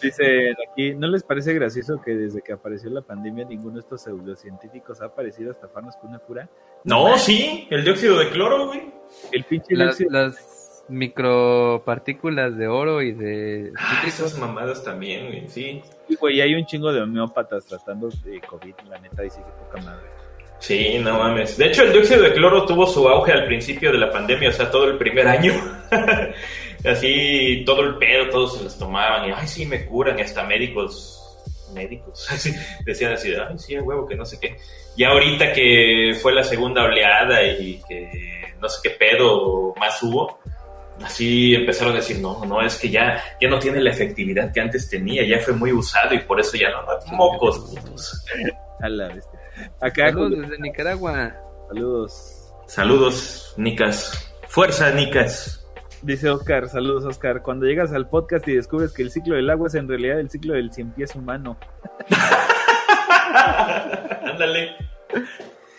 Dice aquí, ¿no les parece gracioso que desde que apareció la pandemia ninguno de estos pseudocientíficos ha parecido estafarnos con una cura? No, sí, el dióxido de cloro, güey. El pinche Las, dióxido- las micropartículas de oro y de Ah, esas mamadas también, güey, sí. güey, hay un chingo de homeópatas tratando de COVID, la neta, dice que poca madre. Sí, no mames. De hecho, el dióxido de cloro tuvo su auge al principio de la pandemia, o sea, todo el primer año. así, todo el pedo, todos se los tomaban y, ay, sí, me curan, y hasta médicos, médicos, así, decían así, ay, sí, a huevo, que no sé qué. Y ahorita que fue la segunda oleada y que no sé qué pedo más hubo, así empezaron a decir, no, no, es que ya, ya no tiene la efectividad que antes tenía, ya fue muy usado y por eso ya no, mocos, putos. A la bestia. Acá, Saludos desde Nicaragua. saludos. Saludos, Nicas. Fuerza, Nicas. Dice Oscar, saludos Oscar. Cuando llegas al podcast y descubres que el ciclo del agua es en realidad el ciclo del cien pies humano. Ándale.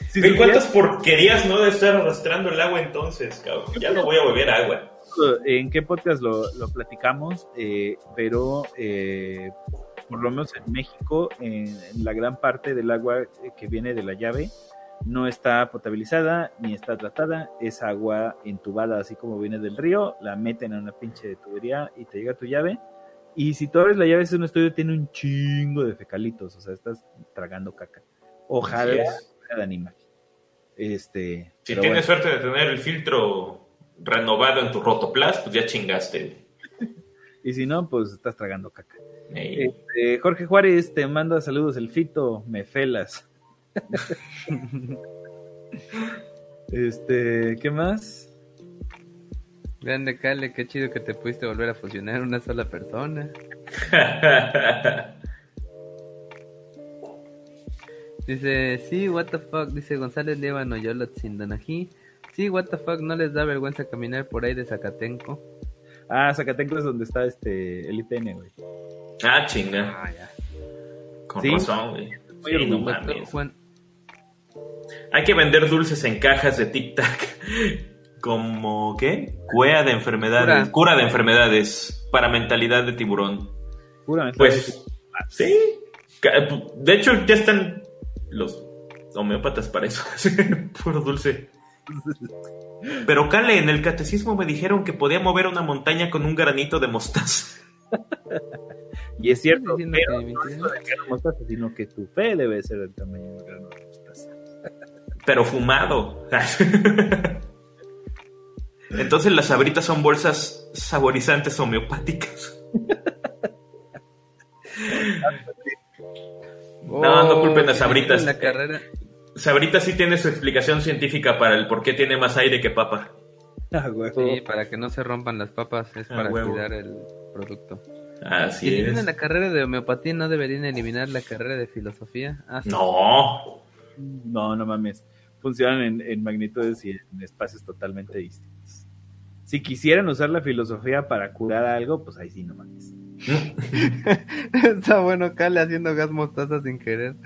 Si Ve cuántas porquerías no de estar arrastrando el agua entonces, cabrón. Ya no voy a beber agua. en qué podcast lo, lo platicamos, eh, pero eh, por lo menos en México, en, en la gran parte del agua eh, que viene de la llave no está potabilizada ni está tratada, es agua entubada, así como viene del río, la meten en una pinche tubería y te llega tu llave. Y si tú abres la llave, es un estudio, tiene un chingo de fecalitos, o sea, estás tragando caca. Ojalá de animal. Este, Si tienes bueno. suerte de tener el filtro renovado en tu rotoplas, pues ya chingaste. y si no, pues estás tragando caca. Este, Jorge Juárez te manda saludos el Fito, me felas. este, ¿qué más? Grande Cale, qué chido que te pudiste volver a fusionar una sola persona. Dice, sí, what the fuck, dice González Lévano Yolot Sindanají. Sí, what the fuck, no les da vergüenza caminar por ahí de Zacatenco. Ah, Zacatenco es donde está este el IPN, güey. ah, chinga. Ah, ya. Con Sí. razón, güey. Sí, no. Juan, Hay que vender dulces en cajas de Tic Tac. Como, ¿qué? Cuea de enfermedades. Cura. Cura de enfermedades. Para mentalidad de tiburón. Puramente. Pues, sí. Ca- De hecho, ya están los homeópatas para eso. Puro dulce. Pero, Cale, en el catecismo me dijeron que podía mover una montaña con un granito de mostaza. y es cierto, diciendo pero no es de mostaza, sino que tu fe debe ser del tamaño del grano de mostaza. Pero fumado. Entonces las sabritas son bolsas saborizantes homeopáticas. No, no culpen a Sabritas. En la carrera, Sabrita sí tiene su explicación científica para el por qué tiene más aire que papa. Ah, güey. sí, para que no se rompan las papas, es Ah, para huevo. cuidar el producto. Así Si es. eliminan la carrera de homeopatía, ¿no deberían eliminar la carrera de filosofía? Ah, sí. No. No, no mames. Funcionan en, en magnitudes y en espacios totalmente distintos. Si quisieran usar la filosofía para curar algo, pues ahí sí no mames. Está bueno, Cale haciendo gas mostaza sin querer.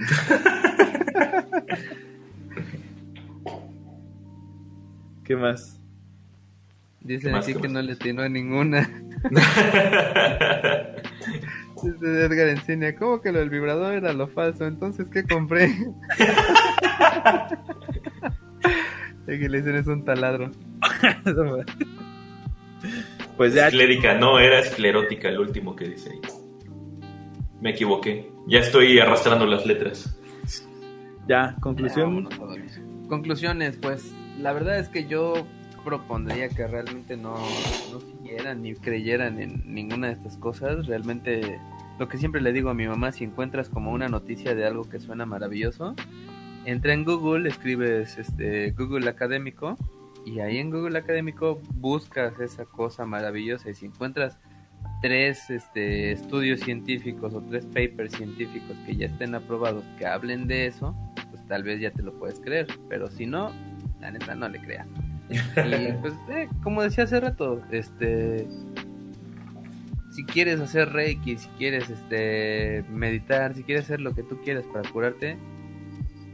¿Qué más? Dicen ¿Qué más, aquí qué que más? no le atinó a ninguna. Dice Edgar Encinia, ¿cómo que lo del vibrador era lo falso? Entonces, ¿qué compré? Y que le dicen es un taladro. pues ya, Esclérica, no, era esclerótica el último que dice ahí. me equivoqué. Ya estoy arrastrando las letras. Ya, conclusión. Conclusiones, pues la verdad es que yo propondría que realmente no, no siguieran ni creyeran en ninguna de estas cosas. Realmente lo que siempre le digo a mi mamá, si encuentras como una noticia de algo que suena maravilloso, entra en Google, escribes este Google Académico y ahí en Google Académico buscas esa cosa maravillosa y si encuentras tres este, estudios científicos o tres papers científicos que ya estén aprobados que hablen de eso, pues tal vez ya te lo puedes creer, pero si no, la neta no le creas. Y pues, eh, como decía hace rato, este, si quieres hacer reiki, si quieres este, meditar, si quieres hacer lo que tú quieras para curarte,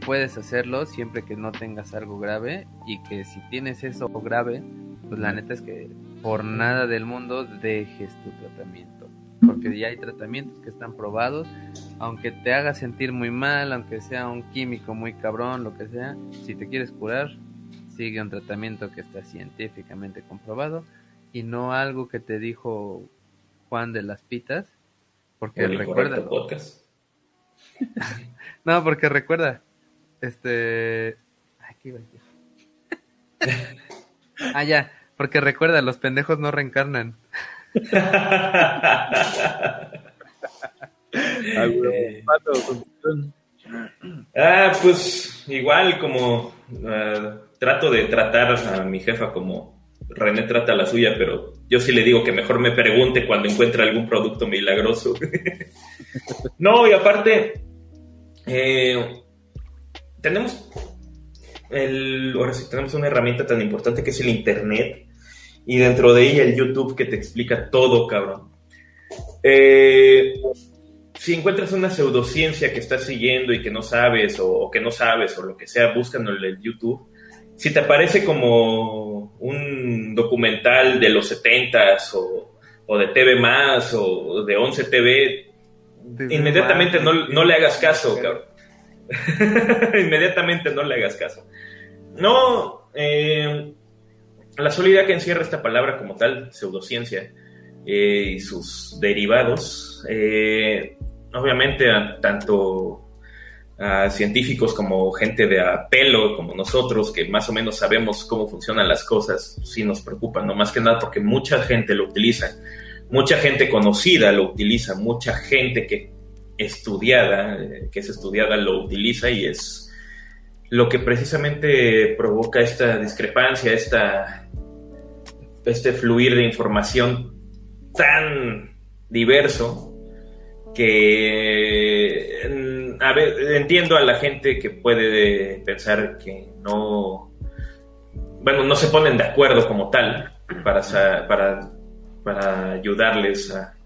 puedes hacerlo siempre que no tengas algo grave y que si tienes eso grave, pues la neta es que por nada del mundo dejes tu tratamiento. Porque ya hay tratamientos que están probados, aunque te haga sentir muy mal, aunque sea un químico muy cabrón, lo que sea, si te quieres curar, sigue un tratamiento que está científicamente comprobado y no algo que te dijo Juan de las Pitas, porque recuerda... no, porque recuerda, este... Ah, ya, porque recuerda, los pendejos no reencarnan. ah, pues igual como uh, trato de tratar a mi jefa como René trata la suya, pero yo sí le digo que mejor me pregunte cuando encuentre algún producto milagroso. no, y aparte, eh, tenemos el, ahora sí, tenemos una herramienta tan importante que es el Internet y dentro de ella el YouTube que te explica todo, cabrón. Eh, si encuentras una pseudociencia que estás siguiendo y que no sabes o, que no sabes o lo que sea, búscalo en el YouTube si te parece como un documental de los 70s o, de TV más o de 11 TV, inmediatamente no, le hagas caso, cabrón. inmediatamente no le hagas caso. No, eh, la soledad que encierra esta palabra como tal, pseudociencia, eh, y sus derivados, eh, obviamente tanto a científicos como gente de apelo, como nosotros, que más o menos sabemos cómo funcionan las cosas, sí nos preocupa, no más que nada porque mucha gente lo utiliza, mucha gente conocida lo utiliza, mucha gente que estudiada, eh, que es estudiada lo utiliza y es lo que precisamente provoca esta discrepancia, esta, este fluir de información tan diverso que ver, entiendo a la gente que puede pensar que no, bueno, no se ponen de acuerdo como tal para, para, para ayudarles a,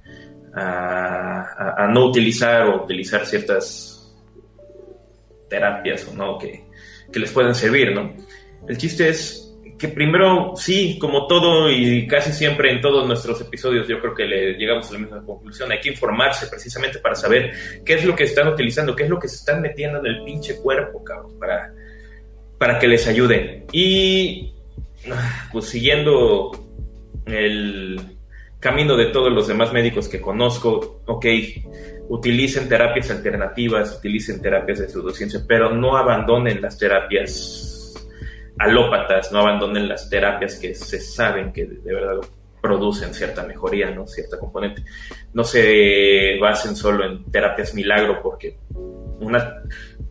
a, no utilizar o utilizar ciertas terapias o no que, que les pueden servir, ¿no? El chiste es que primero, sí, como todo y casi siempre en todos nuestros episodios, yo creo que le llegamos a la misma conclusión. Hay que informarse precisamente para saber qué es lo que están utilizando, qué es lo que se están metiendo en el pinche cuerpo, cabrón, para, para que les ayude. Y pues siguiendo el camino de todos los demás médicos que conozco, ok, utilicen terapias alternativas, utilicen terapias de pseudociencia, pero no abandonen las terapias alópatas no abandonen las terapias que se saben que de verdad producen cierta mejoría, ¿no? Cierta componente. No se basen solo en terapias milagro porque una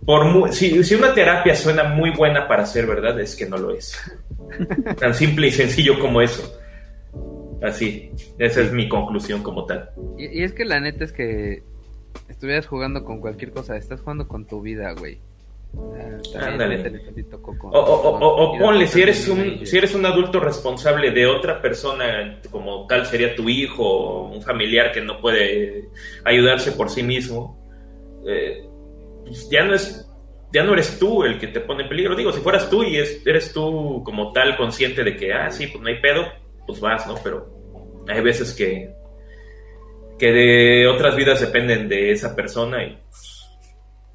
por si, si, una terapia suena muy buena para ser verdad, es que no lo es. Tan simple y sencillo como eso. Así, esa es mi conclusión como tal. Y, y es que la neta es que estuvieras jugando con cualquier cosa, estás jugando con tu vida, güey. Ándale. O, ponle, si eres, un, si eres un adulto responsable de otra persona, como tal sería tu hijo o un familiar que no puede ayudarse por sí mismo, eh, pues ya no es ya no eres tú el que te pone en peligro. Digo, si fueras tú y eres tú como tal consciente de que, ah, sí, pues no hay pedo, pues vas, ¿no? Pero hay veces que, que de otras vidas dependen de esa persona y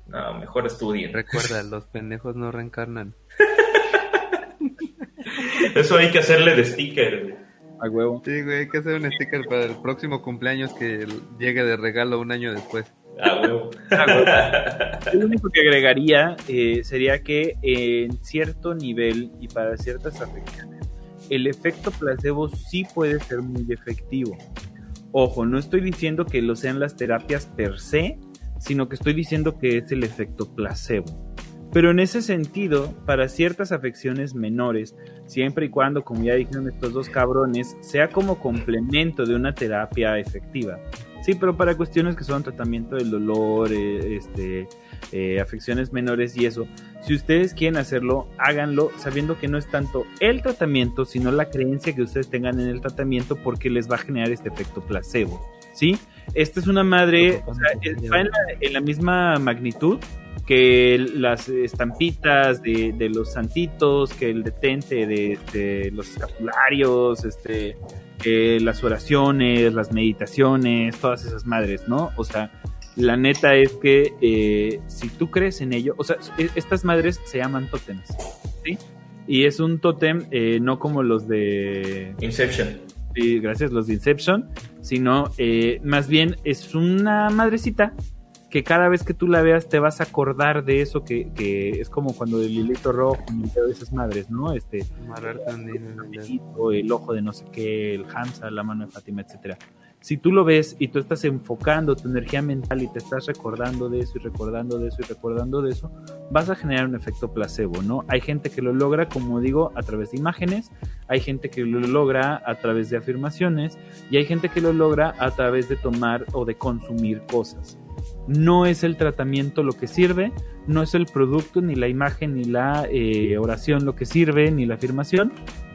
no, mejor estudien. Recuerda, los pendejos no reencarnan. Eso hay que hacerle de sticker, A huevo. Sí, güey, hay que hacer un sticker para el próximo cumpleaños que llegue de regalo un año después. Ah, huevo. Lo único que agregaría eh, sería que en cierto nivel y para ciertas afecciones, el efecto placebo sí puede ser muy efectivo. Ojo, no estoy diciendo que lo sean las terapias per se, sino que estoy diciendo que es el efecto placebo. Pero en ese sentido, para ciertas afecciones menores, siempre y cuando, como ya dijeron estos dos cabrones, sea como complemento de una terapia efectiva. Sí, pero para cuestiones que son tratamiento del dolor, eh, este, eh, afecciones menores y eso, si ustedes quieren hacerlo, háganlo sabiendo que no es tanto el tratamiento, sino la creencia que ustedes tengan en el tratamiento porque les va a generar este efecto placebo. ¿Sí? Esta es una madre, o sea, va en la, en la misma magnitud que las estampitas de, de, los santitos, que el detente de, de los escapularios, este, eh, las oraciones, las meditaciones, todas esas madres, ¿no? O sea, la neta es que eh, si tú crees en ello, o sea, e, estas madres se llaman tótems, ¿sí? Y es un tótem eh, no como los de... Inception. Sí, gracias, los de Inception, sino eh, más bien es una madrecita que cada vez que tú la veas te vas a acordar de eso que, que es como cuando el hilito rojo de esas madres, ¿no? Este el ojo de no sé qué, el Hansa, la mano de Fátima, etcétera. Si tú lo ves y tú estás enfocando tu energía mental y te estás recordando de eso y recordando de eso y recordando de eso, vas a generar un efecto placebo, ¿no? Hay gente que lo logra, como digo, a través de imágenes, hay gente que lo logra a través de afirmaciones y hay gente que lo logra a través de tomar o de consumir cosas no es el tratamiento lo que sirve, no es el producto, ni la imagen, ni la eh, oración lo que sirve, ni la afirmación,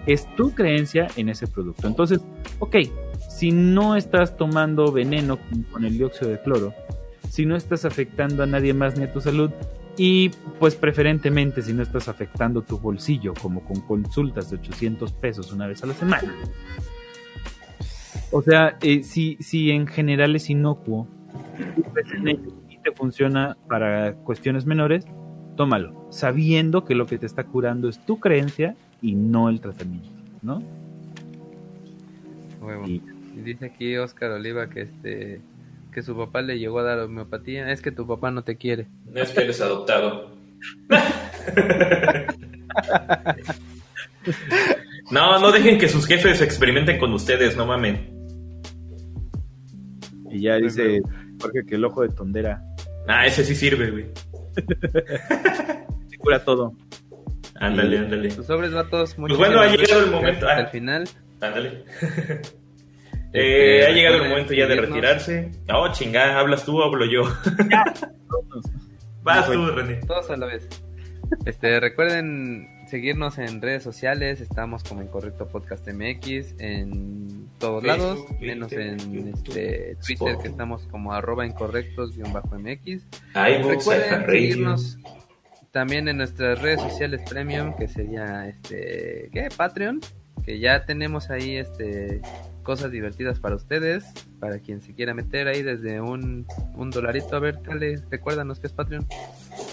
es tu creencia en ese producto. Entonces, ok, si no estás tomando veneno con el dióxido de cloro, si no estás afectando a nadie más ni a tu salud, y pues preferentemente si no estás afectando tu bolsillo, como con consultas de 800 pesos una vez a la semana. O sea, eh, si, si en general es inocuo, y te funciona para cuestiones menores, tómalo, sabiendo que lo que te está curando es tu creencia y no el tratamiento, ¿no? Y, dice aquí Oscar Oliva que este que su papá le llegó a dar homeopatía, es que tu papá no te quiere. No es que eres adoptado. no, no dejen que sus jefes experimenten con ustedes, no mamen. Y ya dice porque que el ojo de tondera. Ah, ese sí sirve, güey. Se cura todo. Ándale, ándale. Tus sobres vatos, Pues bueno, ha llegado el momento. Al final. Ándale. Eh, ha llegado el momento ya de retirarse. Oh, chingada, ¿hablas tú o hablo yo? Vas tú, René. Todos a la vez. Este, recuerden seguirnos en redes sociales, estamos como Incorrecto Podcast MX, en todos lados, menos en este, Twitter que estamos como arroba incorrectos-mx. Recuerden seguirnos también en nuestras redes sociales premium, que sería este, ¿qué? Patreon, que ya tenemos ahí este cosas divertidas para ustedes, para quien se quiera meter ahí desde un, un dolarito. A ver, Cale, recuérdanos qué es Patreon.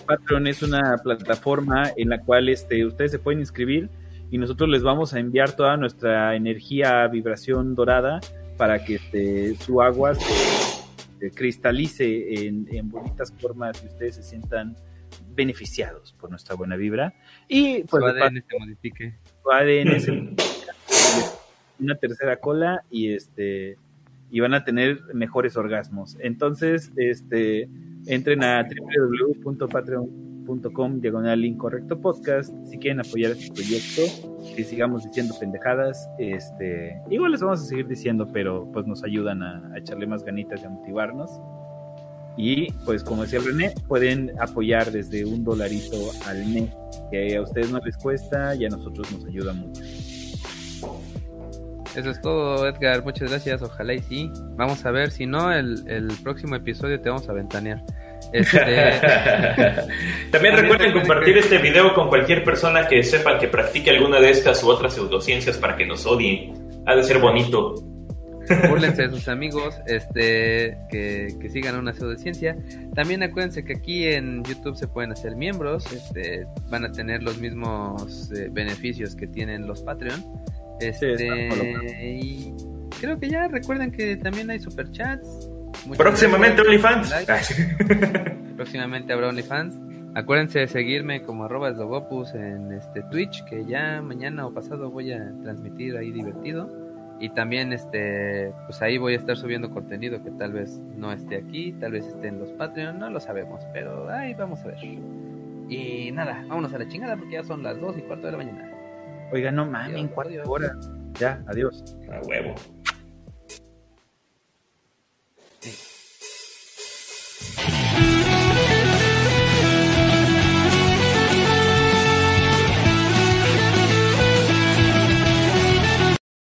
Patreon es una plataforma en la cual este, ustedes se pueden inscribir y nosotros les vamos a enviar toda nuestra energía, vibración dorada para que este, su agua se, cristalice en, en, bonitas formas y ustedes se sientan beneficiados por nuestra buena vibra. Y pues, su ADN se modifique. Su ADN se una tercera cola y este y van a tener mejores orgasmos. Entonces, este entren a www.patreon.com diagonal incorrecto podcast si quieren apoyar este proyecto que sigamos diciendo pendejadas este igual les vamos a seguir diciendo pero pues nos ayudan a, a echarle más ganitas y a motivarnos y pues como decía René pueden apoyar desde un dolarito al mes que a ustedes no les cuesta y a nosotros nos ayuda mucho eso es todo, Edgar. Muchas gracias. Ojalá y sí. Vamos a ver. Si no, el, el próximo episodio te vamos a ventanear. Este... También recuerden compartir este video con cualquier persona que sepa que practique alguna de estas u otras pseudociencias para que nos odien. Ha de ser bonito. Búrlense de sus amigos, este, que, que, sigan una pseudociencia. También acuérdense que aquí en YouTube se pueden hacer miembros, este, van a tener los mismos eh, beneficios que tienen los Patreon. Este, y creo que ya recuerden que también hay superchats. Muchas Próximamente gracias. OnlyFans. Sí. Próximamente habrá OnlyFans. Acuérdense de seguirme como arroba Esdogopus en este Twitch, que ya mañana o pasado voy a transmitir ahí divertido. Y también este pues ahí voy a estar subiendo contenido que tal vez no esté aquí, tal vez esté en los Patreon, no lo sabemos, pero ahí vamos a ver. Y nada, vámonos a la chingada porque ya son las 2 y cuarto de la mañana. Oiga, no mames, en cuatro horas. Ya, adiós. A huevo. Sí.